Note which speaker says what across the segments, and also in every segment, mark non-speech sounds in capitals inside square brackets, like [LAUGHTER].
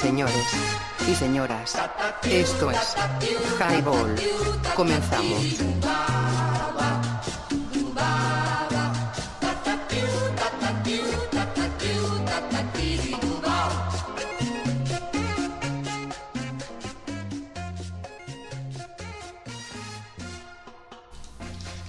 Speaker 1: Señores y señoras, esto es Highball. Comenzamos.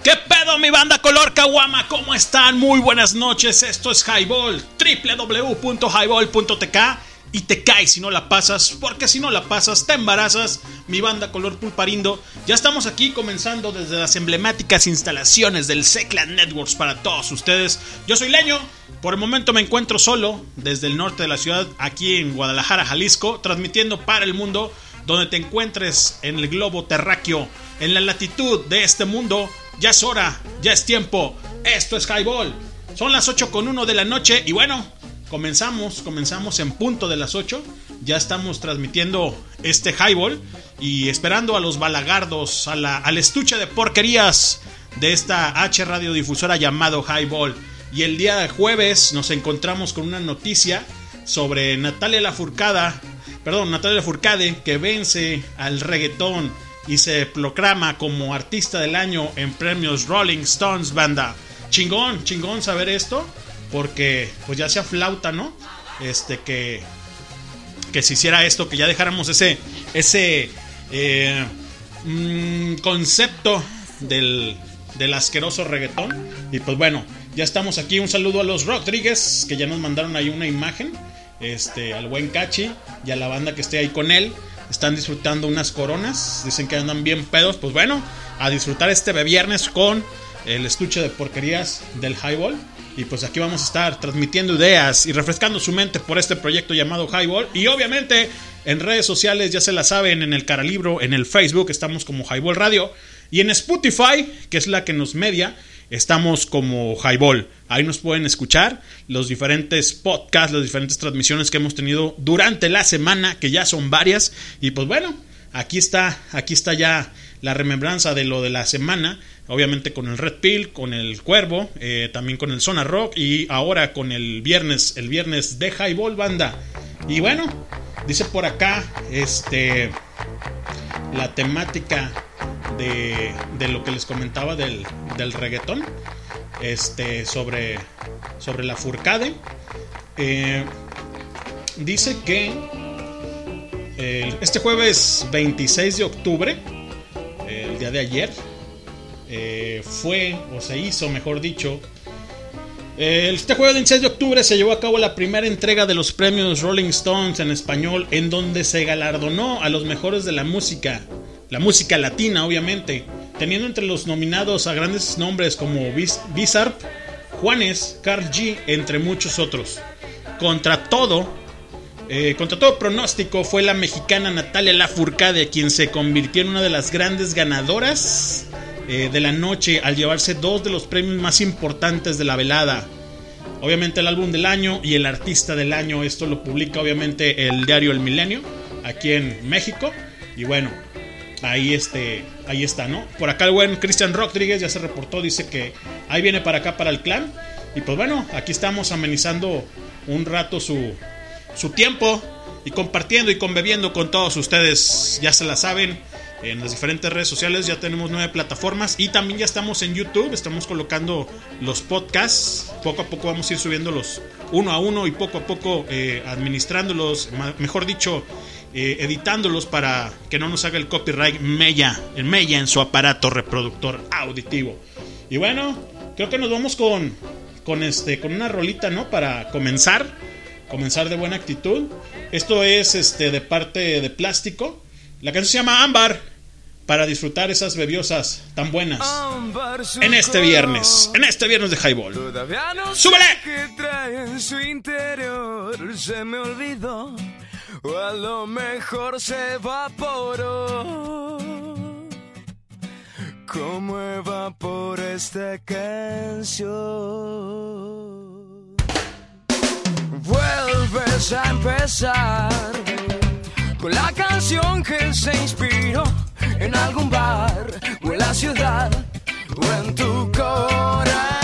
Speaker 2: ¿Qué pedo mi banda color caguama? ¿Cómo están? Muy buenas noches. Esto es Highball, www.highball.tk y te caes si no la pasas, porque si no la pasas te embarazas. Mi banda color pulparindo. Ya estamos aquí comenzando desde las emblemáticas instalaciones del Seclan Networks para todos ustedes. Yo soy Leño. Por el momento me encuentro solo desde el norte de la ciudad, aquí en Guadalajara, Jalisco, transmitiendo para el mundo donde te encuentres en el globo terráqueo, en la latitud de este mundo. Ya es hora, ya es tiempo. Esto es Highball. Son las 8 con 1 de la noche y bueno, comenzamos, comenzamos en punto de las 8. Ya estamos transmitiendo este Highball y esperando a los balagardos, a la, al estuche de porquerías de esta H radiodifusora llamado Highball. Y el día de jueves nos encontramos con una noticia sobre Natalia Lafourcada, perdón, Natalia Lafourcade que vence al reggaetón y se proclama como artista del año en premios Rolling Stones banda. Chingón, chingón saber esto, porque pues ya sea flauta, ¿no? Este que que se hiciera esto, que ya dejáramos ese ese eh, mm, concepto del del asqueroso reggaetón y pues bueno, ya estamos aquí. Un saludo a los Rodríguez que ya nos mandaron ahí una imagen. Este, al buen Cachi y a la banda que esté ahí con él. Están disfrutando unas coronas. Dicen que andan bien pedos. Pues bueno, a disfrutar este viernes con el estuche de porquerías del Highball. Y pues aquí vamos a estar transmitiendo ideas y refrescando su mente por este proyecto llamado Highball. Y obviamente en redes sociales, ya se la saben, en el Caralibro, en el Facebook, estamos como Highball Radio. Y en Spotify, que es la que nos media, estamos como Highball. Ahí nos pueden escuchar los diferentes podcasts, las diferentes transmisiones que hemos tenido durante la semana, que ya son varias. Y pues bueno, aquí está, aquí está ya la remembranza de lo de la semana. Obviamente con el Red Pill, con el Cuervo, eh, también con el Zona Rock y ahora con el viernes, el viernes de Highball Banda. Y bueno, dice por acá, este, la temática de, de lo que les comentaba del, del reggaetón, este, sobre, sobre la Furcade. Eh, dice que eh, este jueves 26 de octubre, el día de ayer, eh, fue, o se hizo, mejor dicho, este jueves 26 de octubre se llevó a cabo la primera entrega de los premios Rolling Stones en español, en donde se galardonó a los mejores de la música, la música latina, obviamente, teniendo entre los nominados a grandes nombres como Bizarre, Juanes, Carl G, entre muchos otros. Contra todo, eh, contra todo pronóstico, fue la mexicana Natalia Lafourcade quien se convirtió en una de las grandes ganadoras eh, de la noche al llevarse dos de los premios más importantes de la velada. Obviamente el álbum del año y el artista del año. Esto lo publica obviamente el diario El Milenio aquí en México. Y bueno, ahí, este, ahí está, ¿no? Por acá el buen Cristian Rodríguez ya se reportó, dice que ahí viene para acá para el clan. Y pues bueno, aquí estamos amenizando un rato su, su tiempo y compartiendo y conviviendo con todos ustedes. Ya se la saben en las diferentes redes sociales. Ya tenemos nueve plataformas y también ya estamos en YouTube. Estamos colocando los podcasts. Poco a poco vamos a ir subiéndolos uno a uno y poco a poco eh, administrándolos, mejor dicho, eh, editándolos para que no nos haga el copyright Mella, el Mella en su aparato reproductor auditivo. Y bueno, creo que nos vamos con, con, este, con una rolita, ¿no? Para comenzar. Comenzar de buena actitud. Esto es este, de parte de plástico. La canción se llama Ámbar para disfrutar esas bebiosas tan buenas en este viernes, en este viernes de Highball. ¡Súbele!
Speaker 3: que trae en su interior se me olvidó o a lo mejor se evaporó. conmueva por esta canción. Vuelves a empezar con la canción que se inspiró en algún bar o en la ciudad o en tu corazón.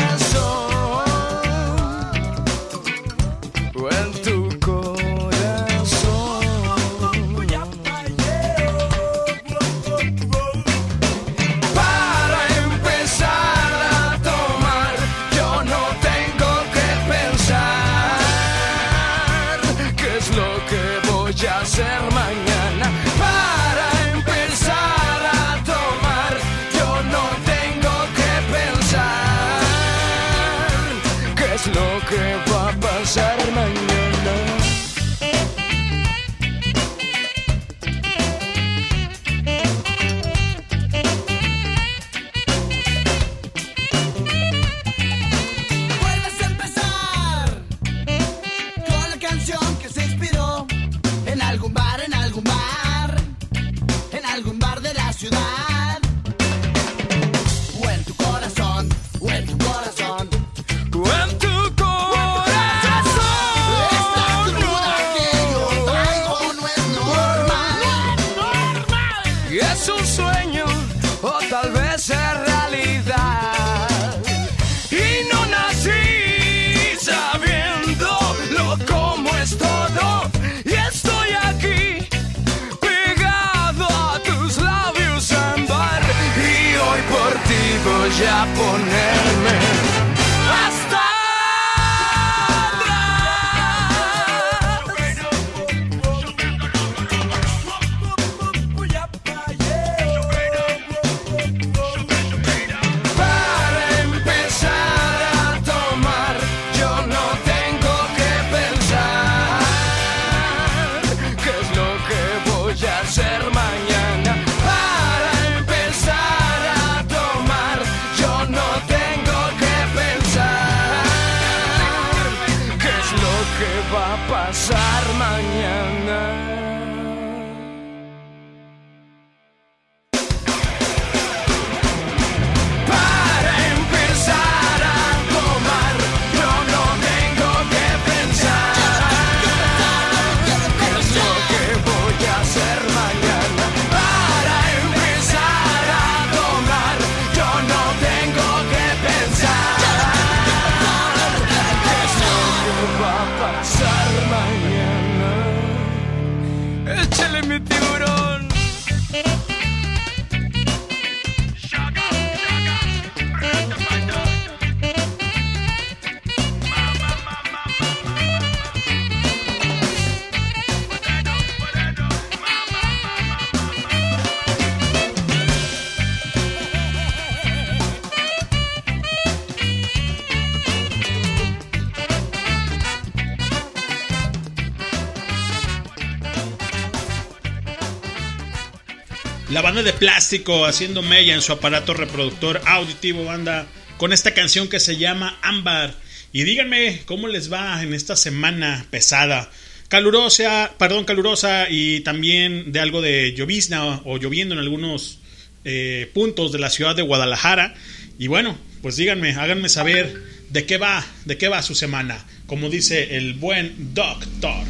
Speaker 2: De plástico haciendo mella en su aparato reproductor auditivo, banda, con esta canción que se llama Ámbar. Y díganme cómo les va en esta semana pesada, calurosa, perdón, calurosa y también de algo de llovizna o lloviendo en algunos eh, puntos de la ciudad de Guadalajara. Y bueno, pues díganme, háganme saber de qué va, de qué va su semana, como dice el buen doctor.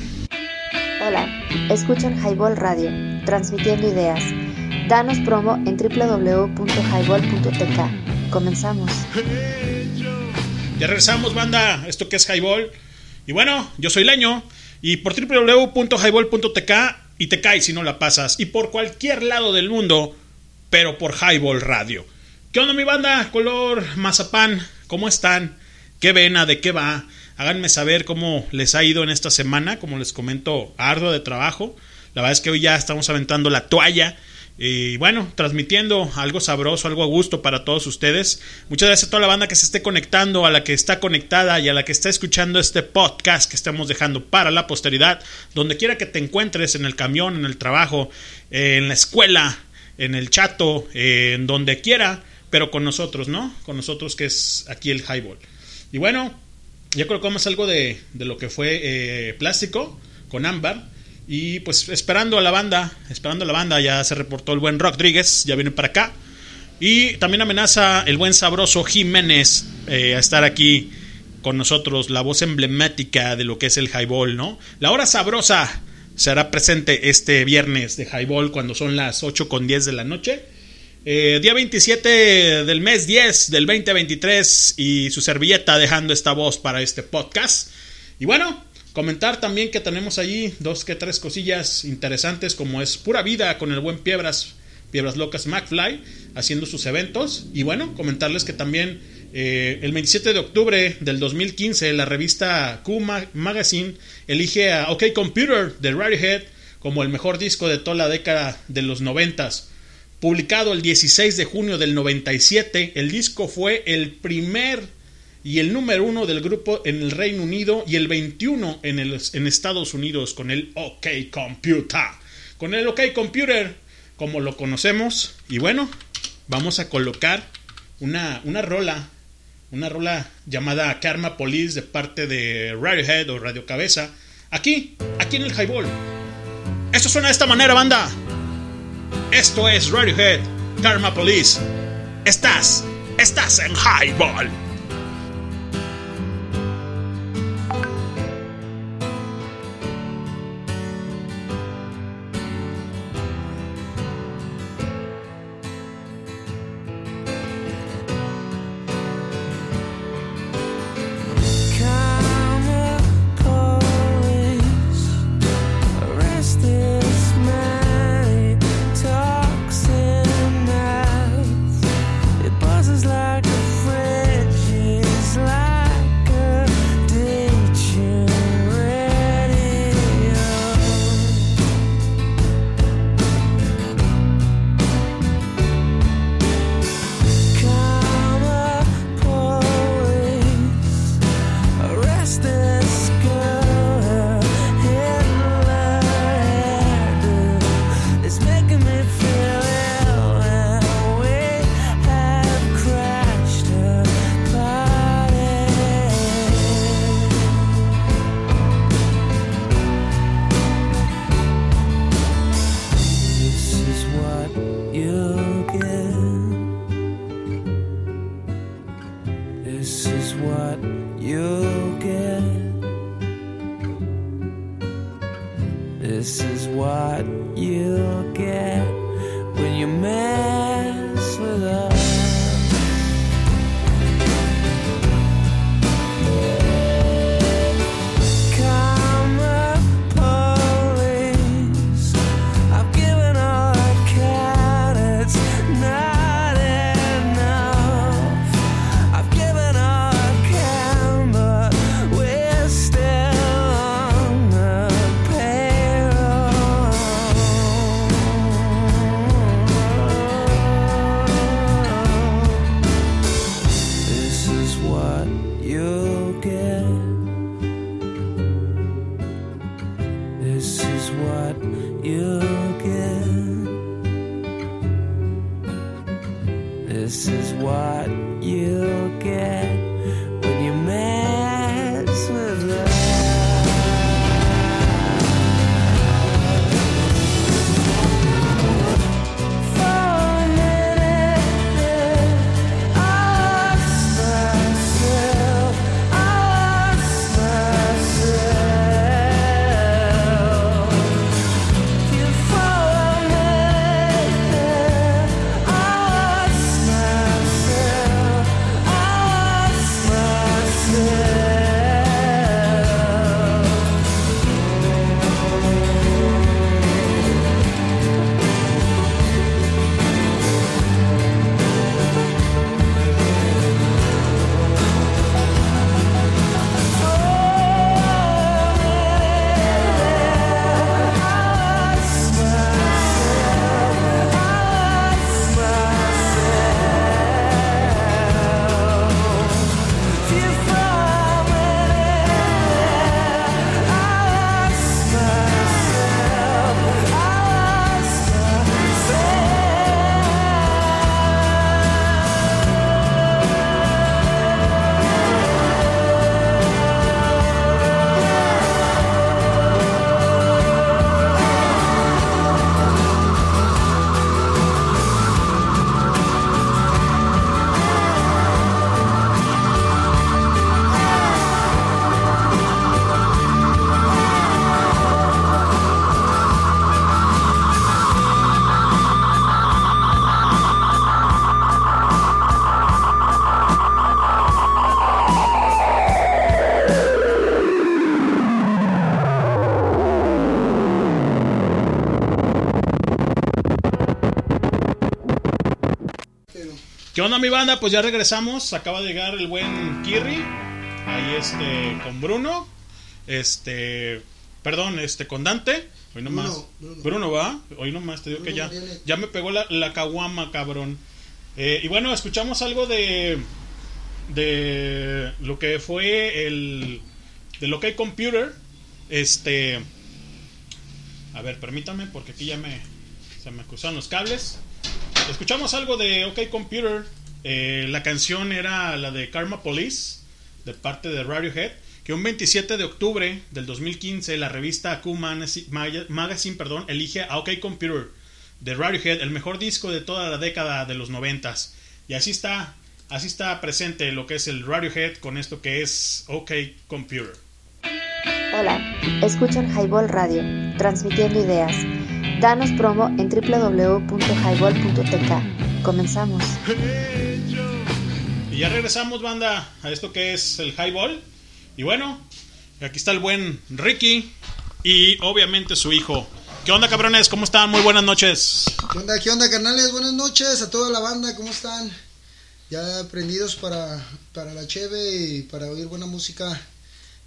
Speaker 4: Hola, escuchan Highball Radio, transmitiendo ideas Danos promo en www.highball.tk. Comenzamos.
Speaker 2: Ya regresamos, banda. Esto que es Highball. Y bueno, yo soy Leño. Y por www.highball.tk y te caes si no la pasas. Y por cualquier lado del mundo, pero por Highball Radio. ¿Qué onda, mi banda? Color mazapán. ¿Cómo están? ¿Qué vena? ¿De qué va? Háganme saber cómo les ha ido en esta semana. Como les comento, arduo de trabajo. La verdad es que hoy ya estamos aventando la toalla y bueno, transmitiendo algo sabroso, algo a gusto para todos ustedes. Muchas gracias a toda la banda que se esté conectando, a la que está conectada y a la que está escuchando este podcast que estamos dejando para la posteridad. Donde quiera que te encuentres, en el camión, en el trabajo, en la escuela, en el chato, en donde quiera, pero con nosotros, ¿no? Con nosotros que es aquí el highball. Y bueno, ya colocamos algo de, de lo que fue eh, plástico con ámbar. Y pues esperando a la banda, esperando a la banda, ya se reportó el buen Rodríguez, ya viene para acá. Y también amenaza el buen sabroso Jiménez eh, a estar aquí con nosotros, la voz emblemática de lo que es el highball, ¿no? La hora sabrosa será presente este viernes de highball cuando son las 8 con 10 de la noche. Eh, día 27 del mes 10 del 2023 y su servilleta dejando esta voz para este podcast. Y bueno, comentar también que tenemos allí dos que tres cosillas interesantes como es pura vida con el buen Piedras, Piedras Locas McFly haciendo sus eventos. Y bueno, comentarles que también eh, el 27 de octubre del 2015 la revista Q Magazine elige a OK Computer de Radiohead como el mejor disco de toda la década de los noventas. Publicado el 16 de junio del 97, el disco fue el primer y el número uno del grupo en el Reino Unido y el 21 en, en Estados Unidos con el OK Computer. Con el OK Computer, como lo conocemos. Y bueno, vamos a colocar una, una rola, una rola llamada Karma Police de parte de Radiohead o Radio Cabeza. Aquí, aquí en el Highball. Esto suena de esta manera, banda. Esto es Radiohead, Karma Police. Estás, estás en Highball. Onda mi banda? Pues ya regresamos. Acaba de llegar el buen Kirri. Ahí este con Bruno. Este, perdón, este con Dante. Hoy nomás.
Speaker 5: Bruno, Bruno.
Speaker 2: Bruno, va. Hoy nomás te digo que ya
Speaker 5: viene.
Speaker 2: ya me pegó la, la caguama, cabrón. Eh, y bueno, escuchamos algo de de lo que fue el de lo que hay computer. Este a ver, permítame porque aquí ya me se me cruzaron los cables. Escuchamos algo de OK Computer. Eh, la canción era la de Karma Police, de parte de Radiohead. Que un 27 de octubre del 2015, la revista Q Magazine, Magazine, perdón, elige a OK Computer de Radiohead, el mejor disco de toda la década de los 90 Y así está, así está presente lo que es el Radiohead con esto que es OK Computer.
Speaker 4: Hola, escuchan Highball Radio, transmitiendo ideas. Danos promo en www.highball.tk. Comenzamos.
Speaker 2: Y ya regresamos, banda, a esto que es el highball. Y bueno, aquí está el buen Ricky y obviamente su hijo. ¿Qué onda, cabrones? ¿Cómo están? Muy buenas noches.
Speaker 5: ¿Qué onda, qué onda, carnales? Buenas noches a toda la banda, ¿cómo están? Ya prendidos para, para la cheve y para oír buena música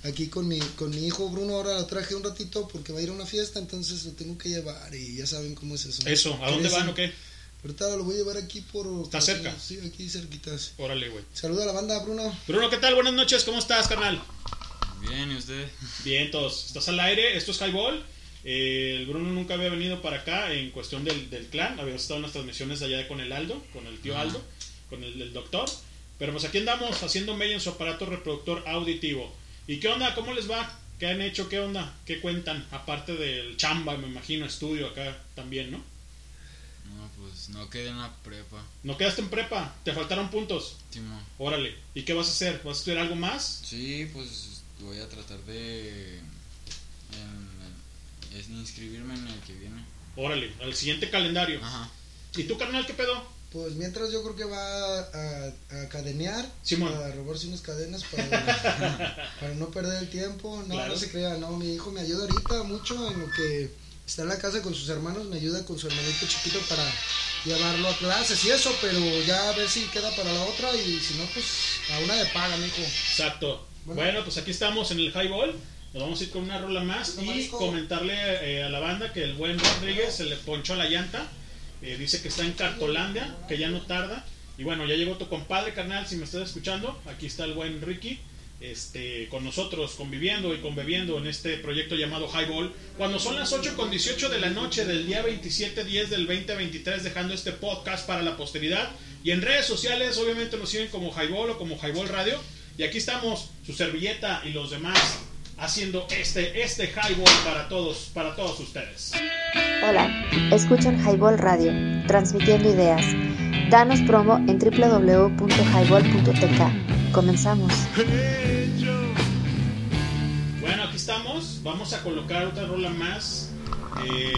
Speaker 5: aquí con mi, con mi hijo Bruno. Ahora lo traje un ratito porque va a ir a una fiesta, entonces lo tengo que llevar y ya saben cómo es eso.
Speaker 2: Eso, ¿a dónde van o qué?
Speaker 5: Ahorita lo voy a llevar aquí por...
Speaker 2: ¿Está cerca?
Speaker 5: Sí, aquí cerquitas.
Speaker 2: Órale, güey.
Speaker 5: Saluda a la banda, Bruno.
Speaker 2: Bruno, ¿qué tal? Buenas noches, ¿cómo estás, carnal?
Speaker 6: Bien, ¿y usted?
Speaker 2: Bien, todos. Estás al aire, esto es highball. Eh, el Bruno nunca había venido para acá en cuestión del, del clan. Había estado en las transmisiones allá con el Aldo, con el tío Aldo, con el, el doctor. Pero pues aquí andamos haciendo mella en su aparato reproductor auditivo. ¿Y qué onda? ¿Cómo les va? ¿Qué han hecho? ¿Qué onda? ¿Qué cuentan? Aparte del chamba, me imagino, estudio acá también, ¿no?
Speaker 6: No, pues no quedé en la prepa.
Speaker 2: ¿No quedaste en prepa? ¿Te faltaron puntos?
Speaker 6: Timo.
Speaker 2: Órale. ¿Y qué vas a hacer? ¿Vas a estudiar algo más?
Speaker 6: Sí, pues voy a tratar de en- inscribirme en el que viene.
Speaker 2: Órale, al siguiente calendario.
Speaker 6: Ajá.
Speaker 2: ¿Y tú, carnal, qué pedo?
Speaker 5: Pues mientras yo creo que va a, a cadenear,
Speaker 2: Simón.
Speaker 5: a robarse unas cadenas para, [LAUGHS] para no perder el tiempo. No,
Speaker 2: Claro.
Speaker 5: no se crea, no, mi hijo me ayuda ahorita mucho en lo que está en la casa con sus hermanos, me ayuda con su hermanito chiquito para llevarlo a clases y eso, pero ya a ver si queda para la otra y si no, pues a una de paga, mijo.
Speaker 2: Exacto. Bueno,
Speaker 5: Bueno.
Speaker 2: pues aquí estamos en el highball. Nos vamos a ir con una rola más
Speaker 5: No,
Speaker 2: y
Speaker 5: marisco.
Speaker 2: comentarle eh, a la banda que el buen Rodríguez se le ponchó la llanta. Eh, dice que está en Cartolandia, que ya no tarda. Y bueno, ya llegó tu compadre, carnal, si me estás escuchando. Aquí está el buen Ricky. Este, con nosotros, conviviendo y conviviendo en este proyecto llamado Highball. Cuando son las 8 con 18 de la noche del día 27-10 del 2023, dejando este podcast para la posteridad. Y en redes sociales, obviamente nos siguen como Highball o como Highball Radio. Y aquí estamos, su servilleta y los demás, haciendo este, este Highball para todos, para todos ustedes.
Speaker 4: Hola, escuchan Highball Radio, transmitiendo ideas. Danos promo en www.highball.tk. Comenzamos.
Speaker 2: Bueno, aquí estamos. Vamos a colocar otra rola más. eh,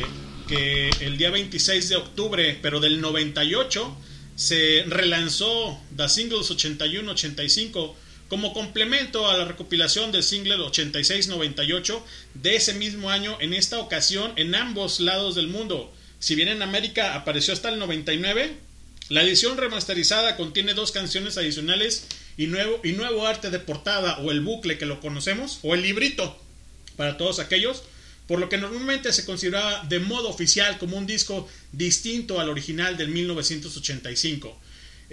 Speaker 2: que el día 26 de octubre, pero del 98, se relanzó The Singles 81-85 como complemento a la recopilación del single 86-98 de ese mismo año, en esta ocasión en ambos lados del mundo. Si bien en América apareció hasta el 99, la edición remasterizada contiene dos canciones adicionales y nuevo, y nuevo arte de portada o el bucle que lo conocemos, o el librito para todos aquellos, por lo que normalmente se consideraba de modo oficial como un disco distinto al original del 1985.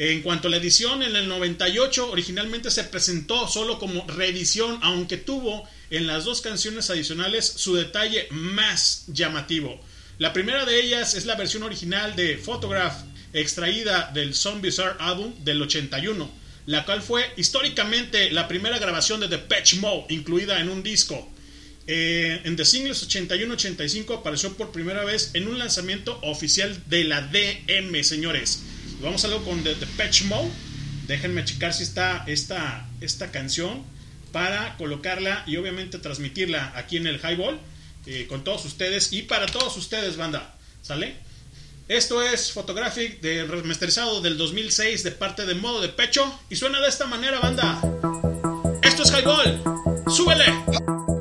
Speaker 2: En cuanto a la edición, en el 98 originalmente se presentó solo como reedición, aunque tuvo en las dos canciones adicionales su detalle más llamativo. La primera de ellas es la versión original de Photograph, extraída del Some Bizarre Album del 81, la cual fue históricamente la primera grabación de Depeche Mode incluida en un disco. Eh, en The Singles 81-85 apareció por primera vez en un lanzamiento oficial de la DM, señores. Vamos a algo con The Depeche Mode. Déjenme checar si está esta, esta canción para colocarla y obviamente transmitirla aquí en el Highball eh, con todos ustedes y para todos ustedes, banda. ¿Sale? Esto es Photographic de remasterizado del 2006 de parte de Modo de Pecho y suena de esta manera, banda. Esto es Highball. ¡Súbele!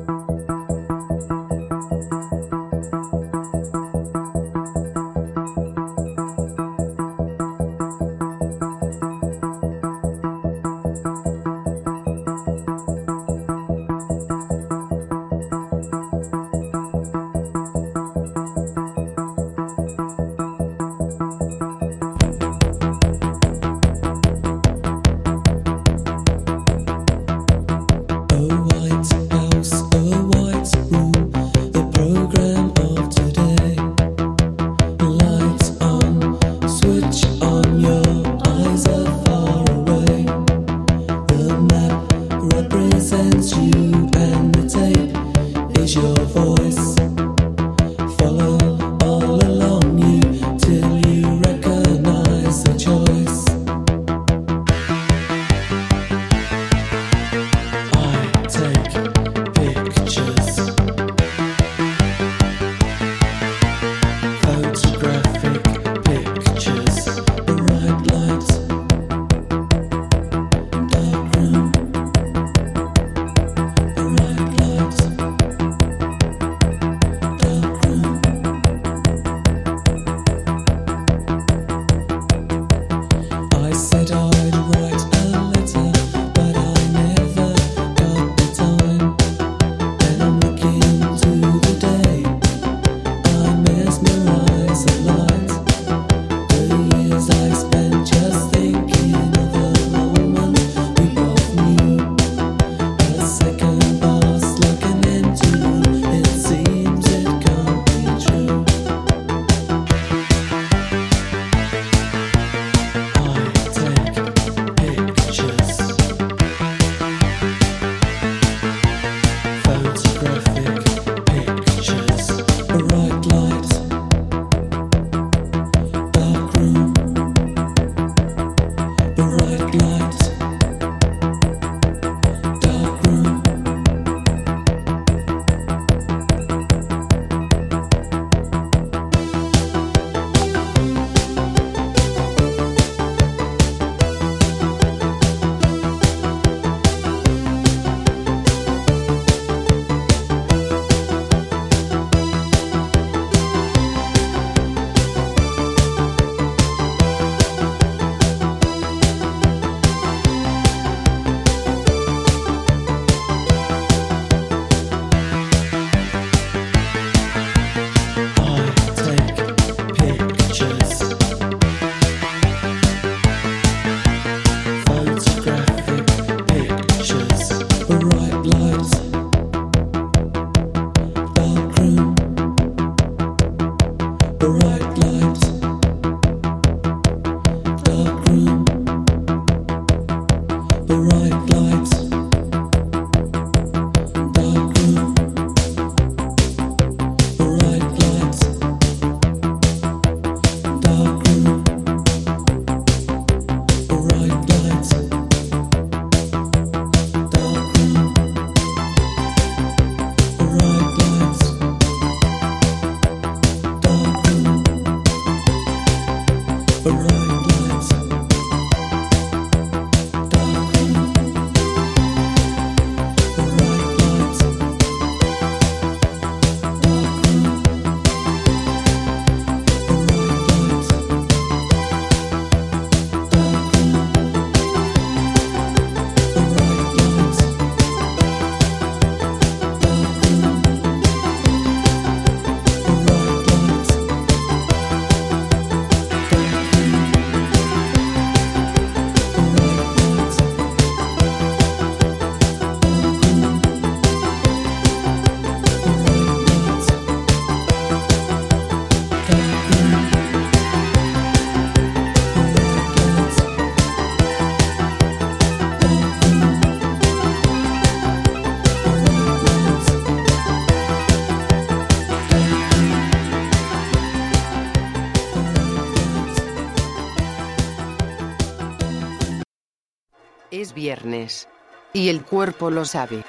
Speaker 1: Viernes. Y el cuerpo lo sabe.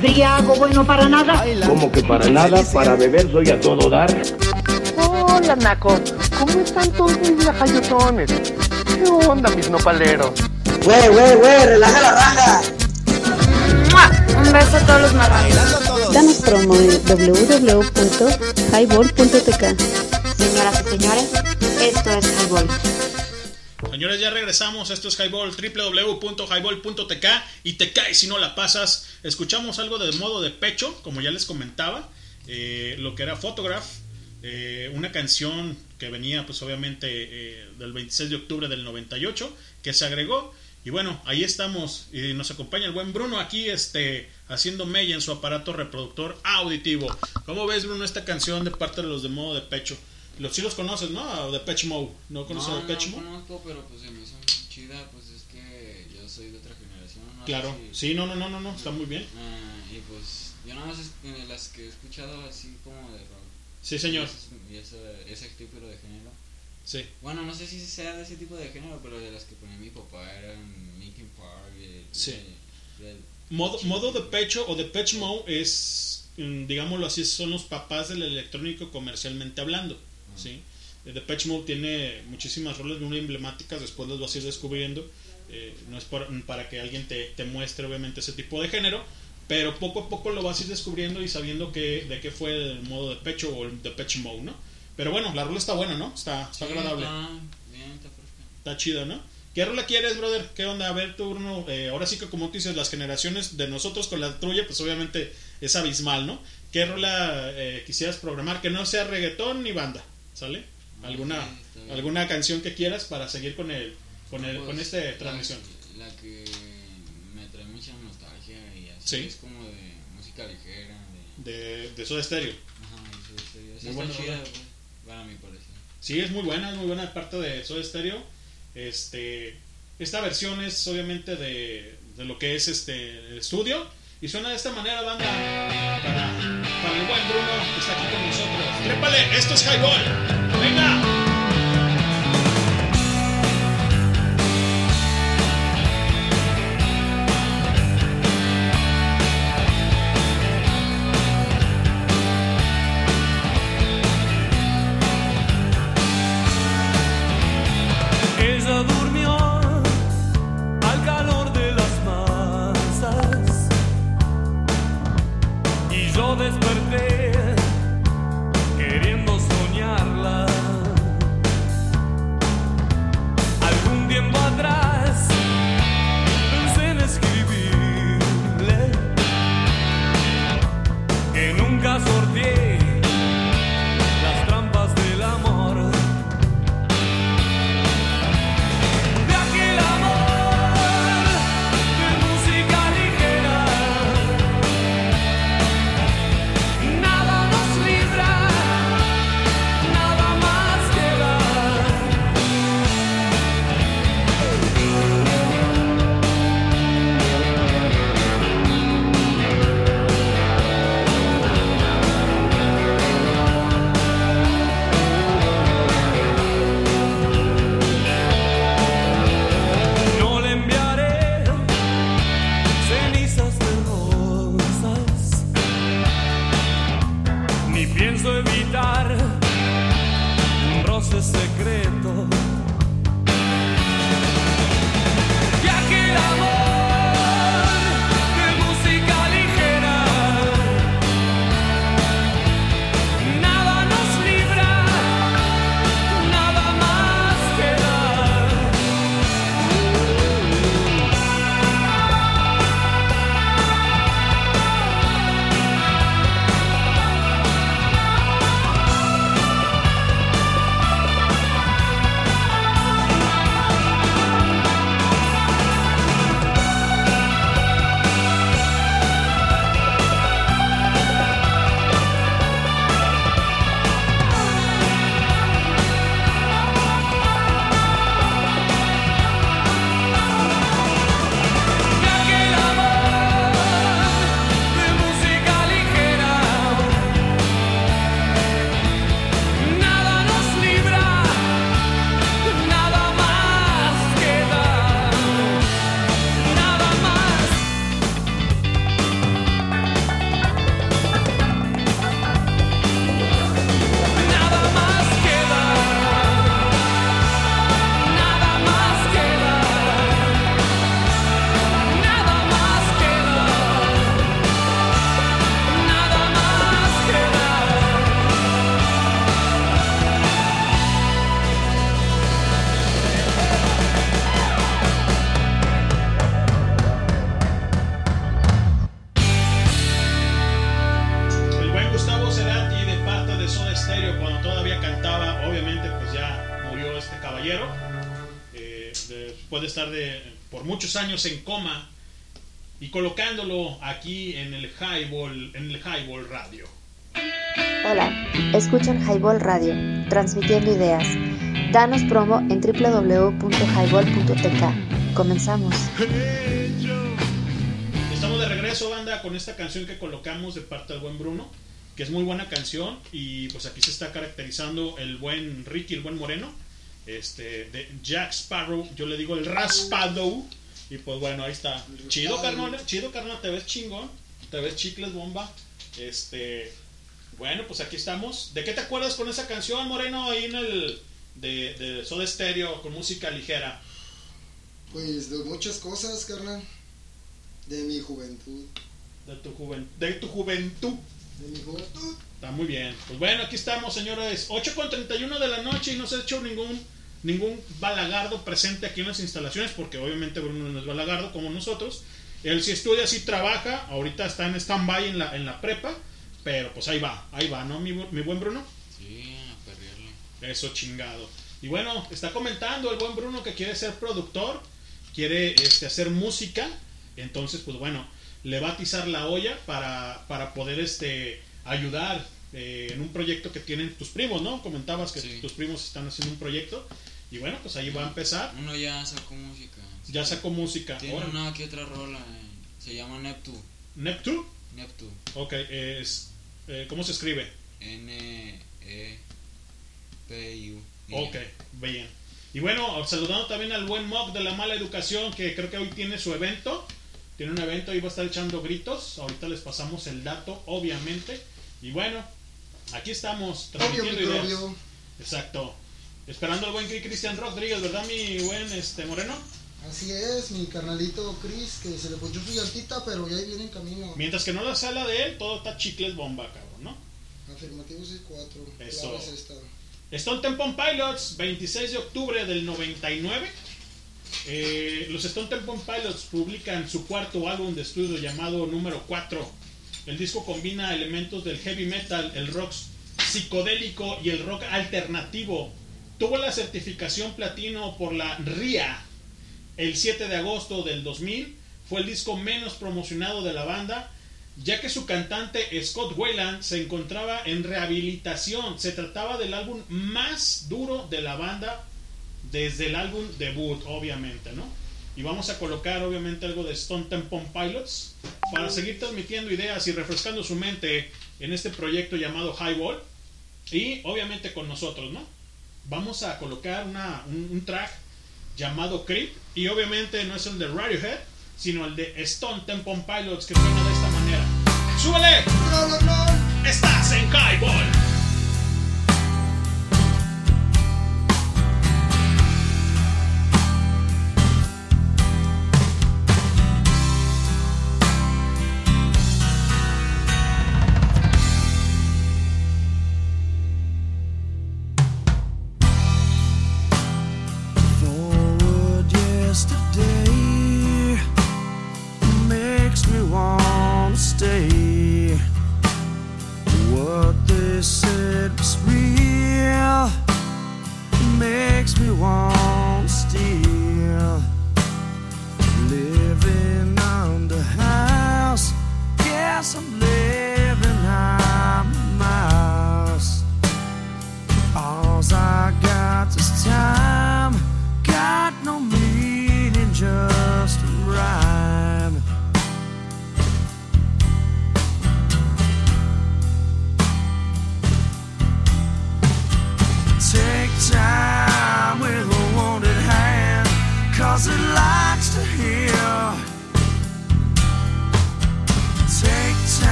Speaker 7: Briago bueno para nada.
Speaker 8: Como que para nada, para beber soy a todo dar.
Speaker 9: Hola, Naco. ¿Cómo están todos mis viajayotones? ¿Qué onda, mis nopaleros?
Speaker 10: Güey, güey, güey, relaja la raja.
Speaker 11: Un beso a todos los marranos.
Speaker 4: Danos promo en www.highball.tk.
Speaker 11: Señoras y señores, esto es Highball.
Speaker 2: Señores, ya regresamos. Esto es Highball, www.highball.tk y te caes si no la pasas. Escuchamos algo de modo de pecho, como ya les comentaba, eh, lo que era Photograph, eh, una canción que venía, pues obviamente, eh, del 26 de octubre del 98, que se agregó. Y bueno, ahí estamos. Y nos acompaña el buen Bruno aquí, este, haciendo mella en su aparato reproductor auditivo. ¿Cómo ves, Bruno, esta canción de parte de los de modo de pecho? Los sí los conoces, ¿no? De Pech Mode. ¿No conoces
Speaker 6: no,
Speaker 2: a Depeche
Speaker 6: no
Speaker 2: Mode?
Speaker 6: conozco, pero pues se me hizo chida, pues es que yo soy de otra generación. no
Speaker 2: Claro.
Speaker 6: si-
Speaker 2: Sí, no, no, no, no, no, está muy bien.
Speaker 6: Ah, y pues yo nada más es- eh, las que he escuchado así como de rock.
Speaker 2: Sí, señor.
Speaker 6: Y ese, ese tipo de género.
Speaker 2: Sí.
Speaker 6: Bueno, no sé si sea de ese tipo de género, pero de las que ponía mi papá eran Linkin Park. Y,
Speaker 2: Sí.
Speaker 6: y- y-
Speaker 2: Modo, modo de pecho o de Pech Mode es, mm, digámoslo así, son los papás del electrónico comercialmente hablando. ¿Sí? The Patch Mode tiene muchísimas roles muy emblemáticas, después las vas a ir descubriendo. Eh, no es por- para que alguien te, te muestre, obviamente, ese tipo de género, pero poco a poco lo vas a ir descubriendo y sabiendo que, de qué fue el modo de pecho o el de Patch Mode, ¿no? Pero bueno, la rola está buena, ¿no? Está, está
Speaker 6: Sí,
Speaker 2: agradable.
Speaker 6: Está bien, está fresca.
Speaker 2: Está chido, ¿no? ¿Qué rola quieres, brother? ¿Qué onda? A ver, tú, Bruno. eh, ahora sí que, como tú dices, las generaciones de nosotros con la tuya, pues obviamente es abismal, ¿no? ¿Qué rola eh, quisieras programar? Que no sea reggaetón ni banda, ¿sale? ¿Alguna,
Speaker 6: bien.
Speaker 2: alguna canción que quieras para seguir con el, con el,
Speaker 6: Pues,
Speaker 2: con esta transmisión?
Speaker 6: La, que me trae mucha nostalgia y así
Speaker 2: Sí.
Speaker 6: es como de música ligera. De,
Speaker 2: De, de Soda Stereo.
Speaker 6: ajá, y Soda Stereo.
Speaker 2: Muy buena
Speaker 6: chida, pues, para mi parecer.
Speaker 2: Sí, es muy buena, es muy buena parte de Soda Stereo. Este, esta versión es obviamente de, de lo que es este el estudio. Y suena de esta manera, banda, para, el buen Bruno que está aquí con nosotros. ¡Trépale! ¡Esto es Highball! Muchos años en coma y colocándolo aquí en el Highball, en el Highball Radio.
Speaker 4: Hola, escuchan Highball Radio, transmitiendo ideas. Danos promo en www.highball.tk. Comenzamos.
Speaker 2: Estamos de regreso, banda, con esta canción que colocamos de parte del buen Bruno, que es muy buena canción y pues aquí se está caracterizando el buen Ricky, el buen Moreno, este de Jack Sparrow, yo le digo el Raspado y pues bueno, ahí está. Chido, carnal, chido, carnal, te ves chingón, te ves chicles bomba. Este, bueno, pues aquí estamos. ¿De qué te acuerdas con esa canción, Moreno, ahí en el de, de Soda Stereo con música ligera?
Speaker 5: Pues de muchas cosas, carnal. De mi juventud.
Speaker 2: De tu, juven- de tu juventud.
Speaker 5: De mi juventud.
Speaker 2: Está muy bien. Pues bueno, aquí estamos, señores. 8 con 31 de la noche y no se ha hecho ningún ningún balagardo presente aquí en las instalaciones, porque obviamente Bruno no es balagardo como nosotros. Él sí estudia, sí trabaja. Ahorita está en stand-by en la, en la prepa. Pero pues ahí va, ahí va, ¿no, mi, mi buen Bruno?
Speaker 6: Sí, a perrearle.
Speaker 2: Eso chingado. Y bueno, está comentando el buen Bruno que quiere ser productor, quiere este, hacer música. Entonces, pues bueno, le va a atizar la olla para, para poder este, ayudar eh, en un proyecto que tienen tus primos, ¿no? Comentabas que tus primos están haciendo un proyecto. Y bueno, pues ahí va a empezar.
Speaker 6: Uno ya sacó música.
Speaker 2: Ya sacó música.
Speaker 6: Tiene
Speaker 2: Ahora,
Speaker 6: una que otra rola. eh, Se llama Neptune.
Speaker 2: ¿Neptune?
Speaker 6: Neptune.
Speaker 2: Ok, es, eh, ¿cómo se escribe?
Speaker 6: N-E-P-U.
Speaker 2: Ok, bien. Y bueno, saludando también al buen Mock de la mala educación, que creo que hoy tiene su evento. Tiene un evento y va a estar echando gritos. Ahorita les pasamos el dato, obviamente. Y bueno, aquí estamos transmitiendo
Speaker 5: Obvio,
Speaker 2: ideas. Exacto. Esperando al buen Cristian Rodríguez, ¿verdad, mi buen este Moreno?
Speaker 5: Así es, mi carnalito Chris, que se le ponchó su llantita, pero ya ahí viene en camino.
Speaker 2: Mientras que no la sala de él, todo está chicles bomba, cabrón, ¿no?
Speaker 5: Afirmativo 6-4.
Speaker 2: Eso. Stone Temple Pilots, 26 de octubre del 99. Eh, los Stone Temple Pilots publican su cuarto álbum de estudio llamado Número 4. El disco combina elementos del heavy metal, el rock psicodélico y el rock alternativo. Tuvo la certificación platino por la RIA el 7 de agosto del 2000. Fue el disco menos promocionado de la banda, ya que su cantante Scott Wayland se encontraba en rehabilitación. Se trataba del álbum más duro de la banda desde el álbum debut, obviamente, ¿no? Y vamos a colocar, obviamente, algo de Stone Temple Pilots para seguir transmitiendo ideas y refrescando su mente en este proyecto llamado Highball. Y obviamente con nosotros, ¿no? Vamos a colocar una, un, un track llamado Creep. Y obviamente no es el de Radiohead, sino el de Stone Temple Pilots que suena de esta manera. ¡Súbele! Estás en Highball.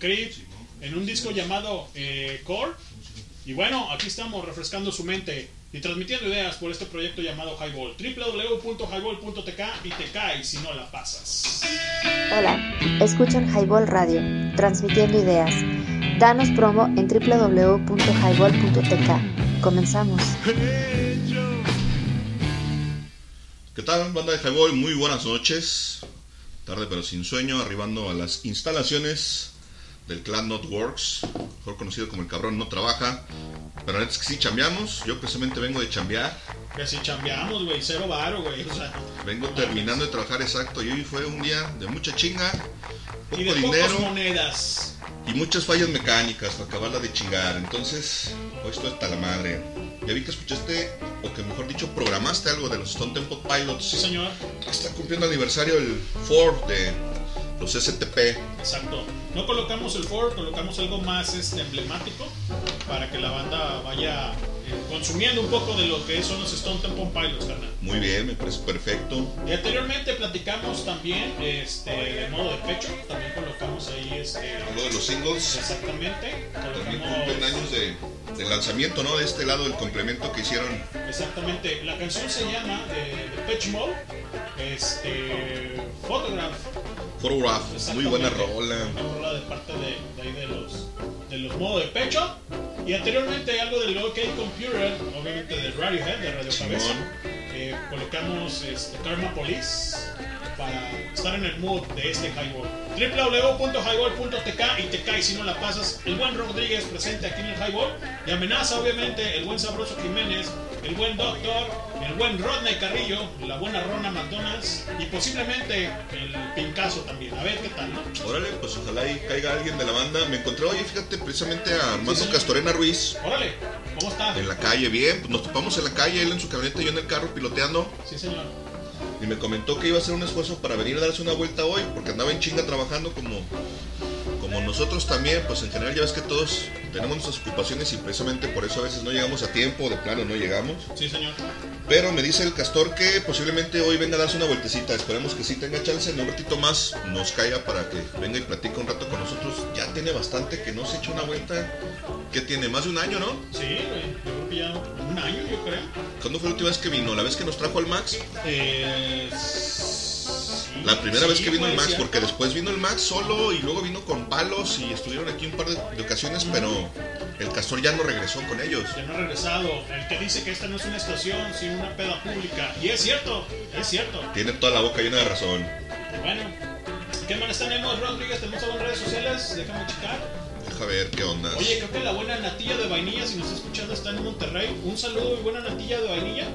Speaker 2: Creed, en un disco llamado eh, Core. Y bueno, aquí estamos refrescando su mente y transmitiendo ideas por este proyecto llamado Highball. www.highball.tk y te caes si no la pasas.
Speaker 4: Hola, escuchan Highball Radio, transmitiendo ideas. Danos promo en www.highball.tk. Comenzamos.
Speaker 12: ¿Qué tal, banda de Highball? Muy buenas noches. Tarde pero sin sueño, arribando a las instalaciones del clan Notworks, mejor conocido como el cabrón no trabaja. Pero la neta es que sí chambeamos. Yo precisamente vengo de chambear.
Speaker 2: Que si chambeamos, güey, cero varo, güey. O sea,
Speaker 12: Vengo terminando de trabajar exacto. Y hoy fue un día de mucha chinga, poco
Speaker 2: y de
Speaker 12: dinero
Speaker 2: monedas.
Speaker 12: y muchas fallas mecánicas para acabarla de chingar. Entonces, hoy estoy hasta la madre. Ya vi que escuchaste, o que mejor dicho, programaste algo de los Stone Temple Pilots.
Speaker 2: Sí, señor.
Speaker 12: Está cumpliendo aniversario el Ford de los STP.
Speaker 2: Exacto. No colocamos el Ford, colocamos algo más este, emblemático para que la banda vaya eh, consumiendo un poco de lo que son los Stone Temple Pilots, carnal.
Speaker 12: Muy bien, me parece perfecto.
Speaker 2: Y anteriormente platicamos también este, de modo de pecho, también colocamos ahí este,
Speaker 12: Algo de los singles.
Speaker 2: Exactamente.
Speaker 12: También cumplen años de, de lanzamiento, ¿no? De este lado del complemento que hicieron.
Speaker 2: Exactamente. La canción se llama eh, de Pitch Mode, este, Photograph.
Speaker 12: Photograph, muy buena rola.
Speaker 2: Una rola de parte de, de ahí de los, de los modos de pecho. Y anteriormente algo del OK Computer, obviamente de Radiohead, de Radio Cabeza. Eh, colocamos este, Karma Police para estar en el mood de este highball. www.highball.tk y te cae si no la pasas. El buen Rodríguez presente aquí en el highball. Y amenaza obviamente el buen Sabroso Jiménez, el buen Doctor, el buen Rodney Carrillo, la buena Rona McDonald's y posiblemente el Pincazo también. A ver qué tal, ¿no?
Speaker 12: Órale, pues ojalá ahí caiga alguien de la banda. Me encontré hoy, fíjate, precisamente a Armando
Speaker 2: señor.
Speaker 12: Castorena Ruiz
Speaker 2: Órale, ¿cómo está?
Speaker 12: en la calle, bien. Pues nos topamos en la calle, él en su camioneta y yo en el carro piloteando.
Speaker 2: Sí, señor.
Speaker 12: Y me comentó que iba a hacer un esfuerzo para venir a darse una vuelta hoy, porque andaba en chinga trabajando como, como nosotros también. Pues en general ya ves que todos tenemos nuestras ocupaciones y precisamente por eso a veces no llegamos a tiempo, de plano no llegamos.
Speaker 2: Sí, señor.
Speaker 12: Pero me dice el castor que posiblemente hoy venga a darse una vueltecita. Esperemos que sí tenga chance. En un ratito más nos caiga para que venga y platique un rato con nosotros. Ya tiene bastante que no se echa una vuelta. que tiene? Más de un año, ¿no?
Speaker 2: Sí. Yo creo que ya un año, yo creo.
Speaker 12: ¿Cuándo fue la última vez que vino? ¿La vez que nos trajo al Max?
Speaker 2: Eh, sí,
Speaker 12: La primera
Speaker 2: sí,
Speaker 12: vez que vino el Max,
Speaker 2: sí.
Speaker 12: porque después vino el Max solo y luego vino con palos y estuvieron aquí un par de, de ocasiones, pero el castor ya no regresó con ellos.
Speaker 2: Ya no ha regresado. El que dice que esta no es una estación, sino una peda pública. Y es cierto, es cierto.
Speaker 12: Tiene toda la boca llena de razón.
Speaker 2: Bueno, ¿qué más tenemos, Rodríguez? ¿Tenemos algo en redes sociales? Déjame checar.
Speaker 12: Deja ver qué onda.
Speaker 2: Oye, creo que la buena natilla de vainilla, si nos está escuchando, está en Monterrey. Un saludo y buena natilla de vainilla.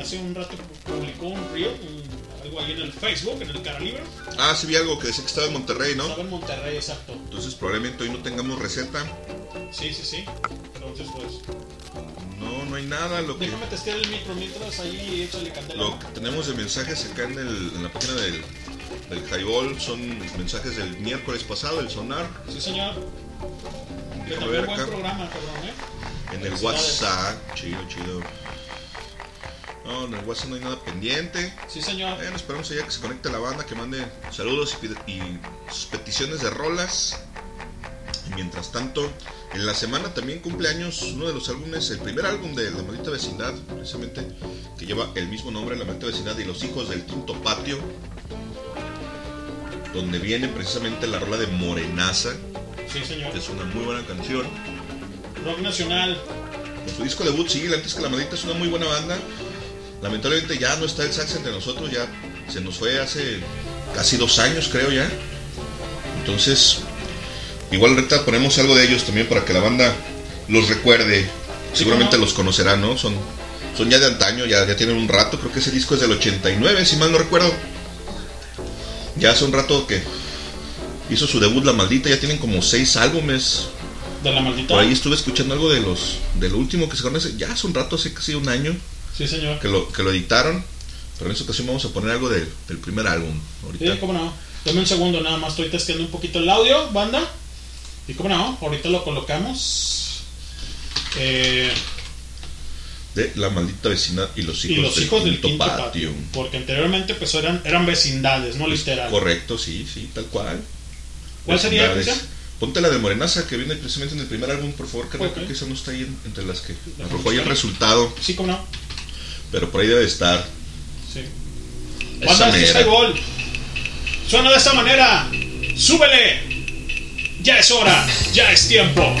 Speaker 2: Hace un rato publicó un reel, un- ahí en el Facebook, en el cara libre.
Speaker 12: Ah, sí vi algo que decía que estaba en Monterrey, ¿no?
Speaker 2: Estaba en Monterrey, exacto.
Speaker 12: Entonces probablemente hoy no tengamos receta.
Speaker 2: Sí, sí, sí. Entonces, pues,
Speaker 12: No, no hay nada. Lo que,
Speaker 2: déjame testear el micro mientras ahí échale candela.
Speaker 12: lo que tenemos de mensajes acá en, el- en la página del, del Highball son mensajes del miércoles pasado, el sonar.
Speaker 2: Sí, señor. Que también buen programa, cabrón, ¿eh?
Speaker 12: En el. WhatsApp. Chido, chido. No, en el WhatsApp no hay nada pendiente.
Speaker 2: Sí, señor.
Speaker 12: Bueno, esperamos allá que se conecte la banda, que mande saludos y, sus peticiones de rolas. Y mientras tanto, en la semana también cumple años uno de los álbumes, el primer álbum de La Maldita Vecindad, precisamente, que lleva el mismo nombre, La Maldita Vecindad y los hijos del quinto patio, donde viene precisamente la rola de Morenaza,
Speaker 2: Sí, señor.
Speaker 12: que es una muy buena canción.
Speaker 2: Rock nacional.
Speaker 12: Con su disco debut, sí, antes que La Maldita es una muy buena banda. Lamentablemente ya no está el sax entre nosotros, ya se nos fue hace casi dos años, creo ya. Entonces, igual ahorita ponemos algo de ellos también para que la banda los recuerde. Seguramente los conocerán, ¿no? Son, son ya de antaño, ya, ya tienen un rato, creo que ese disco es del 89, si mal no recuerdo. Ya hace un rato que hizo su debut La Maldita, ya tienen como seis álbumes.
Speaker 2: De la maldita.
Speaker 12: Por ahí estuve escuchando algo de los de lo último que se conoce, ya hace un rato, hace casi un año
Speaker 2: Sí, señor.
Speaker 12: que lo, que lo editaron. Pero en esta ocasión vamos a poner algo del, del primer álbum. Ahorita.
Speaker 2: Sí, cómo no. Dame un segundo, nada más estoy testeando un poquito el audio, banda. Y cómo no, ahorita lo colocamos. Eh,
Speaker 12: De La Maldita Vecina y los
Speaker 2: y
Speaker 12: hijos,
Speaker 2: los
Speaker 12: del,
Speaker 2: hijos del
Speaker 12: quinto
Speaker 2: quinto
Speaker 12: patio.
Speaker 2: patio. Porque anteriormente pues eran, eran vecindades, no literal.
Speaker 12: Correcto, sí, sí, tal cual.
Speaker 2: ¿Cuál sería. Cristian?
Speaker 12: Ponte la de Morenaza que viene precisamente en el primer álbum, por favor, que
Speaker 2: Ok.
Speaker 12: creo que esa no está ahí en- entre las que arrojó ahí el resultado,
Speaker 2: Sí, cómo no.
Speaker 12: Pero por ahí debe estar.
Speaker 2: Sí.
Speaker 12: Esa
Speaker 2: este
Speaker 12: mera.
Speaker 2: Highball. Suena de esta manera. ¡Súbele! Ya es hora, ya es tiempo.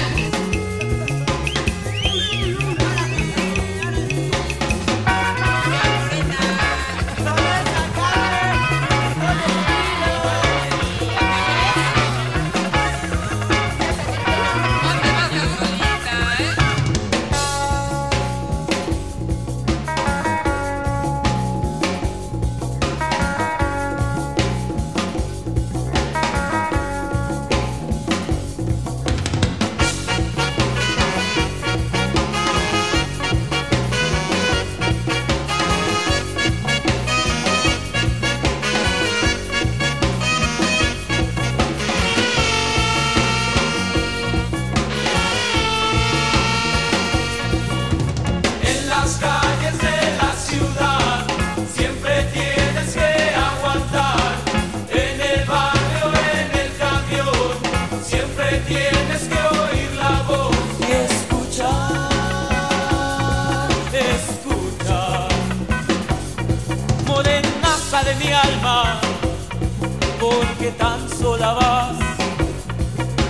Speaker 13: Porque tan sola vas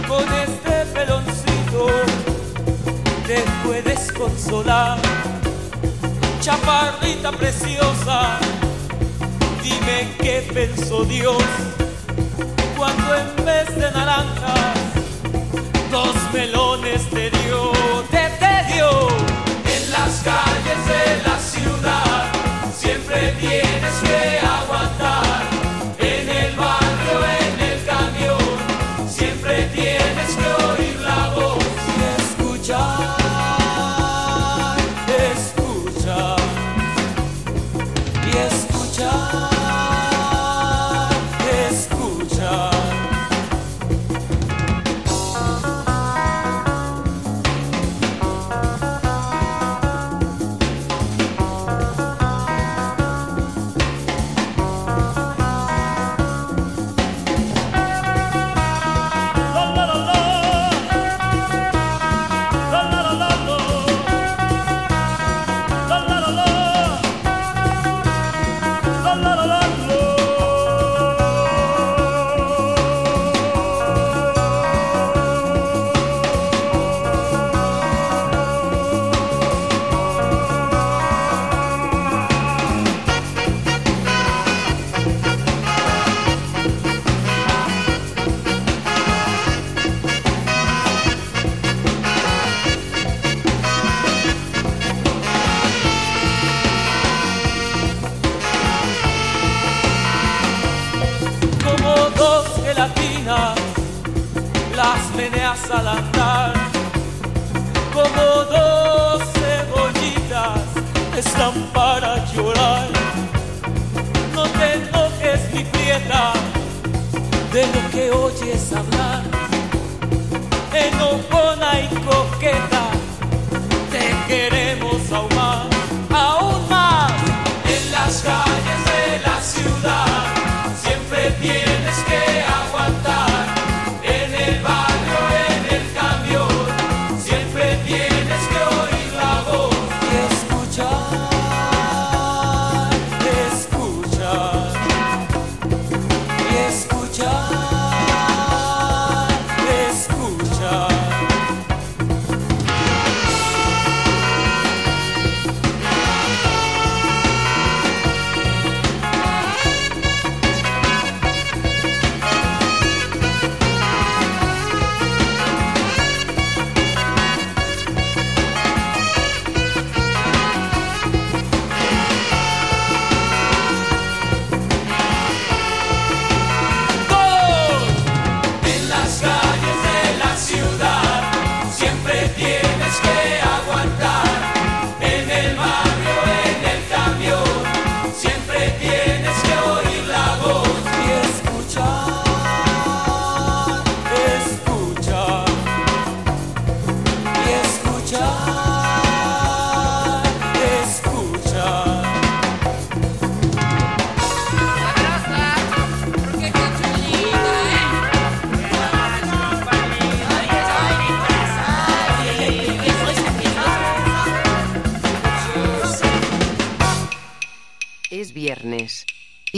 Speaker 13: con este peloncito, te puedes consolar. Chaparrita preciosa, dime qué pensó Dios cuando en vez de naranjas dos melones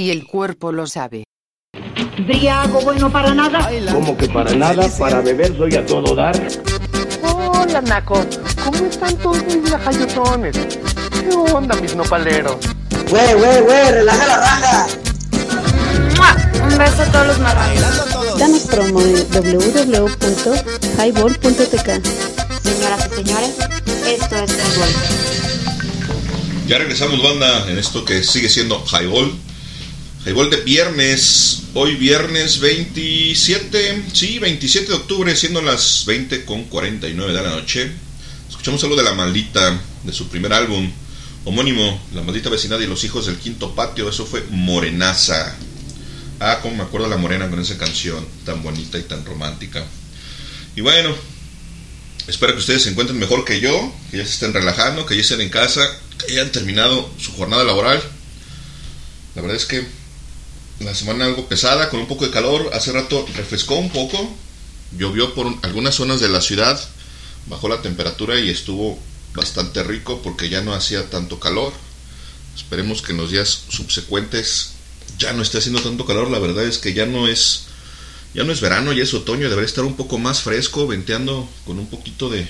Speaker 13: Y el
Speaker 1: cuerpo lo sabe.
Speaker 7: Briago bueno para nada.
Speaker 8: Como que para nada, para beber soy a todo dar.
Speaker 9: Hola, Naco. ¿Cómo están todos mis lajayotones? ¿Qué onda, mis nopaleros?
Speaker 10: Güey, güey, güey, relaja la raja.
Speaker 11: ¡Mua! Un beso a todos los marranos.
Speaker 4: Danos promo en www.highball.tk.
Speaker 14: Señoras y señores, esto es Highball.
Speaker 12: Ya regresamos, banda, en esto que sigue siendo Highball. Highball de viernes. Hoy viernes 27, sí, 27 de octubre, siendo las 20 con 49 de la noche. Escuchamos algo de La Maldita, de su primer álbum homónimo, La Maldita Vecindad y los Hijos del Quinto Patio. Eso fue Morenaza. Ah, como me acuerdo de la morena con esa canción tan bonita y tan romántica. Y bueno, espero que ustedes se encuentren mejor que yo, que ya se estén relajando, que ya estén en casa, que hayan terminado su jornada laboral. La verdad es que la semana algo pesada, con un poco de calor. Hace rato refrescó un poco, llovió por algunas zonas de la ciudad, bajó la temperatura y estuvo bastante rico porque ya no hacía tanto calor. Esperemos que en los días subsecuentes ya no esté haciendo tanto calor, la verdad es que ya no es ya no es verano, ya es otoño, debería estar un poco más fresco, venteando con un poquito de,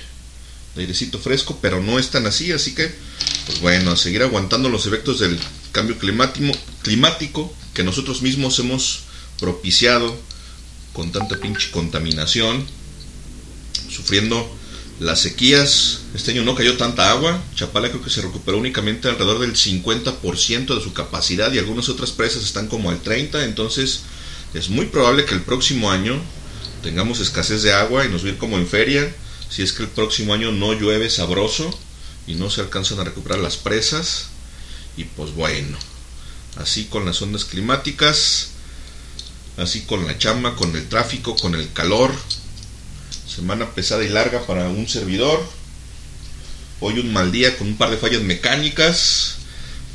Speaker 12: airecito fresco, pero no es tan así, así que pues bueno, a seguir aguantando los efectos del cambio climático, climático que nosotros mismos hemos propiciado con tanta pinche contaminación, sufriendo las sequías. Este año no cayó tanta agua. Chapala creo que se recuperó únicamente alrededor del 50% de su capacidad y algunas otras presas están como al 30%. Entonces es muy probable que el próximo año tengamos escasez de agua y nos va como en feria. Si es que el próximo año no llueve sabroso y no se alcanzan a recuperar las presas. Y pues bueno, así con las ondas climáticas, así con la chamba, con el tráfico, con el calor. Semana pesada y larga para un servidor. Hoy un mal día con un par de fallas mecánicas.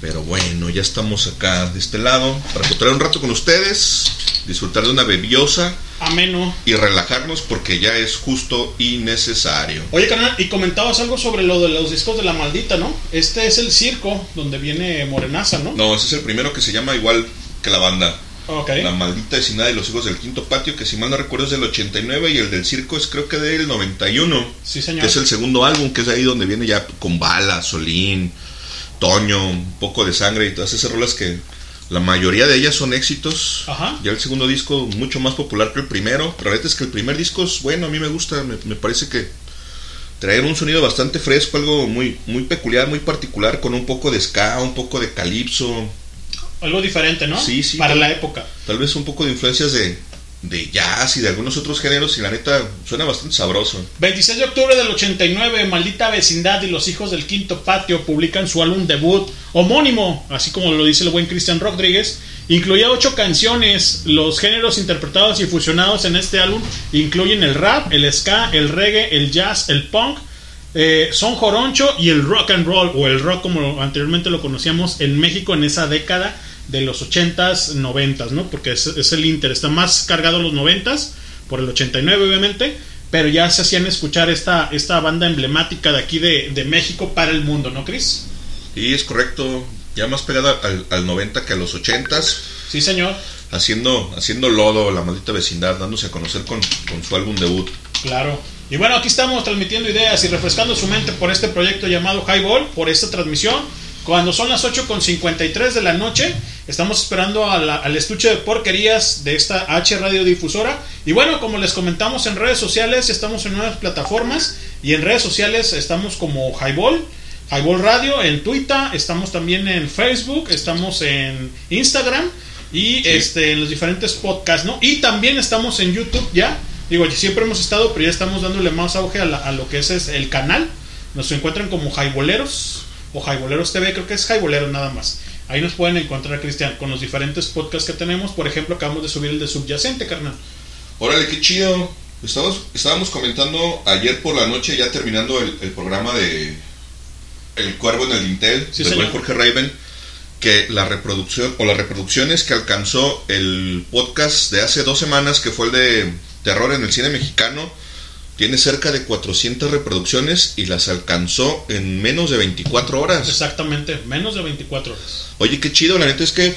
Speaker 12: Pero bueno, ya estamos acá de este lado para cotorrear un rato con ustedes, disfrutar de una bebiosa
Speaker 2: Ameno.
Speaker 12: y relajarnos porque ya es justo y necesario.
Speaker 2: Oye, carnal, y comentabas algo sobre lo de los discos de la maldita, ¿no? Este es el circo donde viene Morenaza, ¿no?
Speaker 12: No, ese es el primero que se llama igual que la banda.
Speaker 2: Ok.
Speaker 12: La maldita vecindad de los hijos del quinto patio, que si mal no recuerdo es del 89 y el del circo es creo que del 91.
Speaker 2: Sí, señor.
Speaker 12: Que es el segundo álbum, que es ahí donde viene ya con Bala, Solín, Toño, un poco de sangre y todas esas rolas que la mayoría de ellas son éxitos.
Speaker 2: Ajá.
Speaker 12: Ya el segundo disco mucho más popular que el primero. Pero la neta es que el primer disco es bueno, a mí me gusta, me, me parece que traer un sonido bastante fresco, algo muy, muy peculiar, muy particular, con un poco de ska, un poco de calipso,
Speaker 2: Algo diferente, ¿no?
Speaker 12: Sí, sí.
Speaker 2: Para
Speaker 12: tal-
Speaker 2: la época.
Speaker 12: Tal vez un poco de influencias de, de jazz y de algunos otros géneros y la neta suena bastante sabroso.
Speaker 2: 26 de octubre del 89, Maldita Vecindad y los Hijos del Quinto Patio publican su álbum debut homónimo, así como lo dice el buen Cristian Rodríguez. Incluía ocho canciones. Los géneros interpretados y fusionados en este álbum incluyen el rap, el ska, el reggae, el jazz, el punk, eh, son joroncho y el rock and roll, o el rock como anteriormente lo conocíamos en México en esa década de los 80s, 90s, ¿no? Porque es, es el Inter, está más cargado los 90s, por el 89 obviamente, pero ya se hacían escuchar esta, esta banda emblemática de aquí de, de México para el mundo, ¿no, Chris?
Speaker 12: Y es correcto, ya más pegada al, al 90 que a los 80s.
Speaker 2: Sí, señor.
Speaker 12: Haciendo, haciendo lodo la maldita vecindad, dándose a conocer con, con su álbum debut.
Speaker 2: Claro. Y bueno, aquí estamos transmitiendo ideas y refrescando su mente por este proyecto llamado Highball, por esta transmisión. Cuando son las 8.53 de la noche, estamos esperando a la- al estuche de porquerías de esta H Radio Difusora. Y bueno, como les comentamos en redes sociales, estamos en nuevas plataformas. Y en redes sociales estamos como Highball, Highball Radio, en Twitter, estamos también en Facebook, estamos en Instagram y este, en los diferentes podcasts, ¿no? Y también estamos en YouTube ya. Digo, siempre hemos estado, pero ya estamos dándole más auge a, la- a lo que es, es el canal. Nos encuentran como Highboleros o Highboleros TV, creo que es Highboleros nada más. Ahí nos pueden encontrar, Cristian, con los diferentes podcasts que tenemos. Por ejemplo, acabamos de subir el de subyacente, carnal.
Speaker 12: Órale, qué chido. Estábamos, estábamos comentando ayer por la noche, ya terminando el, el programa de El Cuervo en el Intel,
Speaker 2: Sí,
Speaker 12: de Jorge Raven, que la reproducción o las reproducciones que alcanzó el podcast de hace dos semanas, que fue el de Terror en el cine mexicano, tiene cerca de 400 reproducciones y las alcanzó en menos de 24 horas.
Speaker 2: Exactamente, menos de 24 horas.
Speaker 12: Oye, qué chido, la neta es que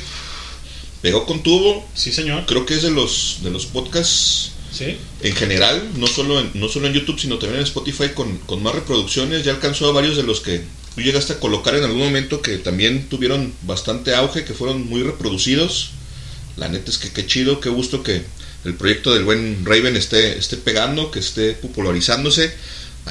Speaker 12: pegó con tubo.
Speaker 2: Sí, señor.
Speaker 12: Creo que es de los de los podcasts
Speaker 2: Sí.
Speaker 12: en general, no solo en, no solo en YouTube, sino también en Spotify con, con más reproducciones. Ya alcanzó a varios de los que tú llegaste a colocar en algún momento que también tuvieron bastante auge, que fueron muy reproducidos. La neta es que qué chido, qué gusto que el proyecto del buen Raven esté, esté pegando, que esté popularizándose.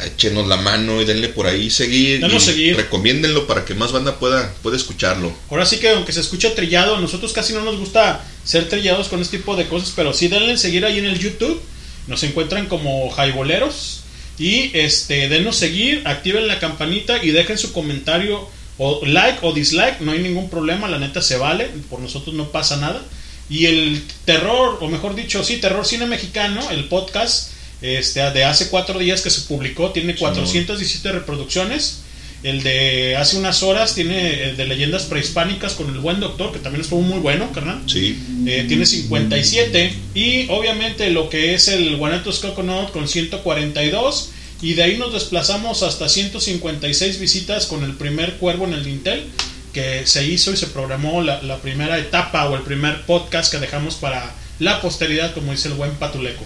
Speaker 12: Échenos la mano y denle por ahí seguir.
Speaker 2: Denos
Speaker 12: y
Speaker 2: seguir.
Speaker 12: Recomiéndenlo para que más banda pueda, pueda escucharlo.
Speaker 2: Ahora sí que aunque se escuche trillado, a nosotros casi no nos gusta ser trillados con este tipo de cosas, pero sí denle en seguir ahí en el YouTube. Nos encuentran como Jaiboleros. Y este, denos seguir, activen la campanita y dejen su comentario o like o dislike, no hay ningún problema, la neta se vale, por nosotros no pasa nada. Y el terror, o mejor dicho, sí, terror cine mexicano, el podcast este, de hace cuatro días que se publicó, tiene 417 reproducciones. El de hace unas horas tiene el de leyendas prehispánicas con el buen doctor, que también estuvo muy bueno, carnal.
Speaker 12: Sí.
Speaker 2: Eh, tiene 57. Y obviamente lo que es el Guanatos Coconut con 142. Y de ahí nos desplazamos hasta 156 visitas con el primer cuervo en el Intel. Que se hizo y se programó la, la primera etapa o el primer podcast que dejamos para la posteridad, como dice el buen Patuleco.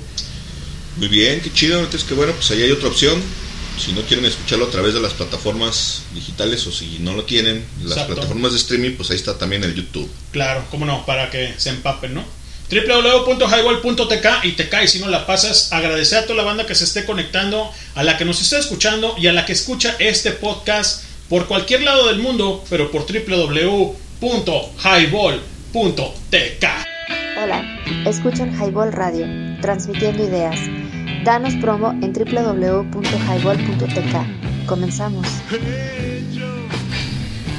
Speaker 12: Muy bien, qué chido. Entonces, que bueno, pues ahí hay otra opción. Si no quieren escucharlo a través de las plataformas digitales o si no lo tienen, las
Speaker 2: Exacto.
Speaker 12: plataformas de streaming, pues ahí está también el YouTube.
Speaker 2: Claro, cómo no, para que se empapen, ¿no? www.highball.tk y te cae si no la pasas. Agradecer a toda la banda que se esté conectando, a la que nos esté escuchando y a la que escucha este podcast por cualquier lado del mundo, pero por www.highball.tk.
Speaker 4: Hola, escuchan Highball Radio, transmitiendo ideas. Danos promo en www.highball.tk. Comenzamos.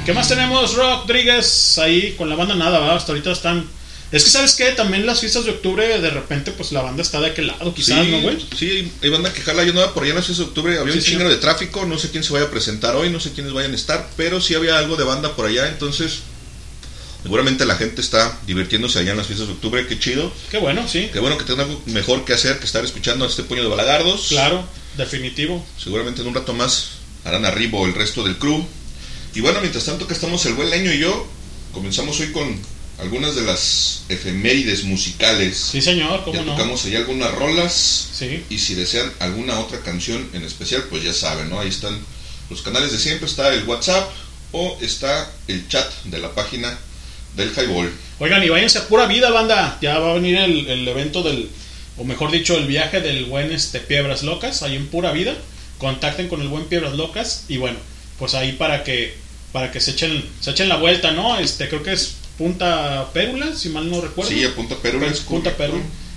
Speaker 2: ¿Qué más tenemos, Rodríguez? Ahí con la banda nada, ¿verdad? Hasta ahorita están. Es que, ¿sabes qué? También las fiestas de octubre, de repente, pues la banda está de aquel lado, quizás,
Speaker 12: sí,
Speaker 2: ¿no, güey?
Speaker 12: Sí, hay, banda que jala. Yo andaba por allá en las fiestas de octubre. Había
Speaker 2: Sí,
Speaker 12: un
Speaker 2: sí.
Speaker 12: chingero de tráfico. No sé quién se vaya a presentar hoy. No sé quiénes vayan a estar. Pero sí había algo de banda por allá. Entonces, seguramente la gente está divirtiéndose allá en las fiestas de octubre. Qué chido.
Speaker 2: Qué bueno, sí.
Speaker 12: Qué bueno que tengan algo mejor que hacer que estar escuchando a este puño de balagardos.
Speaker 2: Claro, definitivo.
Speaker 12: Seguramente en un rato más harán arribo el resto del crew. Y bueno, mientras tanto que estamos el buen Leño y yo, comenzamos hoy con algunas de las efemérides musicales.
Speaker 2: Sí, señor, cómo
Speaker 12: ya
Speaker 2: no.
Speaker 12: tocamos ahí algunas rolas.
Speaker 2: Sí.
Speaker 12: Y si desean alguna otra canción en especial, pues ya saben, ¿no? Ahí están los canales de siempre. Está el WhatsApp o está el chat de la página del Highball.
Speaker 2: Oigan, y váyanse a pura vida, banda. Ya va a venir el, el evento del, o mejor dicho, el viaje del buen este, Piedras Locas, ahí en pura vida. Contacten con el buen Piedras Locas y bueno, pues ahí para que para que se echen se echen la vuelta, ¿no? Este creo que es Punta Pérula, si mal no recuerdo.
Speaker 12: Sí, a Punta Pérula es
Speaker 2: Punta.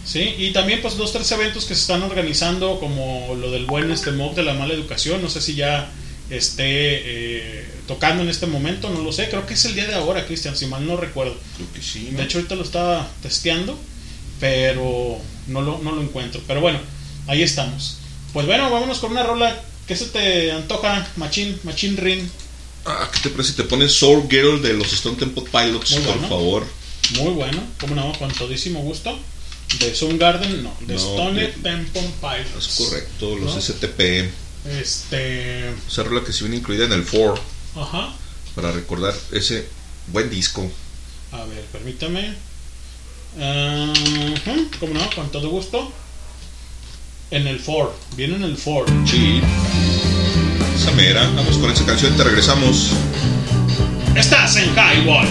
Speaker 2: Sí, y también pues dos tres eventos que se están organizando como lo del buen este mob de la mala educación, no sé si ya esté eh, tocando en este momento, no lo sé, creo que es el día de ahora, Cristian, si mal no recuerdo.
Speaker 12: Creo que sí, ¿no?
Speaker 2: De hecho, ahorita lo estaba testeando, pero no lo, no lo encuentro. Pero bueno, ahí estamos. Pues bueno, vámonos con una rola. ¿Qué se te antoja, Machine, Machine Rin?
Speaker 12: Ah, ¿qué te parece si te pones Soul Girl de los Stone Temple Pilots,
Speaker 2: Muy
Speaker 12: por
Speaker 2: bueno.
Speaker 12: favor?
Speaker 2: Muy bueno, como no, con todísimo gusto. De Soundgarden, no, de
Speaker 12: No,
Speaker 2: Stone
Speaker 12: de-
Speaker 2: Temple Pilots.
Speaker 12: Es correcto, los
Speaker 2: ¿No?
Speaker 12: STP.
Speaker 2: Este.
Speaker 12: Esa rola que se viene incluida en el 4
Speaker 2: Ajá.
Speaker 12: para recordar ese buen disco.
Speaker 2: A ver, permítame. Ajá, como no, con todo gusto. En el 4, viene en el 4.
Speaker 12: Sí. Vamos con esa canción y te regresamos.
Speaker 2: Estás en Highball.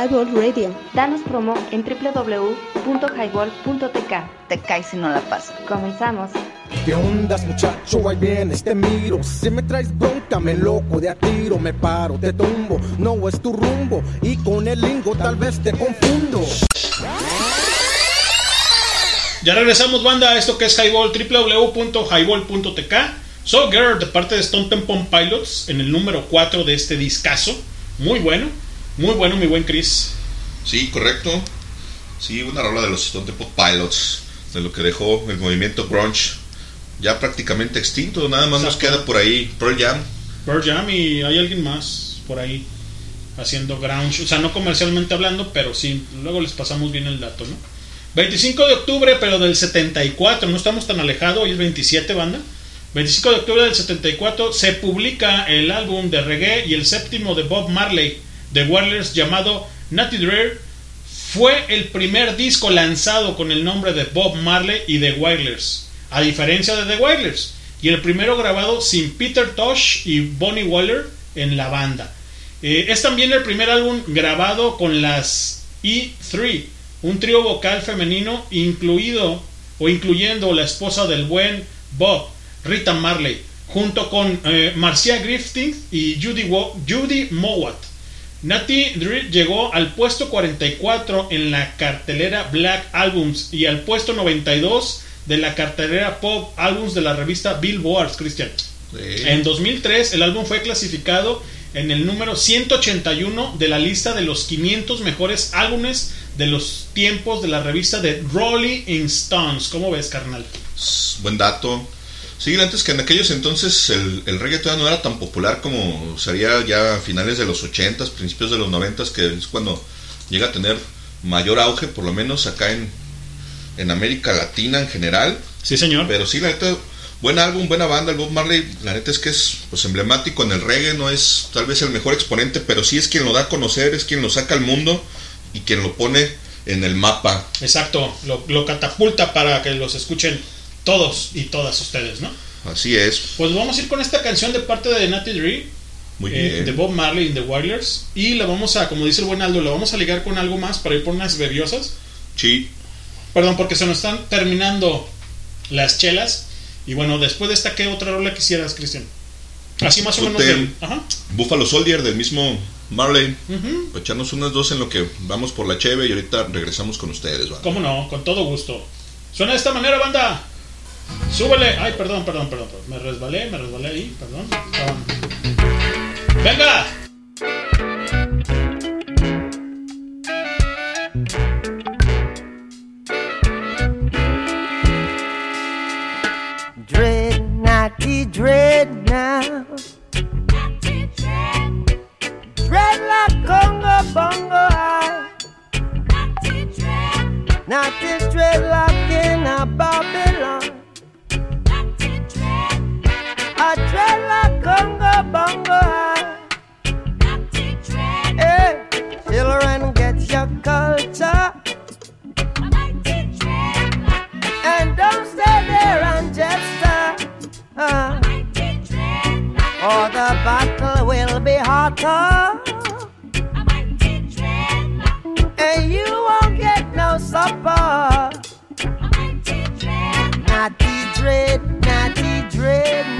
Speaker 4: Highball Radio. Danos promo en www.highball.tk. Te caes si no la pasas. Comenzamos.
Speaker 15: ¿Qué ondas, muchacho? Ahí vienes, te miro. Si me traes bronca, me loco de a tiro. Me paro, te tumbo. No es tu rumbo. Y con el lingo tal vez te confundo.
Speaker 2: Ya regresamos, banda, a esto que es Highball, www.highball.tk. Soul Girl, de parte de Stone Temple Pilots, en el número 4 de este discazo. Muy bueno, muy bueno, mi buen Chris.
Speaker 12: Sí, correcto. Sí, una rola de los Stone Temple Pilots, de lo que dejó el movimiento grunge ya prácticamente extinto. Nada más nos queda por ahí Pearl Jam.
Speaker 2: Pearl Jam y hay alguien más por ahí haciendo grunge. O sea, no comercialmente hablando, pero sí. Luego les pasamos bien el dato, ¿no? 25 de octubre, pero del 74. No estamos tan alejados. Hoy es 27, banda. 25 de octubre del 74 se publica el álbum de reggae y el séptimo de Bob Marley de Wailers llamado Natty Dread. Fue el primer disco lanzado con el nombre de Bob Marley y The Wailers a diferencia de The Wailers, y el primero grabado sin Peter Tosh y Bonnie Waller en la banda. Eh, es también el primer álbum grabado con las E3, un trío vocal femenino incluido o incluyendo la esposa del buen Bob, Rita Marley, junto con eh, Marcia Griffith y Judy, Judy Mowat. Natty Drew llegó al puesto 44 en la cartelera Black Albums y al puesto 92 de la cartelera Pop Albums de la revista Billboard, Christian.
Speaker 12: Sí.
Speaker 2: En 2003 el álbum fue clasificado en el número 181 de la lista de los 500 mejores álbumes de los tiempos de la revista de Rolling Stones. ¿Cómo ves, carnal?
Speaker 12: Buen dato. Sí, antes que en aquellos entonces el, el reggae todavía no era tan popular como sería ya a finales de los 80s, principios de los 90s, que es cuando llega a tener mayor auge, por lo menos acá en, en América Latina en general.
Speaker 2: Sí, señor.
Speaker 12: Pero sí, la neta, buen álbum, buena banda, el Bob Marley, la neta es que es pues emblemático en el reggae, no es tal vez el mejor exponente, pero sí es quien lo da a conocer, es quien lo saca al mundo y quien lo pone en el mapa.
Speaker 2: Exacto, lo, lo catapulta para que los escuchen todos y todas ustedes, ¿no?
Speaker 12: Así es.
Speaker 2: Pues vamos a ir con esta canción de parte de Natty Dream.
Speaker 12: Muy
Speaker 2: eh,
Speaker 12: bien.
Speaker 2: de Bob Marley y The Wailers. Y la vamos a, como dice el buen Aldo, la vamos a ligar con algo más para ir por unas bebiosas.
Speaker 12: Sí.
Speaker 2: Perdón, porque se nos están terminando las chelas. Y bueno, después de esta, ¿qué otra rola quisieras, Cristian? Así más o menos. Del- Ajá.
Speaker 12: Buffalo Soldier del mismo Marley.
Speaker 2: Ujú.
Speaker 12: Echarnos unas dos en lo que vamos por la cheve y ahorita regresamos con ustedes. ¿va?
Speaker 2: ¿Cómo no? Con todo gusto. Suena de esta manera, banda. Súbele. Ay, perdón, perdón, perdón. perdón. Me resbalé, me resbalé ahí, perdón. Estaban- ¡Venga!
Speaker 16: Dread, naughty dread now. Dread like Congo Bongo high. Naughty dread like in a Babylon. Congo Bongo. Hey, children, get your culture. And don't stay there and just uh, or the battle will be hotter. And you won't get no supper. Natty dread, natty dread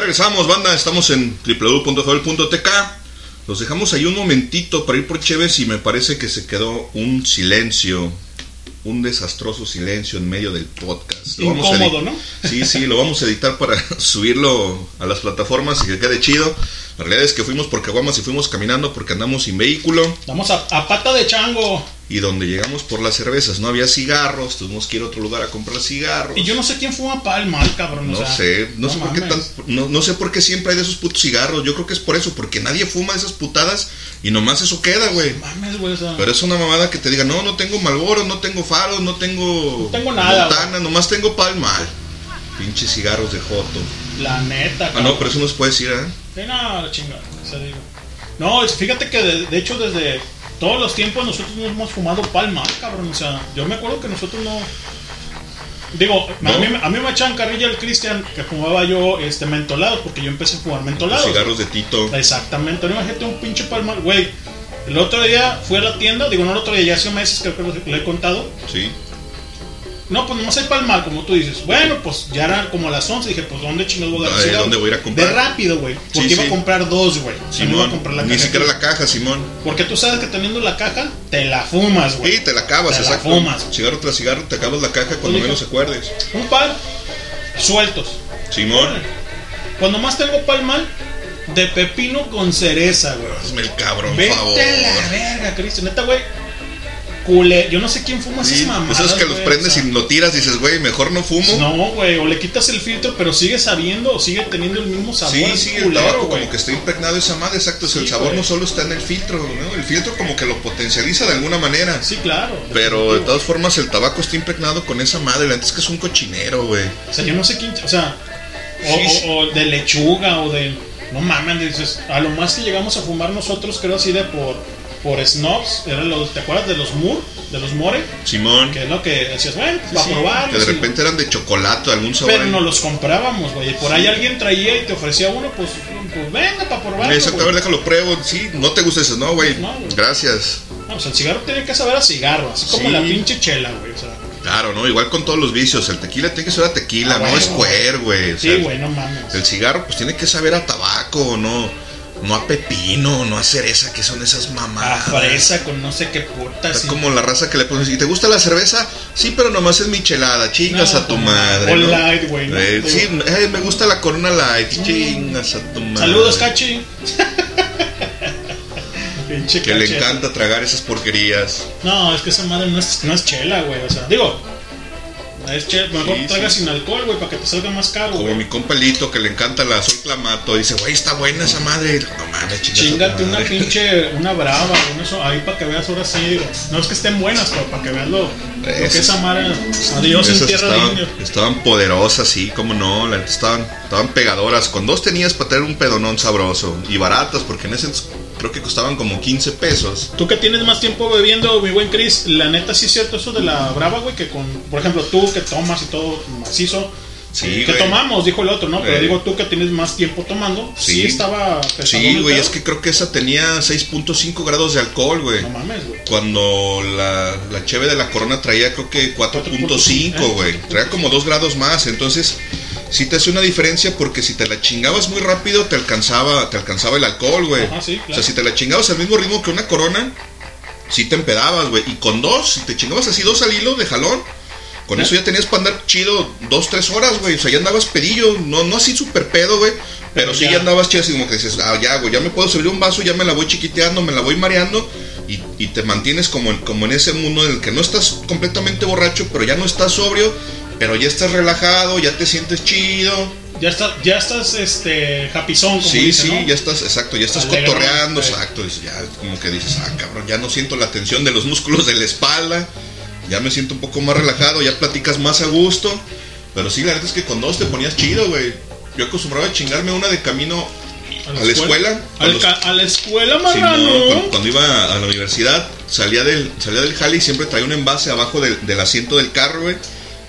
Speaker 12: Ya regresamos, banda. Estamos en www.fabel.tk. Los dejamos ahí un momentito para ir por Cheves y me parece que se quedó un silencio, un desastroso silencio en medio del podcast. Lo vamos a
Speaker 2: Incómodo, ¿no?
Speaker 12: Sí, sí, lo vamos a editar para [LAUGHS] subirlo a las plataformas y que quede chido. La realidad es que fuimos por Caguamas y fuimos caminando porque andamos sin vehículo.
Speaker 2: Vamos a, a pata de chango.
Speaker 12: Y donde llegamos por las cervezas no había cigarros, tuvimos que ir a otro lugar a comprar cigarros.
Speaker 2: Y yo no sé quién fuma pal mal, cabrón. o
Speaker 12: No
Speaker 2: sea,
Speaker 12: sé, no, sé por qué tan- no, no sé por qué siempre hay de esos putos cigarros. Yo creo que es por eso, porque nadie fuma esas putadas y nomás eso queda, güey.
Speaker 2: Mames, güey, o sea,
Speaker 12: Pero es una mamada que te diga, no, no tengo Malboro, no tengo faros, no tengo.
Speaker 2: No tengo nada,
Speaker 12: Montana, nomás tengo Palmal. Pinches cigarros de Joto.
Speaker 2: La neta,
Speaker 12: Ah,
Speaker 2: cabrón.
Speaker 12: no, pero eso no se puede decir, ¿eh?
Speaker 2: No, la chingada, digo. No, fíjate que de, de hecho desde todos los tiempos nosotros no hemos fumado palma, cabrón. O sea, yo me acuerdo que nosotros no. Digo, a, mí, a mí me echaban carrilla el Cristian que fumaba yo este mentolados, porque yo empecé a fumar mentolados.
Speaker 12: Los cigarros de Tito.
Speaker 2: Exactamente, no imagínate un pinche palma, güey. El otro día fui a la tienda, digo, no el otro día, ya hace meses creo que lo, le he contado.
Speaker 12: Sí.
Speaker 2: No, pues no sé palmar, como tú dices. Bueno, pues ya eran como las 11. Dije, pues ¿dónde chingados voy a
Speaker 12: a ir a comprar?
Speaker 2: De rápido, güey. Porque
Speaker 12: Sí,
Speaker 2: iba
Speaker 12: sí.
Speaker 2: a comprar dos, güey. O sea, no iba a comprar la
Speaker 12: Ni
Speaker 2: caja
Speaker 12: siquiera
Speaker 2: aquí.
Speaker 12: la caja, Simón.
Speaker 2: Porque tú sabes que teniendo la caja, te la fumas, güey.
Speaker 12: Sí, te la acabas,
Speaker 2: Te la fumas.
Speaker 12: Cigarro tras cigarro, te acabas la caja cuando
Speaker 2: Oye,
Speaker 12: menos acuerdes.
Speaker 2: Un par, sueltos.
Speaker 12: Simón.
Speaker 2: Cuando más tengo palmal, de pepino con cereza, güey.
Speaker 12: Hazme el cabrón,
Speaker 2: Vete
Speaker 12: favor.
Speaker 2: a la verga, Cristo. Neta, güey. Yo no sé quién fuma
Speaker 12: Sí,
Speaker 2: esas mamadas.
Speaker 12: esos que los
Speaker 2: güey,
Speaker 12: prendes
Speaker 2: o sea,
Speaker 12: y lo tiras, dices, güey, mejor no fumo.
Speaker 2: No, güey, o le quitas el filtro, pero sigue sabiendo, o sigue teniendo el mismo sabor.
Speaker 12: Sí, sí, el tabaco
Speaker 2: güey.
Speaker 12: como que está impregnado esa madre, exacto. es el
Speaker 2: Sí,
Speaker 12: sabor
Speaker 2: güey.
Speaker 12: no solo está en el filtro, ¿no? El filtro como que lo potencializa de alguna manera.
Speaker 2: Sí, claro.
Speaker 12: Pero de todas formas el tabaco está impregnado con esa madre. La neta es que es un cochinero, güey.
Speaker 2: O sea, yo no sé quién. O sea, o,
Speaker 12: Sí,
Speaker 2: o- o de lechuga o de. No mames, dices. A lo más que llegamos a fumar nosotros, creo así de por. Por snobs, eran los, ¿te acuerdas de los Moore? De los More,
Speaker 12: Simón.
Speaker 2: que es lo que decías, bueno, pues, para
Speaker 12: Sí,
Speaker 2: probarlos.
Speaker 12: que de repente eran de chocolate, algún sabor.
Speaker 2: Pero
Speaker 12: ahí.
Speaker 2: no los comprábamos, güey. Por ahí alguien traía y te ofrecía uno, pues, pues venga para probarlo.
Speaker 12: Exacto, a ver, déjalo pruebo. Sí, no te gusta eso, no, güey.
Speaker 2: No.
Speaker 12: Gracias.
Speaker 2: No, o sea, el cigarro tiene que saber a cigarro, así como la pinche chela, güey. O sea,
Speaker 12: Claro, ¿no? Igual con todos los vicios. El tequila tiene que saber a tequila,
Speaker 2: Ah,
Speaker 12: no
Speaker 2: bueno.
Speaker 12: es square, güey. O
Speaker 2: sí, güey, no mames.
Speaker 12: El cigarro, pues tiene que saber a tabaco, no, no a pepino, no a cereza, que son esas
Speaker 2: A
Speaker 12: mamadas.
Speaker 2: fresa con no sé qué putas.
Speaker 12: Es como la raza que le pones, ¿y te gusta la cerveza? Sí, pero nomás es michelada, chingas
Speaker 2: No,
Speaker 12: a tu madre.
Speaker 2: o
Speaker 12: ¿no?
Speaker 2: light, güey, ¿no?
Speaker 12: Eh, sí, eh, me gusta la corona light, chingas a tu madre.
Speaker 2: Saludos, Cachi. [LAUGHS]
Speaker 12: Que le encanta tragar esas porquerías.
Speaker 2: No, es que esa madre no es, no es chela, güey. O sea, digo, es chela. Mejor
Speaker 12: Sí,
Speaker 2: traga
Speaker 12: sí.
Speaker 2: sin alcohol, güey, para que te salga más caro,
Speaker 12: Como
Speaker 2: güey.
Speaker 12: mi compa Lito, que le encanta la sol clamato, dice, güey, está buena esa madre. No mames,
Speaker 2: Chingate una pinche, una brava, una eso, ahí para que veas ahora sí, digo. No es que estén buenas, pero para que veas lo, lo que
Speaker 12: Esas-
Speaker 2: esa madre. Adiós en tierra de
Speaker 12: estaban,
Speaker 2: indio.
Speaker 12: estaban poderosas, sí, como no, la estaban, estaban pegadoras. Con dos tenías para tener un pedonón sabroso. Y baratas, porque en ese creo que costaban como 15 pesos.
Speaker 2: Tú que tienes más tiempo bebiendo, mi buen Chris, la neta sí es cierto eso de la brava, güey, que con, por ejemplo, tú que tomas y todo macizo.
Speaker 12: Sí,
Speaker 2: que
Speaker 12: güey.
Speaker 2: tomamos, dijo el otro, ¿no? Pero digo tú que tienes más tiempo tomando, sí,
Speaker 12: Sí.
Speaker 2: estaba pesadón
Speaker 12: Sí, güey, es que creo que esa tenía 6.5 grados de alcohol, güey.
Speaker 2: No mames, güey.
Speaker 12: Cuando la, la cheve de la corona traía creo que 4.5,
Speaker 2: Eh,
Speaker 12: güey. Traía como 2 grados más, entonces sí te hace una diferencia porque si te la chingabas muy rápido te alcanzaba, te alcanzaba el alcohol, güey.
Speaker 2: Sí, claro.
Speaker 12: O sea, si te la chingabas al mismo ritmo que una corona, sí te empedabas, güey. Y con dos, si te chingabas así dos al hilo de jalón, con
Speaker 2: ¿Eh?
Speaker 12: eso ya tenías para andar chido dos, tres horas, güey. O sea, ya andabas pedillo, no, no así súper pedo, güey. Pero sí
Speaker 2: ya.
Speaker 12: ya andabas chido, así como que dices, ah, ya, güey, ya me puedo servir un vaso, ya me la voy chiquiteando, me la voy mareando. Y, y te mantienes como en, como en ese mundo en el que no estás completamente borracho, pero ya no estás sobrio, pero ya estás relajado, ya te sientes chido.
Speaker 2: Ya, está, ya estás, este, japizón, como
Speaker 12: Sí,
Speaker 2: dice,
Speaker 12: sí,
Speaker 2: ¿no?
Speaker 12: ya estás, exacto, ya estás
Speaker 2: Alegre,
Speaker 12: cotorreando, exacto. Ya como que dices, ah, cabrón, ya no siento la tensión de los músculos de la espalda, ya me siento un poco más relajado, ya platicas más a gusto. Pero sí, la verdad es que con dos te ponías chido, güey. Yo acostumbraba a chingarme una de camino a la escuela.
Speaker 2: A
Speaker 12: cuando-
Speaker 2: la, ca- a la escuela,
Speaker 12: Sí,
Speaker 2: marrano.
Speaker 12: no, cuando, cuando iba a la universidad, salía del, salía del jale y siempre traía un envase abajo del, del asiento del carro, güey.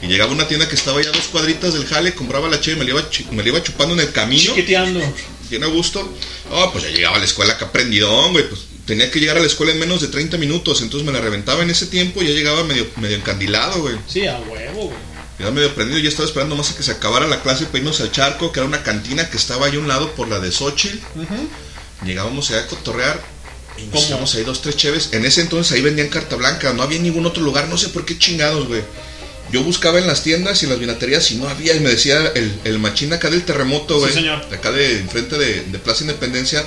Speaker 12: Y llegaba a una tienda que estaba ya a dos cuadritas del jale, compraba la cheve y me la iba, me la iba chupando en el camino.
Speaker 2: Chiquiteando.
Speaker 12: Bien a gusto. Oh, pues ya llegaba a la escuela acá prendidón, güey. Pues tenía que llegar a la escuela en menos de 30 minutos. Entonces me la reventaba en ese tiempo y ya llegaba medio, medio encandilado, güey.
Speaker 2: Sí, a huevo, güey.
Speaker 12: Ya medio prendido. Ya estaba esperando más a que se acabara la clase para irnos al charco, que era una cantina que estaba ahí a un lado por la de Xochitl. Llegábamos allá a cotorrear y ahí dos, tres cheves. En ese entonces ahí vendían carta blanca, no había ningún otro lugar, no sé por qué chingados, güey. Yo buscaba en las tiendas y en las vinaterías y no había, y me decía el, el machín acá del terremoto,
Speaker 2: Sí,
Speaker 12: güey.
Speaker 2: señor.
Speaker 12: De acá de enfrente de, de Plaza Independencia.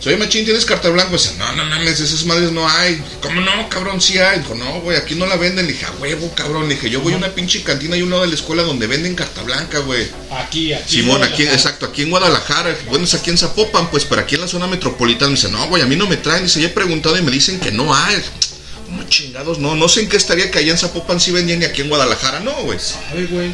Speaker 12: Soy machín, ¿tienes carta blanca? Dice, no, no mames, esas madres no hay. ¿Cómo no, cabrón? Sí hay. Dijo, no, güey, aquí no la venden. Le dije, a huevo, cabrón. Le dije, yo voy a una pinche cantina y un lado de la escuela donde venden carta blanca, güey.
Speaker 2: Aquí, aquí.
Speaker 12: Simón, aquí, exacto, aquí en Guadalajara, bueno, es aquí en Zapopan, pues, pero aquí en la zona metropolitana me dice, no, güey, a mí no me traen, dice, ya he preguntado y me dicen que no hay. ¿Cómo chingados? No, no sé en qué estaría que allá en Zapopan sí vendían y aquí en Guadalajara no, güey.
Speaker 2: Sabe, güey.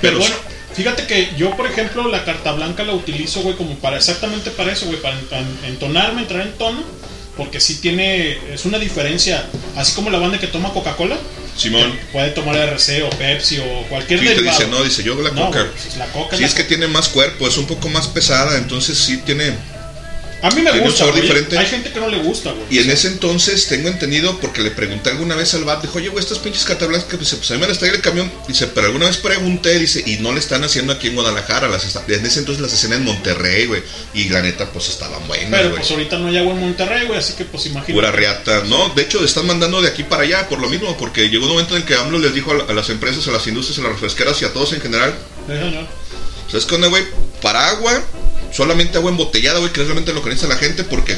Speaker 12: Pero
Speaker 2: Pero bueno, fíjate que yo, por ejemplo, la carta blanca la utilizo, güey, como para exactamente para eso, güey, para en- entonarme, entrar en tono. Porque sí tiene, es una diferencia. Así como la banda que toma Coca-Cola,
Speaker 12: Simón.
Speaker 2: puede tomar RC o Pepsi o cualquier
Speaker 12: Sí, te dice, no, dice, yo la
Speaker 2: No,
Speaker 12: coca.
Speaker 2: güey, pues, la coca
Speaker 12: Sí,
Speaker 2: la
Speaker 12: es que tiene más cuerpo, es un poco más pesada, entonces sí tiene...
Speaker 2: A mí me
Speaker 12: tiene un
Speaker 2: gusta,
Speaker 12: sabor
Speaker 2: güey.
Speaker 12: diferente.
Speaker 2: Hay gente que no le gusta, güey.
Speaker 12: Y en ese entonces tengo entendido, porque le pregunté alguna vez al bar, dijo, oye, güey, estas pinches cartas blancas que pues, pues a mí me las trae el camión. Dice, pero alguna vez pregunté, dice, y no le están haciendo aquí en Guadalajara, las en ese entonces las hacían en Monterrey, güey. Y la neta, pues estaban buenas,
Speaker 2: Pero
Speaker 12: güey.
Speaker 2: pues ahorita no hay agua en Monterrey, güey, así que pues imagínate.
Speaker 12: Pura riata. No, de hecho, están mandando de aquí para allá por lo mismo, porque llegó un momento en el que AMLO les dijo a las empresas, a las industrias, a las refresqueras y a todos en general,
Speaker 2: Sí, señor.
Speaker 12: ¿sabes qué onda, güey? Para agua, solamente agua embotellada, güey, que es realmente lo que necesita la gente, porque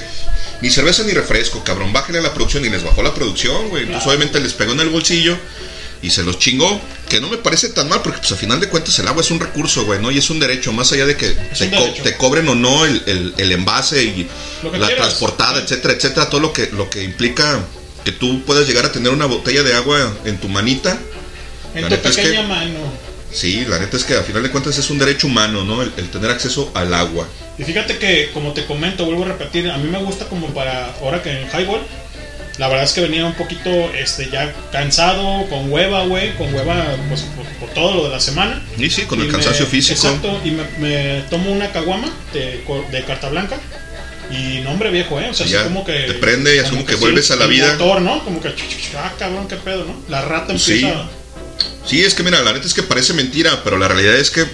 Speaker 12: ni cerveza ni refresco, cabrón. Bájale a la producción y les bajó la producción, güey. Entonces, obviamente, les pegó en el bolsillo y se los chingó. Que no me parece tan mal, porque, pues, a final de cuentas, el agua es un recurso, güey, ¿no? Y es un derecho, más allá de que te, co- cobren o no el, el- el envase y la
Speaker 2: quieras.
Speaker 12: transportada, etcétera, etcétera. Todo lo que, lo que implica que tú puedas llegar a tener una botella de agua en tu manita.
Speaker 2: En
Speaker 12: La
Speaker 2: tu
Speaker 12: neta es que-
Speaker 2: pequeña mano.
Speaker 12: Sí, la neta es que a final de cuentas es un derecho humano, ¿no? El, el tener acceso al agua.
Speaker 2: Y fíjate que, como te comento, vuelvo a repetir, a mí me gusta como para ahora que en Highball, la verdad es que venía un poquito este ya cansado, con hueva, güey, con hueva pues, por, por todo lo de la semana.
Speaker 12: Y sí, con el
Speaker 2: Y
Speaker 12: cansancio
Speaker 2: me-
Speaker 12: físico.
Speaker 2: Exacto, y me, me tomo una caguama de, de carta blanca. Y no, hombre viejo, ¿eh? O sea,
Speaker 12: Sí, ya
Speaker 2: como que.
Speaker 12: te prende y es como que
Speaker 2: sí,
Speaker 12: vuelves a la
Speaker 2: el
Speaker 12: vida.
Speaker 2: motor, ¿no? Como que. Ah, cabrón, qué pedo, ¿no? La rata
Speaker 12: Sí.
Speaker 2: empieza.
Speaker 12: Sí, es que mira, la neta es que parece mentira, pero la realidad es que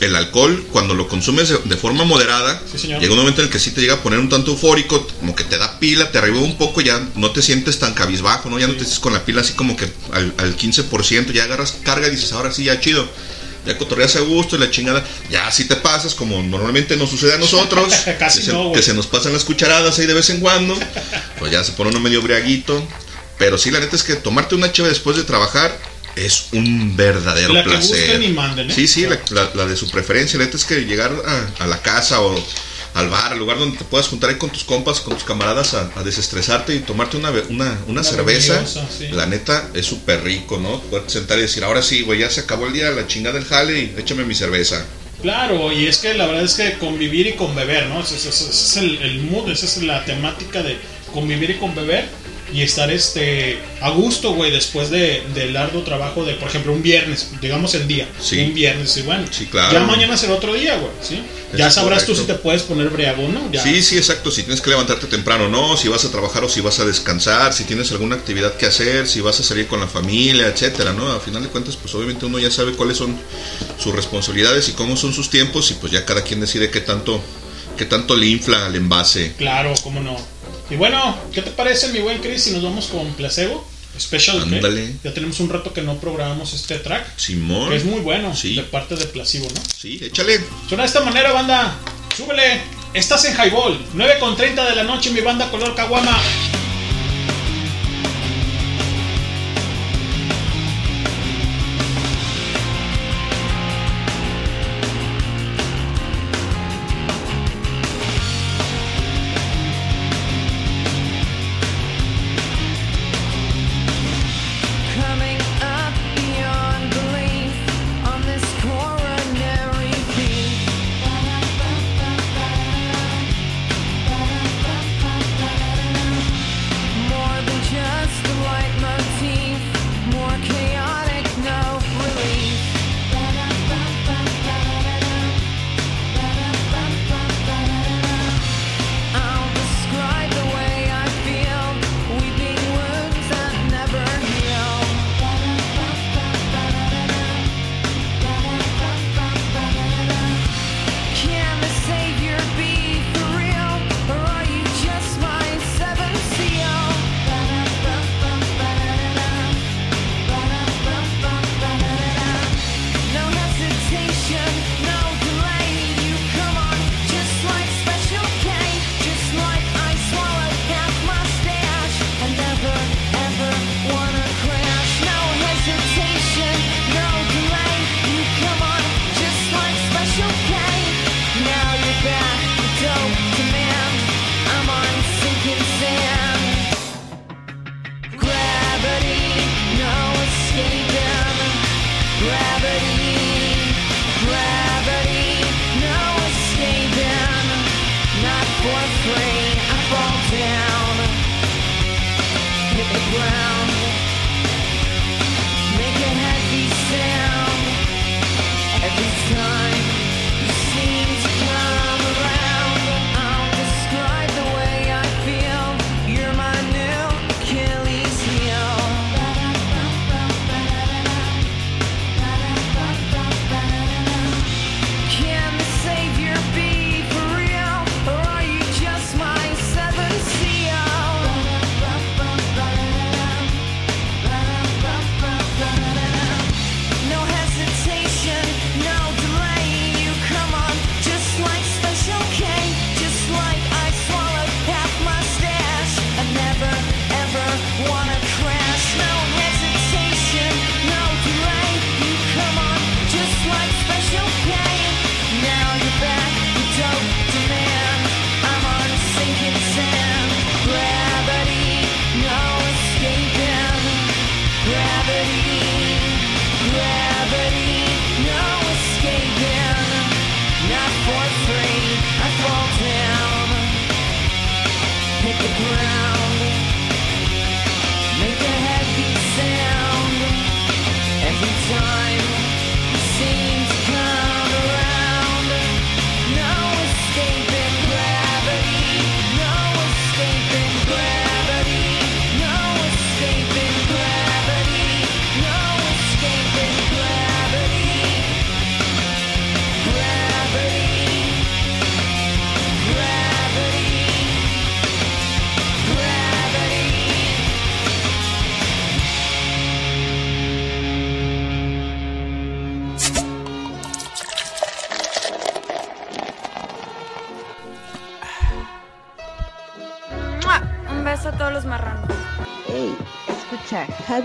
Speaker 12: el alcohol, cuando lo consumes de, forma moderada, llega un momento en el que sí te llega a poner un tanto eufórico, como que te da pila, te arriba un poco, ya no te sientes tan cabizbajo, ¿no? Ya no te sientes con la pila así como que al, al 15%, ya agarras carga y dices, ahora sí, ya chido. Ya cotorreas a gusto y la chingada. Ya si te pasas, como normalmente nos sucede a nosotros, [LAUGHS]
Speaker 2: Casi
Speaker 12: que, se,
Speaker 2: no, güey.
Speaker 12: que se nos pasan las cucharadas ahí de vez en cuando, pues ya se pone uno medio briaguito. Pero sí, la neta es que tomarte una cheve después de trabajar es un verdadero
Speaker 2: La que
Speaker 12: placer.
Speaker 2: y manden, ¿eh?
Speaker 12: Sí, sí, la, la- la de su preferencia. La neta es que llegar a, a la casa o al bar, al lugar donde te puedas juntar ahí con tus compas, con tus camaradas a, a desestresarte y tomarte una, una, una cerveza.
Speaker 2: sí.
Speaker 12: La neta es súper rico, ¿no? Poder sentar y decir, ahora sí, güey, ya se acabó el día, la chingada del jale y échame mi cerveza.
Speaker 2: Claro, y es que la verdad es que convivir y con beber, ¿no? Ese, ese- ese es el, el mood, esa es la temática de convivir y con beber y estar este a gusto, güey, después de, del arduo trabajo de, por ejemplo, un viernes, digamos el día,
Speaker 12: Sí.
Speaker 2: un viernes, y bueno,
Speaker 12: Sí, claro.
Speaker 2: ya mañana será otro día, güey, ¿sí? Ya sabrás tú si te puedes poner briago o no, ya.
Speaker 12: Sí, sí, exacto. Si tienes que levantarte temprano o no, si vas a trabajar o si vas a descansar, si tienes alguna actividad que hacer, si vas a salir con la familia, etcétera, ¿no? A final de cuentas, pues obviamente uno ya sabe cuáles son sus responsabilidades y cómo son sus tiempos y pues ya cada quien decide qué tanto qué tanto le infla al envase.
Speaker 2: Claro, cómo no. Y bueno, ¿qué te parece, mi buen Chris, si nos vamos con Placebo? Special. Ya tenemos un rato que no programamos este track.
Speaker 12: Simón.
Speaker 2: Que es muy bueno,
Speaker 12: Sí.
Speaker 2: de parte de Placebo, ¿no?
Speaker 12: Sí, échale.
Speaker 2: Suena de esta manera, banda. Súbele. Estás en Highball. 9 con 30 de la noche, mi banda color caguama.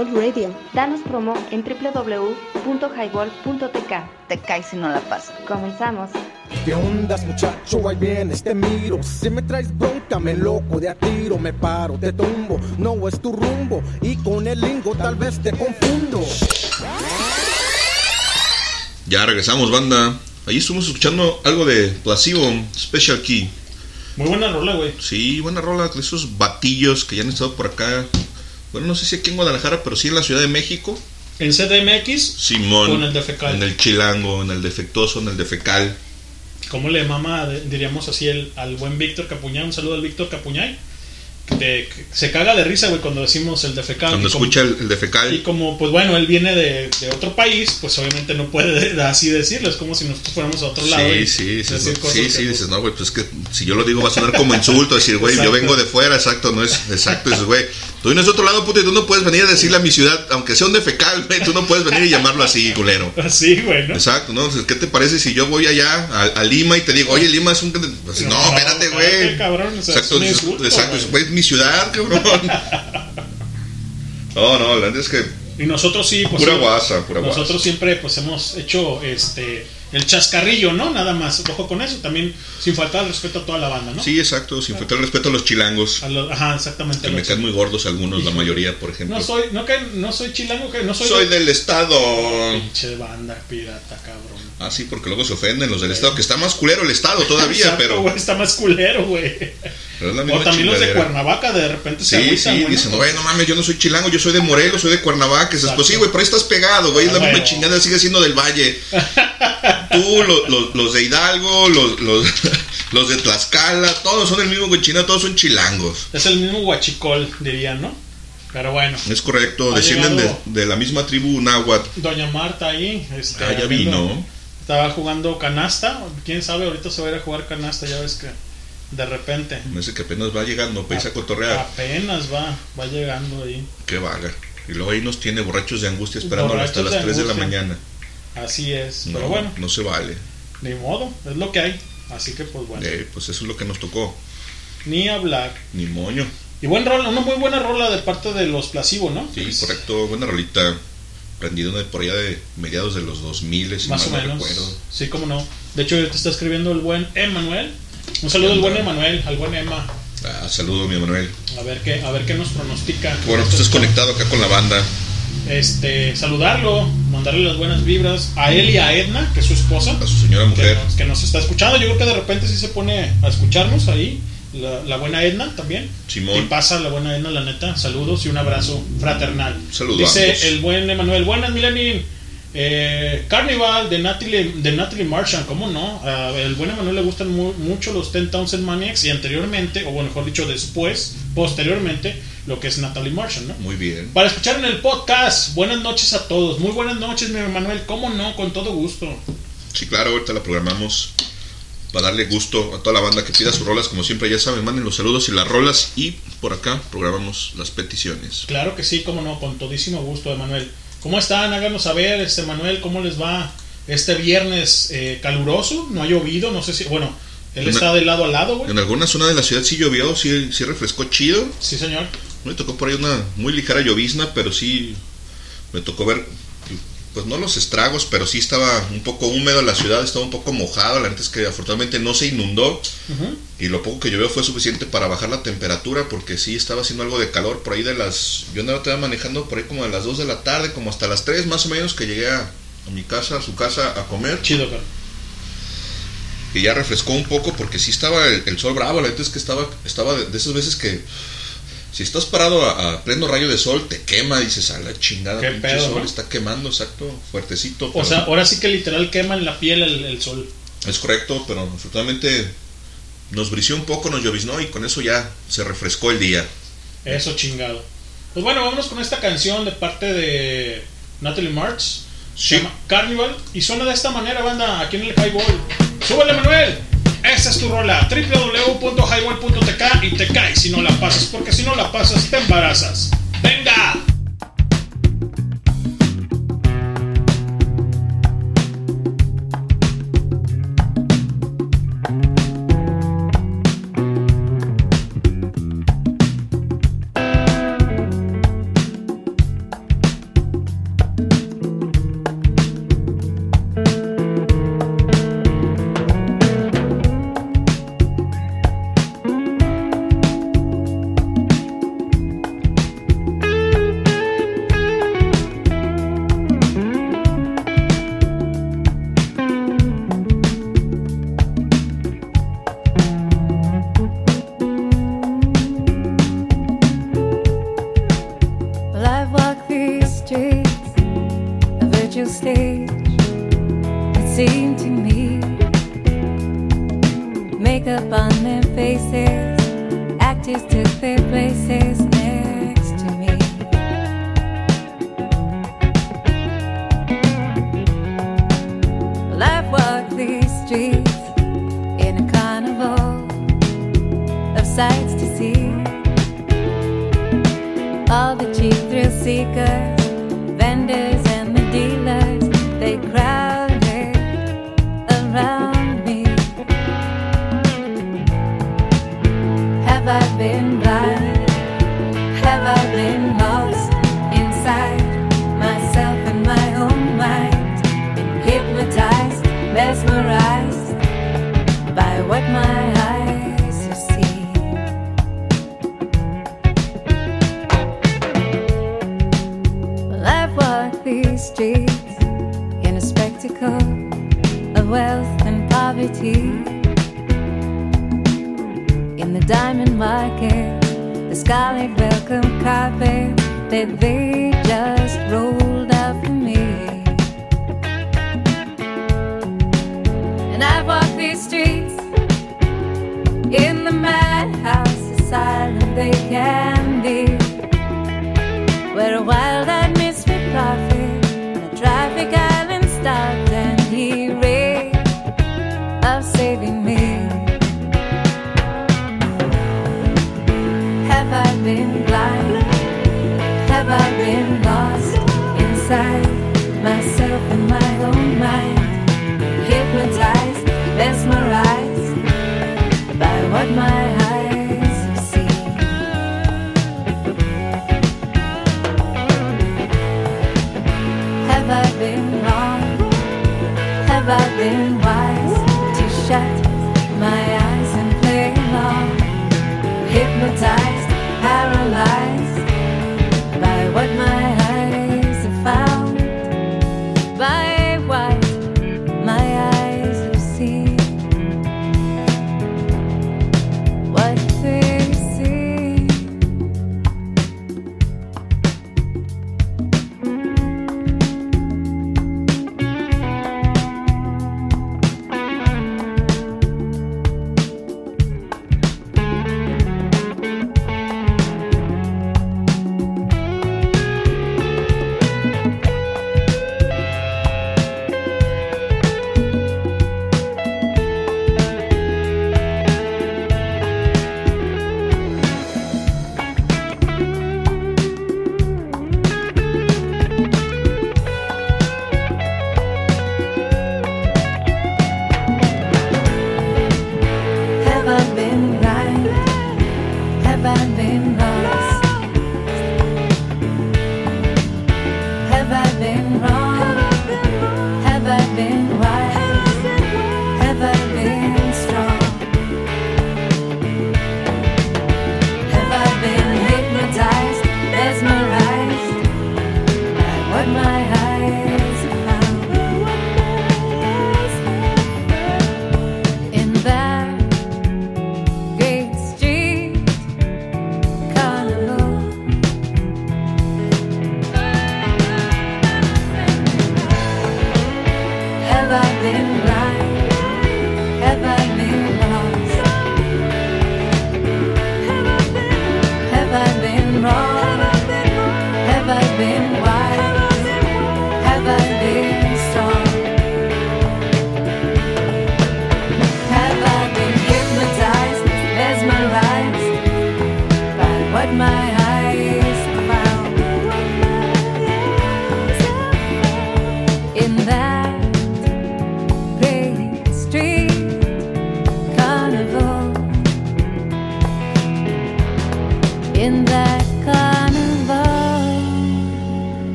Speaker 4: Highball Radio. Danos promo en www.highball.tk.
Speaker 17: Te caes si no la pasas.
Speaker 4: Comenzamos.
Speaker 15: ¿Qué ondas, muchacho? Ahí vienes, te miro. Si me traes bronca, me loco de a tiro. Me paro, te tumbo. No es tu rumbo. Y con el lingo tal vez te confundo.
Speaker 12: Ya regresamos, banda. Ahí estuvimos escuchando algo de Placebo Special Key.
Speaker 2: Muy buena rola, güey.
Speaker 12: Sí, buena rola de esos batillos que ya han estado por acá. Bueno, no sé si aquí en Guadalajara, pero sí en la Ciudad de México.
Speaker 2: En CDMX.
Speaker 12: Simón.
Speaker 2: En el Defecal.
Speaker 12: En el chilango, en el defectuoso, en el defecal.
Speaker 2: ¿Cómo le mama, diríamos así, el, al buen Víctor Capuñay? Un saludo al Víctor Capuñay. De- se caga de risa, güey, cuando decimos el defecal.
Speaker 12: Cuando
Speaker 2: Y como-
Speaker 12: escucha el, el defecal.
Speaker 2: Y como, pues bueno, él viene de, de otro país, pues obviamente no puede [LAUGHS] así decirlo. Es como si nosotros fuéramos a otro lado. y
Speaker 12: Sí, sí, dices,
Speaker 2: decir
Speaker 12: no,
Speaker 2: cosas
Speaker 12: sí,
Speaker 2: que,
Speaker 12: sí, dices, no, güey, pues es que si yo lo digo va a sonar como insulto, decir, güey, yo vengo de fuera, exacto, no es, exacto, dices, güey, tú vienes de otro lado, puto, y tú no puedes venir a decirle a mi ciudad, aunque sea un defecal, güey, tú no puedes venir y llamarlo así, culero. [LAUGHS]
Speaker 2: Así, güey, ¿no?
Speaker 12: Exacto, ¿no? Entonces, ¿Qué te parece si yo voy allá a, a Lima y te digo, oye, Lima es un... Pues, no, espérate, güey.
Speaker 2: cabrón, o sea,
Speaker 12: exacto,
Speaker 2: es un insulto,
Speaker 12: exacto,
Speaker 2: güey.
Speaker 12: Mi ciudad, cabrón. no, no, la verdad es que
Speaker 2: Y nosotros sí, pues.
Speaker 12: Pura guasa, pura
Speaker 2: Nosotros
Speaker 12: guasa.
Speaker 2: siempre, pues hemos hecho este el chascarrillo, ¿no? Nada más. Ojo con eso. También sin faltar el respeto a toda la banda, ¿no?
Speaker 12: sí, exacto, sin faltar el respeto a los chilangos,
Speaker 2: A los- ajá, exactamente.
Speaker 12: que me caen muy gordos algunos, la mayoría, por ejemplo.
Speaker 2: no soy, no, que, no soy chilango, que no soy.
Speaker 12: Soy del estado.
Speaker 2: Pinche banda pirata, cabrón.
Speaker 12: Ah, sí, porque luego se ofenden los del estado, que está más culero el estado todavía,
Speaker 2: Exacto,
Speaker 12: pero,
Speaker 2: está más culero, güey.
Speaker 12: Pero es la
Speaker 2: O también los de. Cuernavaca de repente se agüitan,
Speaker 12: sí,
Speaker 2: güey,
Speaker 12: dicen,
Speaker 2: ¿no?
Speaker 12: güey, no mames, yo no soy chilango, yo soy de Morelos, soy de Cuernavaca. Dices, pues sí, güey, pero ahí estás pegado, güey, es la
Speaker 2: Ah,
Speaker 12: misma chingada, sigue siendo del Valle. [LAUGHS] Tú, lo- lo- los de Hidalgo, los, los, [LAUGHS] los de Tlaxcala, todos son el mismo cochina, todos son chilangos.
Speaker 2: Es el mismo guachicol, dirían, ¿no? Pero bueno.
Speaker 12: Es correcto, descienden de, de la misma tribu náhuatl.
Speaker 2: Doña Marta ahí. Este,
Speaker 12: Ah, ya vi,
Speaker 2: viendo-
Speaker 12: ¿no?
Speaker 2: Estaba jugando canasta. Quién sabe, ahorita se va a ir a jugar canasta. Ya ves que de repente.
Speaker 12: Me dice que apenas va llegando, para irse a cotorrear.
Speaker 2: Apenas va, va llegando ahí.
Speaker 12: Qué vaga. Y luego ahí nos tiene borrachos de angustia esperando hasta las
Speaker 2: de
Speaker 12: 3 de la mañana.
Speaker 2: Así es.
Speaker 12: No,
Speaker 2: Pero bueno,
Speaker 12: no se vale.
Speaker 2: ni modo, es lo que hay. Así que pues bueno,
Speaker 12: Eh, pues eso es lo que nos tocó.
Speaker 2: ni hablar.
Speaker 12: Ni moño.
Speaker 2: Y buen rola, una muy buena rola de parte de los Placebo, ¿no?
Speaker 12: Sí, correcto. Buena rolita. Prendido de por allá de mediados de los 2000, si
Speaker 2: Más o menos.
Speaker 12: recuerdo.
Speaker 2: Sí, como no. De hecho, te está escribiendo el buen Emanuel. Un saludo al buen Emanuel, al buen Emma.
Speaker 12: Ah, saludo, mi Manuel.
Speaker 2: A ver qué, a ver qué nos pronostica.
Speaker 12: Bueno, pues estás conectado acá con la banda.
Speaker 2: Este, saludarlo, mandarle las buenas vibras a él y a Edna, que es su esposa.
Speaker 12: A su señora mujer.
Speaker 2: Que nos, que nos está escuchando. Yo creo que de repente sí se pone a escucharnos ahí. La, la buena Edna también.
Speaker 12: Simón.
Speaker 2: Y pasa la buena Edna, la neta. Saludos y un abrazo fraternal.
Speaker 12: Saludos
Speaker 2: Dice el buen Emanuel. Buenas, Milenin. Eh, Carnival de Natalie, de Natalie Marshall, ¿cómo no? A el buen Emanuel le gustan mu- mucho los Ten Thousand Maniacs y anteriormente, o bueno, mejor dicho, después, posteriormente, lo que es Natalie Marshall, ¿no?
Speaker 12: Muy bien.
Speaker 2: Para escuchar en el podcast, buenas noches a todos. Muy buenas noches, mi Emanuel. ¿Cómo no? Con todo gusto.
Speaker 12: Sí, claro, ahorita la programamos para darle gusto a toda la banda que pida sus rolas. Como siempre, ya saben, manden los saludos y las rolas. Y por acá programamos las peticiones.
Speaker 2: Claro que sí, cómo no, con todísimo gusto, Emanuel. ¿Cómo están? Háganos saber, este Manuel, ¿cómo les va este viernes eh, caluroso? No ha llovido, no sé si. Bueno, él
Speaker 12: Una-
Speaker 2: está de lado a lado, güey.
Speaker 12: En alguna zona de la ciudad sí llovió, sí, sí refrescó chido.
Speaker 2: Sí, señor.
Speaker 12: Me tocó por ahí una muy ligera llovizna, pero sí me tocó ver, pues no los estragos, pero sí estaba un poco húmedo la ciudad, estaba un poco mojada. La neta es que afortunadamente no se inundó y lo poco que llovió fue suficiente para bajar la temperatura porque sí estaba haciendo algo de calor por ahí de las. Yo andaba todavía manejando por ahí como de las 2 de la tarde, como hasta las 3 más o menos que llegué a, a mi casa, a su casa a comer.
Speaker 2: Chido, cara.
Speaker 12: Y ya refrescó un poco porque sí estaba el, el sol bravo, la neta es que estaba, estaba de, de esas veces que si estás parado a, a pleno rayo de sol te quema, dices a la chingada,
Speaker 2: Qué pedo,
Speaker 12: sol
Speaker 2: ¿no?
Speaker 12: está quemando, exacto, fuertecito.
Speaker 2: O
Speaker 12: pero-
Speaker 2: sea, ahora sí que literal quema en la piel el, el sol.
Speaker 12: es correcto, pero afortunadamente nos brició un poco, nos lloviznó y con eso ya se refrescó el día.
Speaker 2: Eso chingado. Pues bueno, vámonos con esta canción de parte de Natalie March. Se llama Carnival. Y suena de esta manera, banda, aquí en el Highball. ¡Súbele, Manuel! Esta es tu rola. www.highball.tk y te caes si no la pasas. Porque si no la pasas, te embarazas. ¡Venga!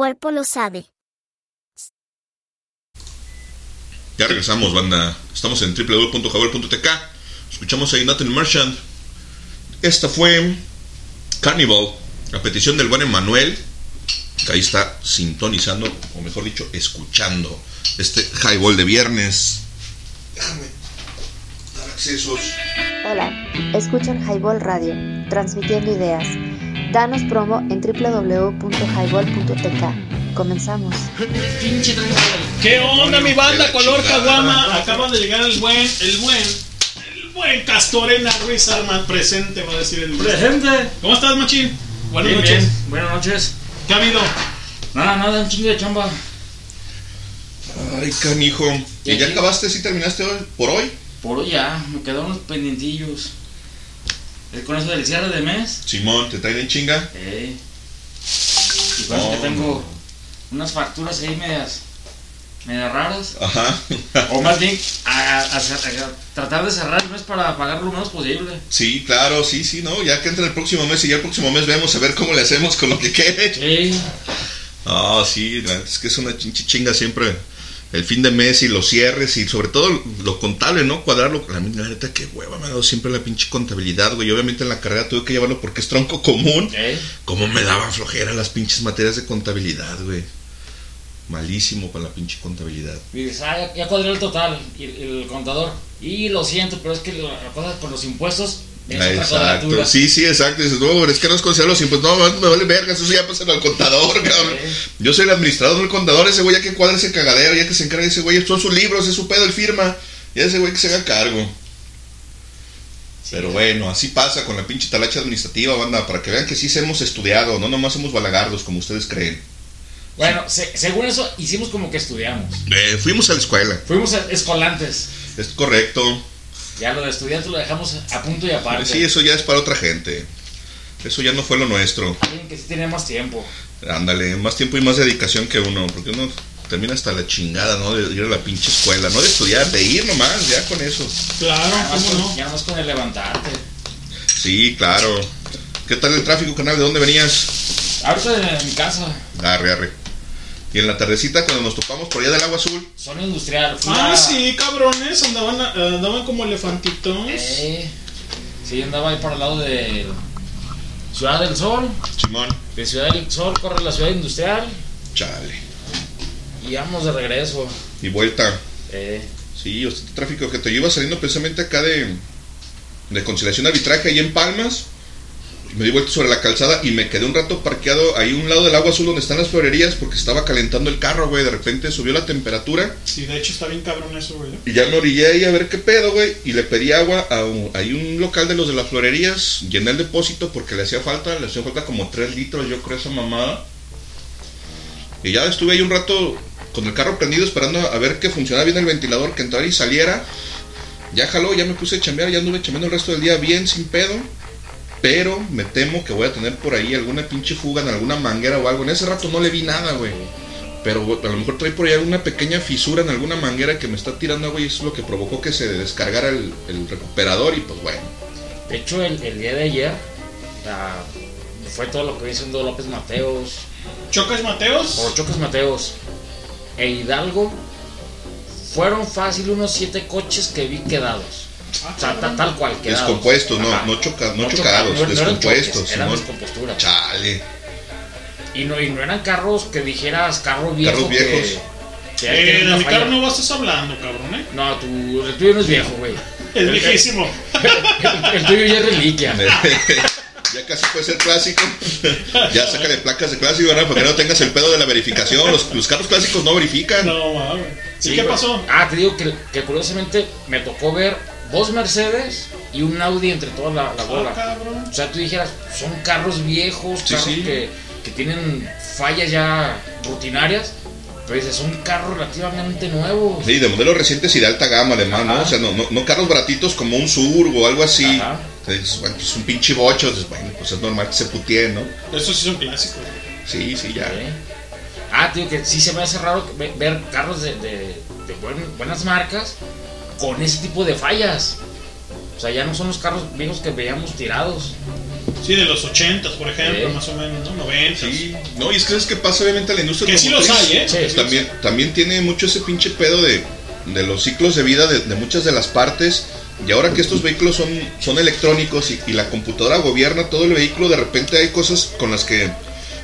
Speaker 18: cuerpo lo sabe.
Speaker 12: Ya regresamos, banda. Estamos en www.javier.tk. Escuchamos ahí Nathan Merchant. Esta fue Carnival, a petición del buen Emanuel, que ahí está sintonizando, o mejor dicho, escuchando este highball de viernes. Déjame dar accesos.
Speaker 4: Hola, escuchan Highball Radio, transmitiendo ideas. Danos promo en www.highball.tk. Comenzamos.
Speaker 2: ¿Qué onda, mi banda color caguama? Acaba de llegar el buen, el buen, el buen Castorena Ruiz Arma presente, va a decir el
Speaker 19: Presente.
Speaker 2: ¿Cómo estás, Machín? Buenas
Speaker 19: Bien,
Speaker 2: noches.
Speaker 19: bien. Buenas noches.
Speaker 2: ¿Qué ha habido?
Speaker 19: Nada, nada, un chingo de chamba.
Speaker 12: Ay, canijo. ¿Y ya acabaste? ¿Sí terminaste hoy? ¿Por hoy?
Speaker 19: Por hoy ya, me quedaron unos pendientillos. Es con eso del cierre de mes.
Speaker 12: Simón, ¿te traen en chinga?
Speaker 19: Eh. Y con eso que
Speaker 12: No.
Speaker 19: tengo unas facturas ahí medias, medias raras.
Speaker 12: Ajá.
Speaker 19: O más bien, a, a- tratar de cerrar el mes para pagar lo menos posible.
Speaker 12: Sí, claro, sí, sí, ¿no? Ya que entra el próximo mes y ya el próximo mes vemos a ver cómo le hacemos con lo que quede.
Speaker 19: Sí.
Speaker 12: Ah, sí, la neta es que es una chinga siempre el fin de mes y los cierres y sobre todo lo contable, ¿no? Cuadrarlo. La, la neta, qué hueva me ha dado siempre la pinche contabilidad, güey. Obviamente en la carrera tuve que llevarlo porque es tronco común. Cómo me daban flojera las pinches materias de contabilidad, güey. Malísimo para la pinche contabilidad.
Speaker 19: Y dices, ah, ya, cuadré el total, y el, el contador. Y lo siento, pero es que la, cosa con los impuestos
Speaker 12: Exacto, sí, sí, exacto. Dices, no, es que no es considerar los impuestos. No, me vale verga, eso ya pasa al contador, [LAUGHS] cabrón. Yo soy el administrador, no el contador. Ese güey ya que cuadra ese cagadero, ya que se encarga ese güey, son sus libros, es su pedo, el firma. Y ese güey que se haga cargo. Pero bueno, así pasa con la pinche talacha administrativa, banda, para que vean que sí se hemos estudiado, no nomás somos balagardos como ustedes creen.
Speaker 19: Bueno, se- según eso, hicimos como que estudiamos.
Speaker 12: Eh, fuimos a la escuela,
Speaker 19: Fuimos a- escolantes.
Speaker 12: es correcto.
Speaker 19: Ya lo de estudiantes lo dejamos a punto y aparte.
Speaker 12: Sí, eso ya es para otra gente. Eso ya no fue lo nuestro.
Speaker 19: Alguien que sí tenía más tiempo.
Speaker 12: Ándale, más tiempo y más dedicación que uno, porque uno termina hasta la chingada, ¿no? De ir a la pinche escuela, no de estudiar, de ir nomás, ya con eso.
Speaker 19: Ya nomás con- Ya nomás con el levantarte.
Speaker 12: Sí, claro. ¿Qué tal el tráfico, canal? ¿De dónde venías?
Speaker 19: Ahorita en mi casa,
Speaker 12: Arre, arre. Y en la tardecita, cuando nos topamos por allá del agua azul,
Speaker 19: zona industrial. fui
Speaker 2: Ay,
Speaker 19: a-
Speaker 2: sí, cabrones, andaban, andaban como elefantitos.
Speaker 19: Eh, sí, andaba ahí para el lado de Ciudad del Sol.
Speaker 12: Simón.
Speaker 19: De Ciudad del Sol corre la ciudad industrial
Speaker 12: chale.
Speaker 19: y vamos de regreso.
Speaker 12: Y vuelta.
Speaker 19: Eh,
Speaker 12: Sí, este tráfico que te iba saliendo precisamente acá de, de conciliación de arbitraje ahí en Palmas. Me di vuelta sobre la calzada y me quedé un rato parqueado ahí un lado del agua azul donde están las florerías porque estaba calentando el carro, güey. De repente subió la temperatura
Speaker 2: Sí, de hecho está bien cabrón eso, güey.
Speaker 12: y ya me orillé ahí a ver qué pedo, güey. Y le pedí agua a un, hay un local de los de las florerías. Llené el depósito porque le hacía falta, le hacía falta como 3 litros, yo creo, esa mamada. Y ya estuve ahí un rato con el carro prendido esperando a ver que funcionara bien el ventilador, que entrara y saliera. Ya jaló, ya me puse a chambear, ya anduve chambeando el resto del día bien, sin pedo. Pero me temo que voy a tener por ahí alguna pinche fuga en alguna manguera o algo. En ese rato no le vi nada, güey. Pero a lo mejor trae por ahí alguna pequeña fisura en alguna manguera que me está tirando agua y eso es lo que provocó que se descargara el, el recuperador y pues bueno.
Speaker 19: de hecho, el, el día de ayer ah, fue todo lo que viene siendo López Mateos.
Speaker 2: ¿Chocas Mateos?
Speaker 19: Por Chocas Mateos. E Hidalgo fueron fácil unos siete coches que vi quedados. O sea, ta- tal cual, quedados.
Speaker 12: Descompuestos, no,
Speaker 19: Ajá.
Speaker 12: no, choca, no,
Speaker 19: No
Speaker 12: chocados,
Speaker 19: choca- no- no eran
Speaker 12: descompuestos.
Speaker 19: choques, eran
Speaker 12: Simón.
Speaker 19: descomposturas.
Speaker 12: Chale.
Speaker 19: Y no, y no eran carros que dijeras carros viejos.
Speaker 12: Carros viejos.
Speaker 19: Que, que
Speaker 2: Eh, de mi carro no vas a estar hablando, cabrón, ¿eh?
Speaker 19: No, tu, el tuyo no es viejo, güey. [LAUGHS]
Speaker 2: Es viejísimo.
Speaker 19: El, [LAUGHS] el tuyo ya es reliquia. [LAUGHS]
Speaker 12: ya casi puede ser clásico. ya sácale placas de clásico, ¿verdad? Para que no tengas el pedo de la verificación. Los, los carros clásicos no verifican.
Speaker 2: No, mames.
Speaker 19: Sí,
Speaker 2: ¿Y qué
Speaker 19: güey.
Speaker 2: pasó?
Speaker 19: Ah, te digo que, que curiosamente me tocó ver dos Mercedes y un Audi entre toda la, la bola.
Speaker 2: Ah, cabrón.
Speaker 19: O sea, tú dijeras, son carros viejos,
Speaker 12: Sí,
Speaker 19: carros
Speaker 12: sí.
Speaker 19: Que, que tienen fallas ya rutinarias, pero dices, son carros relativamente nuevos.
Speaker 12: Sí, de modelos recientes y de alta gama, además, ¿no? O sea, no, no, no carros baratitos como un Sur o algo así.
Speaker 19: Ajá.
Speaker 12: Es, bueno, pues un pinche bocho. Dices, bueno, pues es normal que se puteen, ¿no?
Speaker 2: Esos sí son clásicos.
Speaker 12: Sí, sí, ya.
Speaker 19: Ah, digo que sí se me hace raro ver carros de, de- de buen- buenas marcas con ese tipo de fallas. O sea, ya no son los carros viejos que veíamos tirados.
Speaker 2: Sí, de los 80 por ejemplo,
Speaker 19: Sí.
Speaker 2: más o menos, ¿no? 90
Speaker 12: Sí, no, y es que es que pasa obviamente a la industria
Speaker 2: Que sí los hay, ¿eh? Sí, sí
Speaker 12: también, también tiene mucho ese pinche pedo de, de los ciclos de vida de, de muchas de las partes. Y ahora que estos vehículos son, son electrónicos y, y la computadora gobierna todo el vehículo, de repente hay cosas con las que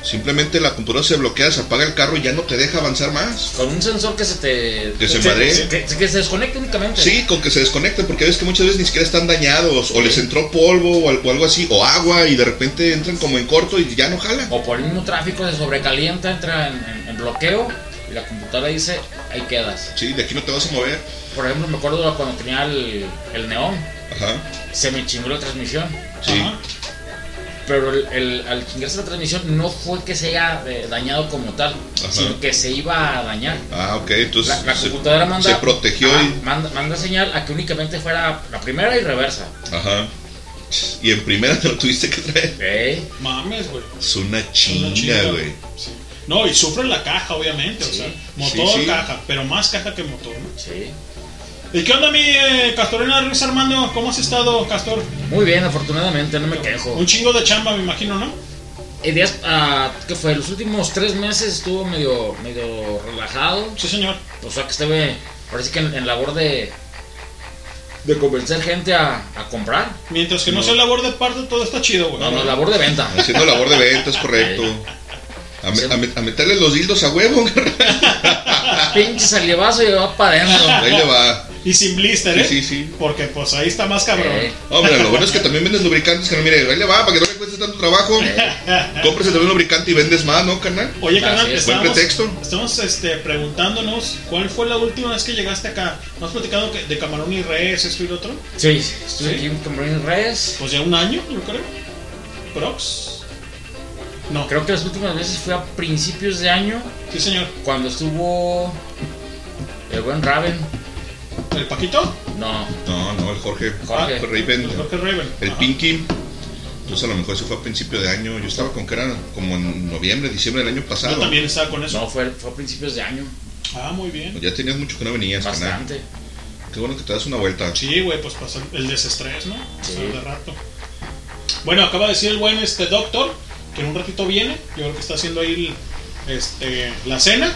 Speaker 12: Simplemente la computadora se bloquea, se apaga el carro y ya no te deja avanzar más.
Speaker 19: Con un sensor que se te.
Speaker 12: Que se.
Speaker 19: Que, que se desconecte únicamente.
Speaker 12: Sí, con que se desconecte, porque ves que muchas veces ni siquiera están dañados, o les entró polvo o al- o algo así, o agua, y de repente entran como en corto y ya no jalan.
Speaker 19: O por el mismo tráfico se sobrecalienta, entra en, en- en bloqueo y la computadora dice, ahí quedas.
Speaker 12: Sí, de aquí no te vas a mover.
Speaker 19: Por ejemplo, me acuerdo cuando tenía el, el neón,
Speaker 12: Ajá.
Speaker 19: se me chingó la transmisión.
Speaker 12: Sí.
Speaker 19: Pero el, el- al chingarse la transmisión no fue que se haya eh, dañado como tal, sino que se iba a dañar.
Speaker 12: Ah, ok, entonces
Speaker 19: La, la
Speaker 12: se-
Speaker 19: computadora manda,
Speaker 12: se protegió y...
Speaker 19: manda, manda señal a que únicamente fuera la primera y reversa.
Speaker 12: Ajá. Y en primera te lo tuviste que traer.
Speaker 19: ¿Eh?
Speaker 2: Mames, güey.
Speaker 12: Es una chinga, güey.
Speaker 2: No, y sufre la caja, obviamente. O sea, motor,
Speaker 12: Sí, sí.
Speaker 2: caja, pero más caja que motor, ¿no?
Speaker 19: Sí.
Speaker 2: ¿Y qué onda, mi eh, Castorena Luis Armando? ¿Cómo has estado, Castor?
Speaker 19: Muy bien, afortunadamente, no me quejo.
Speaker 2: Un chingo de chamba, me imagino, ¿no?
Speaker 19: El día, ah, ¿qué fue? Los últimos tres meses estuvo medio, medio relajado.
Speaker 2: Sí, señor.
Speaker 19: O sea que estuve, parece que en, en labor de, de convencer gente a, a comprar.
Speaker 2: Mientras que no, sea labor de parte, todo está chido, güey.
Speaker 19: No, no, labor de venta.
Speaker 12: Haciendo labor de venta, es correcto. A, me- a me- a meterle los dildos a huevo.
Speaker 19: Pinche salievazo y va para adentro.
Speaker 12: Ahí le va.
Speaker 2: Y sin blister,
Speaker 12: Sí,
Speaker 2: ¿eh?
Speaker 12: sí, sí.
Speaker 2: Porque pues ahí está más cabrón.
Speaker 12: Hombre, lo bueno es que también vendes lubricantes, que no mire, ahí le va, para que no le cueste tanto trabajo. [LAUGHS] Cómprese también un lubricante y vendes más, ¿no, carnal?
Speaker 2: Oye, carnal,
Speaker 12: Buen
Speaker 2: estamos,
Speaker 12: pretexto.
Speaker 2: estamos este, preguntándonos cuál fue la última vez que llegaste acá. ¿No has platicado que- de camarón y res, esto y lo otro?
Speaker 19: Sí, estuve
Speaker 2: ¿Sí?
Speaker 19: aquí en Camarón Res.
Speaker 2: Pues ya un año, yo creo. ¿Prox? No.
Speaker 19: Creo que las últimas veces fue a principios de año.
Speaker 2: Sí, señor.
Speaker 19: Cuando estuvo el buen Raven.
Speaker 2: ¿El Paquito?
Speaker 19: No.
Speaker 12: No, no, el Jorge.
Speaker 19: Jorge.
Speaker 12: Jorge Raven.
Speaker 2: El Jorge Raven.
Speaker 12: El
Speaker 2: Ajá.
Speaker 12: Pinky. Entonces a lo mejor eso fue a principio de año. Yo estaba con que era como en noviembre, diciembre del año pasado.
Speaker 2: Yo también estaba con eso.
Speaker 19: No, fue, fue a principios de año.
Speaker 2: Ah, muy bien.
Speaker 12: Pues ya tenías mucho que no venías.
Speaker 19: Bastante.
Speaker 12: Qué bueno que te das una vuelta.
Speaker 2: Sí, güey, pues pasó el desestrés, ¿no?
Speaker 19: Sí.
Speaker 2: de rato. Bueno, acaba de decir el buen este doctor que en un ratito viene. Yo creo que está haciendo ahí el- este, la cena.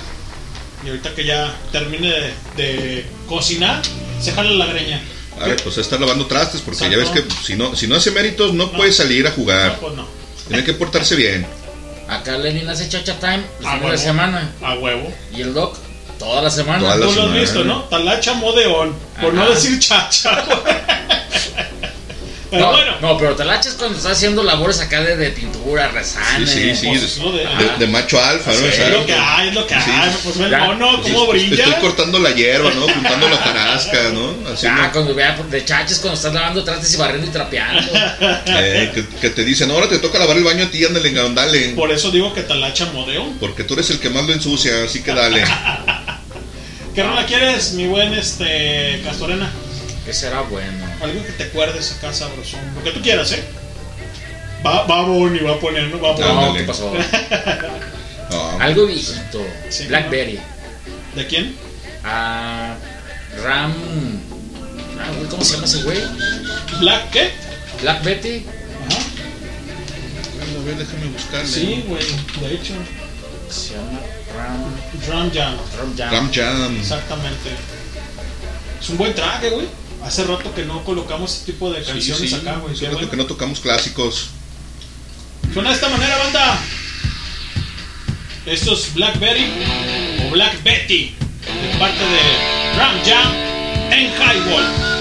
Speaker 2: Y ahorita que ya termine de, de cocinar, se jala la greña.
Speaker 12: A ver, pues está lavando trastes porque ya ves que si no, si no hace méritos no, puede salir a jugar.
Speaker 2: No, pues no.
Speaker 12: Tiene que portarse bien.
Speaker 19: Acá Lenin hace chacha time los
Speaker 2: A huevo.
Speaker 19: semana.
Speaker 2: A huevo.
Speaker 19: Y el Doc toda la semana.
Speaker 12: Toda la
Speaker 2: Tú lo has visto, ¿no? Talacha modeón. Por no decir chacha, güey. [LAUGHS] Pero
Speaker 19: no,
Speaker 2: bueno.
Speaker 19: no, pero te la echas cuando estás haciendo labores acá de, de pintura, resane.
Speaker 12: Sí, sí, sí.
Speaker 2: pues,
Speaker 12: de,
Speaker 2: es
Speaker 12: macho alfa, ¿no?
Speaker 2: Sí, es lo que hay, es lo que hay. Pues el mono,
Speaker 12: Pues
Speaker 2: cómo
Speaker 12: es-
Speaker 2: brilla.
Speaker 12: Estoy cortando la hierba, ¿no? Juntando la tarasca, ¿no?
Speaker 19: Ya, cuando vea de chaches cuando estás lavando trastes y barriendo y trapeando.
Speaker 12: eh, que, que te dicen, ahora te toca lavar el baño a ti, ándale, dale.
Speaker 2: Por eso digo que talacha modeón.
Speaker 12: Porque tú eres el que más lo ensucia, así que dale. [LAUGHS]
Speaker 2: ¿Qué rola quieres, mi buen este Castorena?
Speaker 19: que será bueno.
Speaker 2: Algo que te acuerdes acá, sabrosón. Lo que tú quieras, ¿eh? Va, va Bonnie, va a poner, ¿no? Va a poner.
Speaker 19: No. ¿qué pasó? [LAUGHS]
Speaker 12: No,
Speaker 19: Algo viejito.
Speaker 2: Sí,
Speaker 19: Blackberry.
Speaker 2: ¿De quién?
Speaker 19: Ah, Ram. Ah, güey, ¿Cómo se llama ese güey?
Speaker 2: ¿Black qué?
Speaker 19: Black Betty.
Speaker 2: Ajá.
Speaker 12: a ver, déjame buscarle.
Speaker 2: Sí, güey, de hecho.
Speaker 19: Se llama Ram.
Speaker 2: Drum Jam.
Speaker 19: Ram Jam.
Speaker 12: Ram Jam.
Speaker 2: Exactamente. Es un buen traje, güey. Hace rato que no colocamos este tipo de
Speaker 12: Sí,
Speaker 2: canciones
Speaker 12: sí,
Speaker 2: acá, güey.
Speaker 12: hace rato
Speaker 2: bueno.
Speaker 12: que no tocamos clásicos.
Speaker 2: Suena de esta manera, banda. Esto es Blackberry o Black Betty, de parte de Ram Jam en Highball.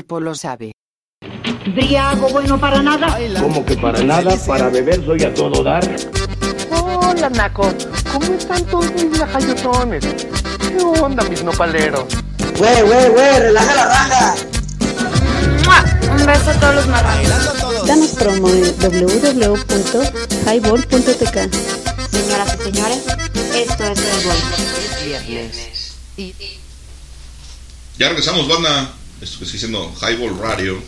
Speaker 1: Cuerpo lo sabe.
Speaker 7: Briago bueno para nada.
Speaker 8: Como que para nada, para beber soy a todo dar.
Speaker 9: Hola, Naco. ¿Cómo están todos mis lajayotones? ¿Qué onda, mis nopaleros?
Speaker 10: Güey, güey, güey, relaja la raja.
Speaker 11: ¡Mua! Un beso a todos los marranos.
Speaker 4: Danos promo en www.highball.tk.
Speaker 14: Señoras y señores, esto es Highball.
Speaker 1: Viernes. Y
Speaker 12: Ya regresamos, banda. Esto que estoy diciendo Highball Radio.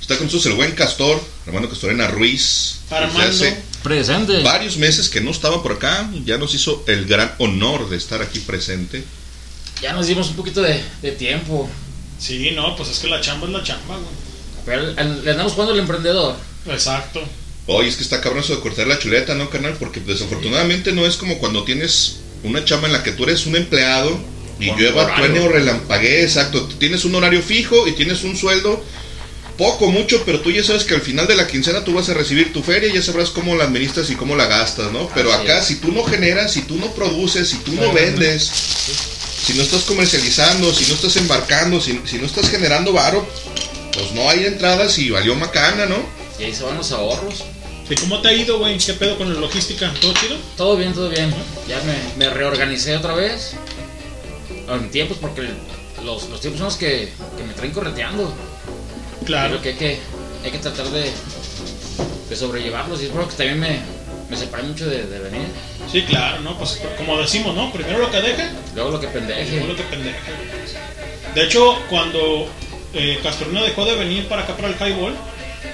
Speaker 12: Está con nosotros el buen Castor, Armando Castorena Ruiz.
Speaker 2: Armando.
Speaker 12: hace
Speaker 19: Presente.
Speaker 12: varios meses que no estaba por acá. Ya nos hizo el gran honor de estar aquí presente.
Speaker 19: Ya nos dimos un poquito de, de tiempo.
Speaker 2: Sí, no, pues es que la chamba es la chamba, güey.
Speaker 19: Pero el- le andamos jugando al emprendedor.
Speaker 2: Exacto.
Speaker 12: Oye, es que está cabrón eso de cortar la chuleta, ¿no, canal? Porque desafortunadamente no es como cuando tienes una chamba en la que tú eres un empleado y llueva, truene o relampaguee, exacto. Tienes un horario fijo y tienes un sueldo, poco, mucho, pero tú ya sabes que al final de la quincena tú vas a recibir tu feria y ya sabrás cómo la administras y cómo la gastas, ¿no? Pero
Speaker 19: Así
Speaker 12: acá,
Speaker 19: es.
Speaker 12: si tú no generas, si tú no produces, si tú no vendes, si no estás comercializando, si no estás embarcando, si, si no estás generando varo, pues no hay entradas y valió macana, ¿no?
Speaker 19: Y ahí se van los ahorros.
Speaker 2: ¿Y cómo te ha ido, güey? ¿Qué pedo con la logística? ¿Todo chido?
Speaker 19: Todo bien, todo bien. Ya me, me reorganicé otra vez. En tiempos, porque los, los tiempos son los que, que me traen correteando.
Speaker 2: Claro.
Speaker 19: Creo que hay que, hay que tratar de, de sobrellevarlos. Y es por lo que también me, me separé mucho de, de venir.
Speaker 2: Sí, claro, ¿no? Pues como decimos, ¿no? Primero lo que deje,
Speaker 19: Luego lo que
Speaker 2: luego
Speaker 19: pendeje.
Speaker 2: lo que pendeje. De hecho, cuando eh, Castorina dejó de venir para acá para el highball,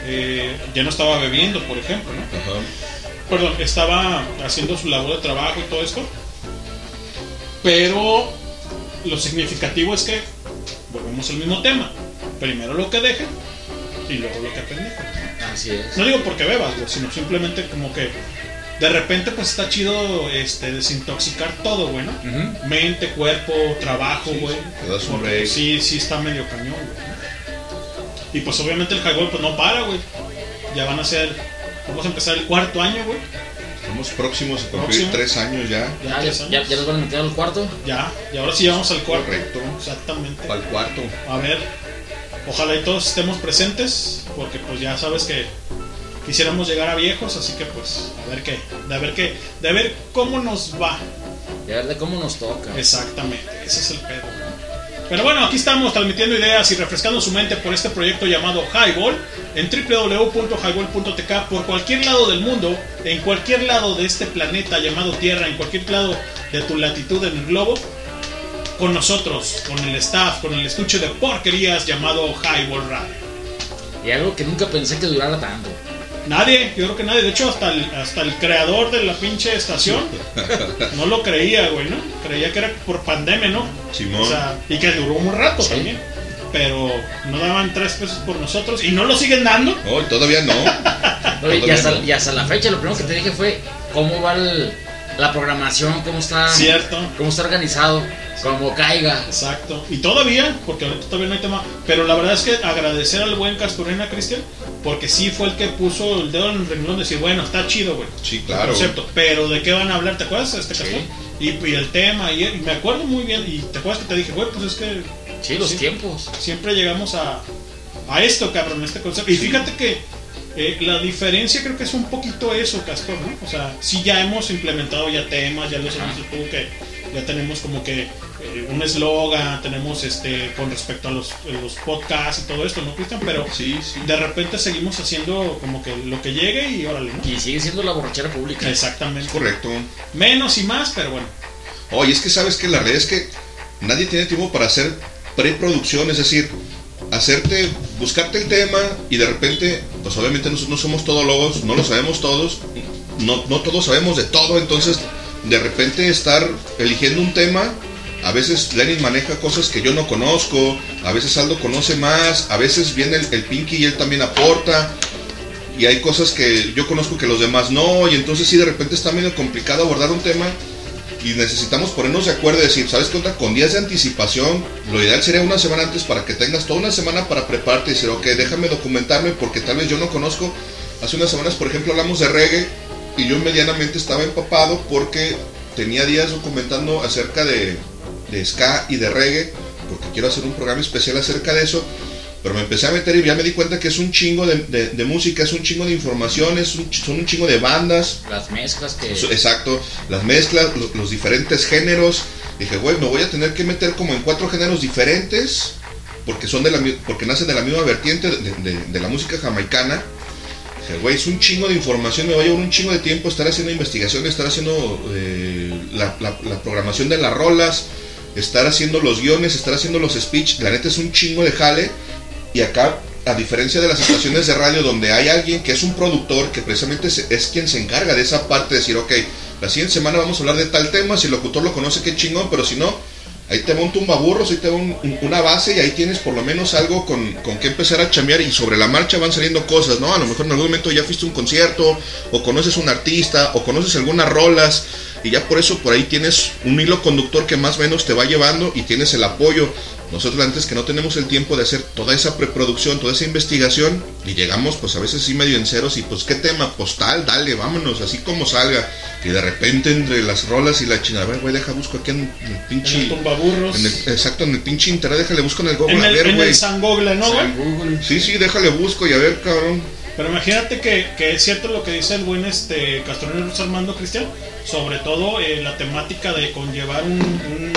Speaker 2: eh, ya no estaba bebiendo, por ejemplo, ¿no? Perdón, estaba haciendo su labor de trabajo y todo esto. Pero lo significativo es que volvemos al mismo tema. Primero lo que deje y luego lo que pendeje.
Speaker 19: Así es.
Speaker 2: No digo porque bebas, güey, sino simplemente como que de repente pues está chido este desintoxicar todo, güey. Mente, cuerpo, trabajo, güey.
Speaker 12: te das un break.
Speaker 2: Sí, sí está medio cañón, güey. Y pues obviamente el highball pues no para, güey. Ya van a ser vamos a empezar el cuarto año, güey.
Speaker 12: Estamos próximos a cumplir
Speaker 2: Próximo.
Speaker 12: tres años ya.
Speaker 19: Ya, ya, ya, ya los van a meter al cuarto.
Speaker 2: Ya, y ahora sí vamos al cuarto.
Speaker 12: Correcto.
Speaker 2: Exactamente.
Speaker 12: El cuarto.
Speaker 2: A ver, ojalá y todos estemos presentes, porque pues ya sabes que quisiéramos llegar a viejos, así que pues a ver qué, de ver qué, de ver cómo nos va.
Speaker 19: A ver de cómo nos toca.
Speaker 2: Exactamente, ese es el pedo. Pero bueno, aquí estamos transmitiendo ideas y refrescando su mente por este proyecto llamado Highball en www.highball.tk por cualquier lado del mundo, en cualquier lado de este planeta llamado Tierra, en cualquier lado de tu latitud en el globo, con nosotros, con el staff, con el estuche de porquerías llamado Highball Radio.
Speaker 19: Y algo que nunca pensé que durara tanto.
Speaker 2: Nadie, yo creo que nadie, de hecho hasta el, hasta el creador de la pinche estación no lo creía, güey, ¿no? Creía que era por pandemia, ¿no?
Speaker 12: Simón.
Speaker 2: O sea, y que duró un rato
Speaker 19: Sí.
Speaker 2: también. Pero no daban tres pesos por nosotros y no lo siguen dando.
Speaker 12: No, todavía no. [LAUGHS]
Speaker 19: Y, hasta,
Speaker 12: no.
Speaker 19: y hasta la fecha, lo primero que te dije fue cómo va el- la programación, cómo está,
Speaker 2: Cierto.
Speaker 19: cómo está organizado, cómo caiga.
Speaker 2: Exacto. Y todavía, porque ahorita todavía no hay tema, pero la verdad es que agradecer al buen Castorena Cristian, porque sí fue el que puso el dedo en el renglón de decir, bueno, está chido, güey.
Speaker 12: Sí, claro.
Speaker 2: concepto, pero ¿de qué van a hablar? ¿Te acuerdas este Castor? Y, y el tema, y, y me acuerdo muy bien, y te acuerdas que te dije, güey, pues es que
Speaker 19: Sí, los
Speaker 2: Sí.
Speaker 19: tiempos.
Speaker 2: siempre llegamos a, a esto, cabrón, este concepto. Y fíjate que eh, la diferencia creo que es un poquito eso, Castor, ¿no? O sea, sí ya hemos implementado ya temas, ya los hemos dicho tú, que ya tenemos como que eh, un eslogan, tenemos este con respecto a los, a los podcasts y todo esto, ¿no, Cristian? Pero
Speaker 12: Sí, sí.
Speaker 2: de repente seguimos haciendo como que lo que llegue y órale, ¿no?
Speaker 19: Y sigue siendo la borrachera pública.
Speaker 2: Exactamente.
Speaker 12: Correcto.
Speaker 2: Menos y más, pero bueno.
Speaker 12: Oye, es que sabes que la realidad es que nadie tiene tiempo para hacer preproducción, es decir, hacerte, buscarte el tema y de repente, pues obviamente nosotros no somos todólogos, no lo sabemos todos, no, no todos sabemos de todo, entonces de repente estar eligiendo un tema, a veces Lenin maneja cosas que yo no conozco, a veces Aldo conoce más, a veces viene el, el Pinky y él también aporta, y hay cosas que yo conozco que los demás no, y entonces sí de repente está medio complicado abordar un tema y necesitamos ponernos de acuerdo y decir, ¿sabes qué onda? Con días de anticipación, lo ideal sería una semana antes para que tengas toda una semana para prepararte y decir, ok, déjame documentarme porque tal vez yo no conozco. Hace unas semanas, por ejemplo, hablamos de reggae y yo medianamente estaba empapado porque tenía días documentando acerca de, de ska y de reggae, porque quiero hacer un programa especial acerca de eso. Pero me empecé a meter y ya me di cuenta que es un chingo de, de- de música, es un chingo de información, es un ch- son un chingo de bandas.
Speaker 19: Las mezclas que.
Speaker 12: Exacto, las mezclas, lo- los, diferentes géneros. Dije, güey, me voy a tener que meter como en cuatro géneros diferentes, porque son de la, porque nacen de la misma vertiente de, de- de la música jamaicana. Dije, güey, es un chingo de información, me va a llevar un chingo de tiempo estar haciendo investigación, estar haciendo eh, la, la- la programación de las rolas, estar haciendo los guiones, estar haciendo los speech. La neta es un chingo de jale. Y acá, a diferencia de las estaciones de radio donde hay alguien que es un productor, que precisamente es quien se encarga de esa parte, de decir, ok, la siguiente semana vamos a hablar de tal tema, si el locutor lo conoce, qué chingón, pero si no, ahí te va un tumbaburros, ahí te una base y ahí tienes por lo menos algo con, con que empezar a chambear y sobre la marcha van saliendo cosas, ¿no? A lo mejor en algún momento ya fuiste un concierto, o conoces un artista, o conoces algunas rolas, y ya por eso por ahí tienes un hilo conductor que más o menos te va llevando y tienes el apoyo. Nosotros antes que no tenemos el tiempo de hacer toda esa preproducción, toda esa investigación, y llegamos pues a veces sí medio en ceros y pues qué tema, postal, dale, vámonos, así como salga. Y de repente entre las rolas y la chingada, a ver, güey, deja busco aquí en el pinche...
Speaker 2: En el tumbaburros.
Speaker 12: en el- exacto, en el pinche internet, déjale busco en el Google,
Speaker 2: En
Speaker 12: a ver,
Speaker 2: en
Speaker 12: güey.
Speaker 2: el San Google, ¿no, güey?
Speaker 12: Sí, sí, déjale busco y a ver, cabrón.
Speaker 2: Pero imagínate que, que es cierto lo que dice el buen este Luis Armando Cristian, sobre todo eh, la temática de conllevar un, un,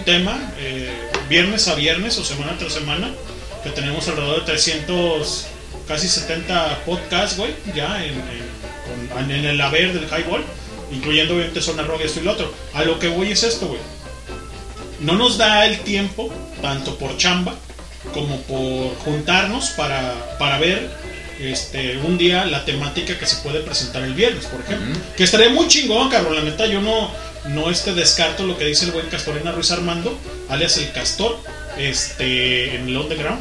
Speaker 2: tema eh, viernes a viernes o semana tras semana, que tenemos alrededor de 300, casi 70 podcasts, güey, ya en, en- con- en el haber del highball, incluyendo obviamente Zona Rock, esto y lo otro. A lo que voy es esto, güey. No nos da el tiempo, tanto por chamba como por juntarnos para, para ver este, un día la temática que se puede presentar el viernes, por ejemplo. Que estaría muy chingón, cabrón. La neta, yo no, no este descarto lo que dice el buen Castorina Ruiz Armando, alias el Castor, este, en el underground.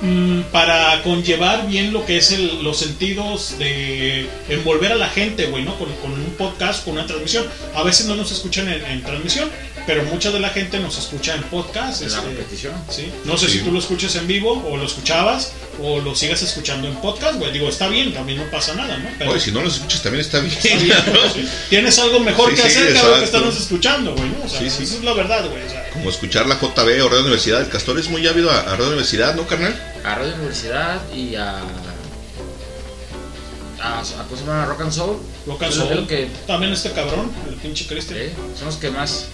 Speaker 2: Mm, Para conllevar bien lo que es el- los sentidos de envolver a la gente, güey, ¿no? Con, con un podcast, con una transmisión. A veces no nos escuchan en, en transmisión, pero mucha de la gente nos escucha en podcast.
Speaker 19: En la
Speaker 2: este,
Speaker 19: repetición.
Speaker 2: Sí. No sé
Speaker 12: Sí.
Speaker 2: si tú lo escuches en vivo o lo escuchabas o lo sigas escuchando en podcast, güey. Digo, está bien, también no pasa nada, ¿no? Pero
Speaker 12: Oye, si no los escuchas también está bien.
Speaker 2: está bien, ¿no? Sí. [LAUGHS] Tienes algo mejor
Speaker 12: Sí,
Speaker 2: que
Speaker 12: sí,
Speaker 2: hacer, cabrón, que estarnos escuchando, güey, ¿no? O sea,
Speaker 12: Sí, sí.
Speaker 2: esa es la verdad, güey. O sea,
Speaker 12: Como escuchar la JB o Radio Universidad. El Castor es muy ávido a, a Radio Universidad, ¿no, carnal?
Speaker 19: A Radio Universidad y a. A, a ¿cómo se llama? Rock and Soul.
Speaker 2: Rock and
Speaker 19: Es
Speaker 2: Soul.
Speaker 19: es que,
Speaker 2: También este cabrón, el pinche Cristian.
Speaker 19: eh, son los que más.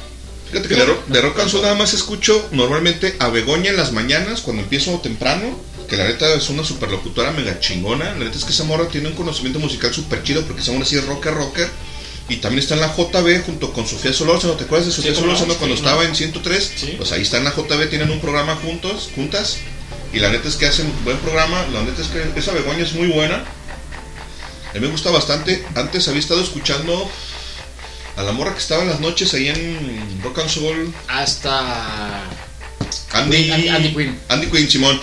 Speaker 12: Fíjate que de, rock, de rock and soul nada más escucho normalmente a Begoña en las mañanas cuando empiezo temprano. Que la neta es una superlocutora mega chingona. La neta es que esa morra tiene un conocimiento musical súper chido porque esa morra sí es rocker rocker. Y también está en la JB junto con Sofía Solórzano. ¿Te acuerdas de Sofía
Speaker 2: Sí,
Speaker 12: Solórzano cuando
Speaker 2: sí,
Speaker 12: estaba
Speaker 2: no.
Speaker 12: en 103?
Speaker 2: Sí.
Speaker 12: Pues ahí está en la JB, tienen un programa juntos, juntas. Y la neta es que hacen buen programa. La neta es que esa Begoña es muy buena. A mí me gusta bastante. Antes había estado escuchando a la morra que estaba en las noches ahí en Rock and Soul.
Speaker 19: Hasta.
Speaker 12: Andy,
Speaker 19: Andy- Andy Quinn.
Speaker 12: Andy Quinn, Simón.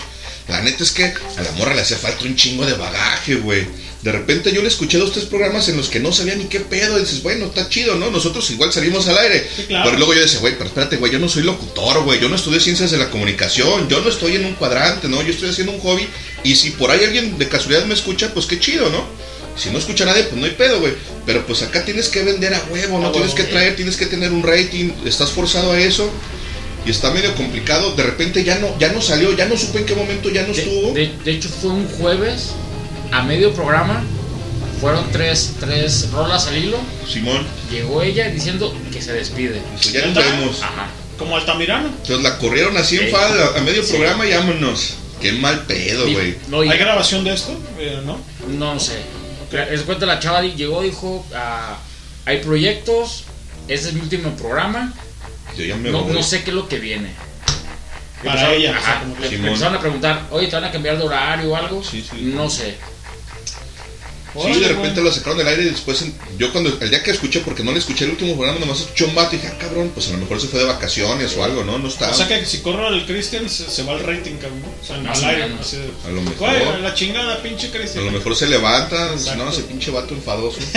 Speaker 12: La neta es que a la morra le hacía falta un chingo de bagaje, güey. De repente yo le escuché dos, tres programas en los que no sabía ni qué pedo. Y dices, bueno, está chido, ¿no? Nosotros igual salimos al aire.
Speaker 2: Sí, claro.
Speaker 12: Pero luego yo decía, güey, pero espérate, güey, yo no soy locutor, güey. Yo no estudié ciencias de la comunicación. Yo no estoy en un cuadrante, ¿no? Yo estoy haciendo un hobby. Y si por ahí alguien de casualidad me escucha, pues qué chido, ¿no? Si no escucha a nadie, pues no hay pedo, güey. Pero pues acá tienes que vender a huevo, ¿no? Tienes que traer, tienes que tener un rating. Estás forzado a eso. Y está medio complicado. De repente ya no, ya no salió, ya no supe en qué momento ya no
Speaker 19: De,
Speaker 12: estuvo.
Speaker 19: de- de hecho, fue un jueves. A medio programa. Fueron tres, tres rolas al hilo.
Speaker 12: Simón,
Speaker 19: Llegó ella diciendo que se despide.
Speaker 12: dijo, ya nos vemos.
Speaker 19: Ajá.
Speaker 2: Como Altamirano.
Speaker 12: Entonces la corrieron así en falda, a medio
Speaker 19: Sí.
Speaker 12: programa y vámonos. Qué mal pedo, güey.
Speaker 19: no,
Speaker 2: ¿Hay grabación de esto? Eh, ¿No?
Speaker 19: No sé. Es cuenta la chava llegó, dijo, ah, hay proyectos, este es mi último programa,
Speaker 12: Yo ya me
Speaker 19: no,
Speaker 12: voy.
Speaker 19: no sé qué es lo que viene.
Speaker 2: Para
Speaker 19: Empezaron-
Speaker 2: ella, o sea,
Speaker 19: ajá,
Speaker 2: como que-
Speaker 19: le
Speaker 12: Simón.
Speaker 19: empezaron a preguntar, oye, ¿te van a cambiar de horario o algo?
Speaker 12: Sí, sí.
Speaker 19: No sé.
Speaker 12: Sí, de repente lo sacaron del aire y después yo cuando el día que escuché, porque no le escuché el último programa, nomás escuché un vato y dije, ah, cabrón, pues a lo mejor se fue de vacaciones o algo, ¿no? No estaba.
Speaker 2: O sea que si corro al Christian se, se va el rating, cabrón. ¿no? O sea, al aire. así de,
Speaker 12: A lo mejor.
Speaker 2: A la chingada, pinche
Speaker 12: A
Speaker 2: Christian.
Speaker 12: lo mejor se levanta, si
Speaker 2: Exacto.
Speaker 12: no, ese pinche vato enfadoso. [LAUGHS]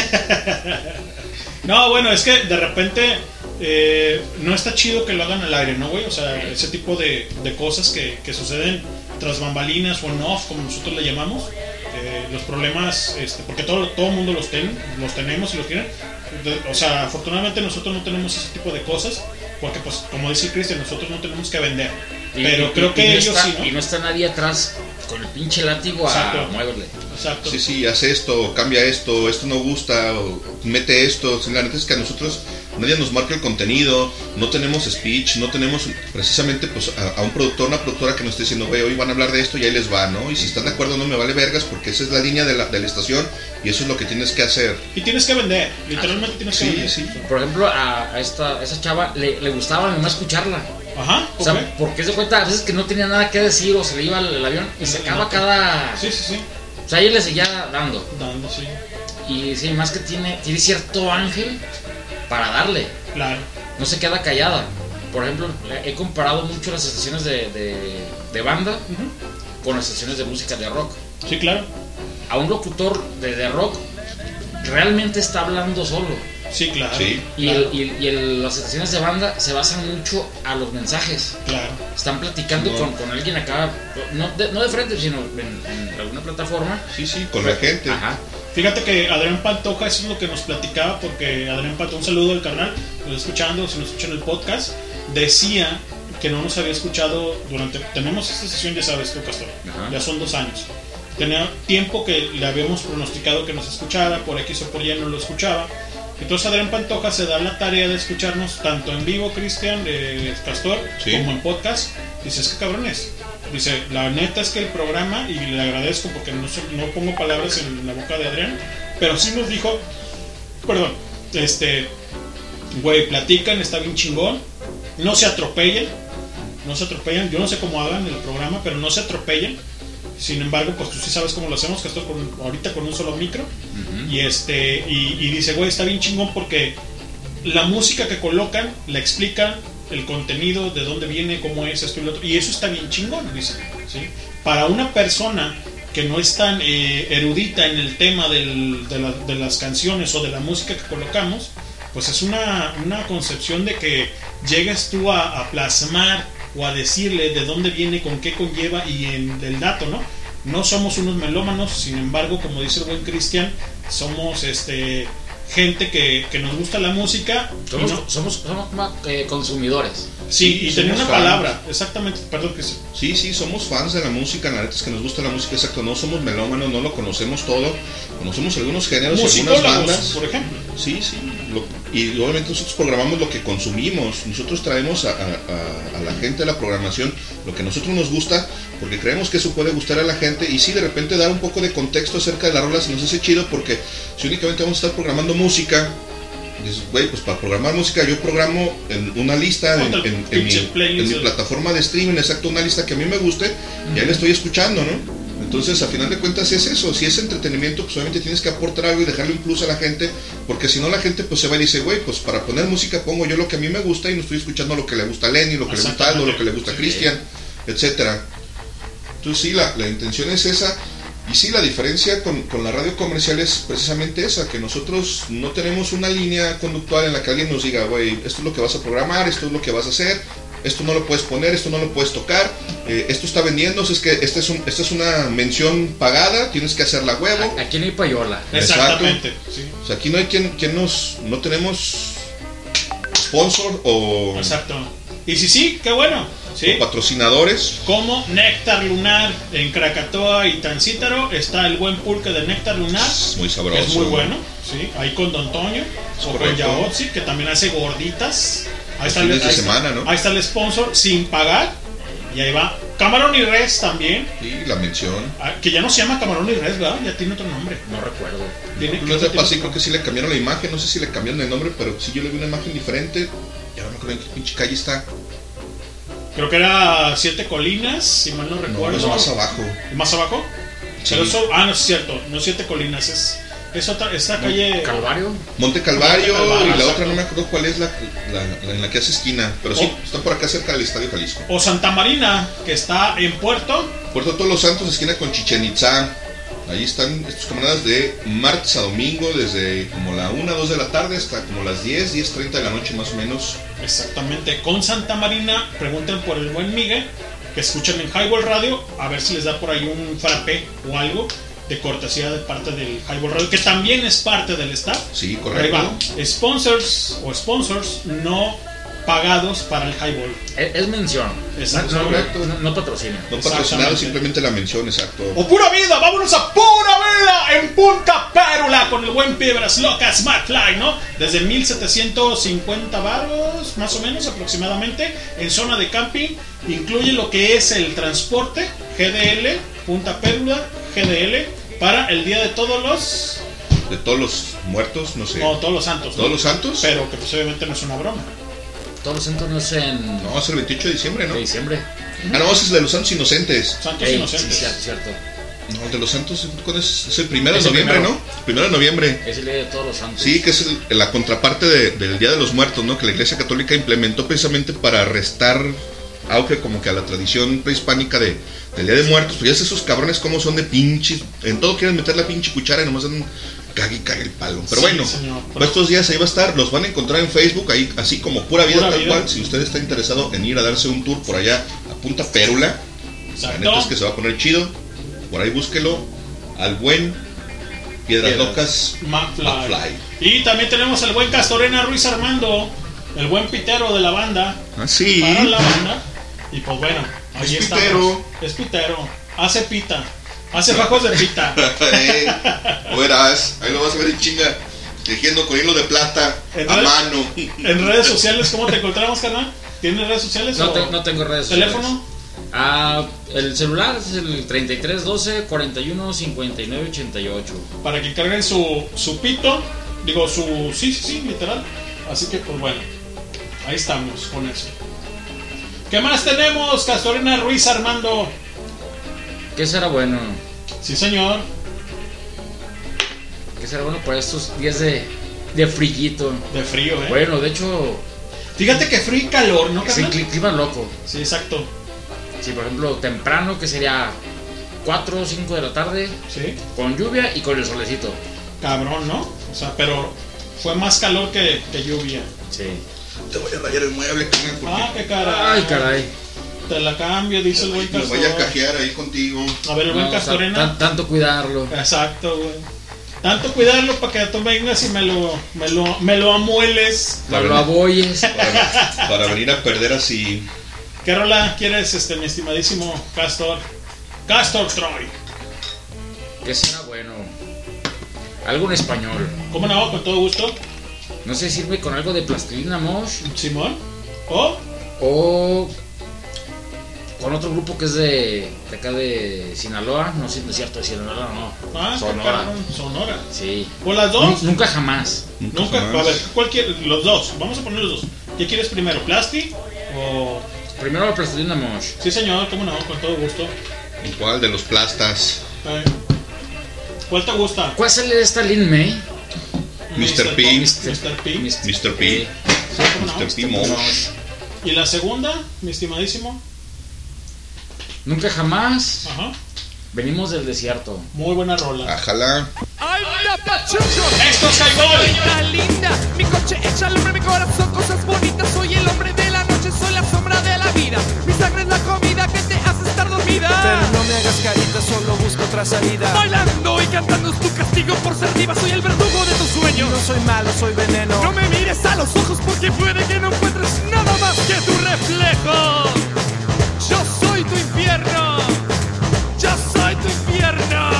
Speaker 2: No, bueno, es que de repente eh, no está chido que lo hagan al aire, ¿no, güey? O sea, ese tipo de, de cosas que, que suceden tras bambalinas o en off, como nosotros le llamamos. Eh, los problemas, este, porque todo todo mundo los, ten, los tenemos y los tienen. O sea, afortunadamente nosotros no tenemos ese tipo de cosas, Porque, pues, como dice Cristian, nosotros no tenemos que vender.
Speaker 19: Y-
Speaker 2: pero
Speaker 19: y-
Speaker 2: creo
Speaker 19: y
Speaker 2: que
Speaker 19: no
Speaker 2: ellos
Speaker 19: está,
Speaker 2: sí, ¿no?
Speaker 19: Y no está nadie atrás con el pinche látigo a
Speaker 2: Exacto.
Speaker 19: muévele.
Speaker 2: Exacto.
Speaker 12: Sí, sí, hace esto, cambia esto, esto no gusta, o mete esto. La neta es que a nosotros nadie nos marca el contenido, no tenemos speech, no tenemos precisamente pues a, a un productor, una productora que nos esté diciendo, güey, hoy van a hablar de esto y ahí les va, ¿no? Y si están de acuerdo no me vale vergas porque esa es la línea de la, de la estación y eso es lo que tienes que hacer.
Speaker 2: Y tienes que vender, literalmente tienes que
Speaker 12: Sí,
Speaker 2: vender.
Speaker 12: sí.
Speaker 19: Por ejemplo, a, esta a esa chava le, le gustaba nomás escucharla.
Speaker 2: Ajá,
Speaker 19: O sea, porque se cuenta a veces que no tenía nada que decir o se le iba el, el avión y sacaba cada.
Speaker 2: Sí, sí, sí.
Speaker 19: O sea, ella le seguía dando.
Speaker 2: Dando, sí.
Speaker 19: Y sí, más que tiene, tiene cierto ángel para darle.
Speaker 2: Claro.
Speaker 19: No se queda callada. Por ejemplo, he comparado mucho las estaciones de, de, de banda con las estaciones de música de rock.
Speaker 2: Sí, claro.
Speaker 19: A un locutor de, de rock realmente está hablando solo.
Speaker 2: Sí, claro.
Speaker 19: Y, el- y el- y el- las estaciones de banda se basan mucho a los mensajes.
Speaker 2: Claro.
Speaker 19: Están platicando
Speaker 12: No.
Speaker 19: con, con alguien acá, no de, no de frente, sino en, en alguna plataforma.
Speaker 12: Sí, sí, con la gente.
Speaker 19: Ajá.
Speaker 2: Fíjate que Adrián Pantoja, eso es lo que nos platicaba, porque Adrián Pantoja, un saludo al canal, lo está escuchando, si nos escuchan el podcast, decía que no nos había escuchado durante. Tenemos esta sesión, ya sabes tú, Castor,
Speaker 19: Ajá.
Speaker 2: ya son dos años. Tenía tiempo que le habíamos pronosticado que nos escuchara, por X o por Y no lo escuchaba. Entonces Adrián Pantoja se da la tarea de escucharnos tanto en vivo, Cristian, eh, Castor,
Speaker 12: Sí.
Speaker 2: como en podcast. Dice, es que cabrones. Dice, la neta es que el programa, y le agradezco porque no, no pongo palabras en la boca de Adrián, pero sí nos dijo, perdón, este, güey, platican, está bien chingón, no se atropellen, no se atropellan, yo no sé cómo hagan el programa, pero no se atropellen. Sin embargo, pues tú sí sabes cómo lo hacemos, que esto con, ahorita con un solo micro. Y este, y, y dice, güey, está bien chingón porque la música que colocan la explican el contenido, de dónde viene, cómo es esto y lo otro. Y eso está bien chingón, dice. Para una persona que no es tan eh, erudita en el tema de, la- de las canciones o de la música que colocamos, pues es una, una concepción de que llegues tú a, a plasmar o a decirle de dónde viene, con qué conlleva y en el dato, ¿no? No somos unos melómanos, sin embargo, como dice el buen Cristian, somos este gente que, que nos gusta la música. y
Speaker 19: Somos,
Speaker 2: no-
Speaker 19: somos, somos más, eh, consumidores.
Speaker 2: sí, y tenía
Speaker 12: somos
Speaker 2: una
Speaker 12: fans.
Speaker 2: palabra, exactamente, perdón que sí.
Speaker 12: Sí, sí, somos fans de la música, la neta es que nos gusta la música, exacto, no somos melómanos, no lo conocemos todo, conocemos algunos géneros y algunas bandas.
Speaker 2: por ejemplo.
Speaker 12: Sí, sí, lo- y obviamente nosotros programamos lo que consumimos, nosotros traemos a, a- a- a la gente de la programación lo que a nosotros nos gusta, porque creemos que eso puede gustar a la gente, y sí, de repente dar un poco de contexto acerca de las rolas se nos hace chido, porque si únicamente vamos a estar programando música, dices, güey, pues para programar música yo programo en una lista en,
Speaker 2: Otra
Speaker 12: en- en mi, en plataforma de streaming, exacto, una lista que a mí me guste, y ahí la estoy escuchando, ¿no? Entonces, a final de cuentas es eso, si es entretenimiento, pues obviamente tienes que aportar algo y dejarle un plus a la gente, porque si no la gente pues se va y dice, güey, pues para poner música pongo yo lo que a mí me gusta y no estoy escuchando lo que le gusta a Lenny, lo que le gusta a Aldo, lo que le gusta a Cristian, etcétera. Entonces sí, la, la intención es esa. Y sí, la diferencia con, con la radio comercial es precisamente esa, que nosotros no tenemos una línea conductual en la que alguien nos diga, güey, esto es lo que vas a programar, esto es lo que vas a hacer, esto no lo puedes poner, esto no lo puedes tocar, eh, esto está vendiéndose, es que esta es, un- esta es una mención pagada, tienes que hacerla huevo.
Speaker 19: Aquí no hay payola.
Speaker 2: Exactamente, sí.
Speaker 12: O sea, aquí no hay quien, quien nos, no tenemos sponsor o,
Speaker 2: Exacto. Y si sí, qué bueno. Sí.
Speaker 12: o patrocinadores.
Speaker 2: Como Néctar Lunar en Krakatoa y Tancítaro está el buen pulque de Néctar Lunar.
Speaker 12: muy
Speaker 2: que
Speaker 12: sabroso.
Speaker 2: es muy bueno. Sí. Ahí con Don Toño. O con
Speaker 12: correcto.
Speaker 2: Yaotzi, que también hace gorditas. Ahí está,
Speaker 12: Fines de
Speaker 2: ahí está-
Speaker 12: semana, ¿no?
Speaker 2: ahí está el sponsor sin pagar. Y ahí va. Camarón y Res también.
Speaker 12: Y la mención.
Speaker 2: ah, Que ya no se llama Camarón y Res, ¿verdad? Ya tiene otro nombre.
Speaker 19: No recuerdo.
Speaker 2: Tiene-
Speaker 12: No sepa, sí, creo que sí le cambiaron la imagen, no sé si le cambiaron el nombre, pero sí yo le vi una imagen diferente. Ya no me acuerdo en qué pinche calle está.
Speaker 2: Creo que era Siete Colinas, si mal no recuerdo.
Speaker 12: es más abajo.
Speaker 2: ¿Más abajo?
Speaker 12: Sí.
Speaker 2: Pero eso, ah, no es cierto, no Siete Colinas, es, es otra, esta calle.
Speaker 19: Calvario.
Speaker 12: Monte Calvario,
Speaker 2: Monte Calvario,
Speaker 12: y la
Speaker 2: exacto.
Speaker 12: otra no me acuerdo cuál es la, la- la en la que hace esquina, pero sí,
Speaker 2: Oh.
Speaker 12: está por acá cerca del Estadio Jalisco.
Speaker 2: O Santa Marina, que está en Puerto.
Speaker 12: Puerto Todos los Santos, esquina con Chichen Itza. Ahí están estos camaradas de martes a domingo, desde como la 1, 2 de la tarde hasta como las 10, 10, 30 de la noche más o menos.
Speaker 2: Exactamente, con Santa Marina, pregunten por el buen Miguel, que escuchan en Highball Radio, a ver si les da por ahí un frappé o algo de cortesía de parte del Highball Radio, que también es parte del staff.
Speaker 12: Sí,
Speaker 2: Pero ahí
Speaker 12: correcto.
Speaker 2: va. Sponsors o sponsors no pagados para el highball.
Speaker 19: Es, es mención.
Speaker 2: Exacto.
Speaker 19: No, no, no- no patrocinio.
Speaker 12: No patrocinado, simplemente la mención, exacto.
Speaker 2: ¡O pura vida! ¡Vámonos a pura vida! En Punta Pérula con el buen Piedras Locas McFly, ¿no? Desde 1750 baros, más o menos aproximadamente, en zona de camping. Incluye lo que es el transporte GDL, Punta Pérula, GDL, para el día de todos los.
Speaker 12: De todos los muertos, no sé.
Speaker 2: No, todos los santos. ¿no?
Speaker 12: ¿Todos los santos?
Speaker 2: Pero que pues obviamente no es una broma.
Speaker 19: Todos los santos no es en.
Speaker 12: No, es el 28 de diciembre, ¿no?
Speaker 19: De diciembre.
Speaker 12: Ah, no, ese es de los santos inocentes.
Speaker 2: Santos
Speaker 19: Ey,
Speaker 2: inocentes.
Speaker 19: Sí, cierto, cierto.
Speaker 12: No, el de los santos ¿cuándo es? es el primero de
Speaker 19: Es el
Speaker 12: noviembre,
Speaker 19: primero.
Speaker 12: ¿no? Primero de noviembre.
Speaker 19: Es el día de todos los santos.
Speaker 12: Sí, que es el- la contraparte de- del Día de los Muertos, ¿no? Que la Iglesia Católica implementó precisamente para restar auge como que a la tradición prehispánica de, del Día de Muertos. Pues ya sé esos cabrones como son de pinches. En todo quieren meter la pinche cuchara y nomás dan cague y cague el palo. Pero
Speaker 2: Sí,
Speaker 12: bueno,
Speaker 2: señor.
Speaker 12: por estos días ahí va a estar. Los van a encontrar en Facebook, ahí así como Pura Vida
Speaker 2: Pura
Speaker 12: tal
Speaker 2: Vida.
Speaker 12: cual. Si usted está interesado en ir a darse un tour por allá a Punta Pérula, la
Speaker 2: Exacto.
Speaker 12: neta es que se va a poner chido. Por ahí búsquelo al buen Piedras
Speaker 2: Piedras.
Speaker 12: Locas
Speaker 2: McFly.
Speaker 12: McFly.
Speaker 2: Y también tenemos al buen Castorena Ruiz Armando, el buen pitero de la banda.
Speaker 12: Ah, sí.
Speaker 2: Para la banda. Y pues bueno, ahí
Speaker 12: Es
Speaker 2: estamos.
Speaker 12: pitero.
Speaker 2: Es pitero. Hace pita. Hace fajos de pita. [LAUGHS]
Speaker 12: Eh, verás, ahí lo vas a ver en chinga, tejiendo con hilo de plata
Speaker 2: En
Speaker 12: a mano.
Speaker 2: En redes [LAUGHS] sociales, ¿cómo te encontramos, carnal? ¿Tienes redes sociales?
Speaker 19: No,
Speaker 2: o
Speaker 19: te- no tengo redes
Speaker 2: ¿Teléfono?
Speaker 19: sociales. Ah, el celular es el 3312 41 59 88.
Speaker 2: Para que carguen su, su pito. Digo, su. Sí, sí, sí, literal. Así que, pues bueno. Ahí estamos con eso. ¿Qué más tenemos, Castorena Ruiz Armando?
Speaker 19: ¿Qué será bueno?
Speaker 2: Sí, señor.
Speaker 19: ¿Qué será bueno para estos días de, de frillito?
Speaker 2: De frío, ¿eh?
Speaker 19: Bueno, de hecho,
Speaker 2: Fíjate que frío y calor, ¿no,
Speaker 19: cli- clima loco.
Speaker 2: Sí, exacto.
Speaker 19: Sí, por ejemplo, temprano, que sería 4 o 5 de la tarde,
Speaker 2: Sí.
Speaker 19: con lluvia y con el solecito.
Speaker 2: Cabrón, ¿no? O sea, pero fue más calor que, que lluvia.
Speaker 19: Sí.
Speaker 12: Te voy a rayar el mueble, porque
Speaker 2: Ah, qué caray.
Speaker 19: Ay, caray.
Speaker 2: Te la cambio, dice el buen
Speaker 12: me
Speaker 2: Castor.
Speaker 12: voy a cajear ahí contigo.
Speaker 2: A ver, el buen
Speaker 19: No, o sea,
Speaker 2: Castorena.
Speaker 19: tan- tanto cuidarlo.
Speaker 2: Exacto, güey. Tanto cuidarlo para que tú vengas y me lo, me lo, me lo amueles.
Speaker 19: Para lo aboyes.
Speaker 12: Para, para venir a perder así.
Speaker 2: ¿Qué rola quieres, este, mi estimadísimo Castor? Castor Troy.
Speaker 19: ¿Qué será bueno? Algo en español.
Speaker 2: ¿Cómo no? Con todo gusto.
Speaker 19: No sé, sirve con algo de plastilina mosh
Speaker 2: Simón. ¿O?
Speaker 19: o con otro grupo que es de, de acá de Sinaloa. No sé, no es cierto, de Sinaloa no.
Speaker 2: Ah,
Speaker 19: Sonora.
Speaker 2: Sonora.
Speaker 19: Sí.
Speaker 2: ¿O las dos?
Speaker 19: Nu- Nunca jamás.
Speaker 2: Nunca.
Speaker 12: jamás.
Speaker 2: A ver, ¿cuál quieres? Los dos. Vamos a poner los dos. ¿Qué quieres primero? ¿Plasti? ¿O.?
Speaker 19: Primero la plastilina mosh.
Speaker 2: Sí, señor, cómo no, con todo gusto.
Speaker 12: Igual de los plastas.
Speaker 2: Eh, ¿Cuál te gusta?
Speaker 19: ¿Cuál sale de esta Lin May?
Speaker 12: Mr. P.
Speaker 2: Mr. P.
Speaker 12: Mr. P.
Speaker 2: Cómo no.
Speaker 12: Mr. P. Mosh.
Speaker 2: ¿Y la segunda, mi estimadísimo?
Speaker 19: Nunca jamás.
Speaker 2: Ajá.
Speaker 19: Venimos del desierto.
Speaker 2: Muy buena rola.
Speaker 12: Ajala.
Speaker 3: ¡Ay, la pachucho!
Speaker 2: ¡Esto es Highball!
Speaker 3: Señora linda, mi coche echa al hombre, mi corazón, cosas bonitas. Soy el hombre de la noche, soy la sombra de la vida. Mi sangre es la comida que te hace estar dormida.
Speaker 20: Pero no me hagas carita, solo busco otra salida.
Speaker 3: Bailando y cantando es tu castigo por ser diva. Soy el verdugo de tus sueños.
Speaker 20: No soy malo, soy veneno.
Speaker 3: No me mires a los ojos porque puede que no encuentres nada más que tu reflejo. Yo soy tu infierno. Yo soy tu infierno.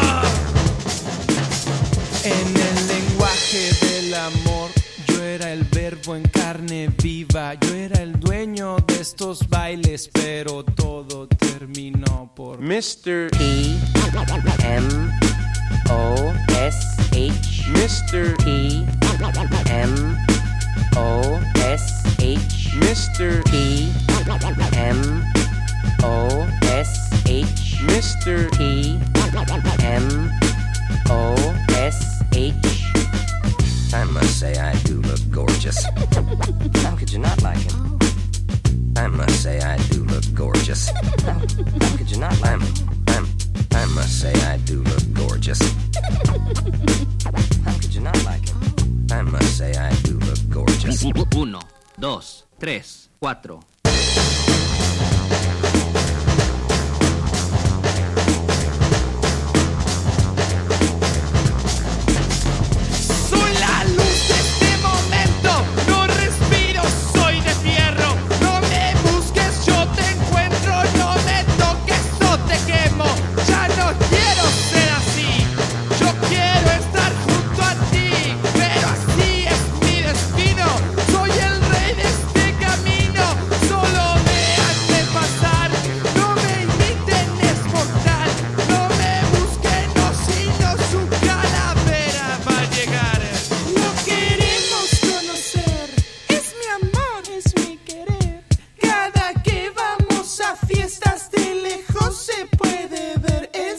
Speaker 20: En el lenguaje del amor, yo era el verbo en carne viva. Yo era el dueño de estos bailes, pero todo terminó por
Speaker 21: Mr. E M O S H Mr. E M O S H Mr. E M O S H Mr. E M O S H
Speaker 22: I must say I do look gorgeous. How could you not like him? I must say I do look gorgeous. How, how could you not like him? I'm, I must say I do look gorgeous. How could you not like him? I must say I do look gorgeous.
Speaker 23: Uno, dos, tres, cuatro.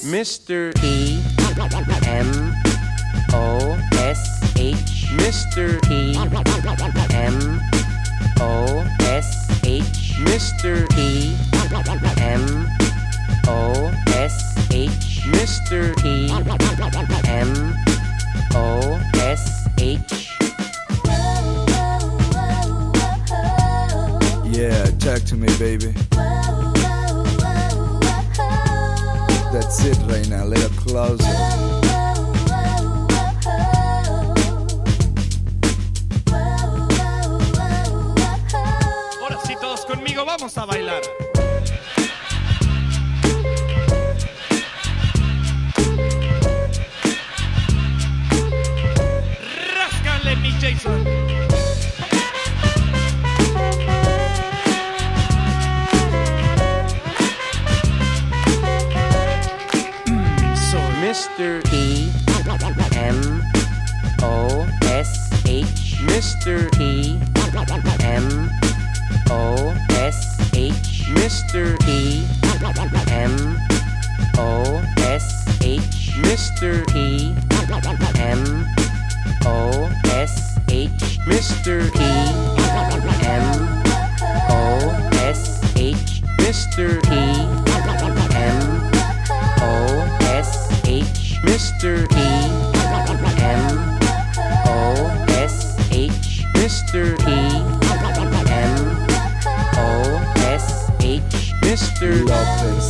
Speaker 24: Mr.
Speaker 21: P M O S H
Speaker 24: Mr.
Speaker 21: P M O S H
Speaker 24: Mr.
Speaker 21: P M O S H
Speaker 24: Mr.
Speaker 21: P M O S H
Speaker 25: Yeah, talk to me, baby. That's it, Reina.
Speaker 24: Let her close it. vamos a bailar. Ráscale, mi Jason. Mr.
Speaker 21: P M O S H
Speaker 24: Mr.
Speaker 21: P M O S H
Speaker 24: Mr.
Speaker 21: P M O S H
Speaker 24: Mr.
Speaker 21: P M O S H
Speaker 24: Mr.
Speaker 21: P M O S H
Speaker 24: Mr.
Speaker 21: P M O S H
Speaker 24: Mr.
Speaker 21: P M O S H
Speaker 24: Mr.
Speaker 21: P M O S H
Speaker 24: Mr.
Speaker 25: Lopez.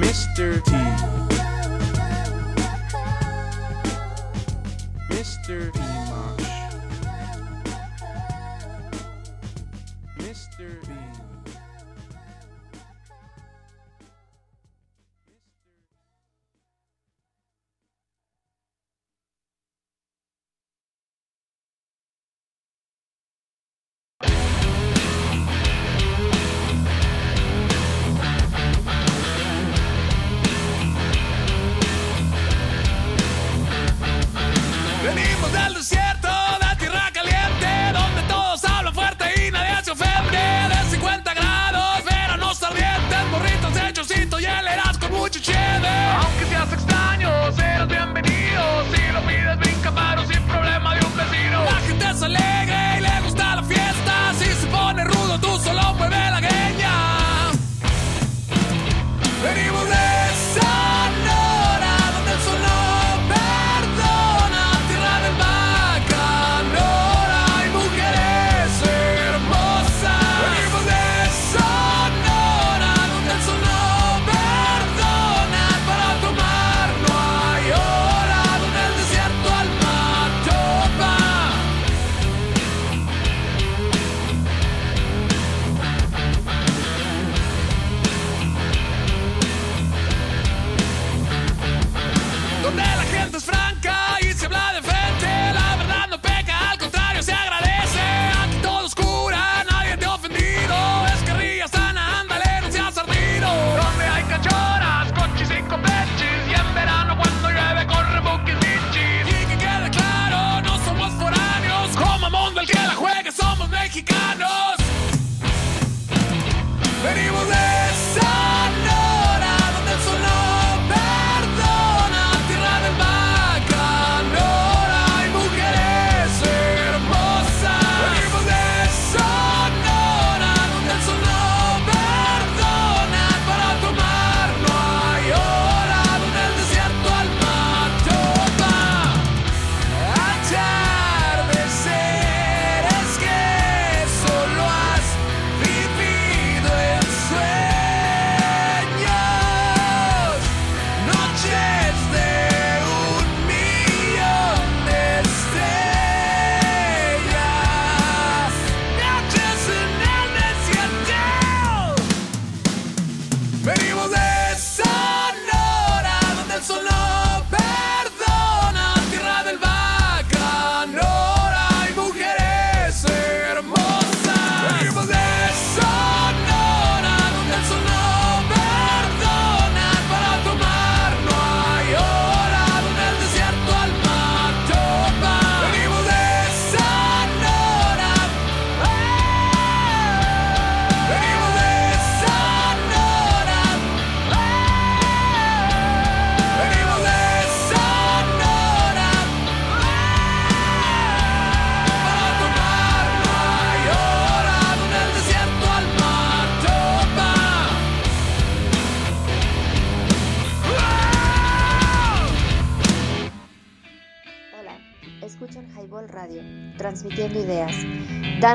Speaker 24: Mr. T. Mr.
Speaker 25: Dimash.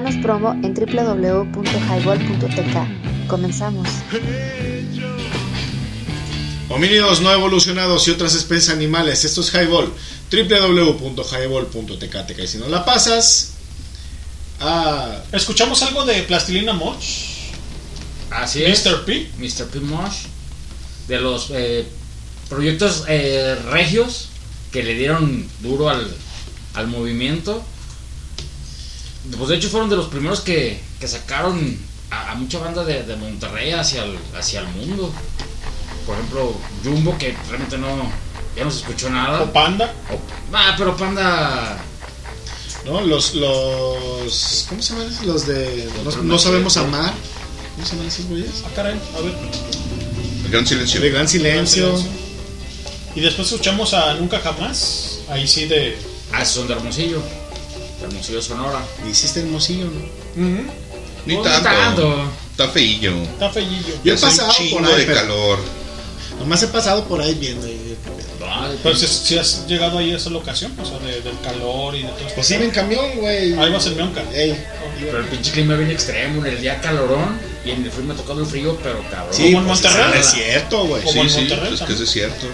Speaker 4: Danos promo en www.highball.tk. Comenzamos.
Speaker 26: Homínidos no evolucionados y otras especies animales. Esto es Highball. www.highball.tk. Y si no la pasas, ah,
Speaker 2: ¿Escuchamos algo de Plastilina Mosh?
Speaker 19: Así es.
Speaker 2: Mr. P.
Speaker 19: Mr. P. Mosh. De los eh, proyectos eh, regios que le dieron duro al, al movimiento. Pues de hecho fueron de los primeros que, que sacaron a, a mucha banda de, de Monterrey hacia el, hacia el mundo. Por ejemplo, Jumbo, que realmente no, ya no se escuchó nada.
Speaker 2: ¿O Panda?
Speaker 19: Ah, pero Panda.
Speaker 26: ¿no? Los, los. ¿Cómo se llaman? Los de. No, sabemos amar. ¿Cómo se llaman esos güeyes?
Speaker 2: Ah, caray, a ver.
Speaker 12: El gran silencio.
Speaker 26: De gran silencio.
Speaker 2: Y después escuchamos a Nunca Jamás. Ahí sí de.
Speaker 19: Ah, son de Hermosillo. Hermosillo Sonora.
Speaker 26: Hiciste hermosillo, ¿no?
Speaker 12: Ni
Speaker 19: No,
Speaker 12: tanto.
Speaker 19: tanto.
Speaker 12: Está feillo.
Speaker 2: Está feillillo.
Speaker 26: Yo he pasado por ahí,
Speaker 12: de
Speaker 26: pero-
Speaker 12: calor.
Speaker 26: Nomás he pasado por ahí viendo. y-
Speaker 2: Pero si, si has llegado ahí a esa locación, o sea, de- del calor y de todo esto.
Speaker 26: Pues sí, en camión, güey.
Speaker 2: Ahí vas en.
Speaker 26: Ey.
Speaker 19: Pero el pinche clima bien extremo. En el día calorón. Y en el frío me ha tocado el frío, pero cabrón.
Speaker 26: Sí,
Speaker 2: Como en
Speaker 26: pues
Speaker 2: Monterrey.
Speaker 26: Es desierto, güey.
Speaker 2: Como
Speaker 12: Sí,
Speaker 2: en
Speaker 12: sí,
Speaker 2: Monterrey,
Speaker 12: es que es desierto.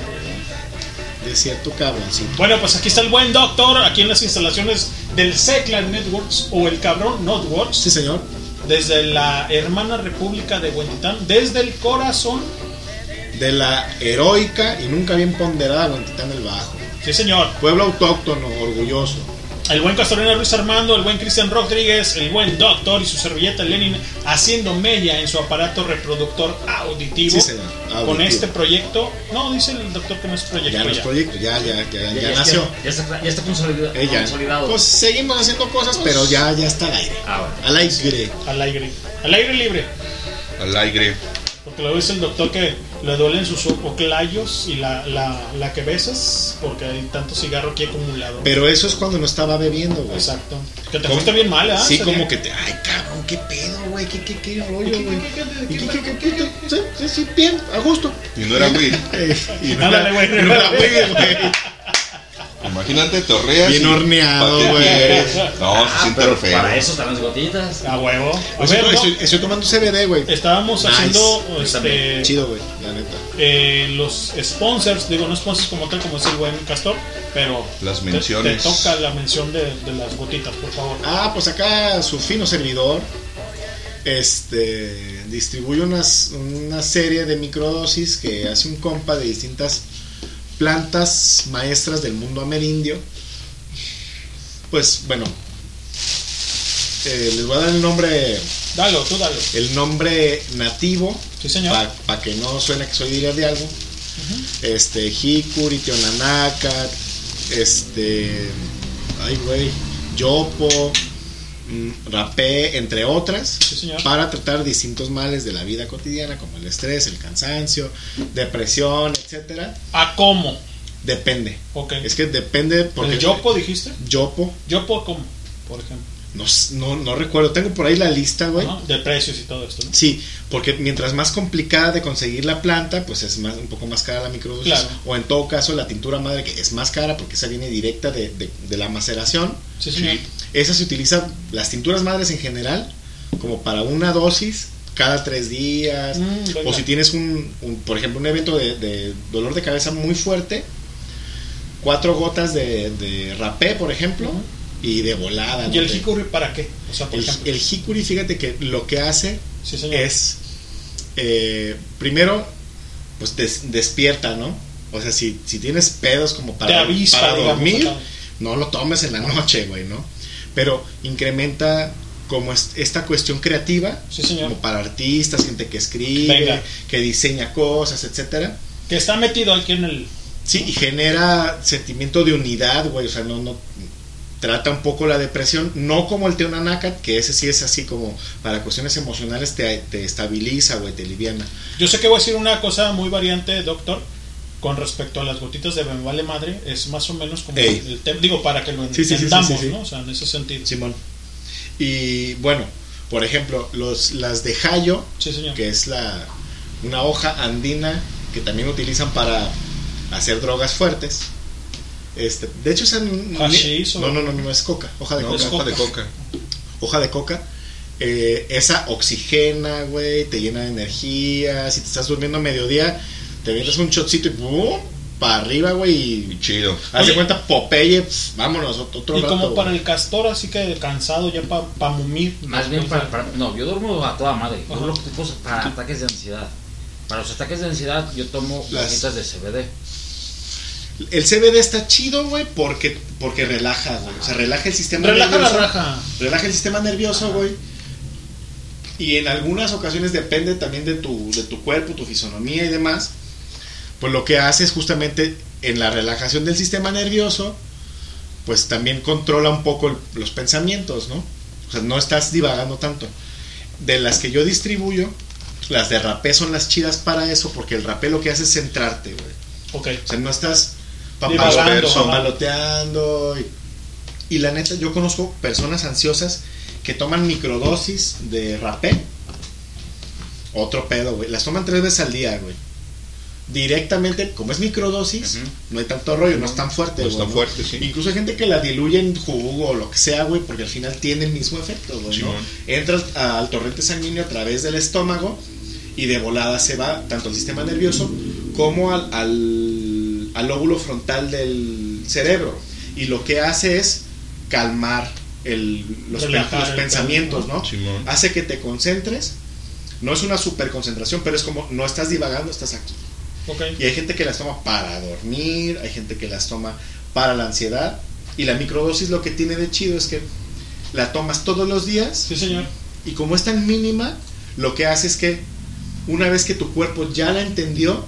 Speaker 26: Desierto cabroncito.
Speaker 2: Bueno, pues aquí está el buen doctor, aquí en las instalaciones del Seclan Networks o el cabrón Networks,
Speaker 26: Sí, señor.
Speaker 2: desde la hermana república de Huentitán, desde el corazón.
Speaker 26: De la heroica y nunca bien ponderada Huentitán del Bajo.
Speaker 2: Sí, señor.
Speaker 26: Pueblo autóctono, orgulloso.
Speaker 2: El buen Castorena Ruiz Armando, el buen Cristian Rodríguez, el buen doctor y su servilleta Lenin haciendo mella en su aparato reproductor auditivo.
Speaker 26: Sí, señor. Auditivo.
Speaker 2: Con este proyecto. No, dice el doctor que no es proyecto.
Speaker 26: Ya no es
Speaker 2: ya.
Speaker 26: proyecto, ya, ya, ya, ya,
Speaker 19: Ya, ya-
Speaker 26: nació.
Speaker 19: Ya, ya está, ya está consolidado.
Speaker 26: Pues seguimos haciendo cosas, pero ya, ya está al aire.
Speaker 19: Ah, bueno.
Speaker 26: Al aire.
Speaker 2: Al aire. Al aire libre.
Speaker 12: Al aire.
Speaker 2: Porque luego dice el doctor que le duelen sus oclayos y la, la, la que besas porque hay tanto cigarro aquí acumulado.
Speaker 26: Pero eso es cuando no estaba bebiendo, güey.
Speaker 2: Exacto. Que te bien mal, ¿eh?
Speaker 26: Sí, como que te. Ay, cabrón, qué pedo, güey. ¿Qué, qué, qué rollo, güey? ¿Y qué, qué, qué, qué, qué? Sí, sí, sí, bien, a gusto.
Speaker 12: Y no era weed.
Speaker 26: Y no
Speaker 2: Ándale,
Speaker 26: era,
Speaker 2: güey,
Speaker 26: y no era [LAUGHS] güey, güey. [LAUGHS]
Speaker 12: Imagínate, torreas.
Speaker 26: Bien horneado,
Speaker 12: ¿pa' qué
Speaker 26: güey.
Speaker 12: No, se
Speaker 19: Ah,
Speaker 12: siente
Speaker 19: pero
Speaker 12: feo.
Speaker 19: para eso están las gotitas.
Speaker 2: A huevo. A ver,
Speaker 26: no,
Speaker 2: no,
Speaker 26: estoy, estoy tomando CBD, güey.
Speaker 2: estábamos
Speaker 26: Nice.
Speaker 2: haciendo este.
Speaker 26: Chido, güey, la neta.
Speaker 2: eh, los sponsors, digo, no sponsors como tal, como es el buen Castor, pero
Speaker 12: Las
Speaker 2: te-
Speaker 12: menciones.
Speaker 2: Te, toca la mención de, de las gotitas, por favor.
Speaker 26: Ah, pues acá su fino servidor este distribuye unas, una serie de microdosis que hace un compa de distintas plantas maestras del mundo amerindio. Pues bueno, eh, les voy a dar el nombre,
Speaker 2: Dalo, tú dalo.
Speaker 26: el nombre nativo
Speaker 2: Sí, señor.
Speaker 26: para que no suene que soy líder de algo. Este, Hikuri, Tionanaka, este, ay güey, Yopo, Rapé, entre otras,
Speaker 2: Sí,
Speaker 26: para tratar distintos males de la vida cotidiana, como el estrés, el cansancio, depresión, etcétera.
Speaker 2: ¿A cómo?
Speaker 26: Depende.
Speaker 2: Ok.
Speaker 26: Es que depende porque
Speaker 2: ¿El Yopo dijiste?
Speaker 26: Yopo,
Speaker 2: ¿Yopo cómo? Por ejemplo.
Speaker 26: no, no, no recuerdo, tengo por ahí la lista, güey.
Speaker 2: De precios y todo esto, ¿no?
Speaker 26: Sí, porque mientras más complicada de conseguir la planta, pues es más, un poco más cara la microdosis.
Speaker 2: Claro.
Speaker 26: O en todo caso la tintura madre, que es más cara porque esa viene directa de, de- de la maceración.
Speaker 2: Sí, señor.
Speaker 26: Esa se utiliza, las tinturas madres en general, como para una dosis cada tres días.
Speaker 2: Mm,
Speaker 26: o si tienes un, un, por ejemplo, un evento de, de dolor de cabeza muy fuerte, cuatro gotas de, de rapé, por ejemplo, y de volada.
Speaker 2: ¿Y el
Speaker 26: Te-
Speaker 2: Hikuri para qué? O sea, por
Speaker 26: el,
Speaker 2: ejemplo.
Speaker 26: el hikuri, fíjate que lo que hace
Speaker 2: Sí,
Speaker 26: es eh, primero pues des- despierta, ¿no? O sea, si, si tienes pedos como para,
Speaker 2: avispa,
Speaker 26: para dormir, no lo tomes en la noche, güey, ¿no? Pero incrementa como es- esta cuestión creativa,
Speaker 2: Sí, señor.
Speaker 26: como para artistas, gente que escribe,
Speaker 2: Venga.
Speaker 26: que diseña cosas, etcétera.
Speaker 2: Que está metido aquí en el.
Speaker 26: Sí, y genera sentimiento de unidad, güey, o sea, no, no trata un poco la depresión, no como el Teonanacat, que ese sí es así como para cuestiones emocionales te, te estabiliza, güey, te liviana.
Speaker 2: Yo sé que voy a decir una cosa muy variante, doctor, con respecto a las gotitas de Me Vale Madre. Es más o menos como
Speaker 26: Ey.
Speaker 2: el tema. Digo, para que lo
Speaker 26: Sí,
Speaker 2: entendamos,
Speaker 26: sí, sí.
Speaker 2: ¿no? O sea, en ese sentido.
Speaker 26: Simón. Y bueno, por ejemplo, los, las de Jayo, que es la una hoja andina que también utilizan para hacer drogas fuertes. Este, de hecho,
Speaker 2: Hashish
Speaker 26: no, no, no, no, es coca, hoja de
Speaker 12: No,
Speaker 26: coca.
Speaker 12: es hoja de coca.
Speaker 26: Hoja de coca. Eh, esa oxigena, güey, te llena de energía. Si te estás durmiendo a mediodía, te vienes un shotcito y ¡pum! para arriba, güey. Y
Speaker 12: chido.
Speaker 26: Haz de
Speaker 2: Oye.
Speaker 26: cuenta, Popeye, pf, vámonos, ot- otro
Speaker 2: Y
Speaker 26: rato.
Speaker 2: como para el castor, así que cansado ya para pa mumir.
Speaker 19: Más bien para, para- No, yo duermo a toda madre. Yo
Speaker 2: Ajá.
Speaker 19: lo ocupo para ataques de ansiedad. Para los ataques de ansiedad, yo tomo
Speaker 26: Las-
Speaker 19: gotitas de CBD.
Speaker 26: El CBD está chido, güey, porque, porque relaja, güey. O sea, relaja el sistema
Speaker 2: Relaja la
Speaker 26: nervioso.
Speaker 2: raja.
Speaker 26: Relaja el sistema nervioso, güey. Y en algunas ocasiones depende también de tu, de tu cuerpo, tu fisonomía y demás. Pues lo que hace es justamente en la relajación del sistema nervioso, pues también controla un poco el- los pensamientos, ¿no? O sea, no estás divagando tanto. De las que yo distribuyo, las de rapé son las chidas para eso, porque el rapé lo que hace es centrarte, güey.
Speaker 2: Ok.
Speaker 26: O sea, no estás papaloteando. Y, y la neta, yo conozco personas ansiosas que toman microdosis de rapé. Otro pedo, güey. Las toman tres veces al día, güey. Directamente, como es microdosis, no hay tanto rollo, no es tan fuerte.
Speaker 12: No es tan fuerte, sí.
Speaker 26: Incluso hay gente que la diluye en jugo o lo que sea, güey, porque al final tiene el mismo efecto, güey. Entra al, al torrente sanguíneo a través del estómago y de volada se va tanto al sistema nervioso como al, al, al lóbulo frontal del cerebro. Y lo que hace es calmar el- los,
Speaker 2: Relajar
Speaker 26: los
Speaker 2: el
Speaker 26: pensamientos, ¿no?
Speaker 12: Simón.
Speaker 26: Hace que te concentres. No es una super concentración, pero es como no estás divagando, estás aquí. Y hay gente que las toma para dormir, hay gente que las toma para la ansiedad. Y la microdosis lo que tiene de chido es que la tomas todos los días.
Speaker 2: Sí, señor.
Speaker 26: Y como es tan mínima, lo que hace es que una vez que tu cuerpo ya la entendió,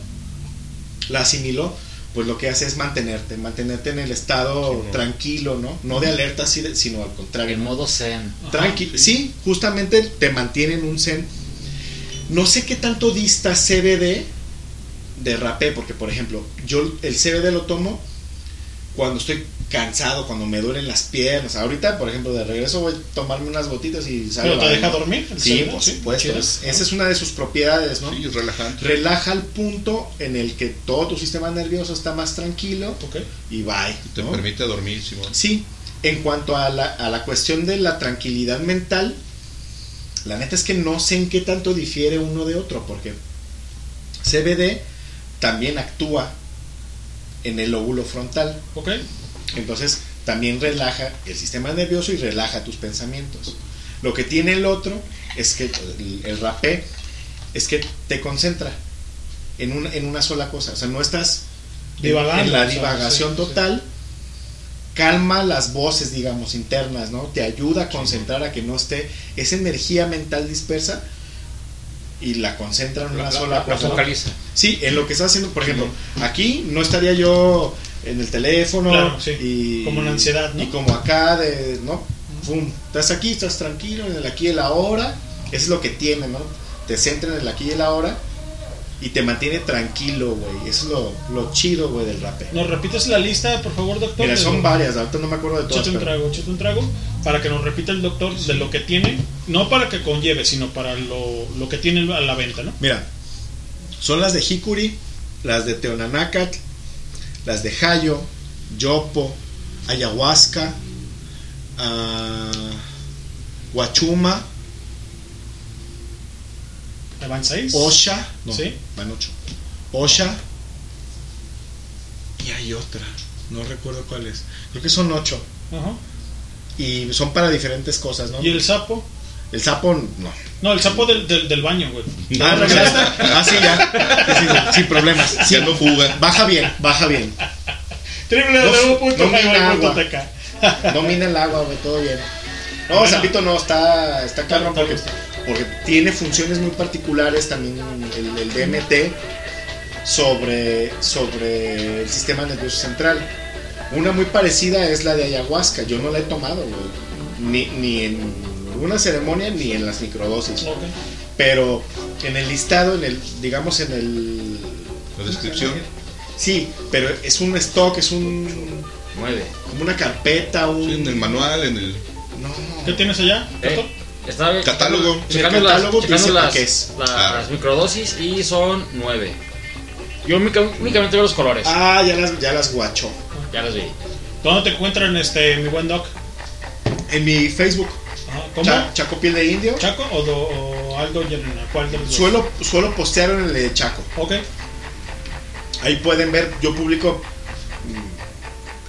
Speaker 26: la asimiló, pues lo que hace es mantenerte, mantenerte en el estado tranquilo, ¿no? No de alerta, sino al contrario.
Speaker 19: En modo zen.
Speaker 26: Tranqui sí, justamente te mantiene en un zen. No sé qué tanto dista CBD de rapé, porque por ejemplo, yo el CBD lo tomo cuando estoy cansado, cuando me duelen las piernas. Ahorita, por ejemplo, de regreso voy a tomarme unas gotitas y salgo
Speaker 2: ¿Pero te
Speaker 26: a
Speaker 2: deja dormir el
Speaker 26: Sí,
Speaker 2: CBD?
Speaker 26: por
Speaker 2: Sí,
Speaker 26: supuesto.
Speaker 2: chido.
Speaker 26: es- esa es una de sus propiedades, ¿no?
Speaker 12: Sí, es relajante.
Speaker 26: Relaja al punto en el que todo tu sistema nervioso está más tranquilo
Speaker 2: Ok.
Speaker 26: y bye.
Speaker 12: Te
Speaker 26: ¿no?
Speaker 12: permite dormir, Simón.
Speaker 26: Sí, en cuanto a la, a la cuestión de la tranquilidad mental, la neta es que no sé en qué tanto difiere uno de otro, porque CBD también actúa en el lóbulo frontal.
Speaker 2: Ok.
Speaker 26: Entonces también relaja el sistema nervioso y relaja tus pensamientos. Lo que tiene el otro es que el, el rapé es que te concentra en una, en una sola cosa. O sea, no estás en-
Speaker 2: Divagando,
Speaker 26: en la
Speaker 2: o sea,
Speaker 26: divagación
Speaker 2: sí.
Speaker 26: total. Calma las voces, digamos, internas, ¿no? Te ayuda a concentrar a que no esté esa energía mental dispersa y la concentra en una
Speaker 19: La- la-
Speaker 26: sola
Speaker 19: la
Speaker 26: cosa.
Speaker 19: focaliza.
Speaker 26: Sí, en lo que estás haciendo, por ejemplo, aquí no estaría yo en el teléfono
Speaker 2: Claro, sí.
Speaker 26: y
Speaker 2: Como en ansiedad, ¿no?
Speaker 26: y como acá de, ¿no? Pum, estás aquí, estás tranquilo en el aquí y el ahora. Eso es lo que tiene, ¿no? Te centra en el aquí y el ahora y te mantiene tranquilo, güey. Es lo, lo chido, güey, del rapé.
Speaker 2: ¿Nos repites la lista, por favor, doctor?
Speaker 26: Mira, son varias, ahorita no me acuerdo de todas.
Speaker 2: Échate un trago, échate un trago para que nos repita el doctor de lo que tiene, no para que conlleve, sino para lo, lo que tiene a la venta, ¿no?
Speaker 26: Mira, son las de Hikuri, las de Teonanácatl, las de Hayo, Yopo, Ayahuasca, ah, Huachuma,
Speaker 2: ¿Ya ¿Van seis?
Speaker 26: Osha, no,
Speaker 2: ¿Sí?
Speaker 26: Van ocho. Osha, y hay otra, no recuerdo cuál es. Creo que son ocho.
Speaker 2: Ajá.
Speaker 26: Y son para diferentes cosas, ¿no?
Speaker 2: ¿Y el sapo?
Speaker 26: El sapo, no.
Speaker 2: No, el sapo del, del, del baño, güey.
Speaker 26: Ah, no, ya. Ah, sí, ya. Sí, sí, sí, sin problemas. Sí,
Speaker 12: Ya no fuga.
Speaker 26: Baja bien, baja bien.
Speaker 2: www.highball.tk.
Speaker 26: Domina el agua, güey, todo bien. No,
Speaker 2: Bueno.
Speaker 26: Zapito no, está, está cabrón
Speaker 2: Está
Speaker 26: porque,
Speaker 2: bien.
Speaker 26: Porque tiene funciones muy particulares también el, el DMT sobre, sobre el sistema nervioso central. Una muy parecida es la de ayahuasca, yo no la he tomado, güey. Ni, ni en una ceremonia ni en las microdosis.
Speaker 2: Ok.
Speaker 26: Pero en el listado, en el, digamos en el...
Speaker 12: La descripción.
Speaker 26: Sí, pero es un stock, es un...
Speaker 19: Nueve.
Speaker 26: Como una carpeta, un...
Speaker 12: Sí, en el manual, en el.
Speaker 26: No.
Speaker 2: ¿Qué tienes allá?
Speaker 19: Eh, Estaba
Speaker 12: Catálogo.
Speaker 19: Checando,
Speaker 26: el catálogo
Speaker 19: las, checando
Speaker 26: dice
Speaker 19: las,
Speaker 26: es.
Speaker 19: las
Speaker 12: Ah.
Speaker 19: microdosis y son nueve. Yo única- únicamente veo los colores.
Speaker 26: Ah, ya las, ya las guachó.
Speaker 19: Ya las vi.
Speaker 2: ¿Dónde te encuentran, este, mi buen Doc?
Speaker 26: En mi Facebook.
Speaker 2: Ajá, ¿Cómo?
Speaker 26: Cha- Chaco Piel de Indio.
Speaker 2: ¿Chaco o, do- o Aldo? ¿Cuál de los dos?
Speaker 26: Suelo, suelo postear en el de Chaco.
Speaker 2: Ok.
Speaker 26: Ahí pueden ver, yo publico.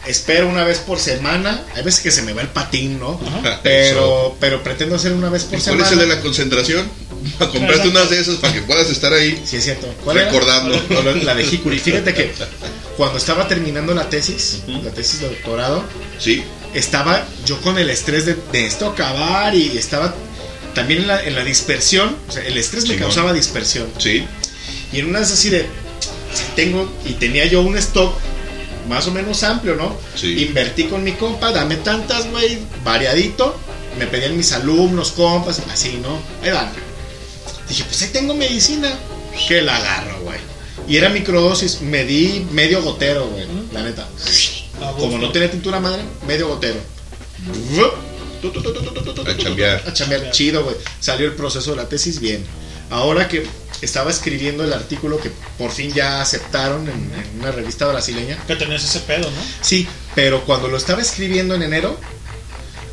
Speaker 26: Espero una vez por semana. Hay veces que se me va el patín, ¿no? Pero, pero pretendo hacer una vez por
Speaker 12: ¿Y cuál
Speaker 26: semana.
Speaker 12: es el de la concentración? [LAUGHS] A comprarte unas de esas para que puedas estar ahí.
Speaker 26: Sí, es cierto. ¿Cuál era?
Speaker 12: Recordando. [LAUGHS]
Speaker 26: La de Hikuri. Fíjate que cuando estaba terminando la tesis, la tesis de doctorado,
Speaker 12: Sí.
Speaker 26: estaba yo con el estrés de, de esto acabar y estaba también en la, en la dispersión. O sea, el estrés me causaba dispersión.
Speaker 12: Sí.
Speaker 26: Y en una es así de, tengo, y tenía yo un stock más o menos amplio, ¿no?
Speaker 12: Sí.
Speaker 26: Invertí con mi compa, dame tantas, güey, variadito. Me pedían mis alumnos, compas, así, ¿no? Ahí van. Dije, pues ahí tengo medicina. Que la agarro, güey. Y era microdosis, me di medio gotero, güey, la neta. Como no tenía tintura madre, medio gotero.
Speaker 12: A chambear.
Speaker 26: a chambear. Chido, güey. Salió el proceso de la tesis bien. Ahora que estaba escribiendo el artículo que por fin ya aceptaron en, en una revista brasileña.
Speaker 2: Que tenías ese pedo, ¿no?
Speaker 26: Sí, pero cuando lo estaba escribiendo en enero,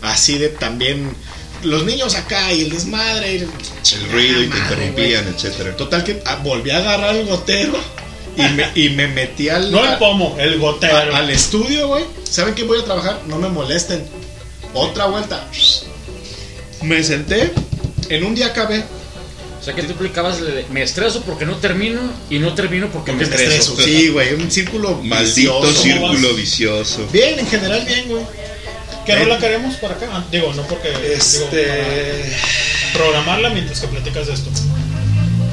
Speaker 26: así de también los niños acá y el desmadre. y el-
Speaker 12: El ruido y te interrumpían, etcétera.
Speaker 26: Total que ah, volví a agarrar el gotero y me, y me metí al,
Speaker 2: No el pomo, el gotero.
Speaker 26: a- al estudio, güey. ¿Saben qué voy a trabajar? No me molesten. Otra vuelta. Me senté. En un día acabé.
Speaker 19: O sea que tú aplicabas el de, me estreso porque no termino y no termino porque, me
Speaker 26: Me
Speaker 19: estreso.
Speaker 26: estreso. Sí, güey. Un círculo
Speaker 12: Maldito
Speaker 26: vicioso.
Speaker 12: círculo vicioso.
Speaker 26: Bien, en general, bien, güey.
Speaker 2: ¿Qué rola queremos para acá? Ah, Digo, no porque.
Speaker 26: Este-
Speaker 2: digo, programarla mientras que platicas de esto.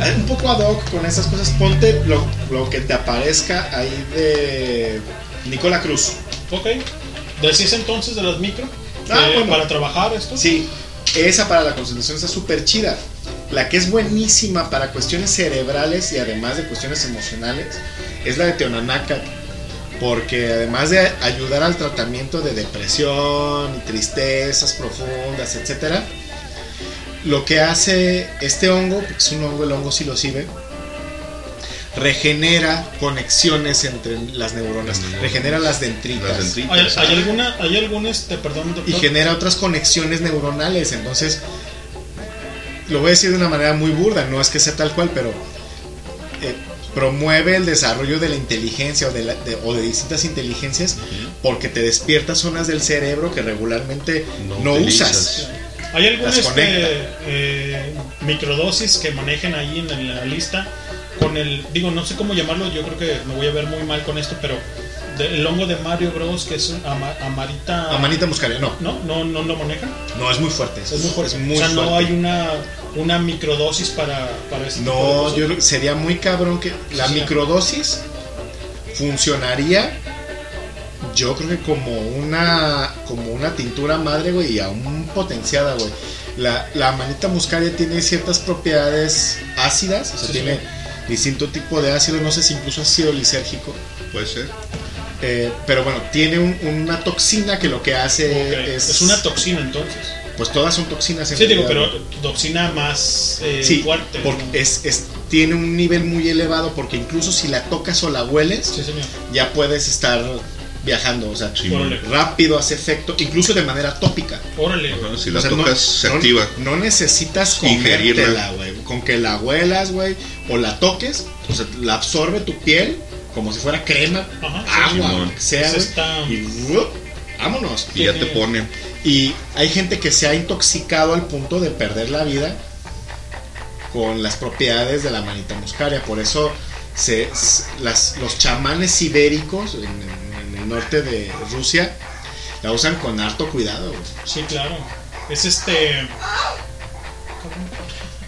Speaker 26: Eh, Un poco ad hoc con esas cosas. Ponte lo, lo que te aparezca ahí de Nicola Cruz.
Speaker 2: Ok. ¿Decís entonces de las micro?
Speaker 26: Ah,
Speaker 2: Eh,
Speaker 26: bueno.
Speaker 2: Para trabajar esto.
Speaker 26: Sí, esa para la concentración está súper chida. La que es buenísima para cuestiones cerebrales y además de cuestiones emocionales es la de Teonanaca. Porque además de ayudar al tratamiento de depresión y tristezas profundas, etcétera, lo que hace este hongo, porque es un hongo, el hongo psilocibe, regenera conexiones entre las neuronas, regenera las dendritas.
Speaker 2: ¿Hay, hay alguna, hay algún, este, perdón, doctor?
Speaker 26: y genera otras conexiones neuronales. Entonces, lo voy a decir de una manera muy burda, no es que sea tal cual, pero eh, promueve el desarrollo de la inteligencia o de, la- de- o de distintas inteligencias porque te despierta zonas del cerebro que regularmente no, usas.
Speaker 2: ¿Hay algún
Speaker 26: Las
Speaker 2: este,
Speaker 26: conecta.
Speaker 2: eh, microdosis que manejen ahí en, en la lista? Con el, digo, no sé cómo llamarlo, yo creo que me voy a ver muy mal con esto, pero el hongo de Mario Bros, que es un ama- amarita.
Speaker 26: Amanita muscaria, no,
Speaker 2: ¿No? ¿No, no lo manejan?
Speaker 26: no es muy fuerte.
Speaker 2: Es muy fuerte.
Speaker 26: Es muy
Speaker 2: o sea, no hay una, una microdosis para, para este tipo de
Speaker 26: No, yo creo que sería muy cabrón que la
Speaker 2: Sí.
Speaker 26: microdosis funcionaría yo creo que como una como una tintura madre, güey, y aún potenciada, güey. La, la manita muscaria tiene ciertas propiedades ácidas, o sea,
Speaker 2: Sí,
Speaker 26: tiene
Speaker 2: sí.
Speaker 26: distinto tipo de ácido, no sé si incluso ácido lisérgico,
Speaker 12: Puede ser.
Speaker 26: Eh, pero bueno, tiene un- una toxina que lo que hace es...
Speaker 2: Es una toxina entonces.
Speaker 26: Pues todas son toxinas. en
Speaker 2: Sí, digo, pero toxina más eh,
Speaker 26: Sí,
Speaker 2: fuerte.
Speaker 26: porque
Speaker 2: ¿no?
Speaker 26: es, es- tiene un nivel muy elevado porque incluso si la tocas o la hueles,
Speaker 2: Sí, señor.
Speaker 26: ya puedes estar viajando, o sea, rápido hace efecto, incluso de manera tópica.
Speaker 2: Órale.
Speaker 12: Ajá, si
Speaker 26: O
Speaker 12: la
Speaker 26: no-
Speaker 12: tocas, se activa.
Speaker 26: No necesitas comértela, güey. Con que la huelas, güey, o la toques, o sea, la absorbe tu piel como si fuera crema,
Speaker 2: Ajá,
Speaker 26: agua,
Speaker 12: Simón.
Speaker 26: lo que sea,
Speaker 2: está-
Speaker 26: Y ¡rup! vámonos.
Speaker 12: Y ya te pone.
Speaker 26: Y hay gente que se ha intoxicado al punto de perder la vida con las propiedades de la manita muscaria. Por eso se, s- las, los chamanes ibéricos en, en- en el norte de Rusia la usan con harto cuidado. güey.
Speaker 2: Sí, claro. Es este.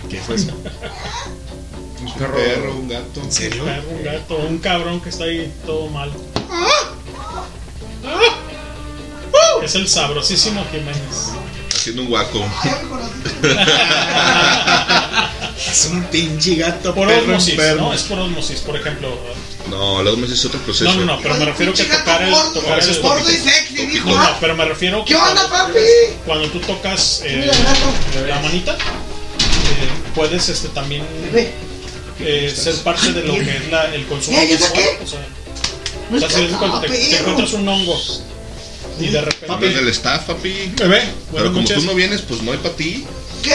Speaker 26: ¿Qué fue eso? [LAUGHS]
Speaker 12: Un perro, un gato.
Speaker 26: ¿En serio?
Speaker 2: Un perro, un gato, un cabrón que está ahí todo mal. Es el sabrosísimo Jiménez.
Speaker 12: Haciendo un guaco. [LAUGHS]
Speaker 26: Es un pinche gato
Speaker 2: Por
Speaker 26: perro
Speaker 2: osmosis. ¿no? Es por osmosis, por ejemplo.
Speaker 12: No, los meses es otro proceso.
Speaker 2: No, no, no, pero me refiero que tocar el. Tocar el
Speaker 10: Gordo y sexy, dijo.
Speaker 2: No, no, pero me refiero que
Speaker 10: ¿Qué onda,
Speaker 2: cuando-
Speaker 10: papi?
Speaker 2: Cuando tú tocas eh, la manita, eh, puedes este también
Speaker 10: Bebé.
Speaker 2: Eh, ser parte de lo que es la, el consumo
Speaker 10: ¿Ya, ya
Speaker 2: visual. O sea, O sea, si cuando te, te encuentras un hongo y de repente.
Speaker 12: Papi, del staff, papi.
Speaker 2: Bebé,
Speaker 12: Pero como tú no vienes, pues no hay para ti.
Speaker 27: ¿Qué?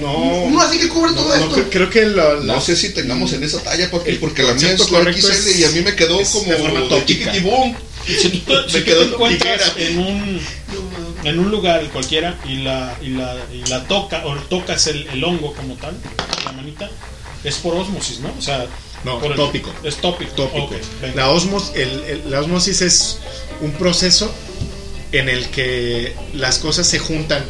Speaker 26: No.
Speaker 27: Uno así que cubre todo
Speaker 26: No,
Speaker 27: esto.
Speaker 26: cre- creo que la, la-
Speaker 12: No sé si tengamos en esa talla, papi, porque la mía es la XL
Speaker 26: es-
Speaker 12: y a mí me quedó como
Speaker 26: de forma tópica.
Speaker 12: chiquitibum.
Speaker 2: Si tú, [LAUGHS] si
Speaker 12: Me
Speaker 2: tú
Speaker 12: quedó
Speaker 2: te encuentras en un, en un lugar cualquiera y la, y la, y la toca o tocas el, el hongo como tal, la manita, es por osmosis, ¿no? O sea,
Speaker 26: No,
Speaker 2: por el-
Speaker 26: tópico.
Speaker 2: Es tópico.
Speaker 26: tópico.
Speaker 2: Ok, venga.
Speaker 26: la, osmos, el- el- la osmosis es un proceso en el que las cosas se juntan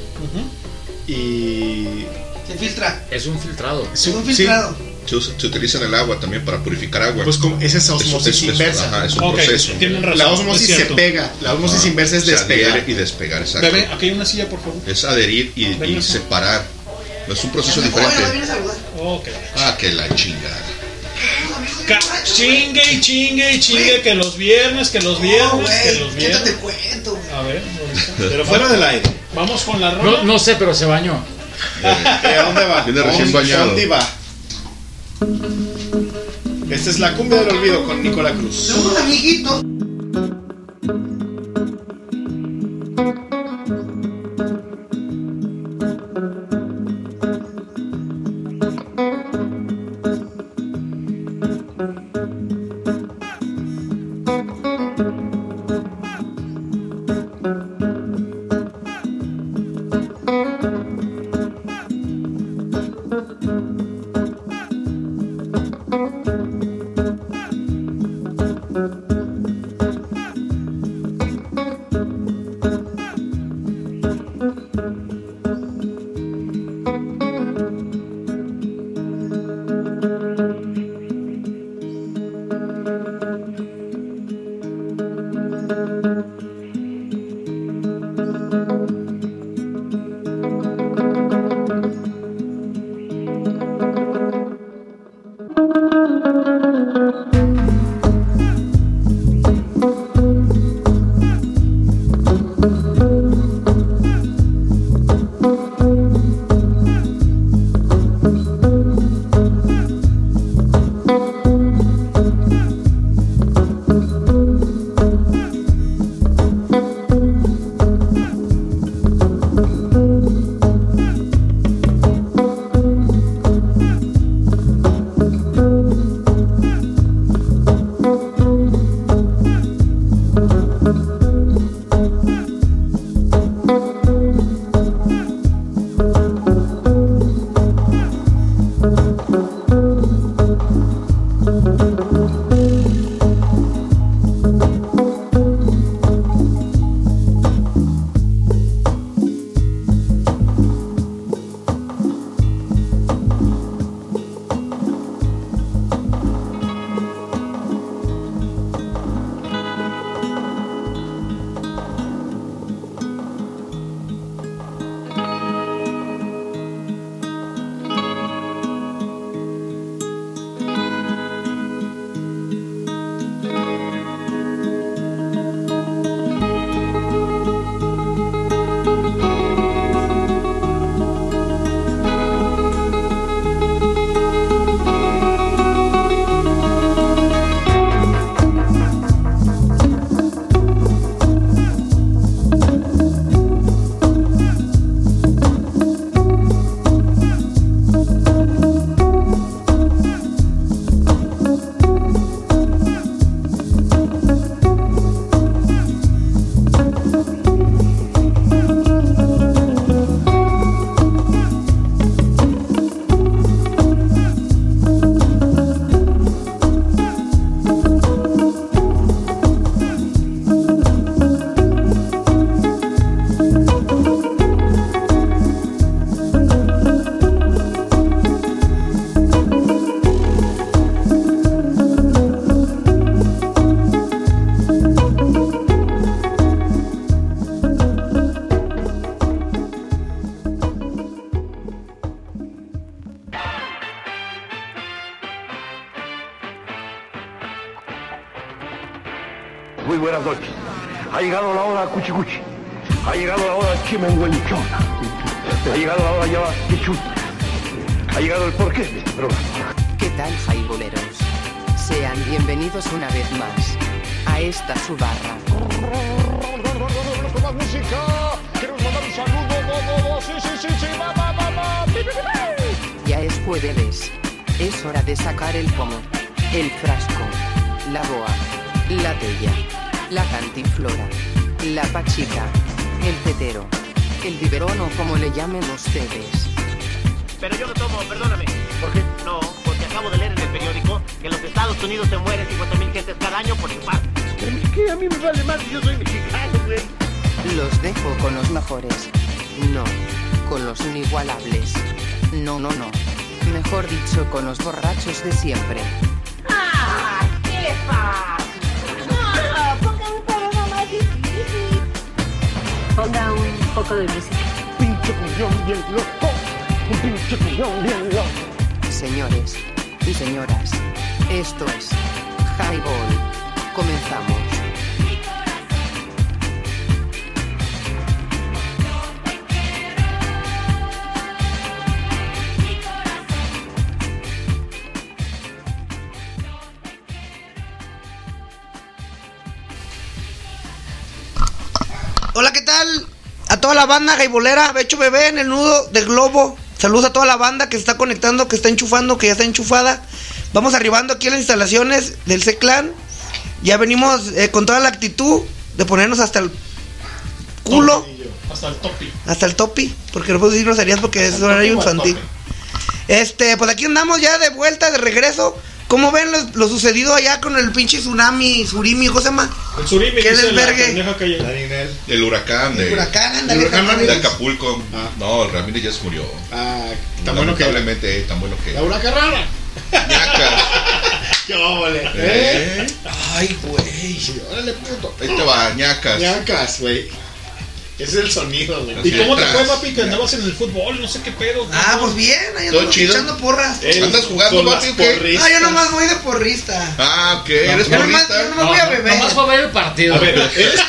Speaker 26: y
Speaker 27: Se filtra.
Speaker 19: Es un filtrado.
Speaker 26: Sí,
Speaker 27: un
Speaker 26: sí.
Speaker 27: filtrado.
Speaker 12: Se, usa- se utiliza en el agua también para purificar agua.
Speaker 26: Pues como esa es
Speaker 12: Eso-
Speaker 26: osmosis
Speaker 12: eso- eso-
Speaker 26: inversa.
Speaker 12: ajá, es un
Speaker 2: Ok,
Speaker 12: proceso.
Speaker 2: razón.
Speaker 26: la
Speaker 2: es
Speaker 26: osmosis se pega, la osmosis
Speaker 12: Ajá.
Speaker 26: inversa es
Speaker 12: Se
Speaker 26: despegar.
Speaker 12: y despegar, exacto.
Speaker 2: Bebé, aquí hay una silla, por favor.
Speaker 12: Es adherir y, y separar. Es un proceso
Speaker 27: no
Speaker 12: diferente.
Speaker 27: Vienes a saludar.
Speaker 2: Ok.
Speaker 12: Ah, que la chingada.
Speaker 2: Ca- chingue y chingue y chingue que los viernes, que los
Speaker 27: No,
Speaker 2: viernes, que
Speaker 27: güey.
Speaker 2: los
Speaker 27: ¿Qué
Speaker 2: viernes.
Speaker 27: te cuento?
Speaker 2: A ver.
Speaker 26: Pero fuera del aire.
Speaker 2: Vamos con la rola.
Speaker 19: No, no sé, pero se bañó.
Speaker 26: ¿Eh, ¿A dónde va?
Speaker 12: Viene
Speaker 26: ¿A
Speaker 12: recién
Speaker 26: dónde-
Speaker 12: bañado.
Speaker 26: ¿Dónde va? Esta es la cumbia del olvido con Nicola Cruz.
Speaker 27: Somos amiguitos.
Speaker 8: Hora cuchicuchi. Ha llegado la hora chimenguenchón. Ha llegado la hora ya quichut. Ha llegado el porqué. Pero
Speaker 1: ¿Qué tal, jaiboleros? Sean bienvenidos una vez más. a esta su barra. Ya es jueves. Es hora de sacar el pomo, el frasco, la boa, la tella, la cantinflora, la pachica, el tetero, el biberón o como le llamen ustedes.
Speaker 28: Pero yo no tomo, perdóname. ¿Por qué? No, porque acabo de leer en el periódico que en los Estados Unidos se mueren 50.000 gentes cada año por infarto.
Speaker 8: Pero es que a mí me vale más si yo soy mexicano, güey.
Speaker 1: Los dejo con los mejores. No, con los inigualables. No, no, no. Mejor dicho, con los borrachos de siempre.
Speaker 7: Poco de música.
Speaker 8: Pinche cuñón bien loco. Un pinche cuñón bien loco.
Speaker 1: Señores y señoras, esto es Highball. Comenzamos.
Speaker 27: Toda la banda gaibolera, Becho Bebé en el nudo del globo. Saludos a toda la banda que se está conectando, que está enchufando, que ya está enchufada. Vamos arribando aquí a las instalaciones del C-Clan. Ya venimos eh, con toda la actitud de ponernos hasta el culo,
Speaker 2: Hasta el topi.
Speaker 27: hasta el topi, porque no puedo decir groserías porque es horario infantil. Este, pues aquí andamos ya de vuelta, de regreso. ¿Cómo ven lo, lo sucedido allá con el pinche tsunami, surimi, ¿cómo se llama?
Speaker 2: El surimi
Speaker 27: ¿Qué desvergue?
Speaker 12: El huracán de,
Speaker 27: El huracán, ándale,
Speaker 12: el huracán
Speaker 27: Ramírez.
Speaker 12: de Acapulco. No, el Ramírez ya se murió.
Speaker 26: Ah, tan bueno que.
Speaker 12: Lamentablemente, tan bueno que.
Speaker 26: La huracán rara.
Speaker 12: Ñacas. [LAUGHS]
Speaker 26: óvole.
Speaker 12: ¿Eh?
Speaker 26: ¿Eh?
Speaker 27: Ay, güey.
Speaker 26: Órale, puto.
Speaker 12: Ahí te va, ñacas.
Speaker 26: Ñacas, güey. Ese es el sonido, güey.
Speaker 2: ¿Y cómo te fue, papi, que andabas en el fútbol? No sé qué pedo.
Speaker 27: Ah, pues bien, ahí
Speaker 12: Todo
Speaker 27: andamos
Speaker 12: chido.
Speaker 27: echando porras.
Speaker 26: Eh,
Speaker 12: ¿Andas jugando,
Speaker 26: con
Speaker 12: papi,
Speaker 26: las
Speaker 12: o qué?
Speaker 26: porristas.
Speaker 27: Ah, yo nomás voy de porrista.
Speaker 12: Ah, ok, eres
Speaker 27: yo nomás,
Speaker 12: porrista.
Speaker 27: yo nomás voy a beber.
Speaker 19: Nomás fue a ver el partido.
Speaker 26: A ver, eres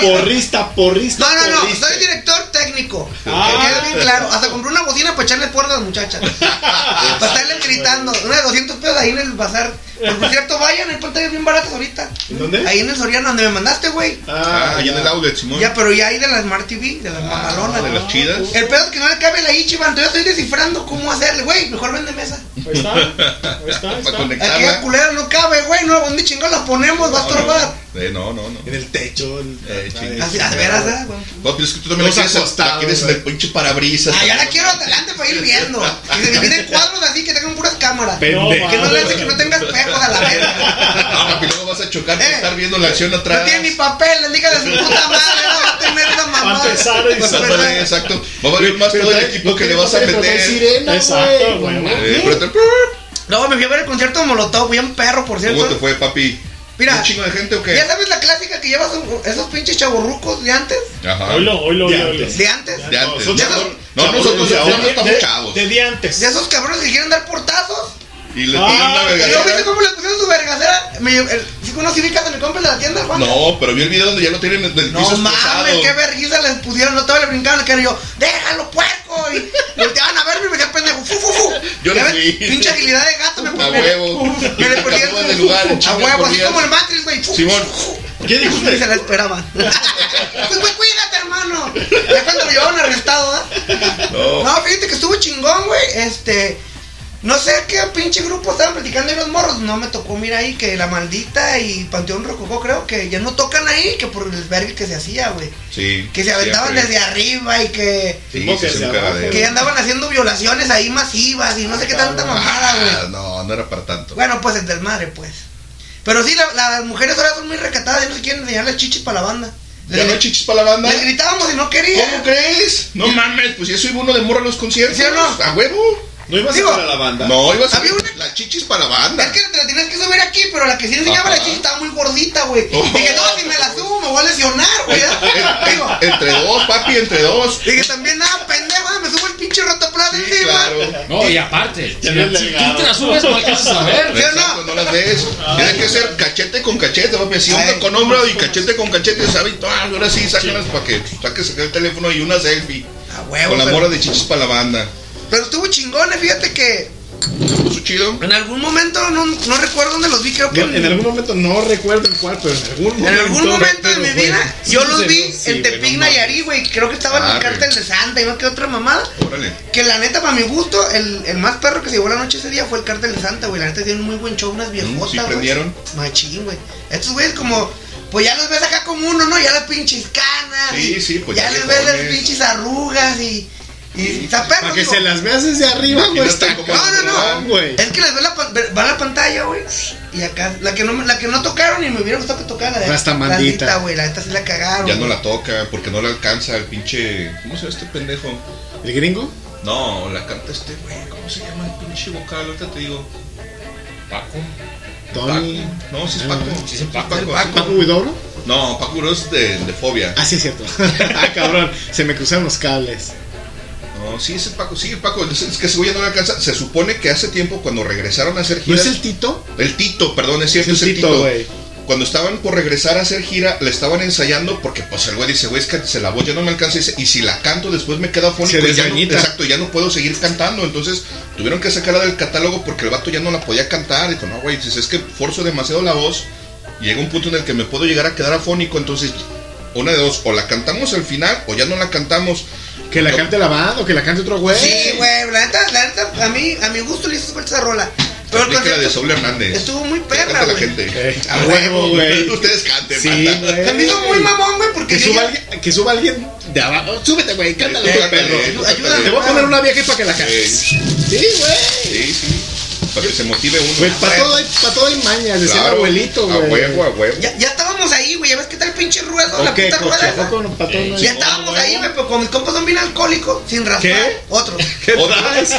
Speaker 26: porrista, porrista.
Speaker 27: No, no, no,
Speaker 26: porrista.
Speaker 27: soy director técnico.
Speaker 26: Ah.
Speaker 27: que quede bien claro. Hasta compré una bocina para echarle porras a las muchachas. [LAUGHS] para estarle gritando. Una de 200 pesos ahí en el bazar. Pero, por cierto, vayan, hay pantallas bien baratas ahorita.
Speaker 26: ¿En dónde?
Speaker 27: Ahí en el Soriano, donde me mandaste, güey.
Speaker 12: Ah, allá en el outlet, Simón.
Speaker 27: Ya, pero ya hay de la Smart TV, de las mamalonas.
Speaker 12: de las chidas.
Speaker 27: El pedo es que no le cabe la Ichiban, entonces estoy descifrando cómo hacerle, güey. Mejor vende mesa.
Speaker 2: Ahí está. Ahí está, [LAUGHS] ahí
Speaker 12: Para
Speaker 2: está.
Speaker 27: Aquella
Speaker 12: conectarla.
Speaker 27: culera no cabe, güey. No, ¿dónde chingados la ponemos? Va a estorbar.
Speaker 12: Eh, no, no, no.
Speaker 26: En el techo. en-
Speaker 12: Eh.
Speaker 27: Así, a veras, ¿eh, güey?
Speaker 12: Papi, es que tú también la quieres, la quieres en el pinche parabrisas.
Speaker 27: Ah, ya la quiero adelante para ir viendo. [LAUGHS] Y se dividen cuadros así que tengan puras cámaras. Que no le hace que no tenga espejos [LAUGHS] a la verga.
Speaker 12: No, papi, luego vas a chocar por
Speaker 27: Eh,
Speaker 12: estar viendo la acción
Speaker 27: No
Speaker 12: atrás.
Speaker 27: tiene ni papel, le diga de su puta madre, no va a tener esa mamada.
Speaker 2: Va a empezar a
Speaker 27: Pues,
Speaker 12: exacto. Va a valer más todo el equipo
Speaker 26: no
Speaker 12: que le vas a meter.
Speaker 26: sirena,
Speaker 2: Exacto,
Speaker 26: güey.
Speaker 12: Eh,
Speaker 27: No, me fui a ver el concierto de Molotov, bien perro, por
Speaker 12: ¿Cómo te
Speaker 27: cierto.
Speaker 12: fue, papi?
Speaker 27: Mira,
Speaker 12: ¿Un chingo de gente o qué?
Speaker 27: ¿Ya sabes la clásica que llevas esos pinches chaborrucos de antes?
Speaker 12: Ajá.
Speaker 2: Oílo, oílo,
Speaker 26: De
Speaker 2: oílo.
Speaker 26: antes.
Speaker 27: ¿De antes?
Speaker 12: De antes.
Speaker 26: Nosotros-
Speaker 12: Ya no, no, nosotros
Speaker 26: de-
Speaker 12: ahora
Speaker 26: de-
Speaker 12: no estamos
Speaker 2: de-
Speaker 12: chavos.
Speaker 2: De dientes.
Speaker 27: De esos cabrones que quieren dar portazos.
Speaker 12: Y le
Speaker 2: Ah,
Speaker 12: tiran una
Speaker 27: ¿Y no viste cómo le pusieron su vergacera? Me, el, ¿Sí conocí ubicas en el compra de la tienda, Juan?
Speaker 12: No, pero vi el video donde ya lo tienen del
Speaker 27: No
Speaker 12: piso
Speaker 27: mames,
Speaker 12: esposado.
Speaker 27: qué vergüenza les pusieron, no todavía le brincaban cara y yo, déjalo puerco, y volteaban a verme y me decían pendejo, fu, fu, fu.
Speaker 12: Yo
Speaker 27: ves,
Speaker 12: vi.
Speaker 27: Pinche agilidad de gato me
Speaker 12: A
Speaker 27: puse.
Speaker 12: huevo. [LAUGHS]
Speaker 27: Me le ponía a huevo, así como el Matrix, güey.
Speaker 12: Simón.
Speaker 26: ¿Qué dijo usted?
Speaker 27: se la esperaban. [LAUGHS] pues güey, cuídate, hermano. Ya cuando lo llevaban arrestado, ¿eh?
Speaker 12: No.
Speaker 27: No, fíjate que estuvo chingón, güey. Este. No sé qué pinche grupo estaban platicando ahí los morros. No me tocó, mira ahí, que la maldita y Panteón Rococó, creo que ya no tocan ahí, que por el desvergue que se hacía, güey.
Speaker 12: Sí.
Speaker 27: Que se aventaban
Speaker 12: siempre.
Speaker 27: desde arriba y que.
Speaker 12: Sí,
Speaker 26: que se
Speaker 12: cagadero.
Speaker 27: Que andaban haciendo violaciones ahí masivas y no sé qué tanta mamada, güey.
Speaker 12: Ah, no, no era para tanto.
Speaker 27: Bueno, pues el del madre, pues. Pero sí, la- las mujeres ahora son muy recatadas y no se quieren enseñar las chichis para la banda.
Speaker 12: ¿Ya no hay chichis para la banda?
Speaker 27: Les gritábamos y no querían.
Speaker 12: ¿Cómo crees? No mames, pues yo soy uno de morro a los conciertos.
Speaker 27: ¿Sí o no?
Speaker 12: ¿A huevo?
Speaker 26: ¿No ibas
Speaker 27: Digo,
Speaker 26: a ver a la banda?
Speaker 12: No, ibas a
Speaker 27: Había una-
Speaker 12: las chichis para la banda.
Speaker 27: Es que te la tenías que subir aquí, pero la que sí enseñaba
Speaker 12: Ajá.
Speaker 27: la chichi estaba muy gordita, güey.
Speaker 12: Oh.
Speaker 27: Dije, no, si me la subo me voy a lesionar, güey.
Speaker 12: En- [LAUGHS]
Speaker 27: Digo,
Speaker 12: en- entre dos, papi, entre dos.
Speaker 27: dije, también nada, pendejo, me subo el pinche rotoplas
Speaker 12: Sí,
Speaker 27: encima.
Speaker 12: claro.
Speaker 19: No, y aparte, si,
Speaker 26: Ya no es
Speaker 19: si
Speaker 26: delgado.
Speaker 19: tú te la subes, no alcanzas a ver.
Speaker 27: ¿Sí o no?
Speaker 12: Exacto, no las ves. Tiene que ser cachete con cachete, papi.
Speaker 27: Ay.
Speaker 12: hombro con hombro y cachete con cachete, ¿sabes? Ah, ahora sí, sácalas para que saques el teléfono y una selfie.
Speaker 27: A huevo,
Speaker 12: Con la
Speaker 27: pero-
Speaker 12: mora de chichis para la banda.
Speaker 27: Pero estuvo chingón, eh, fíjate que
Speaker 12: puso chido.
Speaker 27: En algún momento, no, no recuerdo dónde los vi, creo que
Speaker 26: No, en algún momento no recuerdo en cuál, pero en algún
Speaker 27: En
Speaker 26: momento.
Speaker 27: algún momento de mi vida,
Speaker 26: sí
Speaker 27: yo los vi
Speaker 26: sí,
Speaker 27: en Tepic
Speaker 26: no
Speaker 27: Nayarit, güey. Creo que estaba en
Speaker 12: Ah,
Speaker 27: el cártel de Santa y no que otra mamada.
Speaker 12: Órale.
Speaker 27: Que la neta, para mi gusto, el, el más perro que se llevó la noche ese día fue el cártel de Santa, güey. La neta tiene un muy buen show, unas viejotas,
Speaker 12: sí
Speaker 27: güey.
Speaker 12: prendieron.
Speaker 27: Machín, güey. Estos güeyes como, pues ya los ves acá como uno, ¿no? Ya las pinches canas.
Speaker 12: Sí, sí, pues
Speaker 27: ya
Speaker 12: ya
Speaker 27: les ves las pinches arrugas y... Y está perro,
Speaker 26: Para que
Speaker 27: digo.
Speaker 26: se las veas desde arriba, güey.
Speaker 12: Imagínate
Speaker 26: Está
Speaker 27: No, no, no. Es que les ve la, va la pantalla, güey. Y acá, la que, no, me- la que no tocaron y me hubiera gustado que tocara. La de
Speaker 26: Hasta.
Speaker 27: Anita, güey. La neta sí la cagaron.
Speaker 12: Ya no la toca porque no le alcanza el pinche. ¿Cómo se llama este pendejo?
Speaker 26: ¿El gringo?
Speaker 12: No, la canta este güey. ¿Cómo se llama el pinche vocal? Ahorita te digo.
Speaker 19: Paco.
Speaker 26: Tony.
Speaker 12: Paco. No, si es
Speaker 26: Ah,
Speaker 12: Paco.
Speaker 26: no.
Speaker 12: Sí, es Paco.
Speaker 27: Paco.
Speaker 26: ¿Paco Huidobro?
Speaker 12: No, Paco es de, de fobia.
Speaker 26: Ah, sí, es cierto. [LAUGHS] ah, cabrón. Se me cruzaron los cables.
Speaker 12: No, sí, ese Paco. Sí, Paco. Es, que ese güey ya no le alcanza. Se supone que hace tiempo cuando regresaron a hacer
Speaker 26: ¿No
Speaker 12: giras.
Speaker 26: es el Tito?
Speaker 12: El Tito, perdón, es cierto,
Speaker 26: Es
Speaker 12: es
Speaker 26: el
Speaker 12: el
Speaker 26: Tito,
Speaker 12: Tito. Cuando estaban por regresar a hacer gira, le estaban ensayando porque pues el güey dice, güey, es que se la voz ya no me alcanza y, dice, y si la canto después me queda fónico
Speaker 26: Se
Speaker 12: ya no, exacto, ya no puedo seguir cantando. Entonces tuvieron que sacarla del catálogo porque el vato ya no la podía cantar. Dijo, no, güey, es que forzo demasiado la voz. Llega un punto en el que me puedo llegar a quedar afónico. Entonces, una de dos, o la cantamos al final o ya no la cantamos.
Speaker 26: Que la cante la banda o que la cante otro güey.
Speaker 27: Sí, güey. La neta, la neta, a mí, a mi gusto le hizo falta esa rola. Pero el
Speaker 12: la de
Speaker 27: concierto
Speaker 12: Saúl Hernández.
Speaker 27: estuvo muy perra, güey.
Speaker 26: Eh, a huevo, güey. [LAUGHS]
Speaker 12: Ustedes canten,
Speaker 26: Sí, güey.
Speaker 27: Me hizo muy mamón, güey, porque
Speaker 26: Que suba, alguien, que suba alguien de abajo. Súbete, güey. Cántale,
Speaker 12: Eh, cántale,
Speaker 26: perro.
Speaker 12: tú
Speaker 27: Ayúdame.
Speaker 26: Te voy a poner una vieja para que la cantes.
Speaker 12: Sí,
Speaker 26: Sí, güey.
Speaker 12: sí, sí. Para que se motive uno.
Speaker 26: Güey, para todo, hay- pa' todo hay mañas, decía el abuelito,
Speaker 12: A
Speaker 26: güey.
Speaker 12: huevo, a huevo.
Speaker 27: Ya, ya estábamos ahí, güey. Ya ves que tal pinche ruedo, la puta
Speaker 26: coche,
Speaker 27: rueda.
Speaker 26: ¿a poco no, no hay-
Speaker 27: Ya estábamos ahí, güey, pero con mis compas son bien alcohólicos, sin raspar.
Speaker 26: ¿Qué?
Speaker 27: Otros. [LAUGHS]
Speaker 26: ¿Qué traes?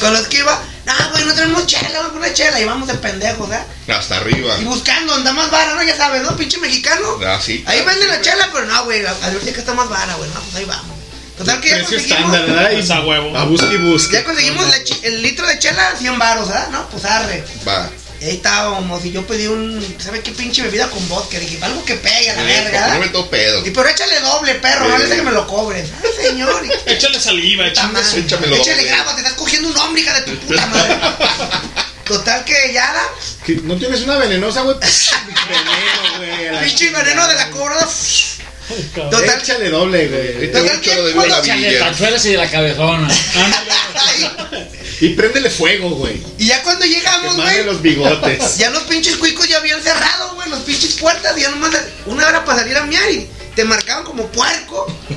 Speaker 27: Con los que iba, ah, güey, no tenemos chela, güey, una chela. Y vamos de pendejos, ¿eh?
Speaker 12: Hasta arriba.
Speaker 27: Y buscando, anda más vara, ¿no? Ya sabes, ¿no? Pinche mexicano.
Speaker 12: Ah, sí.
Speaker 27: Ahí venden la chela, pero no, güey, a ver si que está más vara, güey. No, pues ahí vamos. Total que ya conseguimos.
Speaker 26: estándar, ¿verdad? Y
Speaker 2: Pues a huevo.
Speaker 26: A busque y busque.
Speaker 27: Ya conseguimos el litro de chela, 100 baros, ¿verdad? No, pues arre.
Speaker 12: Va.
Speaker 27: Y ahí estábamos, y yo pedí un, ¿sabe qué pinche bebida con vodka? Dije, algo que pegue a la verga,
Speaker 12: No todo pedo.
Speaker 27: Y pero échale doble, perro, no le sé que me lo cobren. Ay, señor. y- [LAUGHS]
Speaker 2: Échale saliva, échale.
Speaker 12: échamelo
Speaker 27: Échale graba, te estás cogiendo un hombre, hija de tu puta madre. Total que ya da.
Speaker 26: Que ¿No tienes una venenosa, güey? [LAUGHS] veneno, güey. la
Speaker 27: Pinche veneno de la cobra. Total.
Speaker 26: Échale doble, güey.
Speaker 27: Total que
Speaker 12: la
Speaker 19: Échale de la cabezona. [LAUGHS]
Speaker 26: Y préndele fuego, güey.
Speaker 27: Y ya cuando llegamos, güey.
Speaker 26: los bigotes. [LAUGHS]
Speaker 27: Ya los pinches cuicos ya habían cerrado, güey, los pinches puertas. Y ya nomás una hora para salir a miar y te marcaban como puerco. Te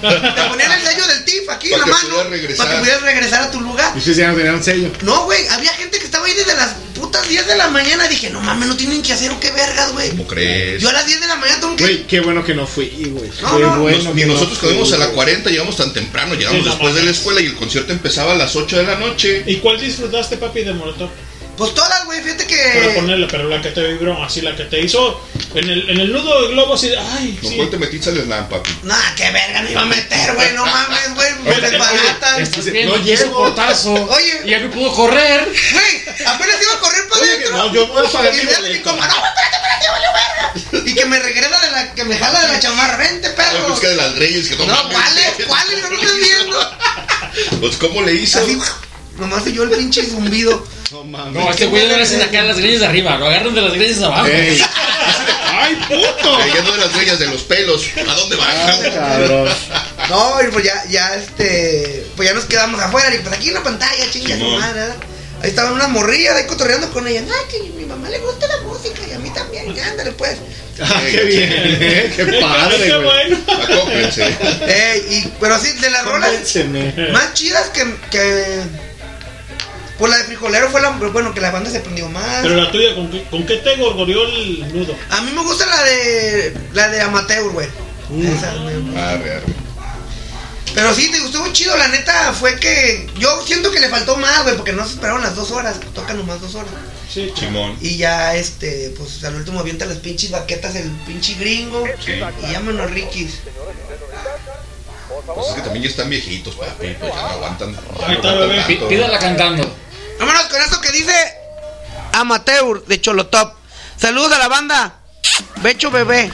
Speaker 27: ponían el sello del TIF aquí en la
Speaker 12: que
Speaker 27: mano. Para que pudieras regresar a tu lugar.
Speaker 26: Y ustedes ya no tenían sello.
Speaker 27: No, güey, había gente que estaba ahí desde las putas 10 de la mañana. Dije, no mames, no tienen que hacer o qué vergas, güey.
Speaker 12: ¿Cómo crees?
Speaker 27: Yo a las 10 de la mañana tengo que.
Speaker 26: Güey, qué bueno que no fui, güey.
Speaker 27: No,
Speaker 26: qué
Speaker 27: no,
Speaker 26: bueno
Speaker 12: Nos-
Speaker 26: que
Speaker 12: ni
Speaker 26: no
Speaker 12: nosotros
Speaker 26: fui,
Speaker 12: comimos a la
Speaker 26: güey.
Speaker 12: 40, llegamos tan temprano, llegamos
Speaker 2: Sí, no
Speaker 12: después de la escuela y el concierto empezaba a las 8 de la noche.
Speaker 2: ¿Y cuál disfrutaste, papi, de Molotov?
Speaker 27: Pues todas, güey, fíjate
Speaker 2: Para
Speaker 27: que.
Speaker 2: ponerle, pero la que te vibró, así la que te hizo en el, en el nudo de globo, así de, ay,
Speaker 12: ¿Con
Speaker 2: sí.
Speaker 12: cuál te metiste al slam, papi?
Speaker 27: Nah, qué verga me iba a meter, güey, no mames, güey, me desbaratan.
Speaker 26: No llego.
Speaker 19: portazo. [LAUGHS]
Speaker 27: Oye.
Speaker 19: Y ya no pudo correr.
Speaker 27: Güey, apenas iba a correr para
Speaker 26: Oye,
Speaker 27: adentro.
Speaker 26: no, yo a pagar
Speaker 27: y me mi no, güey, espérate, espérate, valió verga. Y que me regresa de la, que me jala de la chamarra, vente,
Speaker 12: La
Speaker 27: perro.
Speaker 12: busca de las reyes, que no
Speaker 27: No. ¿cuáles? ¿Cuáles? No lo estás viendo.
Speaker 12: Pues, ¿cómo le hizo?
Speaker 27: Así, nomás yo el pinche zumbido.
Speaker 26: No mames.
Speaker 19: No, este güey no le hacen acá las greñas de arriba, lo agarran de las greñas de abajo.
Speaker 26: Ey. [LAUGHS] ¡Ay, puto!
Speaker 12: Cayendo de las reyas de los pelos. ¿A dónde
Speaker 26: Ah,
Speaker 12: van?
Speaker 26: cabrón.
Speaker 27: No, y pues ya, ya, este, pues ya nos quedamos afuera y pues aquí en la pantalla, chinga su
Speaker 12: Simón.
Speaker 27: madre. Ahí estaban unas morrillas ahí cotorreando con ellas. Ay, que a mi mamá le gusta la música y a mí también, ya, ándale pues.
Speaker 26: Ah, qué bien, eh, qué [LAUGHS] padre,
Speaker 2: Qué
Speaker 26: güey.
Speaker 2: bueno.
Speaker 12: Acóplense.
Speaker 27: Ey, y, pero sí, de las rolas más chidas que, que, pues la de frijolero fue la, bueno, que la banda se prendió más.
Speaker 2: Pero la tuya, ¿con qué, con qué te gorgoreó el nudo?
Speaker 27: A mí me gusta la de, la de amateur, güey. Esa me-
Speaker 12: Arre, arre.
Speaker 27: Pero sí, te gustó muy chido, la neta fue que yo siento que le faltó más, güey, porque no se esperaron las dos horas, tocan nomás dos horas.
Speaker 2: Sí,
Speaker 12: Simón.
Speaker 27: Y ya, este, pues al último avienta las pinches baquetas el pinche gringo.
Speaker 12: Sí.
Speaker 27: Y llámanos Rikis.
Speaker 12: Pues es que también ya están viejitos, papi. Pues ya no aguantan. No tanto.
Speaker 19: Pídala cantando.
Speaker 27: Vámonos con esto que dice Amateur de Cholotop. Saludos a la banda. Becho bebé.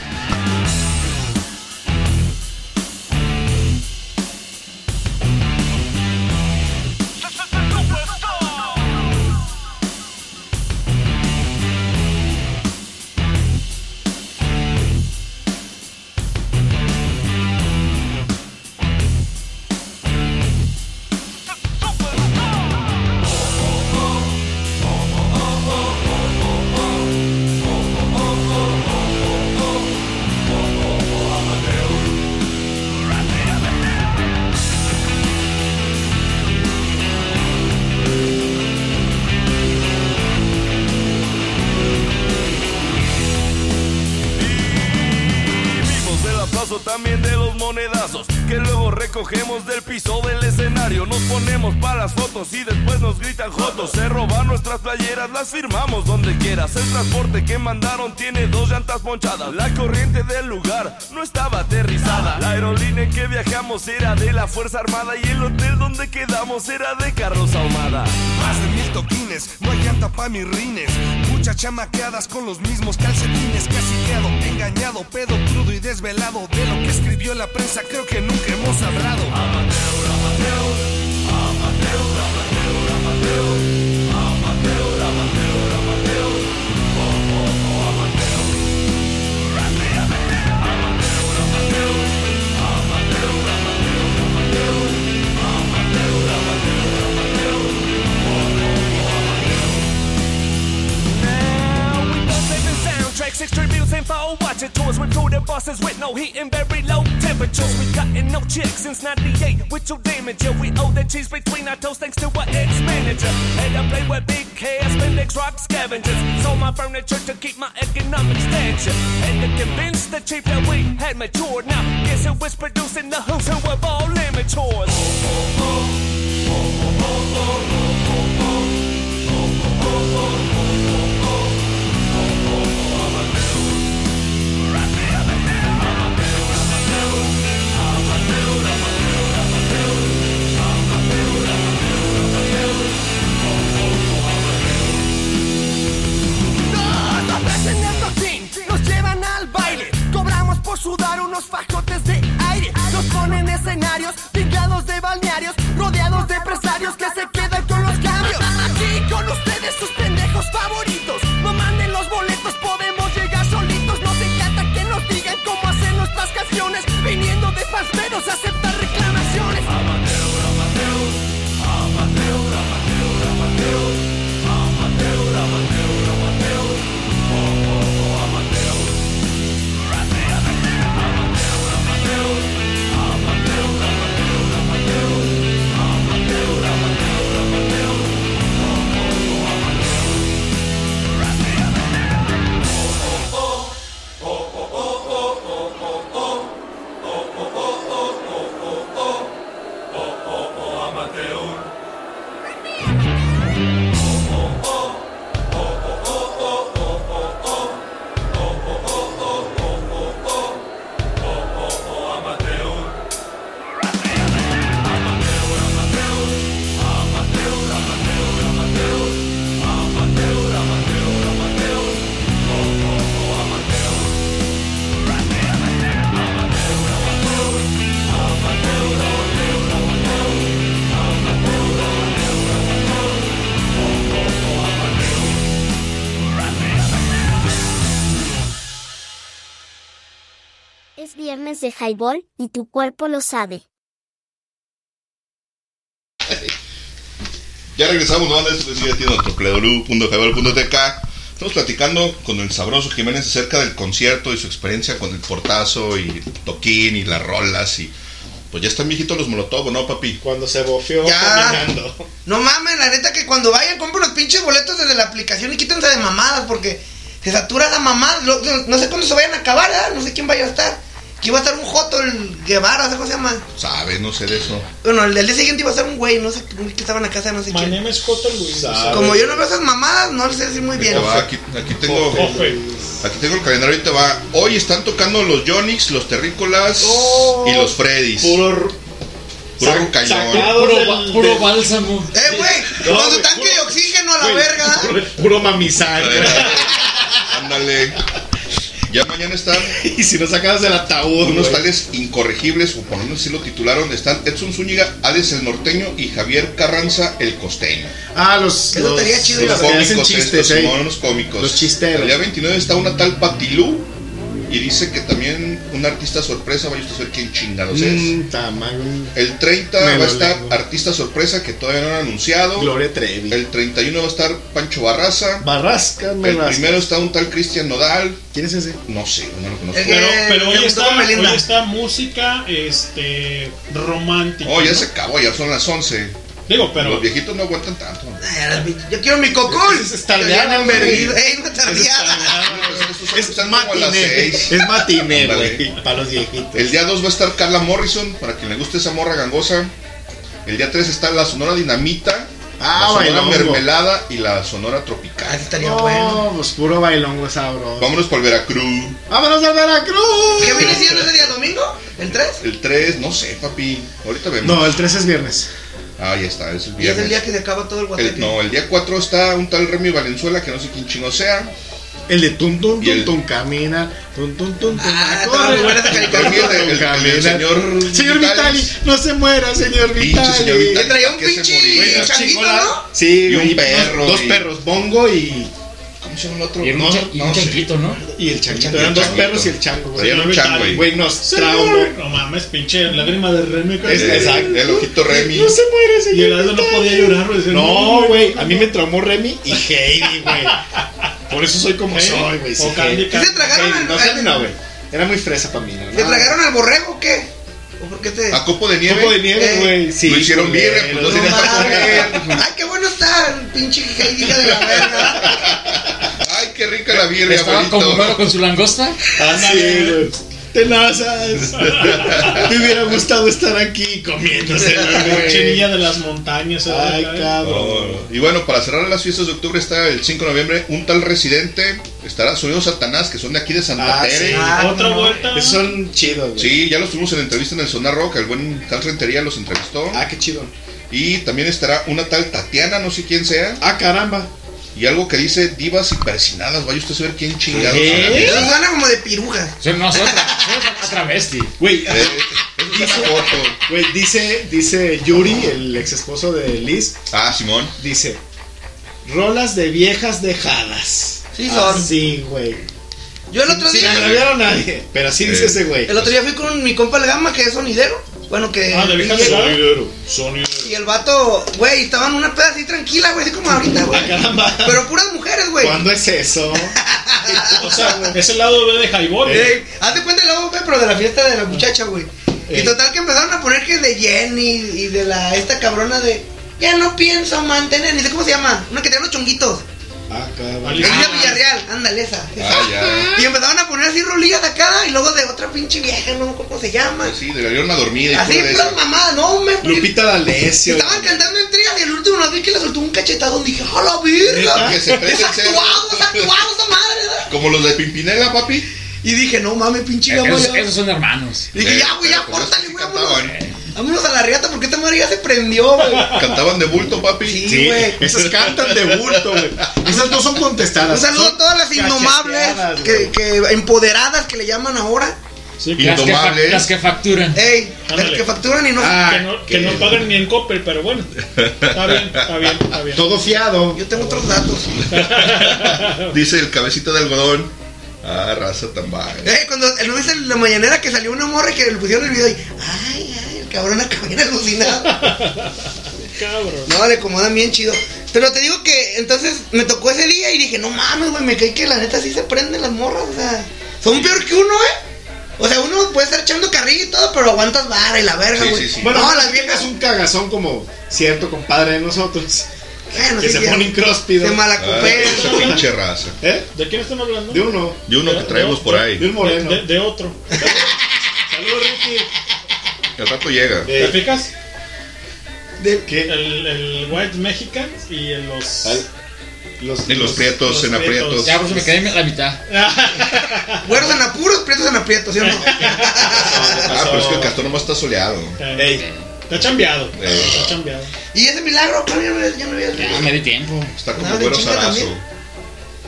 Speaker 25: Ponemos para las fotos y después nos gritan jotos. Se roban nuestras playeras, las firmamos donde quieras. El transporte que mandaron tiene dos llantas ponchadas. La corriente del lugar no estaba aterrizada. La aerolínea en que viajamos era de la Fuerza Armada y el hotel donde quedamos era de Carlos Ahumada.
Speaker 29: Más de mil toquines, no hay llanta pa' mis rines. Muchas chamaqueadas con los mismos calcetines. Casi quedo engañado, pedo crudo y desvelado. De lo que escribió la prensa, creo que nunca hemos hablado.
Speaker 25: you. Six tributes, info, watching tours with through the bosses with no heat and very low temperatures. We gotten no chicks since 98 with your damage. Yeah, we owe the cheese between our toes thanks to our ex-manager. And I play with big cash, spandex rock scavengers. Sold my furniture to keep my economic stature. And to convince the chief that we had matured. Now, guess who was producing the who's who of all amateurs?
Speaker 29: Dos sudar unos fajotes de aire. Nos ponen escenarios pintados de balnearios, rodeados de empresarios que se quedan con los cambios. Aquí con ustedes sus pendejos favoritos. No manden los boletos, podemos llegar solitos. Nos encanta que nos digan cómo hacer nuestras canciones. Viniendo de pasmeros a
Speaker 30: Es viernes de highball y tu cuerpo lo sabe.
Speaker 12: Ya regresamos, banda. Esto que sigue siendo www.jabal.tk. Estamos platicando con el sabroso Jiménez acerca del concierto y su experiencia con el portazo y toquín y las rolas y pues ya están viejitos los molotov, ¿no, papi?
Speaker 26: Cuando se bofeó
Speaker 27: Ya.
Speaker 26: caminando.
Speaker 27: No mames, la neta que cuando vayan compren los pinches boletos desde la aplicación y quítense de mamadas porque se satura la mamada. No, no sé cuándo se vayan a acabar, ¿verdad? No sé quién vaya a estar. Que iba a estar un Joto, el Guevara, ¿sabes cómo se llama?
Speaker 12: Sabes, no sé de eso.
Speaker 27: Bueno, el del día siguiente iba a ser un güey, no sé, que estaba en la casa, de no sé quién.
Speaker 2: Manem es Joto Luis.
Speaker 27: Como yo no veo esas mamadas, no les sé decir muy bien.
Speaker 12: Va, aquí, aquí tengo
Speaker 2: Ofe.
Speaker 12: aquí tengo el calendario ahorita va. Hoy están tocando los Yonix, los Terrícolas y los Freddys.
Speaker 26: Puro
Speaker 12: Puro cañón.
Speaker 19: Puro, bálsamo.
Speaker 27: Eh, güey, cuando tanque de oxígeno a la verga.
Speaker 26: Puro, puro mamizán. [LAUGHS]
Speaker 12: Ándale. Ya mañana están [LAUGHS]
Speaker 26: y si no sacabas del ataúd,
Speaker 12: unos tales incorregibles, o por lo menos así lo titularon, están Edson Zúñiga, Alex el norteño y Javier Carranza el costeño.
Speaker 26: Ah, los,
Speaker 27: Eso
Speaker 26: los,
Speaker 27: estaría chido,
Speaker 26: los
Speaker 12: Los cómicos
Speaker 26: chistes,
Speaker 12: estos,
Speaker 26: ¿eh?
Speaker 12: Cómicos.
Speaker 26: Los chisteros.
Speaker 12: El día 29 está una tal Patilú y dice que también un artista sorpresa, vaya usted a ver quién chingados es.
Speaker 26: Mm, tamaño.
Speaker 12: El 30
Speaker 26: Me
Speaker 12: va a estar artista sorpresa que todavía no han anunciado.
Speaker 26: Gloria Trevi.
Speaker 12: El 31 va a estar Pancho Barraza.
Speaker 26: Barrasca, me
Speaker 12: El primero está un tal Cristian Nodal.
Speaker 26: ¿Quién es ese?
Speaker 12: No sé, no lo conozco.
Speaker 2: Pero,
Speaker 27: Eh,
Speaker 2: pero hoy,
Speaker 27: me
Speaker 2: está, hoy está música este, romántica.
Speaker 12: Oh, ya
Speaker 2: ¿no?
Speaker 12: se acabó, ya son las 11.
Speaker 2: Digo, pero.
Speaker 12: Los viejitos no aguantan tanto.
Speaker 27: Yo quiero mi cocol.
Speaker 26: Ese es
Speaker 27: no
Speaker 2: Ese es
Speaker 27: taldeada.
Speaker 12: Es
Speaker 26: matiné. Es matiné, güey. Para los viejitos.
Speaker 12: El día 2 va a estar Carla Morrison, para quien le guste esa morra gangosa. El día 3 está la Sonora Dinamita,
Speaker 26: Ah,
Speaker 12: la Sonora
Speaker 26: bailongo.
Speaker 12: Mermelada y la Sonora Tropical.
Speaker 27: estaría
Speaker 26: no,
Speaker 27: bueno.
Speaker 26: pues puro bailongo sabroso.
Speaker 12: Vámonos por Veracruz.
Speaker 26: ¡Vámonos a Veracruz!
Speaker 27: ¿Qué viene siendo ese día domingo? ¿El 3?
Speaker 12: El 3, no sé, papi. Ahorita vemos.
Speaker 26: No, el 3 es viernes.
Speaker 12: Ah, ya está, es el
Speaker 27: Y es
Speaker 12: viernes.
Speaker 27: el día que se acaba todo el
Speaker 12: El-
Speaker 27: guateque.
Speaker 12: no, el día 4 está un tal Remy Valenzuela, que no sé quién chingo sea.
Speaker 26: El de tum tum tum
Speaker 12: el-
Speaker 26: tum camina. Tum tum tum tum.
Speaker 27: Ah,
Speaker 26: corre.
Speaker 27: buena esa caricatura.
Speaker 12: Remy, el, de- el- el
Speaker 26: Camina.
Speaker 12: señor,
Speaker 26: Señor Vitali, no se muera, señor Vitali.
Speaker 27: Que traía un
Speaker 12: ¿Para qué se
Speaker 27: pinche changuito,
Speaker 26: Chingola.
Speaker 27: ¿no?
Speaker 26: Sí,
Speaker 12: Y un perro,
Speaker 26: Dos
Speaker 12: y-
Speaker 26: perros, Bongo y.
Speaker 12: ¿Cómo se llama el otro?
Speaker 19: Y un,
Speaker 26: No,
Speaker 19: y un
Speaker 26: no
Speaker 19: chanquito, ¿no?
Speaker 26: Y el changuito.
Speaker 12: changuito.
Speaker 26: Eran dos perros y el chango, güey.
Speaker 12: Traían un chango, güey.
Speaker 26: Güey, nos trauma.
Speaker 2: No mames, pinche lágrima de Remy.
Speaker 26: Es-
Speaker 12: El,
Speaker 26: exacto.
Speaker 12: el ojito Remy.
Speaker 26: No se muere, señor.
Speaker 2: Y el Aldo no podía llorar. güey,
Speaker 26: No, güey, a mí me traumó Remy y Heidi, güey. [LAUGHS] Por eso soy como
Speaker 2: Heidi
Speaker 26: soy, güey.
Speaker 27: ¿Qué se tragaron
Speaker 26: Heidi,
Speaker 27: al-
Speaker 26: No,
Speaker 27: al-
Speaker 26: Candy no, güey. Era muy fresa para mí, ¿no?
Speaker 27: ¿Le tragaron al borrego o qué? ¿O por qué te.?
Speaker 12: A copo de nieve.
Speaker 26: Copo de nieve,
Speaker 27: Eh,
Speaker 26: güey. Sí,
Speaker 12: lo hicieron bien, pues no tenían para comer.
Speaker 27: Ay, qué bueno está el pinche Heidi hija de la verga.
Speaker 12: Ay, qué rica la birria,
Speaker 19: Estaba
Speaker 12: abuelito.
Speaker 19: con su langosta.
Speaker 26: Ah, sí, güey. Tenazas. [LAUGHS] Me hubiera gustado estar aquí comiéndose, güey.
Speaker 2: niña de las montañas.
Speaker 26: Ay, cabrón.
Speaker 12: Y bueno, para cerrar las fiestas de octubre está el 5 de noviembre un tal residente, estará Sonido Satanás, que son de aquí de Santa
Speaker 26: Ah,
Speaker 12: Tere.
Speaker 26: sí.
Speaker 27: Ah,
Speaker 2: Otra
Speaker 27: no.
Speaker 2: vuelta.
Speaker 26: Esos son chidos, güey.
Speaker 12: Sí, ya los tuvimos en entrevista en el Sonar Rock, el buen tal Rentería los entrevistó.
Speaker 26: Ah, qué chido.
Speaker 12: Y también estará una tal Tatiana, no sé quién sea,
Speaker 26: Ah, caramba.
Speaker 12: Y algo que dice divas y persinadas, vaya usted a saber quién chingados.
Speaker 27: Eso suena como de piruja.
Speaker 19: O sea, no, es otra, es otra travesti.
Speaker 26: Güey,
Speaker 12: Eh, foto.
Speaker 26: güey, dice, dice Yuri, el ex esposo de Liz,
Speaker 12: Ah, Simón.
Speaker 26: dice, rolas de viejas dejadas.
Speaker 27: Sí son.
Speaker 26: Sí, güey.
Speaker 27: Yo el otro día.
Speaker 26: agraviar a nadie, pero sí dice ese güey.
Speaker 27: El otro día fui con mi compa el Gama, que es sonidero. Bueno, que.
Speaker 2: Ah, de.
Speaker 26: Sonidero, sonidero.
Speaker 27: y el vato, güey, estaba en una peda así tranquila, güey, así como ahorita, güey.
Speaker 26: Ah, caramba.
Speaker 27: Pero puras mujeres, güey.
Speaker 26: ¿Cuándo es eso? [LAUGHS]
Speaker 2: O sea, es el lado B de Highball.
Speaker 27: Ey, haz de cuenta el lado, güey, pero de la fiesta de la muchacha, güey. Y total que empezaron a poner que de Jenny y de la esta cabrona de ya no pienso mantener, ni sé cómo se llama, una que tiene los chonguitos.
Speaker 26: Ah, cabrón.
Speaker 2: Alicia.
Speaker 27: Elisa Villarreal, ándale esa.
Speaker 12: Ah, ya.
Speaker 27: Y empezaron a poner así rolillas acá y luego de otra pinche vieja, no me acuerdo cómo se llama.
Speaker 12: Pues sí, de la una dormida
Speaker 27: Así,
Speaker 12: pura de
Speaker 27: puras mamadas, no, me.
Speaker 26: Lupita D'Alessio.
Speaker 27: Estaban cantando en trías y el último nos vi que le soltó un cachetado y dije, ¡a la verga!
Speaker 12: ¿Neta? Que se prende
Speaker 27: Es
Speaker 12: el cerdo.
Speaker 27: actuado, es actuado esa madre, ¿verdad?
Speaker 12: Como los de Pimpinela, papi.
Speaker 27: Y dije, no mames, pinche Gabo,
Speaker 19: Esos,
Speaker 27: ya.
Speaker 19: esos son hermanos.
Speaker 27: Dije,
Speaker 12: Eh,
Speaker 27: ya, güey, ya,
Speaker 12: sí
Speaker 27: güey, vámonos. Vámonos a la riata porque esta madre ya se prendió, güey.
Speaker 12: Cantaban de bulto, papi.
Speaker 27: Sí,
Speaker 26: Sí,
Speaker 27: güey.
Speaker 26: esas cantan de bulto, güey. Esas no son contestadas.
Speaker 27: Un saludo a todas las indomables,
Speaker 26: cacheteadas,
Speaker 27: que, empoderadas que le llaman ahora.
Speaker 2: Sí,
Speaker 19: Las que, las que facturan.
Speaker 27: Ey, las que facturan y no.
Speaker 26: Ah,
Speaker 2: que no, que
Speaker 26: que-
Speaker 2: no pagan ni en Coppel, pero bueno. Está bien, está bien, está bien.
Speaker 26: Todo fiado.
Speaker 27: Yo tengo otros datos. [LAUGHS]
Speaker 12: Dice el cabecita de algodón. Ah, raza tan baja.
Speaker 27: Eh, cuando no en la mañanera que salió una morra y que le pusieron el video y. Ay, cabrón acaba bien alucinado. [LAUGHS]
Speaker 2: Cabrón.
Speaker 27: No, le acomodan bien chido. Pero te digo que entonces me tocó ese día y dije, no mames, güey, me caí que la neta sí se prenden las morras, o sea, son peor que uno, ¿eh? O sea, uno puede estar echando carrilla y todo, pero aguantas vara y la verga, güey.
Speaker 12: sí, sí.
Speaker 26: Bueno,
Speaker 27: no, las viejas
Speaker 26: es un cagazón como cierto compadre de nosotros.
Speaker 27: bueno,
Speaker 26: que
Speaker 27: sí,
Speaker 26: se
Speaker 27: ya.
Speaker 26: ponen cróspidos.
Speaker 27: Se
Speaker 12: Ah,
Speaker 27: malacopean.
Speaker 12: esa pinche raza.
Speaker 26: ¿Eh?
Speaker 2: ¿De quién están hablando?
Speaker 26: De uno.
Speaker 12: De uno que traemos por ahí.
Speaker 26: De un moreno.
Speaker 2: De, de otro. [LAUGHS]
Speaker 26: Saludos, Ricky.
Speaker 12: El rato llega.
Speaker 2: ¿Te fijas?
Speaker 27: De-
Speaker 26: ¿Qué?
Speaker 2: El, el White Mexican y en los.
Speaker 26: Al- Los,
Speaker 12: En los prietos,
Speaker 2: los
Speaker 12: en aprietos.
Speaker 2: prietos.
Speaker 19: Ya, por eso me quedé en la mitad. [LAUGHS]
Speaker 27: Güeros en apuros, prietos en aprietos, ¿sí o no? [LAUGHS]
Speaker 12: Ah, pero es que el castor nomás está soleado.
Speaker 2: Eh,
Speaker 26: Ey,
Speaker 2: Está chambeado.
Speaker 12: Eh.
Speaker 2: Está chambeado.
Speaker 27: y ese milagro, ya no, ya no había.
Speaker 19: Ya me di tiempo.
Speaker 12: Está como
Speaker 27: Ah, de
Speaker 12: güero
Speaker 27: chinga
Speaker 12: zarazo.
Speaker 27: también.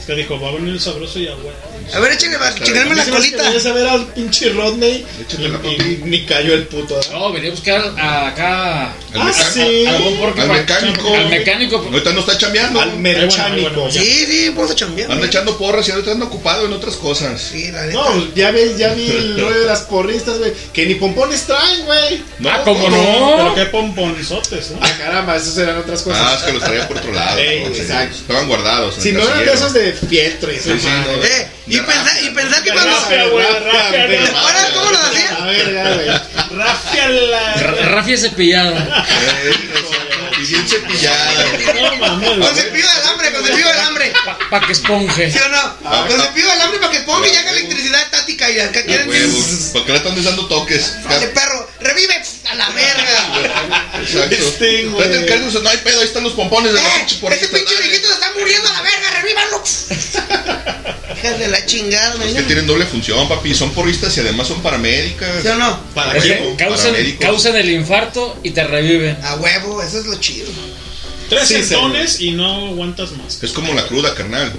Speaker 2: Que dijo, va a venir el sabroso y agua.
Speaker 27: A ver, échenle, va, chingarme la colita.
Speaker 2: Vayas a ver al pinche Rodney. Y-
Speaker 26: ni cayó el puto. ¿eh?
Speaker 19: No, venía a buscar a- acá.
Speaker 12: Al
Speaker 2: Ah,
Speaker 12: mecánico.
Speaker 2: sí.
Speaker 19: a- a
Speaker 12: Al mecánico.
Speaker 19: Al mecánico.
Speaker 12: Ahorita no está chambeando.
Speaker 26: Al
Speaker 2: bueno, ya.
Speaker 27: Sí, sí, vamos a chambear.
Speaker 12: Anda echando porras y ahorita anda ocupado en otras cosas.
Speaker 27: Sí, la neta.
Speaker 26: No, pues, ya ves, ya vi el rollo de las porristas, güey. Que ni pompones traen, güey.
Speaker 12: No,
Speaker 19: Ah, ¿cómo no?
Speaker 2: Pero qué pomponzotes, ¿no?
Speaker 26: Ah, caramba, esas eran otras cosas.
Speaker 12: Ah, es que los traía por otro lado.
Speaker 26: Exacto.
Speaker 12: Estaban guardados.
Speaker 26: si no eran de esos de fieltro y
Speaker 12: Sí, sí.
Speaker 27: Eh, y pensar, y pensar que cuando.
Speaker 2: rafia, güey, de rafia,
Speaker 26: de
Speaker 2: de
Speaker 27: ¿Te acuerdas cómo lo hacía?
Speaker 2: Rafia la.
Speaker 19: Ra- Rafia cepillada. [LAUGHS]
Speaker 12: Eh. Y Bien cepillada.
Speaker 27: Con cepillo de alambre, con cepillo de alambre.
Speaker 19: Para que esponje.
Speaker 27: ¿Sí o no? Con cepillo de alambre para que ponga y haga electricidad estática y acá quieren.
Speaker 12: ¿Por qué le están dando toques?
Speaker 27: Perro, revive a la verga.
Speaker 12: Exacto.
Speaker 27: Este,
Speaker 12: el no hay pedo, ahí están los pompones de la pinche
Speaker 27: Ese pinche viejito se está muriendo a la verga, revívanlo. [LAUGHS] Hijas de la chingada,
Speaker 12: Es que tienen doble función, papi. Son porristas y además son paramédicas.
Speaker 27: ¿Sí o no?
Speaker 12: Para
Speaker 19: causan,
Speaker 12: paramédicos.
Speaker 19: causan el infarto y te reviven.
Speaker 27: A huevo, eso es lo chido.
Speaker 2: Tres
Speaker 12: Sí,
Speaker 2: centones y no aguantas más.
Speaker 12: Es como la cruda, carnal.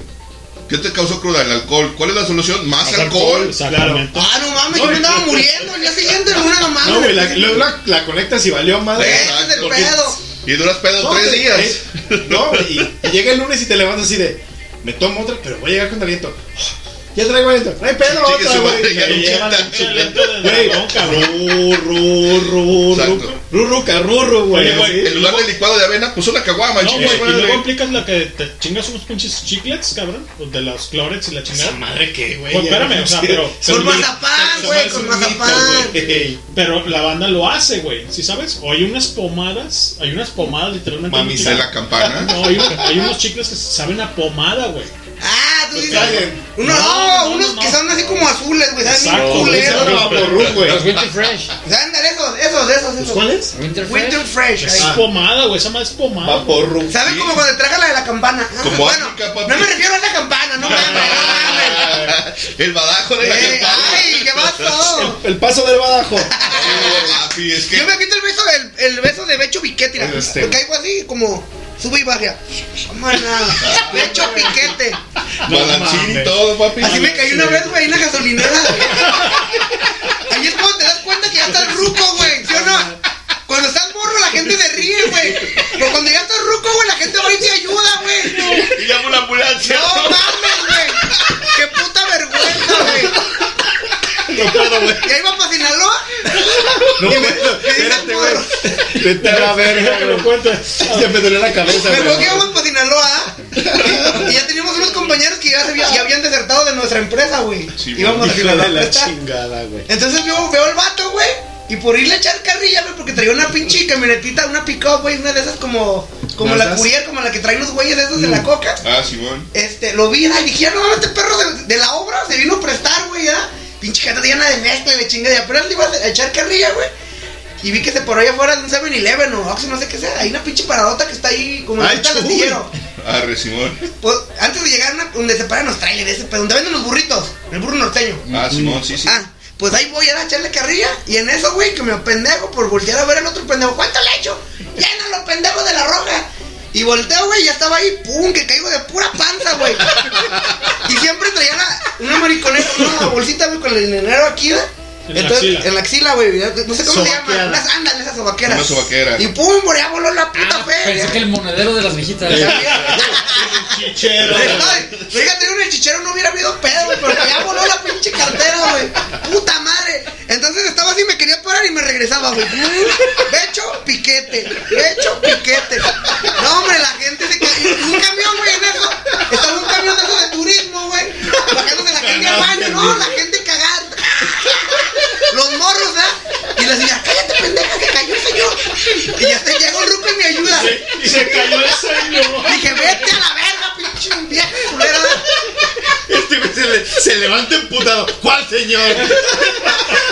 Speaker 12: ¿Qué te causó cruda? El alcohol. ¿Cuál es la solución? Más, alcohol.
Speaker 2: Exactamente.
Speaker 27: Ah, no mames, yo me andaba muriendo. El día siguiente, una nomás.
Speaker 31: No, güey, la, luego la, la conectas y valió madre.
Speaker 27: Ese es el pedo.
Speaker 12: Y duras pedo
Speaker 31: No,
Speaker 12: tres
Speaker 31: te-
Speaker 12: días.
Speaker 31: eh, No, y, y llega el lunes y te levantas así de. Me tomo otra, pero voy a llegar con aliento. Ya traigo hay pedo,
Speaker 12: Chingue
Speaker 31: otra, güey. Ru, ru, ru,
Speaker 12: Exacto.
Speaker 31: ru, ru, rurru, güey.
Speaker 12: En lugar de licuado de avena, pues una caguama,
Speaker 2: No, güey, y luego aplicas la que te chingas unos pinches chiclets, cabrón, de los clorets y la chingada.
Speaker 31: Esa madre que, güey.
Speaker 2: Pues espérame, o sea, pero.
Speaker 27: Con mazapán, güey, con mazapán.
Speaker 2: Pero la banda lo hace, güey. ¿Sí sabes? O hay unas pomadas, hay unas pomadas literalmente.
Speaker 31: Mami,
Speaker 12: la campana.
Speaker 2: No, hay, unos- hay unos chicles que saben a pomada, güey.
Speaker 27: Ah, Uno,
Speaker 2: No,
Speaker 27: no,
Speaker 2: no,
Speaker 27: unos
Speaker 2: no,
Speaker 27: que son así como azules, güey. Saben bien culeros.
Speaker 19: Los Winter Fresh.
Speaker 27: Saben esos, esos, esos, esos.
Speaker 31: ¿Cuáles?
Speaker 19: Winter Fresh.
Speaker 27: Winter Fresh.
Speaker 2: Es
Speaker 27: ahí.
Speaker 2: pomada, güey. Esa madre es pomada. güey.
Speaker 31: Vaporrup.
Speaker 27: ¿Saben como cuando traga la de la campana?
Speaker 12: Como [LAUGHS]
Speaker 27: bueno, no me refiero a esa campana, no mames.
Speaker 12: El badajo de la
Speaker 27: Eh,
Speaker 12: campana.
Speaker 27: ay, ¿qué pasó?
Speaker 31: El paso del badajo. [LAUGHS]
Speaker 12: Papi, es que.
Speaker 27: Yo me quito el beso, el, el beso de Becho.
Speaker 31: Este.
Speaker 27: Lo caigo así, como sube y baja. Mana, Becho Piquete.
Speaker 12: Balancín y todo, papi.
Speaker 27: Así me caí una vez, güey, en una gasolinera. Ahí es cuando te das cuenta que ya estás ruco, güey, ¿sí o no? Cuando estás morro, la gente se ríe, güey. Pero cuando ya estás ruco, güey, la gente va y te ayuda, güey.
Speaker 12: Y llama una ambulancia.
Speaker 27: No mames, güey. Qué puta vergüenza, güey.
Speaker 31: No puedo, güey.
Speaker 27: Y ahí va para Sinaloa. [LAUGHS]
Speaker 31: No
Speaker 27: Y me-
Speaker 31: Espérate, güey. Vete a la verga, güey. Ya [LAUGHS] me duele la cabeza,
Speaker 27: Me acuerdo que
Speaker 31: güey.
Speaker 27: íbamos para Sinaloa [LAUGHS] y ya teníamos unos compañeros que ya, se había- ya habían desertado de nuestra empresa, güey.
Speaker 12: Sí,
Speaker 27: íbamos a
Speaker 31: de la
Speaker 27: Sinaloa.
Speaker 31: chingada, güey.
Speaker 27: Entonces yo veo al vato, güey. Y por irle a echar carrilla, güey, porque traía una pinche camionetita, una pick-up, güey, una de esas como, como la. Courier, como la que traen los güeyes esos de la coca.
Speaker 12: Ah, Simón.
Speaker 27: Este, lo vi, ay, dije, ya no mames, este perro de, de la obra se vino a prestar, güey, ya. Pinche gente llena de mezcla y de chingada. Y apenas le iba a echar carrilla, güey. Y vi que se por ahí afuera de un 7-Eleven o Oxxo, no sé qué sea. Hay una pinche paradota que está ahí como en el astillero.
Speaker 12: Arre, [LAUGHS] Simón.
Speaker 27: Pues, antes de llegar a donde se paran los trailers, ese, pedo, donde venden los burritos, el burro norteño.
Speaker 12: Ah, Simón, sí, sí.
Speaker 27: Ah, pues ahí voy a echarle carrilla. Y en eso, güey, que me pendejo por voltear a ver al otro pendejo. ¿Cuánto le echo? Llénalo, pendejo de la roja. Y volteo, güey, ya estaba ahí, pum, que caigo de pura panza, güey. y siempre traía la- una mariconera, una bolsita, güey, con el dinero aquí, güey.
Speaker 2: En la
Speaker 27: Entonces,
Speaker 2: axila.
Speaker 27: en la axila, güey, no sé cómo se llama, unas andas, esas sobaqueras.
Speaker 12: Una sobaquera.
Speaker 27: Y pum, por allá voló la puta
Speaker 19: Ah,
Speaker 27: feria.
Speaker 19: pensé que el monedero de las viejitas. [LAUGHS]
Speaker 2: Chichero.
Speaker 27: No, fíjate, el chichero no hubiera habido pedo, güey, pero ya voló la pinche cartera, güey. Puta madre. Entonces estaba así, me quería parar y me regresaba, güey. Becho, piquete. Becho, piquete. No, hombre, la gente se cayó. Un camión, güey, en eso. Estaba un camión de eso de turismo, güey. Bajándose la gente al baño. No, la gente cagando. Los morros, ¿verdad? Y la señora, cállate, pendeja, que cayó el señor. Y ya se llega un ruco y me ayuda.
Speaker 2: Y se cayó el señor.
Speaker 27: Dije, vete a la verga, pinche vieja culera.
Speaker 31: Este güey se, le, se levanta emputado. ¿Cuál señor?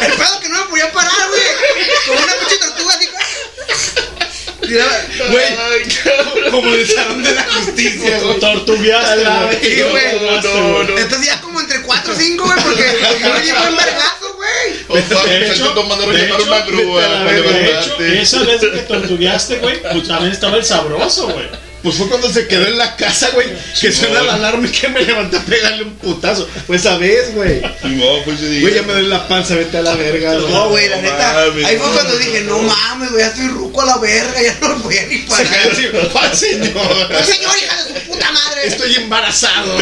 Speaker 27: El pedo que no me podía parar, güey. Como una pinche tortuga así. Mira,
Speaker 31: Güey, como el salón de la justicia.
Speaker 2: Tortugueaste,
Speaker 31: A la
Speaker 2: güey.
Speaker 12: No, no.
Speaker 27: Entonces ya como entre 4 o 5, güey, porque [LAUGHS] yo me llevo un vergazo, güey.
Speaker 12: Oh, papi,
Speaker 2: De hecho-
Speaker 12: tomando
Speaker 2: de hecho,
Speaker 12: una grúa.
Speaker 2: De hecho, esa vez que tortugueaste, güey, pues también estaba el sabroso, güey.
Speaker 31: Pues fue cuando se quedó en la casa, güey. Que
Speaker 12: Sí,
Speaker 31: suena
Speaker 12: no.
Speaker 31: la alarma y que me levanté a pegarle un putazo. Pues esa vez, güey.
Speaker 12: Simón, pues yo
Speaker 31: Güey, ya me duele la panza, vete a la verga.
Speaker 27: No, güey, la neta.
Speaker 12: mames.
Speaker 27: Ahí fue cuando dije, no mames, güey, ya estoy ruco a la verga, ya no voy a ni
Speaker 31: Se
Speaker 27: parar.
Speaker 31: cayó así, ¿cuál señor?
Speaker 27: No, señor, hija de su puta madre.
Speaker 31: Estoy embarazado.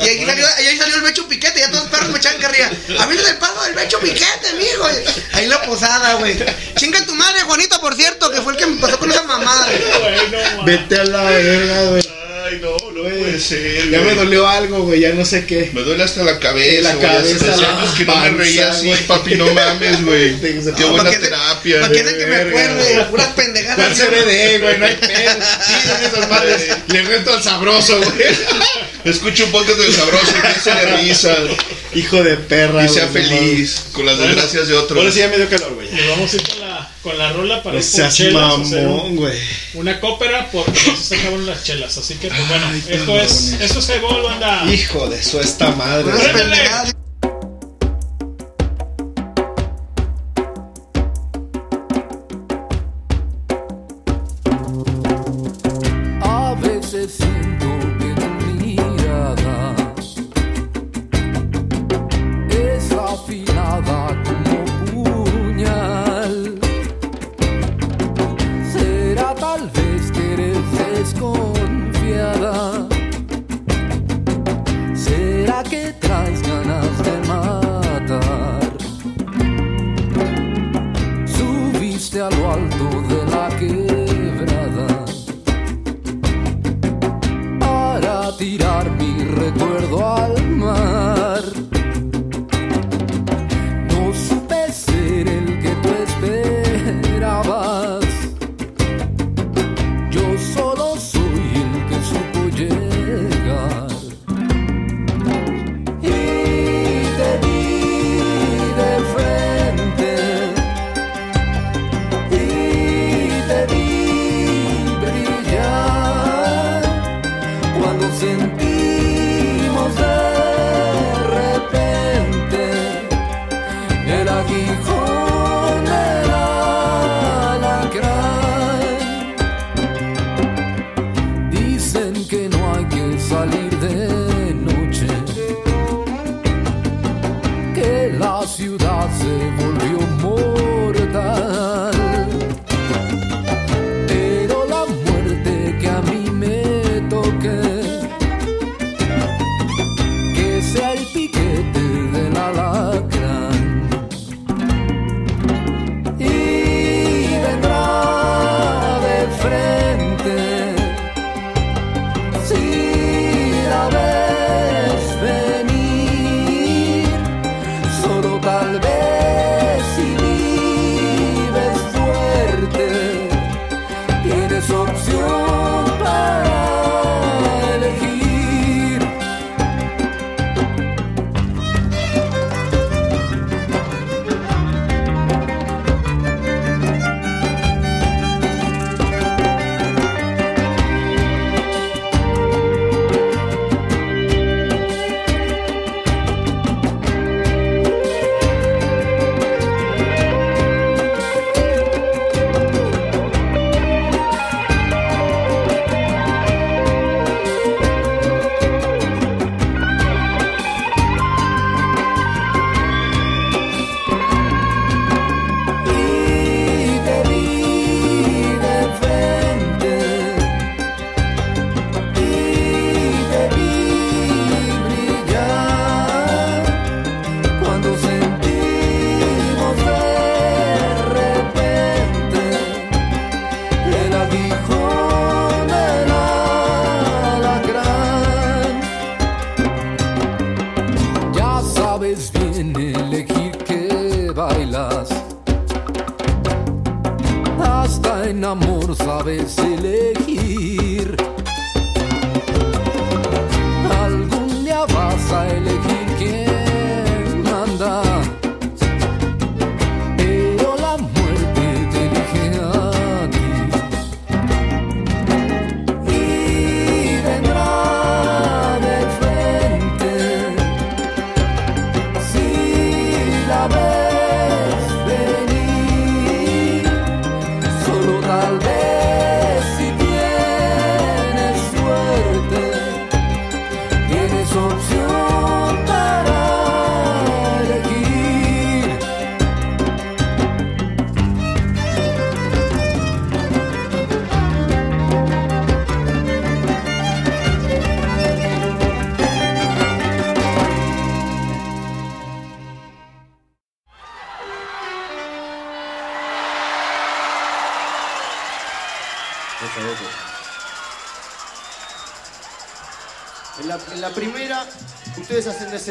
Speaker 27: Y ahí salió, y ahí salió el becho piquete, ya todos los perros me echaban carrilla. A mí el paso del becho piquete, mijo. Ahí la posada, güey. Chinga tu madre, Juanito, por cierto, que fue el que me pasó con esa mamada.
Speaker 2: Güey, no. [LAUGHS]
Speaker 31: Vete a la verga, güey.
Speaker 12: Ay, no, no.
Speaker 32: güey.
Speaker 12: puede ser,
Speaker 32: Ya
Speaker 12: güey.
Speaker 32: me dolió algo, güey, ya no sé qué.
Speaker 12: Me duele hasta la cabeza.
Speaker 32: La
Speaker 12: güey, hace
Speaker 32: cabeza,
Speaker 12: tres
Speaker 32: la
Speaker 12: años que no me reía así,
Speaker 32: güey.
Speaker 12: papi, no mames, güey. [LAUGHS] Qué
Speaker 32: No,
Speaker 12: buena
Speaker 32: ¿pa' qué-
Speaker 12: terapia.
Speaker 27: ¿Para qué de que me acuerde? Puras pendejadas.
Speaker 32: ¿Cuál CBD, güey? No hay pedo. [LAUGHS] Tienen esas madres. Le rento al sabroso, güey.
Speaker 12: Escucha un podcast del sabroso y piensa de risa.
Speaker 32: Hijo de perra.
Speaker 12: Y sea feliz con las desgracias de otros.
Speaker 32: Ahora sí ya me dio calor, güey.
Speaker 2: Vamos a ir con la, con la rola para por
Speaker 32: seas
Speaker 2: chelas. hacer un-
Speaker 32: mamón, güey.
Speaker 2: Una cópera porque se acabando las chelas. Así que, pues bueno, esto es, esto es Highball, banda.
Speaker 32: Hijo de su esta madre.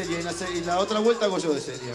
Speaker 33: y la, y la
Speaker 34: otra vuelta hago yo de serie.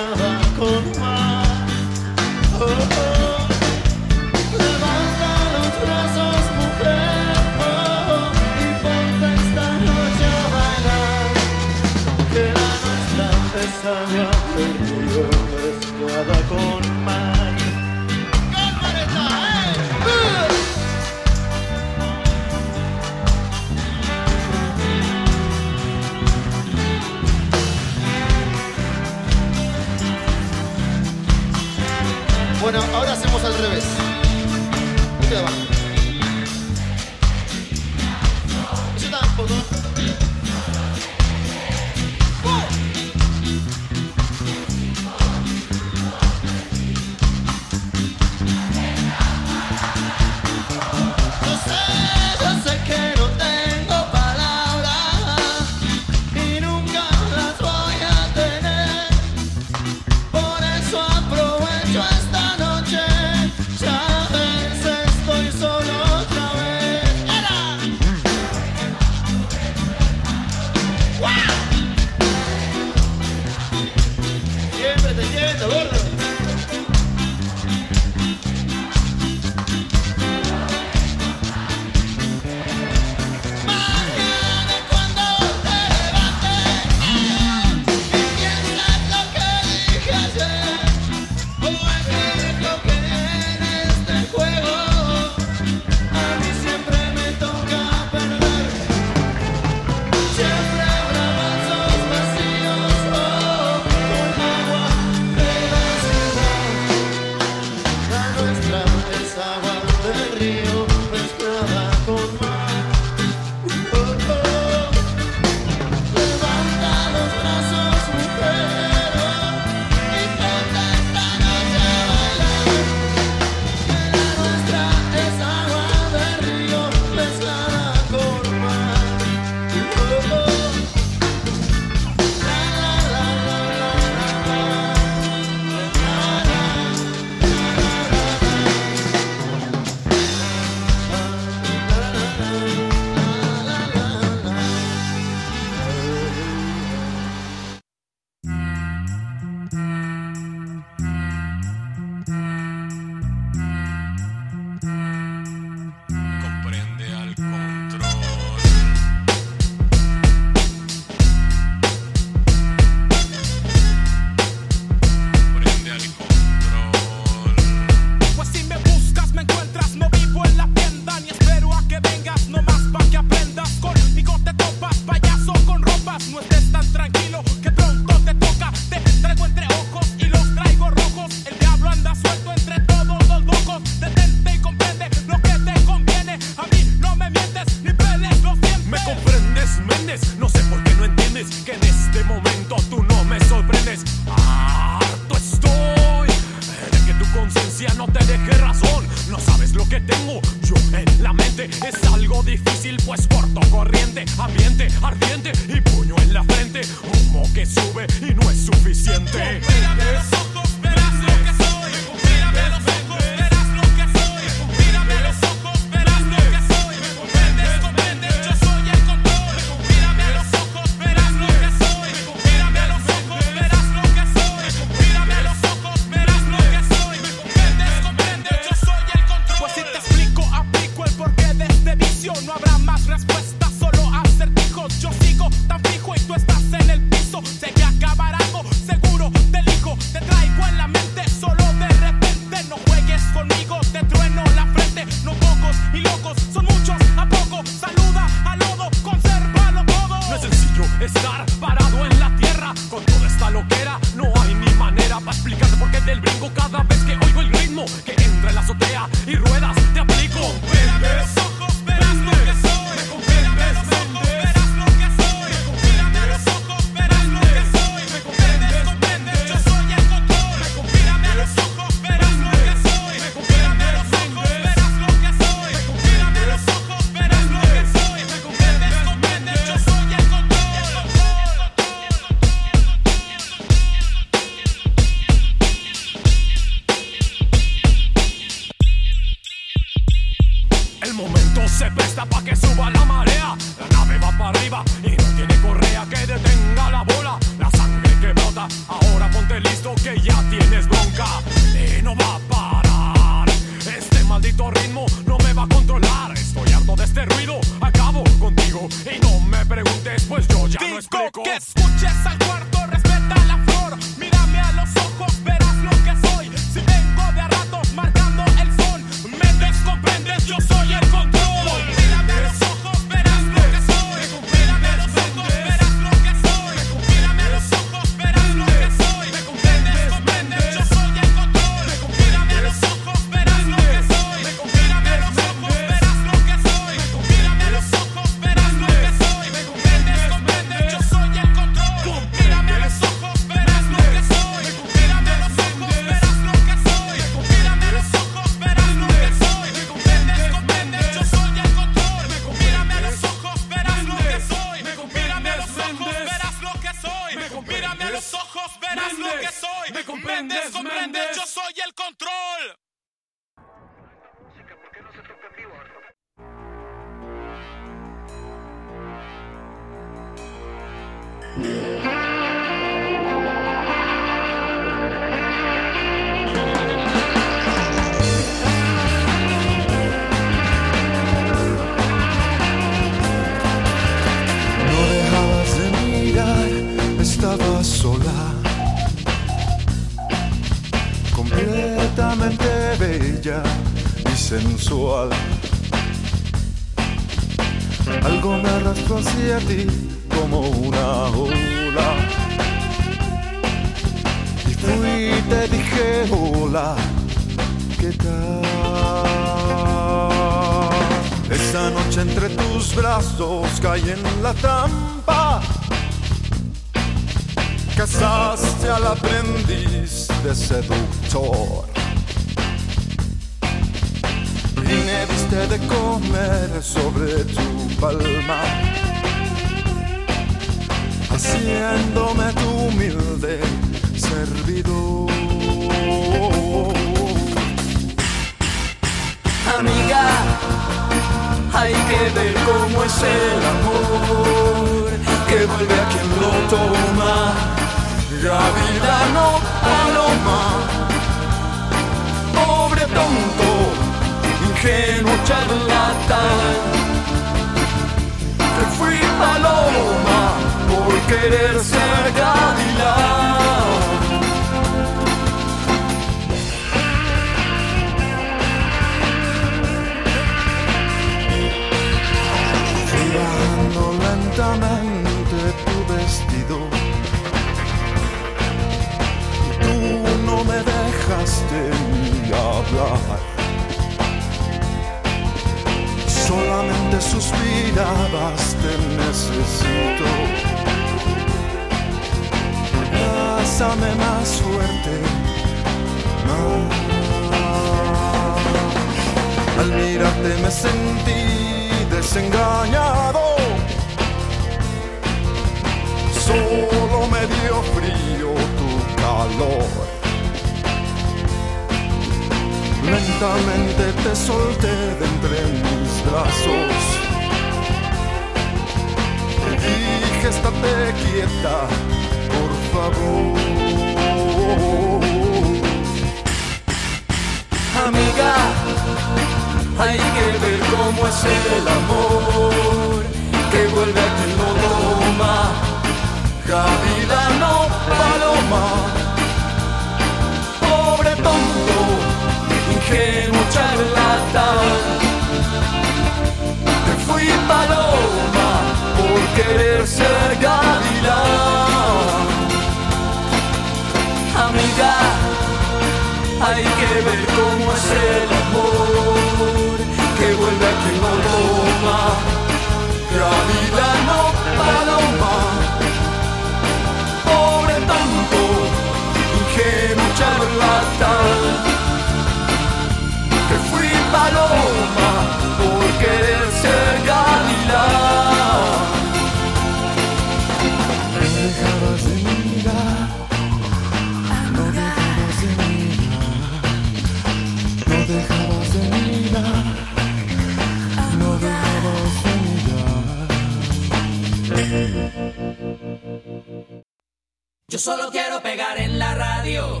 Speaker 34: Yo
Speaker 3: solo
Speaker 34: quiero pegar en la radio.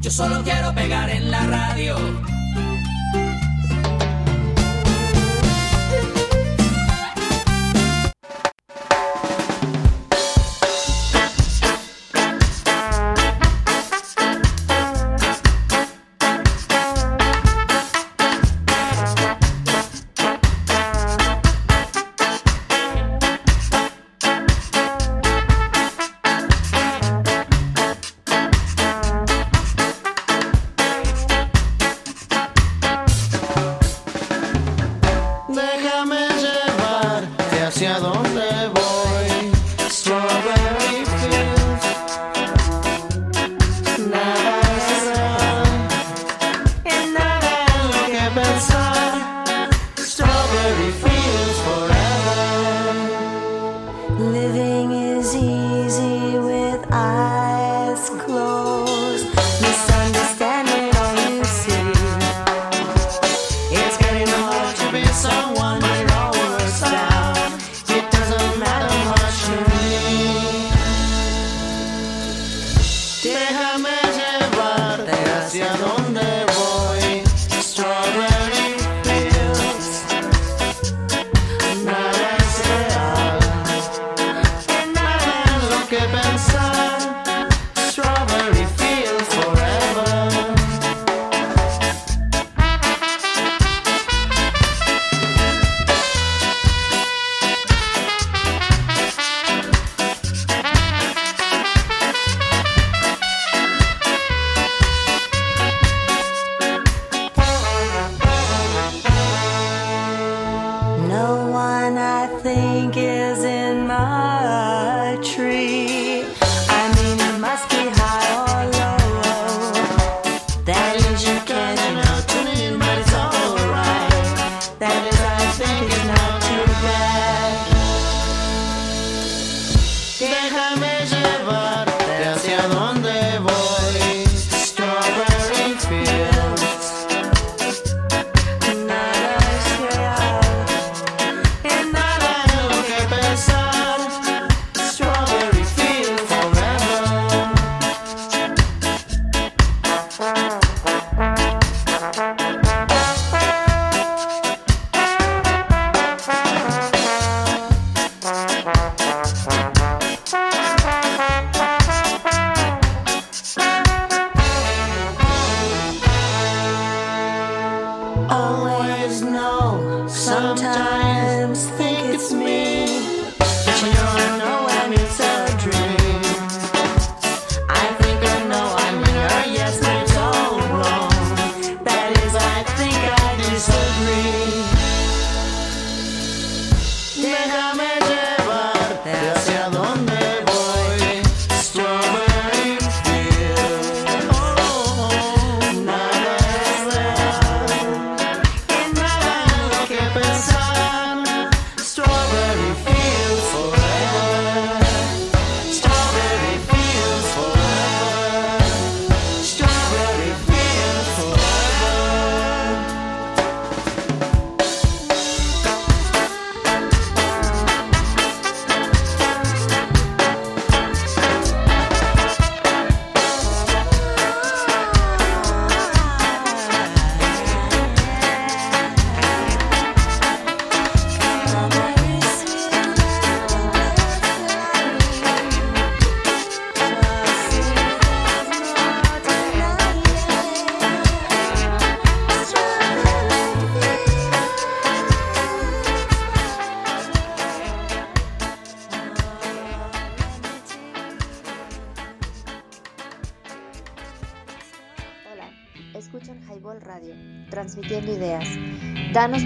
Speaker 34: Yo solo quiero pegar en la radio.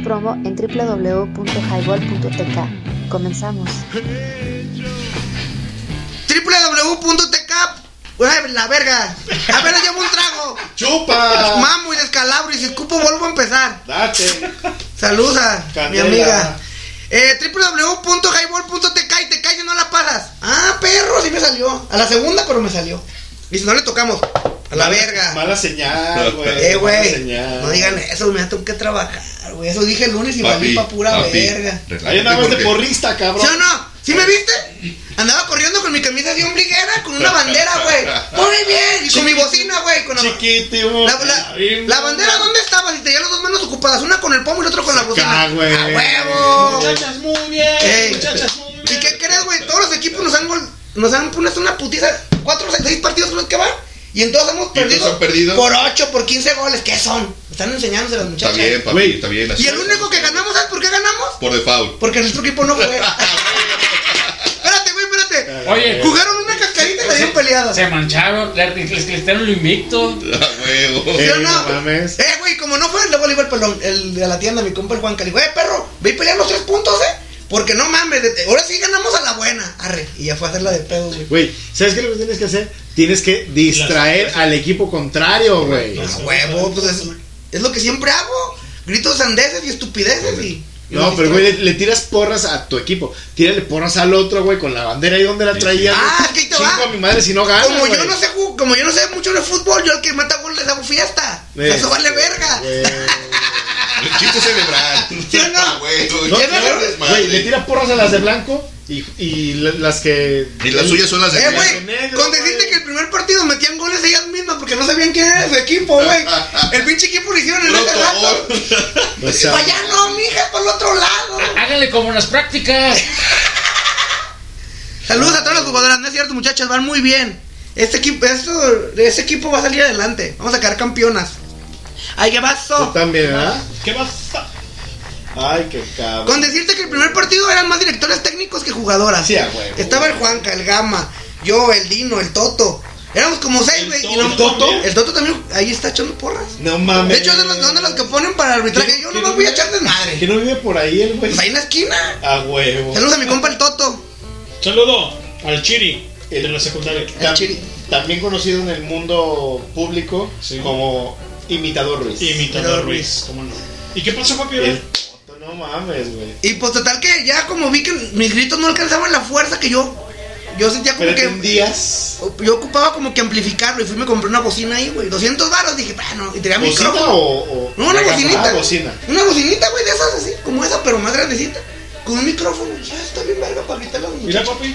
Speaker 4: Promo en www.highball.tk. Comenzamos.
Speaker 27: www.tk Güey, la verga. A ver, llevo un trago.
Speaker 31: ¡Chupa!
Speaker 27: Mamo y descalabro y si escupo vuelvo a empezar.
Speaker 31: Date.
Speaker 27: Saluda, mi amiga. Eh, www.highball.tk y te caes y no la pasas. Ah, perro, sí me salió. A la segunda, pero me salió. Y si no le tocamos, a la
Speaker 31: Mala-
Speaker 27: verga.
Speaker 31: Mala señal, güey.
Speaker 27: Eh, güey. No digan eso, me tengo que trabajar, güey. Eso dije el lunes y valí
Speaker 12: Papi,
Speaker 27: pa' pura
Speaker 12: papi,
Speaker 27: verga.
Speaker 31: Ahí andabas de porrista, cabrón.
Speaker 27: ¿Sí o no? ¿Sí me viste? Andaba corriendo con mi camisa de ombliguera, con una bandera, güey. Muy bien. Y con mi bocina, güey. Con la,
Speaker 31: Chiquitimo.
Speaker 27: la, la- la bandera, ¿dónde estaba? Si tenía las dos manos ocupadas, una con el pomo y la otra con la bocina.
Speaker 31: Güey.
Speaker 27: ¡A huevo!
Speaker 2: Muchachas, muy bien.
Speaker 27: Ey.
Speaker 2: Muchachas, muy bien.
Speaker 27: ¿Y qué crees, güey? Todos los equipos nos han, gol- nos han puesto una putiza. Cuatro o seis partidos los que van. Y en todos hemos perdido,
Speaker 12: han perdido.
Speaker 27: por 8, por quince goles. ¿Qué son? Están enseñándose las
Speaker 12: Está
Speaker 27: muchachas.
Speaker 12: bien, papi, está bien. así
Speaker 27: Y el único que ganamos, ¿sabes por qué ganamos?
Speaker 12: Por default.
Speaker 27: Porque nuestro equipo no fue. [LAUGHS] espérate, güey, espérate.
Speaker 19: Oye,
Speaker 27: Jugaron una cascarita y la dieron peleada.
Speaker 19: se mancharon, le- les quitaron lo invicto.
Speaker 12: A huevo.
Speaker 27: ¿Sí
Speaker 31: Eh,
Speaker 27: o no?
Speaker 31: no mames.
Speaker 27: Eh, güey, como no fue el de voleibol pelón, el de la tienda, mi compa el Juan Cali. Güey, perro, ve y pelear los tres puntos, eh. Porque no mames, ahora sí ganamos a la buena. Arre, y ya fue a hacerla de pedo, güey.
Speaker 31: Güey, ¿sabes qué es lo que tienes que hacer? Tienes que distraer al equipo contrario, güey.
Speaker 27: A huevo, pues es, que siempre hago. Gritos sandeces y estupideces y. y
Speaker 31: No, pero güey, le, le tiras porras a tu equipo. Tírale porras al otro, güey, con la bandera ahí donde la traía.
Speaker 27: Ah, es que ahí te
Speaker 31: Chingo
Speaker 27: va.
Speaker 31: a mi madre si no gana,
Speaker 27: Como yo no sé como yo no sé mucho de fútbol, yo al que mata gol les hago fiesta. Eso vale verga.
Speaker 31: güey. [LAUGHS]
Speaker 12: El chiste es celebrar.
Speaker 27: ¿Sí o no? [LAUGHS]
Speaker 12: Güey,
Speaker 31: No,
Speaker 12: no,
Speaker 31: no, le tira porras a las de blanco y, y la- las que.
Speaker 12: Y las suyas son las de
Speaker 27: Eh, güey, con el primer partido metían goles ellas mismas porque no sabían quién era su equipo, güey. El pinche equipo lo hicieron en ese rato.
Speaker 31: O sea,
Speaker 27: Para allá no, mija, para el otro lado.
Speaker 19: Háganle como en las prácticas.
Speaker 27: Saludos a todas las jugadoras, no es cierto, muchachas, van muy bien. Este equipo, esto, este equipo va a salir adelante. Vamos a quedar campeonas. Ay, qué
Speaker 31: tú
Speaker 27: pasó.
Speaker 31: también, ¿verdad?
Speaker 2: ¿Qué pasa?
Speaker 31: Ay, qué cabrón.
Speaker 27: Con decirte que el primer partido eran más directores técnicos que jugadoras.
Speaker 31: Sí, huevo.
Speaker 27: Estaba el Juanca, el Gama, yo, el Dino, el Toto. Éramos como seis, güey. y no-
Speaker 2: Toto.
Speaker 27: El Toto también ahí está echando porras.
Speaker 31: No mames.
Speaker 27: De hecho, es de los, son de los que ponen para arbitraje. Yo no me voy a echar desmadre.
Speaker 31: ¿Que no vive por ahí el güey?
Speaker 27: Pues ahí en la esquina.
Speaker 31: A huevo.
Speaker 27: Saludos a mi compa el Toto.
Speaker 2: Saludo al Chiri de la secundaria.
Speaker 31: Tam-
Speaker 27: Chiri.
Speaker 31: También conocido en el mundo público
Speaker 2: Sí.
Speaker 31: como imitador Ruiz.
Speaker 2: Imitador Ruiz, ¿cómo no? ¿Y qué pasó, papi?
Speaker 31: El Toto, no mames, güey.
Speaker 27: Y pues total que ya como vi que mis gritos no alcanzaban la fuerza que yo. Yo sentía como que.
Speaker 31: entendías.
Speaker 27: Yo ocupaba como que amplificarlo y fui y me compré una bocina ahí, güey. 200 baros, dije, bueno, y tenía
Speaker 31: ¿Bocina
Speaker 27: micrófono.
Speaker 31: o, o-
Speaker 27: No, una
Speaker 31: Ah,
Speaker 27: bocinita.
Speaker 31: bocina.
Speaker 27: Una bocinita, güey, de esas así, como esa, pero más grandecita. Con un micrófono. Ya está bien verga para gritar a los
Speaker 2: Mira, papi.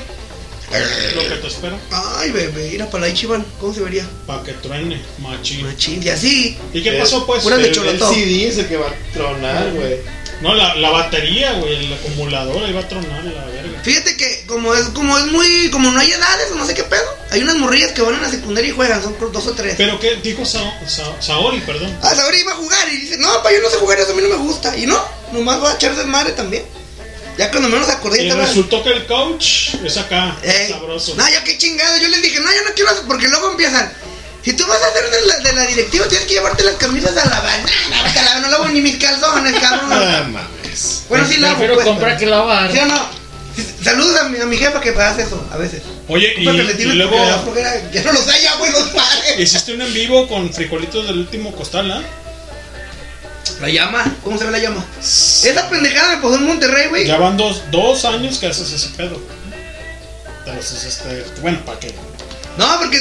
Speaker 2: Lo que te espera.
Speaker 27: Ay, bebé, mira para ahí, chivan. ¿Cómo se vería?
Speaker 2: Para que truene, machín.
Speaker 27: Machín, y así.
Speaker 2: ¿Y qué pasó, pues?
Speaker 31: el
Speaker 27: cholotó.
Speaker 31: CD es el que va a tronar, güey.
Speaker 2: No, la, la batería, güey, el acumulador, ahí va a tronar la verga.
Speaker 27: Fíjate que como es, como es muy, como no hay edades o no sé qué pedo, hay unas morrillas que van a la secundaria y juegan, son dos o tres.
Speaker 2: Pero qué dijo Sa- Sa- Saori, perdón.
Speaker 27: Ah, Saori iba a jugar y dice, no, pa, yo no sé jugar eso, a mí no me gusta. Y no, nomás va a echar desmadre también. Ya cuando menos acordé,
Speaker 2: Y resultó que el coach es acá,
Speaker 27: Ey,
Speaker 2: sabroso.
Speaker 27: No, ya qué chingado. Yo les dije, no, yo no quiero porque luego empiezan. Si tú vas a hacer de la, de la directiva, tienes que llevarte las camisas a lavar. No, vete a lavar, no lavo ni mis calzones, cabrón.
Speaker 31: Ah, mames.
Speaker 27: Bueno, sí lavo.
Speaker 19: Prefiero
Speaker 27: pues,
Speaker 19: comprar
Speaker 27: pero-
Speaker 19: que lavar.
Speaker 27: ¿Sí o no? Saludos a mi, a mi jefa que hace eso, a veces.
Speaker 2: Oye, y, y luego
Speaker 27: flojera, Ya no los hay, güey, los padres.
Speaker 2: hiciste un en vivo con frijolitos del último costal, ¿ah?
Speaker 27: La llama, ¿cómo se ve la llama? Esa pendejada me pasó en Monterrey, güey.
Speaker 2: Ya van dos, dos años que haces ese pedo. Entonces, este, bueno, ¿para qué?
Speaker 27: No, porque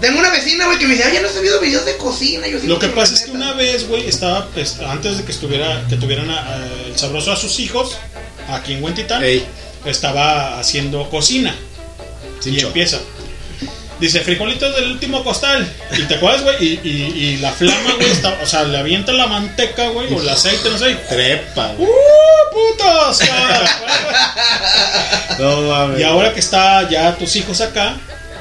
Speaker 27: tengo, una vecina, güey, que me dice, oye, no he subido videos de cocina. Yo sí
Speaker 2: Lo que pasa es que
Speaker 27: neta".
Speaker 2: una vez, güey, estaba, pues, antes de que estuviera, que tuvieran a- a el sabroso a sus hijos, aquí en Huentitán,
Speaker 31: Ey.
Speaker 2: estaba haciendo cocina. y empieza. Dice, frijolitos del último costal. Y te acuerdas, güey, y, y, y la flama, güey, está, o sea, le avienta la manteca, güey, o el aceite, no sé.
Speaker 31: Trepa, güey.
Speaker 2: ¡Uh, putos! [LAUGHS]
Speaker 31: No mames.
Speaker 2: y ahora que está ya tus hijos acá,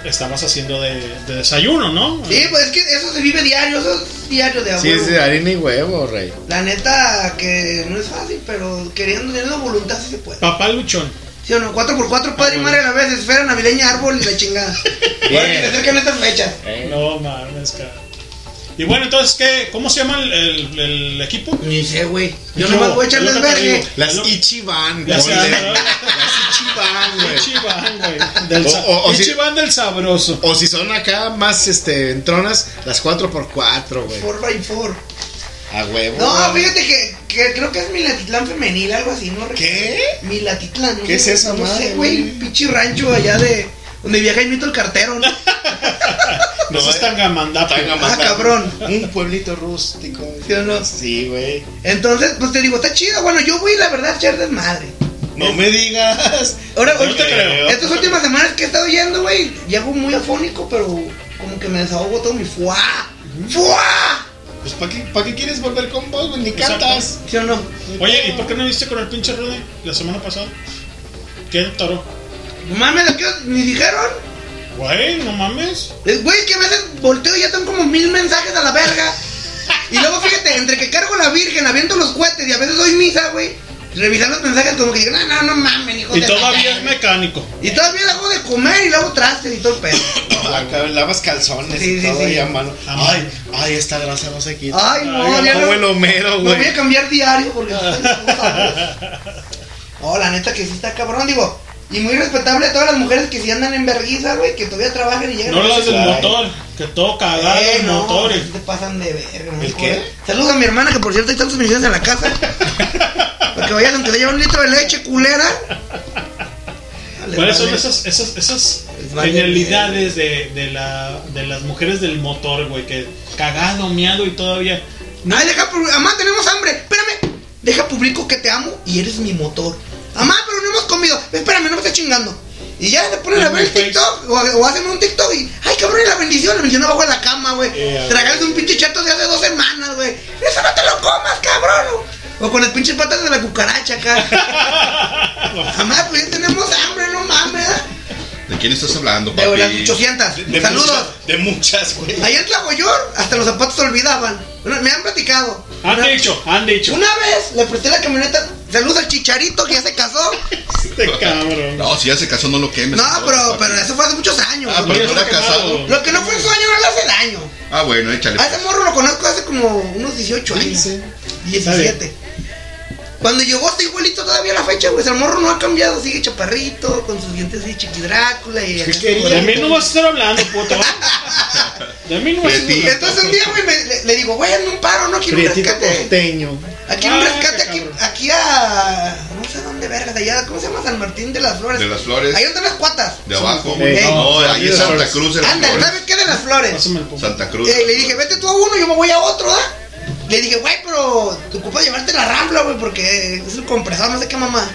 Speaker 2: estabas haciendo de, de desayuno, ¿no?
Speaker 27: Sí, pues es que eso se vive diario, eso es diario de
Speaker 31: Sí,
Speaker 27: abuelo.
Speaker 31: es de harina y huevo, rey.
Speaker 27: La neta que no es fácil, pero queriendo teniendo voluntad sí se puede.
Speaker 2: Papá luchón.
Speaker 27: ¿Sí o no? 4x4, padre y madre a la vez, esfera navideña, árbol y la chingada. [LAUGHS] Bueno, que se acercan estas fechas.
Speaker 2: No mames, cara. Y bueno, entonces, ¿qué? ¿cómo se llama el, el- el equipo?
Speaker 27: Ni sé, güey. Yo nomás voy a echar
Speaker 2: es lo que te
Speaker 27: desvergue.
Speaker 2: digo.
Speaker 26: Las Ichiban, güey. Las. Ichiban, güey.
Speaker 2: Ichiban, güey. Del
Speaker 26: O- si-
Speaker 2: Ichiban del sabroso.
Speaker 26: O si son acá más este entronas, las 4x4, güey.
Speaker 27: 4x4.
Speaker 26: A huevo.
Speaker 27: No, fíjate que, que creo que es Milatitlán femenil, algo así, ¿no?
Speaker 26: ¿Qué?
Speaker 27: Milatitlán. ¿no?
Speaker 26: ¿Qué es esa
Speaker 27: No
Speaker 26: madre,
Speaker 27: sé, güey. Pinche rancho allá de. Donde viaja Jaimito el cartero, ¿no? [LAUGHS]
Speaker 2: No es Tangamandapio.
Speaker 27: Ah, cabrón.
Speaker 26: Un pueblito rústico.
Speaker 27: ¿Sí o no?
Speaker 26: Sí, güey.
Speaker 27: Entonces, pues te digo, está chido. Bueno, yo voy, la verdad, a echar desmadre.
Speaker 26: No me digas.
Speaker 27: Ahora,
Speaker 26: No te creo.
Speaker 27: Estas últimas semanas que he estado yendo, güey, llego muy afónico, pero como que me desahogo todo mi fuá. ¡Fuá!
Speaker 26: Pues ¿para qué, pa' qué quieres volver con vos, güey? Ni cantas.
Speaker 27: ¿Sí o no?
Speaker 2: Oye, ¿y por qué no viste con el pinche Rudy la semana pasada? ¿Qué toro?
Speaker 27: Mames, ¿a qué ni dijeron?
Speaker 2: Güey, no mames.
Speaker 27: Es, Güey, que a veces volteo y ya tengo como mil mensajes a la verga. Y luego fíjate, entre que cargo la virgen, aviento los cohetes y a veces doy misa, güey. Revisar los mensajes como que digo, no, no, no mames, hijo
Speaker 2: Y
Speaker 27: de
Speaker 2: todavía
Speaker 27: la-
Speaker 2: es mecánico.
Speaker 27: Y todavía le hago de comer y le hago trastes y todo el pedo. [LAUGHS]
Speaker 26: Acá lavas calzones
Speaker 27: Sí,
Speaker 26: y
Speaker 27: sí,
Speaker 26: todo
Speaker 27: sí.
Speaker 26: ahí a mano. Ay, ay, esta grasa no se quita.
Speaker 27: Ay, no, ya
Speaker 26: como
Speaker 27: no-
Speaker 26: el Homero,
Speaker 27: Me voy a cambiar diario porque. [LAUGHS] No, [LAUGHS] la neta que sí está cabrón, digo. Y muy respetable a todas las mujeres que sí andan en vergüenza, güey, que todavía trabajan y llegan
Speaker 2: No
Speaker 27: a
Speaker 2: las del motor, que todo cagado
Speaker 27: Eh,
Speaker 2: el
Speaker 27: no,
Speaker 2: motor.
Speaker 27: sí te pasan de verga. ¿no?
Speaker 26: ¿El qué?
Speaker 27: Saludos a mi hermana, que por cierto hay tantas bendiciones en la casa. [LAUGHS] Porque vayas, aunque te lleva un litro de leche, culera. Dale,
Speaker 2: ¿Cuáles son esas, esas, esas
Speaker 27: vale
Speaker 2: genialidades de, de, la, de las mujeres del motor, güey? Que cagado, miado y todavía.
Speaker 27: Ay, deja, mamá, tenemos hambre. Espérame. Deja publico que te amo y eres mi motor. Mamá, pero no hemos comido. Espérame, no me estés chingando. Y ya se ponen a ver el TikTok o, o hacen un TikTok y, ay cabrón, y la bendición, la bendición abajo de la cama, güey.
Speaker 2: Eh,
Speaker 27: Tragarse un pinche chato de hace dos semanas, güey. Eso no te lo comas, cabrón. O con las pinches patas de la cucaracha acá. [LAUGHS] Mamá, pues ya tenemos hambre, no mames.
Speaker 12: ¿De quién estás hablando,
Speaker 27: De las
Speaker 12: papi?
Speaker 27: 800.
Speaker 26: De
Speaker 27: Saludos.
Speaker 26: muchas- de muchas, güey.
Speaker 27: Allá en Tlahuayor, hasta los zapatos se olvidaban. Bueno, me han platicado.
Speaker 2: Han
Speaker 27: Una-
Speaker 2: dicho, han dicho.
Speaker 27: Una vez le presté la camioneta. Saludos al chicharito que ya se casó.
Speaker 2: Este cabrón.
Speaker 12: No, si ya se casó, no lo quemes.
Speaker 27: No, pero, pero eso fue hace muchos años.
Speaker 12: Ah, pero
Speaker 27: güey.
Speaker 12: no era casado.
Speaker 27: Lo que no fue en sueño no le hace daño.
Speaker 12: Ah, bueno, échale.
Speaker 27: A ese morro lo conozco hace como unos 18 años. 17. Cuando llegó está igualito todavía la fecha, güey. El morro no ha cambiado, sigue chaparrito, con sus dientes así chiquidrácula y...
Speaker 2: De mí no vas a estar hablando, puto. De mí no vas a estar hablando.
Speaker 27: Entonces un día, güey, me- le, le digo, güey, un paro, no quiero un rescate.
Speaker 26: costeño.
Speaker 27: Aquí un rescate, aquí, aquí a... No sé dónde vergas, allá, ¿cómo se llama? San Martín de las Flores.
Speaker 12: De las Flores.
Speaker 27: Ahí donde están las cuatas.
Speaker 12: De abajo.
Speaker 27: Ey.
Speaker 12: No, ahí es Santa Cruz
Speaker 27: Anda. ¿sabes qué de las flores?
Speaker 12: Santa Cruz.
Speaker 27: Eh, le dije, vete tú a uno, yo me voy a otro, ¿ah? Le dije, güey, pero te ocupa llevarte la rambla, güey, porque es el compresor, no sé qué mamá.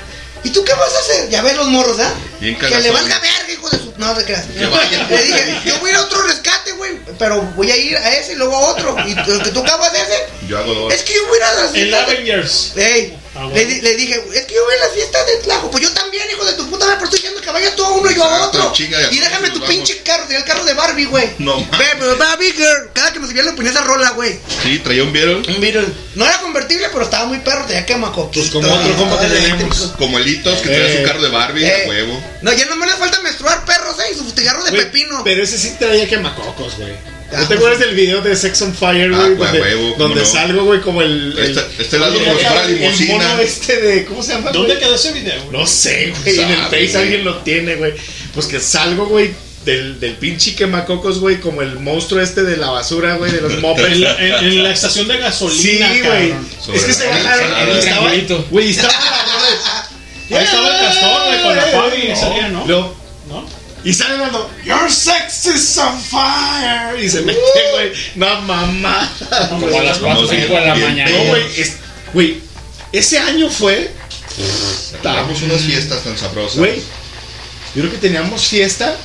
Speaker 27: ¿Y tú qué vas a hacer? Ya ves los morros, ¿ah?
Speaker 12: Bien
Speaker 27: Que le valga verga, hijo de su. No te creas.
Speaker 12: Que vaya. [LAUGHS]
Speaker 27: Le dije, yo voy a ir a otro rescate, güey, pero voy a ir a ese y luego a otro. Y lo que tú acabas de hacer,
Speaker 12: Yo hago dos.
Speaker 27: es que yo voy a ir a las
Speaker 2: El Avengers.
Speaker 27: Ey,
Speaker 2: Ah,
Speaker 27: le,
Speaker 2: bueno.
Speaker 27: di- le dije, es que yo voy a las fiestas de Tlajo. Pues yo también, hijo de tu puta madre, pero estoy diciendo que vayas tú a uno y yo a otro. Y déjame tu
Speaker 12: vamos.
Speaker 27: pinche carro, tenía el carro de Barbie, güey.
Speaker 12: No
Speaker 27: pero Barbie Girl. Cada que me subía le ponía esa rola, güey.
Speaker 12: Sí, traía un Beetle.
Speaker 27: Un Beetle. No era convertible, pero estaba muy perro, tenía quemacoquito.
Speaker 26: Pues como otro compa que
Speaker 27: eléctrico.
Speaker 26: tenemos.
Speaker 12: Como elitos que traía
Speaker 26: Eh.
Speaker 12: su carro de Barbie,
Speaker 27: Eh.
Speaker 12: a huevo.
Speaker 27: No, ya no me le falta menstruar perros, eh, y su cigarro de pepino.
Speaker 26: Pero ese sí traía quemacocos, güey.
Speaker 27: Ah,
Speaker 26: ¿No te acuerdas del video de Sex on Fire,
Speaker 12: Ah,
Speaker 26: güey?
Speaker 12: güey,
Speaker 26: donde
Speaker 12: huevo, ¿cómo
Speaker 26: donde
Speaker 12: no?
Speaker 26: salgo, güey, como el. el
Speaker 12: Este- este lado
Speaker 26: el-
Speaker 12: como si fuera
Speaker 26: el-
Speaker 12: limusina.
Speaker 26: El mono este de. ¿Cómo se llama?
Speaker 2: ¿Dónde
Speaker 26: güey?
Speaker 2: quedó ese video? güey?
Speaker 26: No sé, güey. En el Face
Speaker 12: güey.
Speaker 26: alguien lo tiene, güey. Pues que salgo, güey. Del, del pinche quemacocos, güey, como el monstruo este de la basura, güey, de los
Speaker 2: En
Speaker 26: mopeds.
Speaker 2: la, en, en la estación de
Speaker 26: Sí,
Speaker 2: gasolina,
Speaker 26: güey.
Speaker 2: cabrón.
Speaker 26: Es que se bajaron. Güey, estaba.
Speaker 2: Ahí estaba el castor, güey, con la Fabi y salía, ¿no? ¿No?
Speaker 26: Y sale dando, Your sex is on fire. Y se mete, güey. No, mamá.
Speaker 19: Como a las 4 o 5 de la mañana.
Speaker 26: No, güey. es- Güey, ese año fue.
Speaker 12: Teníamos unas fiestas tan sabrosas.
Speaker 26: Güey, yo creo que teníamos fiesta.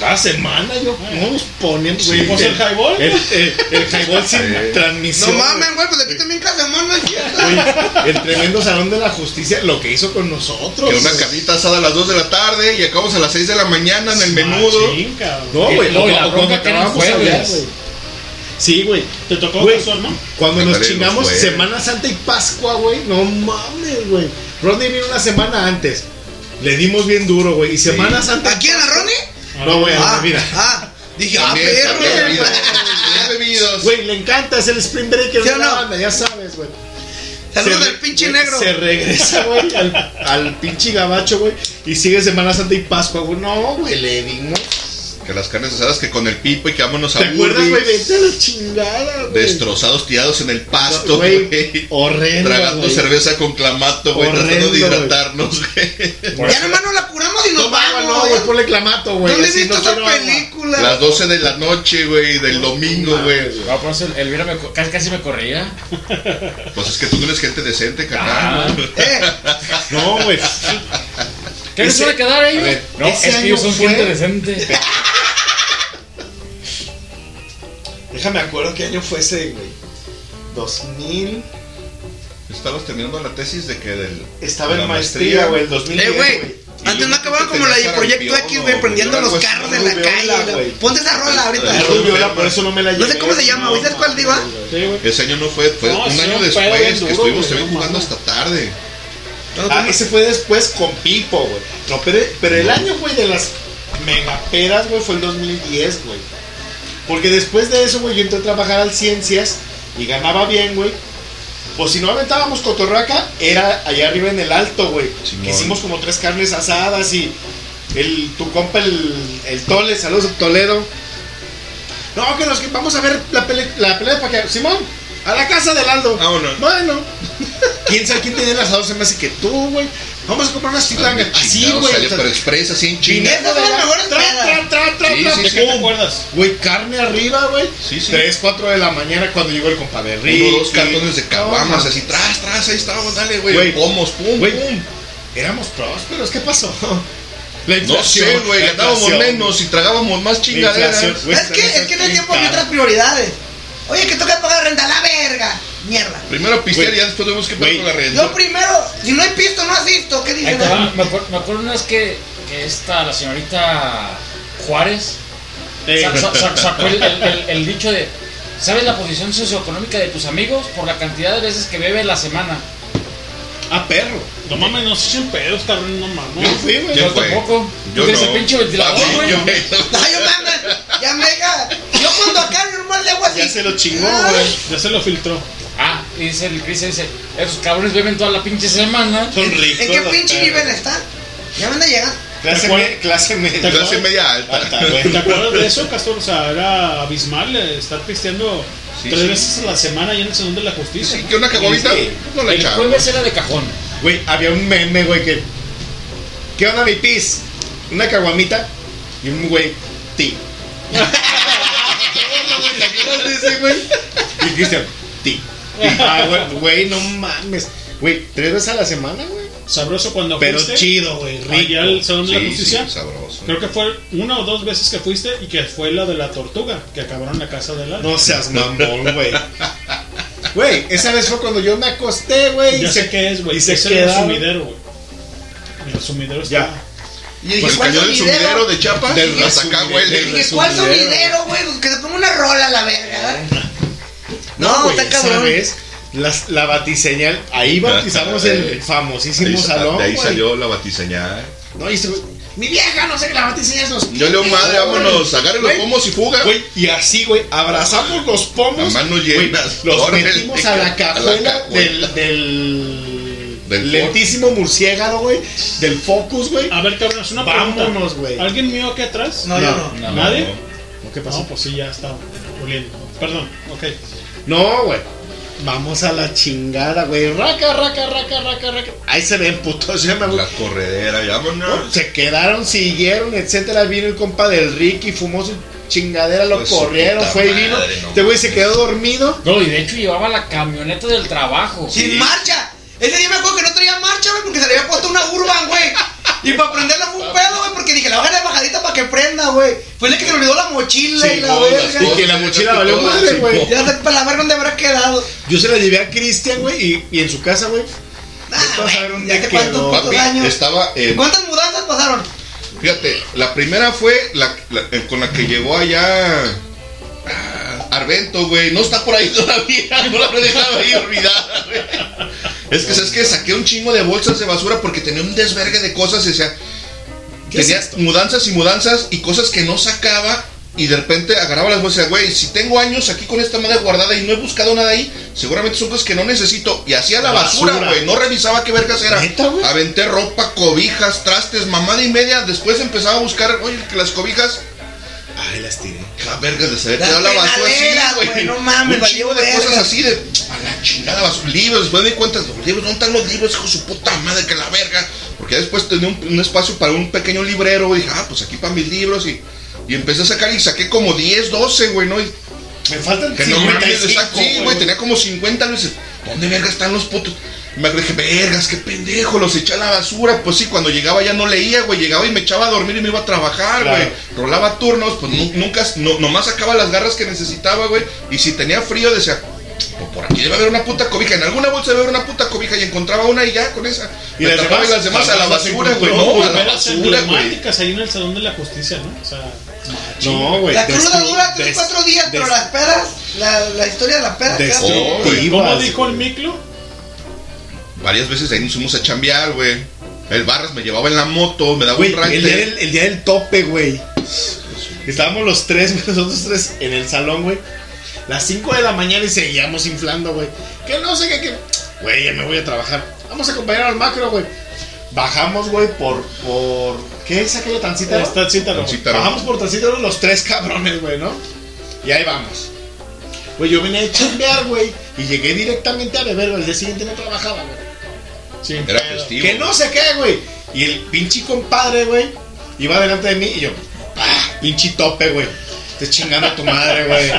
Speaker 26: Cada semana yo nos poníamos, güey.
Speaker 2: pues, el highball.
Speaker 26: El, el, el highball sin
Speaker 12: Sí.
Speaker 26: transmisión.
Speaker 27: No mames, güey, pues aquí también cada semana.
Speaker 26: Güey, el tremendo salón de la justicia, lo que hizo con nosotros.
Speaker 12: Que una carnita asada a las 2 de la tarde y acabamos a las 6 de la mañana en el menudo.
Speaker 2: Machín.
Speaker 26: No, güey,
Speaker 19: No, la bronca que eran jueves.
Speaker 26: Sí, güey.
Speaker 2: ¿Te tocó
Speaker 26: Güey,
Speaker 2: no?
Speaker 26: Cuando nos chingamos. Semana Santa y Pascua, güey. No mames, güey. Rodney vino una semana antes. Le dimos bien duro, güey. Y Semana Santa.
Speaker 27: ¿Aquí en la Ronnie?
Speaker 26: No, güey,
Speaker 27: Ah,
Speaker 26: mira.
Speaker 27: ah, dije, ah, perro.
Speaker 12: bebidos.
Speaker 26: Güey, le encanta, es el Spring Breaker
Speaker 27: ¿Sí
Speaker 26: de la
Speaker 27: no?
Speaker 26: banda, ya sabes, güey.
Speaker 27: Saludos
Speaker 26: re-
Speaker 27: pinche
Speaker 26: güey,
Speaker 27: negro.
Speaker 26: Se regresa, güey, al, al pinche gabacho, güey. Y sigue Semana Santa y Pascua, güey. No, güey, le dimos.
Speaker 12: Que las carnes asadas que con el pipo y que vámonos a
Speaker 26: ¿Te acuerdas, güey? Vete a la chingada, güey.
Speaker 12: Destrozados, tirados en el pasto,
Speaker 26: güey, horrendo,
Speaker 12: Tragando cerveza con clamato, güey. Tratando de hidratarnos, güey.
Speaker 27: Ya nomás nos la curamos y nos vamos.
Speaker 26: no, güey, ponle clamato, güey.
Speaker 27: ¿Dónde viste
Speaker 26: no
Speaker 27: esa película?
Speaker 12: Las 12 de la noche, güey, del domingo, güey.
Speaker 19: No, por eso el- Elvira me, casi, casi me corría.
Speaker 12: Pues es que tú no eres gente decente,
Speaker 19: Ah.
Speaker 12: carnal.
Speaker 27: Eh, [LAUGHS]
Speaker 26: No, güey.
Speaker 19: ¿Qué les
Speaker 26: Ese-
Speaker 19: va a quedar a ellos?
Speaker 26: a ver,
Speaker 19: no,
Speaker 26: ese
Speaker 19: es que son
Speaker 26: fue-
Speaker 19: gente decente. [LAUGHS]
Speaker 26: Déjame acuerdo qué año fue ese, güey. 2000.
Speaker 12: Estabas terminando la tesis de que del.
Speaker 26: Estaba
Speaker 12: de
Speaker 26: en maestría, güey, el 2010,
Speaker 27: eh, güey.
Speaker 26: güey.
Speaker 27: Antes no acababan como la de Proyecto X, güey, prendiendo los carros en la calle. güey. Ponte esa rola ahorita.
Speaker 26: Rubiola, por eso no me la
Speaker 27: No
Speaker 26: llevé.
Speaker 27: sé cómo se llama, güey. ¿Sabes cuál digo? ah?
Speaker 12: Ese año no fue, fue
Speaker 26: No,
Speaker 12: un
Speaker 26: sí,
Speaker 12: año después que estuvimos
Speaker 26: no
Speaker 12: jugando hasta tarde.
Speaker 26: Ah, ese fue después con Pipo, güey. No, pero, pero el año, güey, de las megaperas, güey, fue el 2010, güey. Porque después de eso, güey, yo entré a trabajar al Ciencias y ganaba bien, güey. Pues si no aventábamos cotorraca, era allá arriba en el alto, güey. Que hicimos como tres carnes asadas y el, tu compa, el, el Tole, saludos Toledo. No, que nos que vamos a ver la, pele, la pelea para que. Simón, a la casa del Aldo.
Speaker 12: Vámonos.
Speaker 26: Bueno, quién sabe quién tenía el asador, se me hace que tú, güey. Vamos a comprar unas chitangas. Así, güey.
Speaker 12: pero express, así en chinga.
Speaker 26: Viniendo de la
Speaker 27: mejores
Speaker 26: tra, tra, tra, tra,
Speaker 12: Sí,
Speaker 26: tra,
Speaker 12: sí,
Speaker 26: pum.
Speaker 12: sí. ¿Qué te
Speaker 2: acuerdas?
Speaker 26: Güey, carne arriba, güey.
Speaker 12: Sí, sí.
Speaker 26: 3, 4 de la mañana cuando llegó el compadre Ricky.
Speaker 12: Uno, dos cartones de caguamas,
Speaker 26: No,
Speaker 12: así, tras, tras, ahí estábamos, dale, güey.
Speaker 26: Güey.
Speaker 12: Pomos, pum,
Speaker 26: Güey,
Speaker 12: pum.
Speaker 26: Éramos prósperos, ¿qué pasó? [LAUGHS] La
Speaker 12: No
Speaker 26: inflación,
Speaker 12: sé, güey, ganábamos menos y tragábamos más chingaderas.
Speaker 27: Es que, es que en el tiempo había otras prioridades. Oye, que toca pagar renta, la verga. Mierda.
Speaker 12: Primero pistear y ya después que pagar
Speaker 26: Güey.
Speaker 12: con la renta.
Speaker 27: Yo primero, si no hay pisto, no asisto. ¿Qué
Speaker 19: va, me, acuerdo, me acuerdo una vez que, que esta, la señorita Juárez,
Speaker 26: Ey.
Speaker 19: sa- sa- sa- sacó el, el- el- el dicho de, ¿sabes la posición socioeconómica de tus amigos por la cantidad de veces que bebe la semana?
Speaker 26: Ah, perro.
Speaker 2: No mames, no se echen pedos, cabrón, no mames.
Speaker 26: Yo fui, güey.
Speaker 12: ¿Quién
Speaker 19: Yo tampoco.
Speaker 12: Yo no.
Speaker 19: pinche ventilador,
Speaker 12: Ah,
Speaker 19: güey.
Speaker 12: yo-
Speaker 27: No, [LAUGHS] yo manda, ya mega. Yo cuando acá normal de agua así.
Speaker 26: Ya se lo chingó, güey.
Speaker 2: Ya se lo filtró.
Speaker 19: Ah, y dice el Chris, dice, esos cabrones beben toda la pinche semana.
Speaker 26: Son ricos.
Speaker 27: ¿En qué pinche nivel está? Ya manda llegando.
Speaker 26: Clase,
Speaker 2: ¿Te acuerdas?
Speaker 26: me- clase media.
Speaker 12: Clase media alta.
Speaker 26: Alta, [LAUGHS] güey.
Speaker 2: ¿Te acuerdas de eso, Castor? O sea, era abismal eh, estar pisteando
Speaker 12: Sí,
Speaker 2: tres
Speaker 12: sí.
Speaker 2: veces a la semana y en el Salón de la Justicia.
Speaker 12: Sí, que una caguamita no la
Speaker 19: El jueves era de cajón.
Speaker 26: Güey, había un meme, güey, que. ¿Qué onda, mi pis? Una caguamita y un güey, ti. ¿Te acuerdas de ese, güey? Y Cristian, ti. [LAUGHS] Ah, güey, güey, no mames. Güey, tres veces a la semana, güey.
Speaker 2: Sabroso cuando
Speaker 26: Pero
Speaker 2: fuiste.
Speaker 26: chido, güey, rico.
Speaker 2: Allá al Salón de la
Speaker 12: Sí,
Speaker 2: Justicia.
Speaker 12: sí, sabroso.
Speaker 2: Creo que fue una o dos veces que fuiste y que fue la de la tortuga, que acabaron en la casa del alma.
Speaker 26: No seas mamón, güey. [LAUGHS] Güey, esa vez fue cuando yo me acosté, güey.
Speaker 2: ya
Speaker 26: y
Speaker 2: sé
Speaker 26: se-
Speaker 2: qué es, güey.
Speaker 26: Y se
Speaker 2: Es el
Speaker 26: quedaron.
Speaker 2: sumidero, güey. El sumidero está.
Speaker 26: Ya.
Speaker 27: Y yo dije,
Speaker 12: Pues
Speaker 27: ¿cuál
Speaker 12: cayó del sumidero
Speaker 27: sumidero?
Speaker 12: de Chiapas
Speaker 26: Del
Speaker 12: y hasta acá
Speaker 26: resumidero,
Speaker 12: huele.
Speaker 26: del
Speaker 27: Dije, ¿cuál
Speaker 26: sumidero.
Speaker 27: güey? Pues que se ponga una rola a la verga.
Speaker 26: No,
Speaker 27: No, está cabrón.
Speaker 26: vez, las- la batiseñal, ahí bautizamos el famosísimo
Speaker 12: Ahí-
Speaker 26: salón.
Speaker 12: De ahí salió la batiseñal.
Speaker 26: No, y güey, mi vieja, no sé qué la batiseñal nos.
Speaker 12: Yo leo madre, vámonos, agarre los pomos y fuga.
Speaker 26: Güey, y así, güey, abrazamos los pomos. [LAUGHS]
Speaker 12: A manos llenas.
Speaker 26: los metimos a la cajuela del, del,
Speaker 12: Del
Speaker 26: lentísimo murciélago, güey. Del Focus, güey.
Speaker 2: A ver, cabrón, es una
Speaker 26: Vámonos, güey.
Speaker 2: ¿Alguien mío aquí atrás?
Speaker 27: No, yo no.
Speaker 19: No,
Speaker 2: ¿Nadie?
Speaker 26: No, ¿Qué pasó?
Speaker 2: No, pues sí, ya está oliendo. Perdón, ok.
Speaker 26: No, güey. Vamos a la chingada, güey. Raca, raca, raca, raca, raca. Ahí se ven putos. Ya me
Speaker 12: La corredera, vámonos.
Speaker 26: No, se quedaron, siguieron, etcétera. Vino el compa del Ricky, fumó su chingadera, lo
Speaker 12: Pues
Speaker 26: corrieron, fue y vino.
Speaker 12: no
Speaker 26: Este güey se quedó dormido.
Speaker 19: No, y de hecho llevaba la camioneta del trabajo.
Speaker 27: Sin marcha. Ese día me acuerdo que no traía marcha, güey, porque se le había puesto una urban, güey. Y para prenderla fue un pedo, güey, porque dije, la baja de bajadita para que prenda, güey. Fue el que se le olvidó la mochila y la verga.
Speaker 26: Y que la mochila valió madre, güey.
Speaker 27: Ya sé para la verga dónde habrá quedado.
Speaker 26: Yo se la llevé a Cristian, güey, y, y en su casa, güey.
Speaker 27: Ah, ya te cuántos
Speaker 12: Papi,
Speaker 27: años.
Speaker 12: estaba en.
Speaker 27: ¿Cuántas mudanzas pasaron?
Speaker 12: Fíjate, la primera fue la, la- eh, con la que llegó allá. ah, Arvento, güey. No está por ahí todavía. [LAUGHS] No la habré dejado ahí olvidada, güey. Es que, ¿sabes que Saqué un chingo de bolsas de basura porque tenía un desvergue de cosas. Y decía.
Speaker 26: ¿Qué es
Speaker 12: Tenía mudanzas y mudanzas y cosas que no sacaba Y de repente agarraba las bolsas y decía, güey, si tengo años aquí con esta madre guardada y no he buscado nada ahí, seguramente son cosas que no necesito. Y hacía la basura,
Speaker 26: Basura.
Speaker 12: güey. No revisaba qué vergas era.
Speaker 26: ¿Neta?
Speaker 12: Aventé ropa, cobijas, trastes, mamada y media. Después empezaba a buscar, oye, que las cobijas.
Speaker 26: Ay, las tiré.
Speaker 12: La verga de saber quedó la basura así, güey.
Speaker 27: no mames,
Speaker 12: Un chingo de
Speaker 27: verga.
Speaker 12: cosas así de a la chingada basura. Libros, después me di cuenta, los libros, ¿dónde están los libros? Hijo de su puta madre, que la verga. Porque ya después tenía un, un espacio para un pequeño librero, güey. Dije, ah, pues aquí para mis libros. Y, y empecé a sacar y saqué como 10, 12, güey, ¿no? Y
Speaker 26: Me faltan
Speaker 12: que no mames,
Speaker 26: 55,
Speaker 12: exacto. Sí, güey, tenía como 50 veces. ¿Dónde verga están los putos? Y me dije, vergas, qué pendejo, los eché a la basura. Pues sí, cuando llegaba ya no leía, güey. Llegaba y me echaba a dormir y me iba a trabajar,
Speaker 26: Claro.
Speaker 12: güey. Rolaba turnos, pues nu- nunca, no, nomás sacaba las garras que necesitaba, güey. Y si tenía frío, decía, "Pues por aquí debe haber una puta cobija. En alguna bolsa debe haber una puta cobija. Y encontraba una y ya con esa.
Speaker 26: Y
Speaker 12: Y
Speaker 26: las
Speaker 12: las,
Speaker 26: demás,
Speaker 12: las demás a la
Speaker 26: las
Speaker 12: basura, güey. No, a
Speaker 26: güey.
Speaker 12: la basura, güey.
Speaker 2: ahí en el Salón de la Justicia, ¿no? O sea,
Speaker 26: No, güey.
Speaker 27: La cruda dura 3,
Speaker 26: des-
Speaker 27: 4 días, pero las pedas, la, la historia de la peda.
Speaker 26: Des-
Speaker 27: cada-
Speaker 12: Oh, güey.
Speaker 2: ¿cómo dijo el Miclo?
Speaker 12: Varias veces ahí nos fuimos a chambear, güey. El Barras me llevaba en la moto, me daba
Speaker 26: Güey,
Speaker 12: un rante.
Speaker 26: el día, del, el día del tope, güey. Estábamos los tres, güey, nosotros tres en el salón, güey. Las 5 de la mañana y seguíamos inflando, güey. Que no sé qué, que. Güey, ya me voy a trabajar. Vamos a acompañar al macro, güey. Bajamos, güey, por, por. ¿Qué es aquella tancita?
Speaker 2: Es Tancita.
Speaker 26: Bajamos por tancita los tres cabrones, güey, ¿no? Y ahí vamos. Güey, yo vine a chambear, güey. Y llegué directamente a beber, güey. El día siguiente no trabajaba, güey.
Speaker 2: Sí.
Speaker 12: Era festivo.
Speaker 26: Que no sé qué, güey. Y el pinche compadre, güey, iba delante de mí y yo, ¡pah! Pinche tope, güey. Te chingando a tu madre, güey.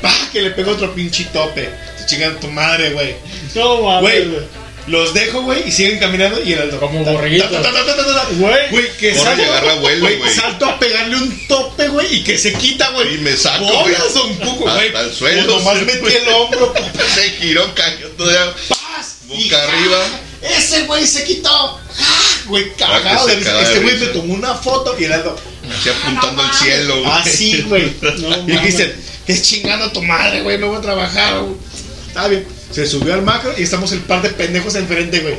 Speaker 26: ¡Pah! Que le pego otro pinche tope. Te chingando a tu madre, güey.
Speaker 2: No mames,
Speaker 26: Güey, los dejo, güey, y siguen caminando y el alto.
Speaker 19: Como
Speaker 26: ta.
Speaker 2: Güey.
Speaker 26: Güey, que
Speaker 12: Corre
Speaker 26: salto,
Speaker 12: agarra vuelo, güey.
Speaker 26: salto a pegarle un tope, güey, y que se quita, güey.
Speaker 12: Y me saco, güey.
Speaker 26: Bolas, don Cuco, güey.
Speaker 12: Hasta el suelo.
Speaker 26: Pues nomás metí el hombro, [LAUGHS]
Speaker 12: Se giró, cayó todavía.
Speaker 26: ¡paz!
Speaker 12: Boca arriba.
Speaker 26: Ese güey se quitó. ¡Ah! Güey, cagado.
Speaker 12: Ah, que se
Speaker 26: de risa.
Speaker 12: caga de
Speaker 26: este güey me tomó una foto y el alto.
Speaker 12: Así apuntando al cielo, güey.
Speaker 26: Así, güey. [LAUGHS]
Speaker 2: No
Speaker 26: y dicen, es chingando a tu madre, güey, no voy a trabajar, güey. Está bien. Se subió al macro y estamos el par de pendejos enfrente, güey.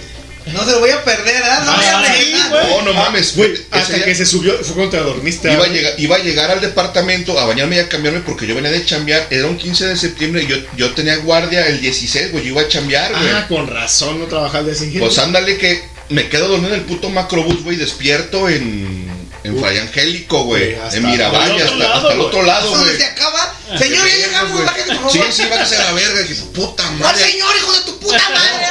Speaker 27: No se lo voy a perder, ¿eh? No voy a
Speaker 26: Ah, güey.
Speaker 12: No, no mames,
Speaker 26: Güey,
Speaker 12: ese
Speaker 26: hasta
Speaker 12: día-
Speaker 26: que se subió, fue cuando te dormiste.
Speaker 12: Iba a,
Speaker 26: güey.
Speaker 12: llegar, iba a llegar al departamento a bañarme y a cambiarme porque yo venía de chambear. Era un 15 de septiembre y yo, yo tenía guardia el 16, güey. Yo iba a chambear, güey.
Speaker 26: Ah, con razón no trabajar el día siguiente.
Speaker 12: Pues ándale que me quedo dormido en el puto macrobús, güey, despierto en, en Fray Angélico, güey. En Miravalle, hasta, el otro lado,
Speaker 27: ¿Dónde
Speaker 12: güey.
Speaker 27: se acaba? [LAUGHS] Señor, ya llegamos, bájate, por favor.
Speaker 12: Sí, sí, váyase a la verga. Dije, puta
Speaker 27: No,
Speaker 12: madre.
Speaker 27: señor, hijo de tu puta madre.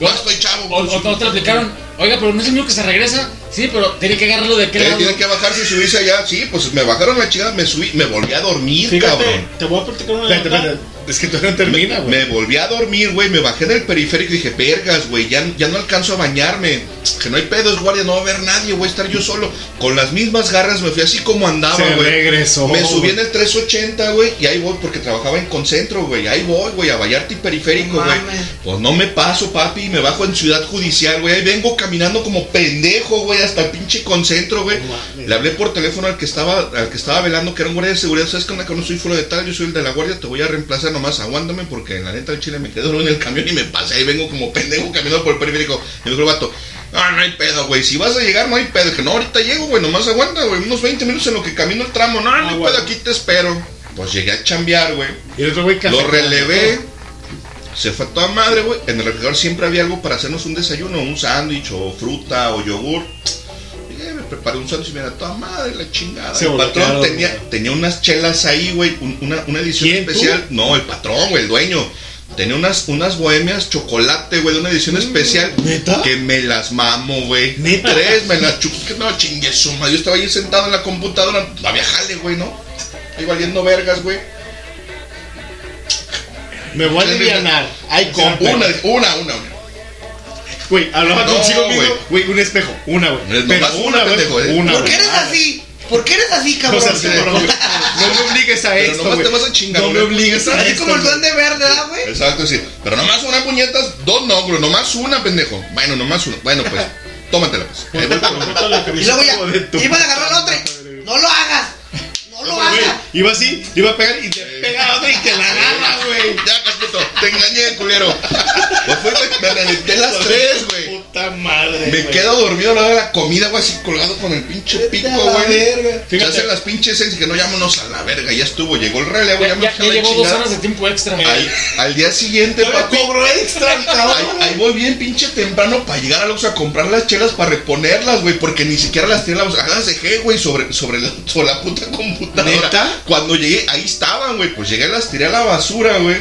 Speaker 12: No estoy chavo.
Speaker 19: O, o no te lo aplicaron. Oiga, pero no es el mío que se regresa. Sí, pero tiene que agarrarlo de
Speaker 12: Eh,
Speaker 19: lado.
Speaker 12: Tiene que bajarse y subirse allá. Sí, pues me bajaron la chingada, me subí, me volví a dormir,
Speaker 2: Fíjate,
Speaker 12: cabrón.
Speaker 2: te voy a platicar una
Speaker 26: Espérate,
Speaker 2: anécdota.
Speaker 26: espérate. Es que todavía no termina, güey.
Speaker 12: Me volví a dormir, güey. Me bajé del periférico y dije, vergas, güey. Ya, ya no alcanzo a bañarme. Que no hay pedos, guardia. No va a haber nadie, voy a estar yo solo. Con las mismas garras me fui así como andaba,
Speaker 26: Se
Speaker 12: güey.
Speaker 26: regresó,
Speaker 12: Me subí en el 380, güey. Y ahí voy porque trabajaba en Concentro, güey. Ahí voy, güey, a Vallarta y periférico, güey. Pues no me paso, papi. Me bajo en Ciudad Judicial, güey. Ahí vengo caminando como pendejo, güey, hasta el pinche Concentro, güey. Le hablé por teléfono al que estaba al que estaba velando, que era un guardia de seguridad. ¿Sabes? Que no soy fuera de tal, yo soy el de la guardia. Te voy a reemplazar nomás. Aguántame porque en la neta del chile me quedé en el camión y me pasé. Ahí vengo como pendejo caminando por el periférico. Y me dijo el vato, ah, no hay pedo, güey. Si vas a llegar, no hay pedo. Dije, no, ahorita llego, güey. Nomás aguanta, güey. Unos 20 minutos en lo que camino el tramo. No, no hay
Speaker 2: güey.
Speaker 12: pedo, aquí te espero. Pues llegué a chambear, güey.
Speaker 26: Y el otro güey.
Speaker 12: Lo relevé. Se fue a toda madre, güey. En el refrigerador siempre había algo para hacernos un desayuno, un sándwich o fruta o yogur. Llegué, me preparé un sándwich y me da toda madre la chingada.
Speaker 26: Se
Speaker 12: el patrón tenía,
Speaker 26: güey.
Speaker 12: tenía unas chelas ahí, güey. un- Una, una edición especial. No, el patrón, güey, el dueño. Tenía unas, unas bohemias chocolate, güey, de una edición especial.
Speaker 26: Mm, ¿Neta?
Speaker 12: Que me las mamo, güey.
Speaker 26: ¿Neta?
Speaker 12: Tres, me las chupo. Que no, chingue su madre. Yo estaba ahí sentado en la computadora. Todavía jale, güey, ¿no? Ahí valiendo vergas, güey.
Speaker 26: Me voy a alivianar. Hay compa.
Speaker 12: Una, una, una.
Speaker 26: Güey, hablaba
Speaker 12: No,
Speaker 26: consigo
Speaker 12: güey.
Speaker 26: Güey, un espejo. Una, güey. Pero
Speaker 12: nomás una,
Speaker 26: güey.
Speaker 12: ¿eh?
Speaker 26: Una,
Speaker 27: ¿Por
Speaker 26: güey.
Speaker 27: qué eres así? ¿Por qué eres así,
Speaker 26: No
Speaker 27: cabrón?
Speaker 26: güey. No me obligues a
Speaker 12: Pero
Speaker 26: esto,
Speaker 12: nomás
Speaker 26: güey.
Speaker 12: te vas a chingar,
Speaker 26: No me
Speaker 12: güey.
Speaker 26: obligues a
Speaker 27: Así
Speaker 26: esto.
Speaker 27: como el
Speaker 26: güey.
Speaker 27: duende verde, ¿verdad, güey?
Speaker 12: Exacto, sí. Pero nomás una puñetas, dos no, bro. Nomás una, pendejo. Bueno, nomás una. Bueno, pues, [LAUGHS] tómatela, pues.
Speaker 2: La
Speaker 27: Y luego ya, iba a agarrar la otra no lo hagas, no lo
Speaker 26: Güey,
Speaker 27: hagas.
Speaker 26: Iba así, iba a pegar y te pega a otra y te la agarra, güey.
Speaker 12: Ya, caputo, te engañé, culero. Pues fue, güey, me reventé las tres, güey.
Speaker 31: Puta madre.
Speaker 12: Me
Speaker 31: güey.
Speaker 12: quedo dormido a la hora de la comida, güey, así colgado con el pinche pico,
Speaker 31: la
Speaker 12: güey. Se hacen las pinches seis y que no llámonos a la verga. Ya estuvo, llegó el relevo, ya,
Speaker 19: Ya,
Speaker 12: me
Speaker 19: ya, ya
Speaker 12: la
Speaker 19: llevó dos
Speaker 12: chingada.
Speaker 19: horas de tiempo extra.
Speaker 12: Al, al día siguiente, papi.
Speaker 31: cobró extra.
Speaker 12: Ahí, ahí voy bien pinche temprano para llegar a Oxxo a comprar las chelas para reponerlas, güey, porque ni siquiera las tiré, las, las dejé, güey, sobre, sobre, la, sobre la puta computadora.
Speaker 31: ¿Neta?
Speaker 12: Cuando llegué, ahí estaban, güey, pues llegué, las tiré a la basura, güey.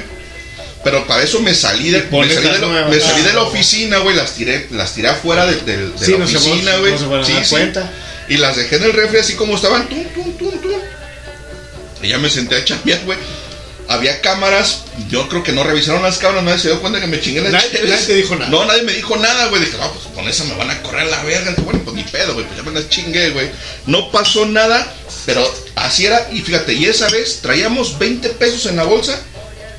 Speaker 12: Pero para eso me salí de, me salí de, la-
Speaker 31: nuevas.
Speaker 12: me salí de la oficina, güey, las tiré, las tiré afuera de, de- de
Speaker 31: Sí,
Speaker 12: la oficina, güey.
Speaker 31: no
Speaker 12: Sí, sí. Y las dejé en el refri así como estaban, tum, tum, tum, tum. Y ya me senté a chambear, güey. Había cámaras, yo creo que no revisaron las cámaras, nadie se dio cuenta que me chingué las
Speaker 31: Nadie- nadie te dijo nada.
Speaker 12: No, nadie me dijo nada, güey. Dije, no, pues con esa me van a correr la verga. Bueno, pues ni pedo, güey, pues ya me las chingué, güey. No pasó nada, pero así era. Y fíjate, y esa vez traíamos 20 pesos en la bolsa,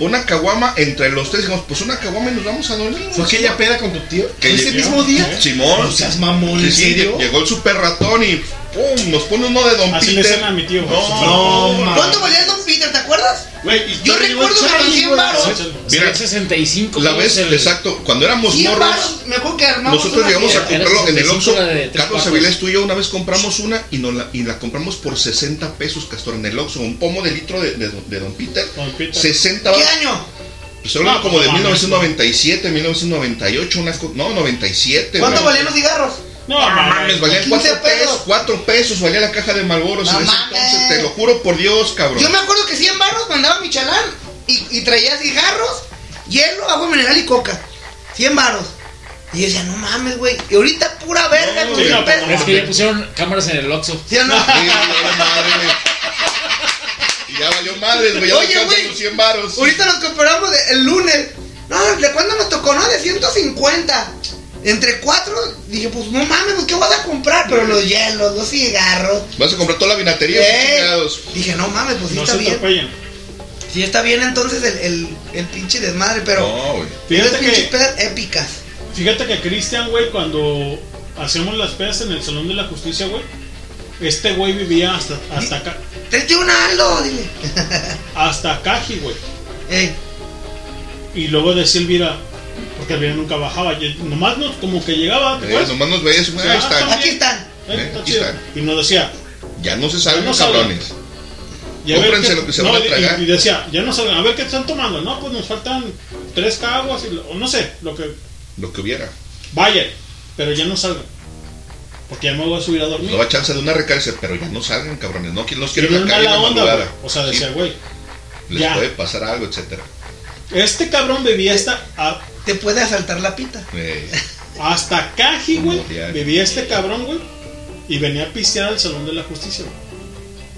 Speaker 12: una caguama entre los tres. Dijimos, pues una caguama y nos vamos a dormir.
Speaker 31: ¿Fue aquella peda con tu tío?
Speaker 12: Que
Speaker 31: ¿Ese mismo día?
Speaker 12: Simón.
Speaker 31: No seas mamón,
Speaker 12: Sí,
Speaker 31: ¿en
Speaker 12: sí,
Speaker 31: serio?
Speaker 12: Llegó el super ratón y ¡pum! Nos pone uno de Don
Speaker 2: Así le
Speaker 12: Peter.
Speaker 2: hacen a mi tío.
Speaker 12: No,
Speaker 2: No,
Speaker 27: ¿Cuánto valía Don Peter? ¿Te acuerdas?
Speaker 31: Güey,
Speaker 27: Yo recuerdo que con
Speaker 31: Charlie,
Speaker 27: 100
Speaker 31: güey.
Speaker 27: varos.
Speaker 12: Mira,
Speaker 19: Mira, 65
Speaker 12: La vez,
Speaker 19: el-
Speaker 12: exacto, cuando éramos
Speaker 27: 100
Speaker 12: morros.
Speaker 27: me acuerdo que armamos
Speaker 12: Nosotros llegamos a comprarlo en el
Speaker 19: 65
Speaker 12: Oxxo. Carlos. Avilés, tú y yo una vez compramos una y, nos la, y la compramos por 60 pesos, Castor, en el Oxxo. Un pomo de litro de, de, de Don Peter.
Speaker 2: Don Peter.
Speaker 12: 60
Speaker 27: ¿Qué año?
Speaker 12: Pues hablando
Speaker 2: No,
Speaker 12: como de
Speaker 2: no mames.
Speaker 12: 1997, 1998, una co- no, 97.
Speaker 27: ¿Cuánto valían los cigarros?
Speaker 2: No,
Speaker 12: No
Speaker 2: mames.
Speaker 12: mames, valían
Speaker 27: 15
Speaker 12: 4 pesos.
Speaker 27: pesos.
Speaker 12: 4 pesos valía la caja de Malboros
Speaker 27: No
Speaker 12: en ese
Speaker 27: mames.
Speaker 12: entonces. Te lo juro por Dios, cabrón.
Speaker 27: Yo me acuerdo que 100 baros mandaba Michelán y, y traía cigarros, hielo, agua mineral y coca. 100 baros. Y yo decía, no mames, güey. Y ahorita pura verga con
Speaker 2: sí,
Speaker 27: 100
Speaker 2: no,
Speaker 27: pesos.
Speaker 19: Es que ya pusieron cámaras en el Oxxo.
Speaker 27: ¿Sí o no?
Speaker 12: Sí, ya valió madre. Y ya valió madres, güey. Ya
Speaker 27: Oye,
Speaker 12: no
Speaker 27: güey.
Speaker 12: los 100 varos.
Speaker 27: Ahorita nos compramos el lunes. No, ¿de cuándo nos tocó? No, de 150. Entre cuatro, dije, pues no mames, pues, ¿qué vas a comprar? Pero los hielos, los cigarros.
Speaker 12: Vas a comprar toda la vinatería,
Speaker 27: Eh. Dije, no mames, pues sí
Speaker 2: No
Speaker 27: está
Speaker 2: se
Speaker 27: bien.
Speaker 2: atropellen.
Speaker 27: Sí está bien entonces el, el, el pinche desmadre, pero.
Speaker 12: No,
Speaker 2: Fíjate
Speaker 27: pinches
Speaker 2: que,
Speaker 27: pedas épicas.
Speaker 2: fíjate que Cristian, güey, cuando hacemos las pedas en el Salón de la Justicia, güey, este güey vivía hasta, hasta acá,
Speaker 27: Tráete un Aldo, dile.
Speaker 2: hasta Caji, güey.
Speaker 27: Ey,
Speaker 2: Y luego decía Elvira, porque Elvira nunca bajaba, y nomás nos, como que llegaba, ¿te
Speaker 12: Eh, nomás nos veías, güey,
Speaker 2: Ah,
Speaker 12: está.
Speaker 27: aquí están.
Speaker 2: Eh,
Speaker 12: aquí están.
Speaker 2: Y nos decía,
Speaker 12: Ya no se
Speaker 2: no
Speaker 12: los cabrones.
Speaker 2: y a ver
Speaker 12: Cómprense
Speaker 2: qué-
Speaker 12: lo que se
Speaker 2: no,
Speaker 12: van a
Speaker 2: y-
Speaker 12: tragar.
Speaker 2: Y, decía, ya no salgan, a ver qué están tomando. No, pues nos faltan tres caguas, y, o no sé, lo que
Speaker 12: Lo que hubiera.
Speaker 2: vayan, pero ya no salgan. Porque ya me voy a subir a dormir.
Speaker 12: No va chance de una recarga, pero ya no salgan, cabrones. No, que los
Speaker 2: Y
Speaker 12: quieren
Speaker 2: no es
Speaker 12: la calle en
Speaker 2: onda. O sea, decía, güey,
Speaker 12: les
Speaker 2: ya.
Speaker 12: puede pasar algo, etcétera.
Speaker 2: Este cabrón bebía hasta, a-
Speaker 27: Te puede asaltar la pita.
Speaker 12: Eh,
Speaker 2: hasta Caji, güey. Bebía este cabrón, güey. Y venía a pistear al Salón de la Justicia, güey.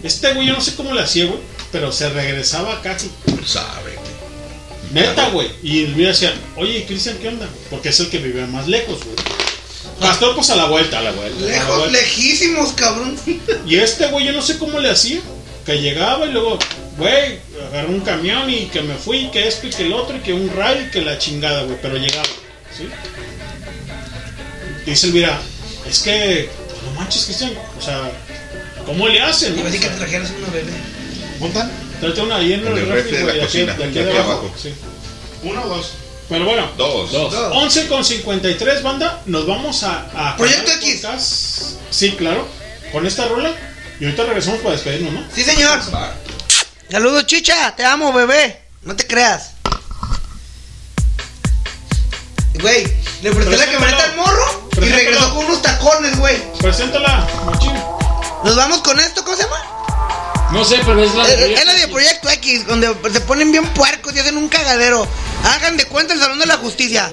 Speaker 2: Este güey, yo no sé cómo le hacía, güey. Pero se regresaba a Caji.
Speaker 12: sabe, güey.
Speaker 2: Neta, güey. Y Elvira decía, oye, Cristian, ¿qué onda? Porque es el que vivía más lejos, güey. Pastor, pues a la vuelta, a la vuelta. a la
Speaker 27: Lejos,
Speaker 2: vuelta.
Speaker 27: lejísimos, cabrón.
Speaker 2: Y este güey, yo no sé cómo le hacía. Que llegaba y luego, güey, agarró un camión y que me fui, que esto y que el otro, y que un rayo y que la chingada, güey. Pero llegaba, ¿sí? Dice Elvira, es que, pues, no manches, Cristian. O sea, ¿cómo le hacen? No?
Speaker 27: decir que trajeras una bebé.
Speaker 31: ¿Montan?
Speaker 2: Trate una ahí en
Speaker 12: En
Speaker 2: el
Speaker 12: el
Speaker 2: refri,
Speaker 12: refri de
Speaker 2: güey,
Speaker 12: la
Speaker 2: de aquí,
Speaker 12: cocina,
Speaker 2: de aquí abajo.
Speaker 12: abajo.
Speaker 2: Sí.
Speaker 31: ¿Uno o dos?
Speaker 2: Pero bueno,
Speaker 12: Dos.
Speaker 19: Dos.
Speaker 2: 11 con 53, banda. Nos vamos a. a
Speaker 27: Proyecto X.
Speaker 2: Sí, claro. Con esta rola. Y ahorita regresamos para despedirnos, ¿no?
Speaker 27: Sí, señor. Saludos, chicha. Te amo, bebé. No te creas. Güey, le presté la camioneta al morro y regresó con unos tacones, güey.
Speaker 2: Preséntala, machín.
Speaker 27: Nos vamos con esto, ¿cómo se llama?
Speaker 19: No sé, pero es la
Speaker 27: Eh, Es la de Proyecto X, donde se ponen bien puercos y hacen un cagadero. Hagan de cuenta el Salón de la Justicia.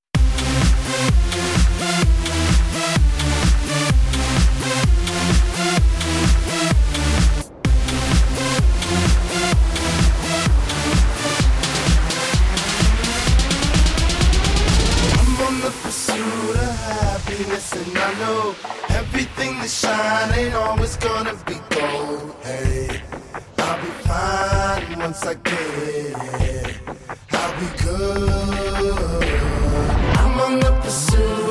Speaker 16: And I know everything that shine ain't always gonna be gold. Hey, I'll be fine once I get it. I'll be good. I'm on the pursuit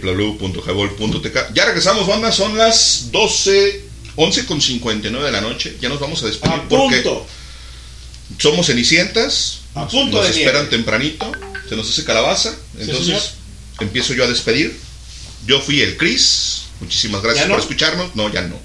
Speaker 12: www.highball.tk. Ya regresamos, banda, son las 12, 11 con 59 de la noche. Ya nos vamos a despedir
Speaker 26: A
Speaker 12: porque
Speaker 26: punto.
Speaker 12: somos cenicientas.
Speaker 26: A
Speaker 12: nos-
Speaker 26: punto
Speaker 12: nos
Speaker 26: de
Speaker 12: esperan
Speaker 26: nieve.
Speaker 12: tempranito. Se nos hace calabaza. Entonces empiezo yo a despedir. Yo fui el Chris. Muchísimas gracias por escucharnos. No, ya no.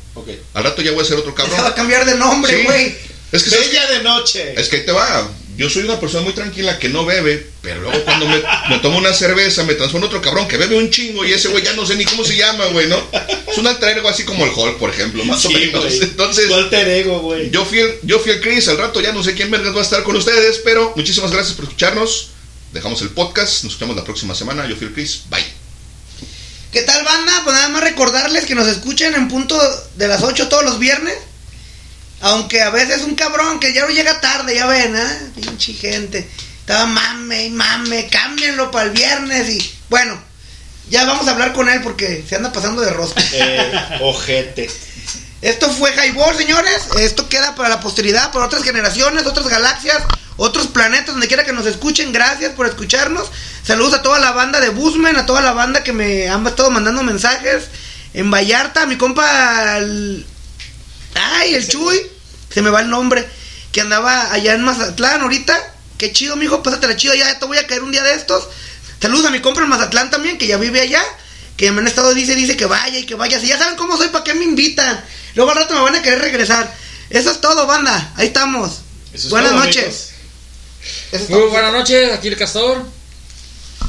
Speaker 12: Al rato ya voy a ser otro cabrón.
Speaker 27: Va a cambiar de nombre,
Speaker 12: Sí.
Speaker 27: güey.
Speaker 12: Es que ¿sabes
Speaker 26: Bella de noche.
Speaker 12: Es que ahí te va. Yo soy una persona muy tranquila que no bebe, pero luego cuando me, me tomo una cerveza me transformo en otro cabrón que bebe un chingo y ese güey ya no sé ni cómo se llama, güey, ¿no? Es un alter ego así como el Hulk, por ejemplo, más o
Speaker 26: Sí,
Speaker 12: menos.
Speaker 26: güey.
Speaker 12: Entonces,
Speaker 26: Tu alter ego, güey.
Speaker 12: yo fui, el, yo fui el Chris, al rato ya no sé quién vergas va a estar con ustedes, pero muchísimas gracias por escucharnos. Dejamos el podcast, nos escuchamos la próxima semana. Yo fui el Chris, bye.
Speaker 27: ¿Qué tal, banda? Pues nada más recordarles que nos escuchen en punto de las 8 todos los viernes. Aunque a veces un cabrón que ya no llega tarde, ya ven, ¿ah? Pinche gente. Estaba mame y mame, cámbienlo para el viernes y. Bueno, ya vamos a hablar con él porque se anda pasando de rosca. [LAUGHS]
Speaker 26: Eh, ojete.
Speaker 27: Esto fue Highball, señores. Esto queda para la posteridad, para otras generaciones, otras galaxias, otros planetas, donde quiera que nos escuchen. Gracias por escucharnos. Saludos a toda la banda de Busman, a toda la banda que me han estado mandando mensajes. En Vallarta, mi compa. el- Ay, el Chuy. Se me va el nombre. Que andaba allá en Mazatlán ahorita. Qué chido, mijo. Pásatela chido. Ya te voy a caer un día de estos. Saludos a mi compa en Mazatlán también, que ya vive allá. Que me han estado, dice, dice que vaya y que vaya. Si ya saben cómo soy, ¿para qué me invitan? Luego al rato me van a querer regresar. Eso es todo, banda. Ahí estamos.
Speaker 19: Eso es
Speaker 27: Buenas
Speaker 19: todo,
Speaker 27: noches. Eso es
Speaker 19: Muy
Speaker 27: todo.
Speaker 19: buenas noches, aquí el Castor.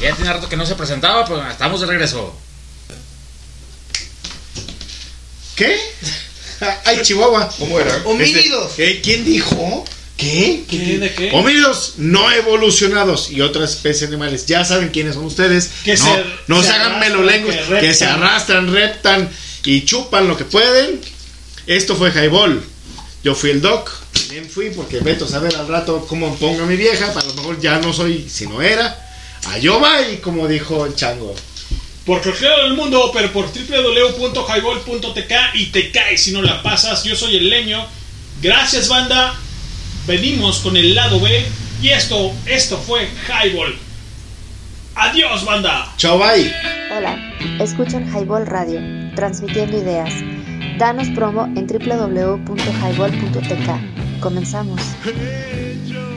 Speaker 19: Ya tiene rato que no se presentaba, pero estamos de regreso.
Speaker 26: ¿Qué? [LAUGHS] Ay, Chihuahua.
Speaker 12: ¿Cómo era?
Speaker 27: Homínidos.
Speaker 26: Este, ¿qué? ¿Quién dijo? ¿Qué?
Speaker 2: ¿Qué? ¿De qué?
Speaker 26: Homínidos no evolucionados y otras especies animales. Ya saben quiénes son ustedes.
Speaker 2: Que
Speaker 26: no
Speaker 2: se-
Speaker 26: no
Speaker 2: se
Speaker 26: se, hagan melolengos,
Speaker 2: que
Speaker 26: que, se arrastran, reptan y chupan lo que pueden. Esto fue Highball. Yo fui el doc. También fui porque Beto saber al rato cómo pongo a mi vieja. A lo mejor ya no soy si no era. A yo y como dijo el chango.
Speaker 2: Por cualquier del mundo, pero por www.highball.tk y te caes si no la pasas. Yo soy el leño. Gracias, banda. Venimos con el lado B. Y esto, esto fue Highball. Adiós, banda.
Speaker 26: Chao, bye.
Speaker 4: Hola, escuchan Highball Radio, transmitiendo ideas. Danos promo en www.highball.tk. Comenzamos.
Speaker 35: Hey.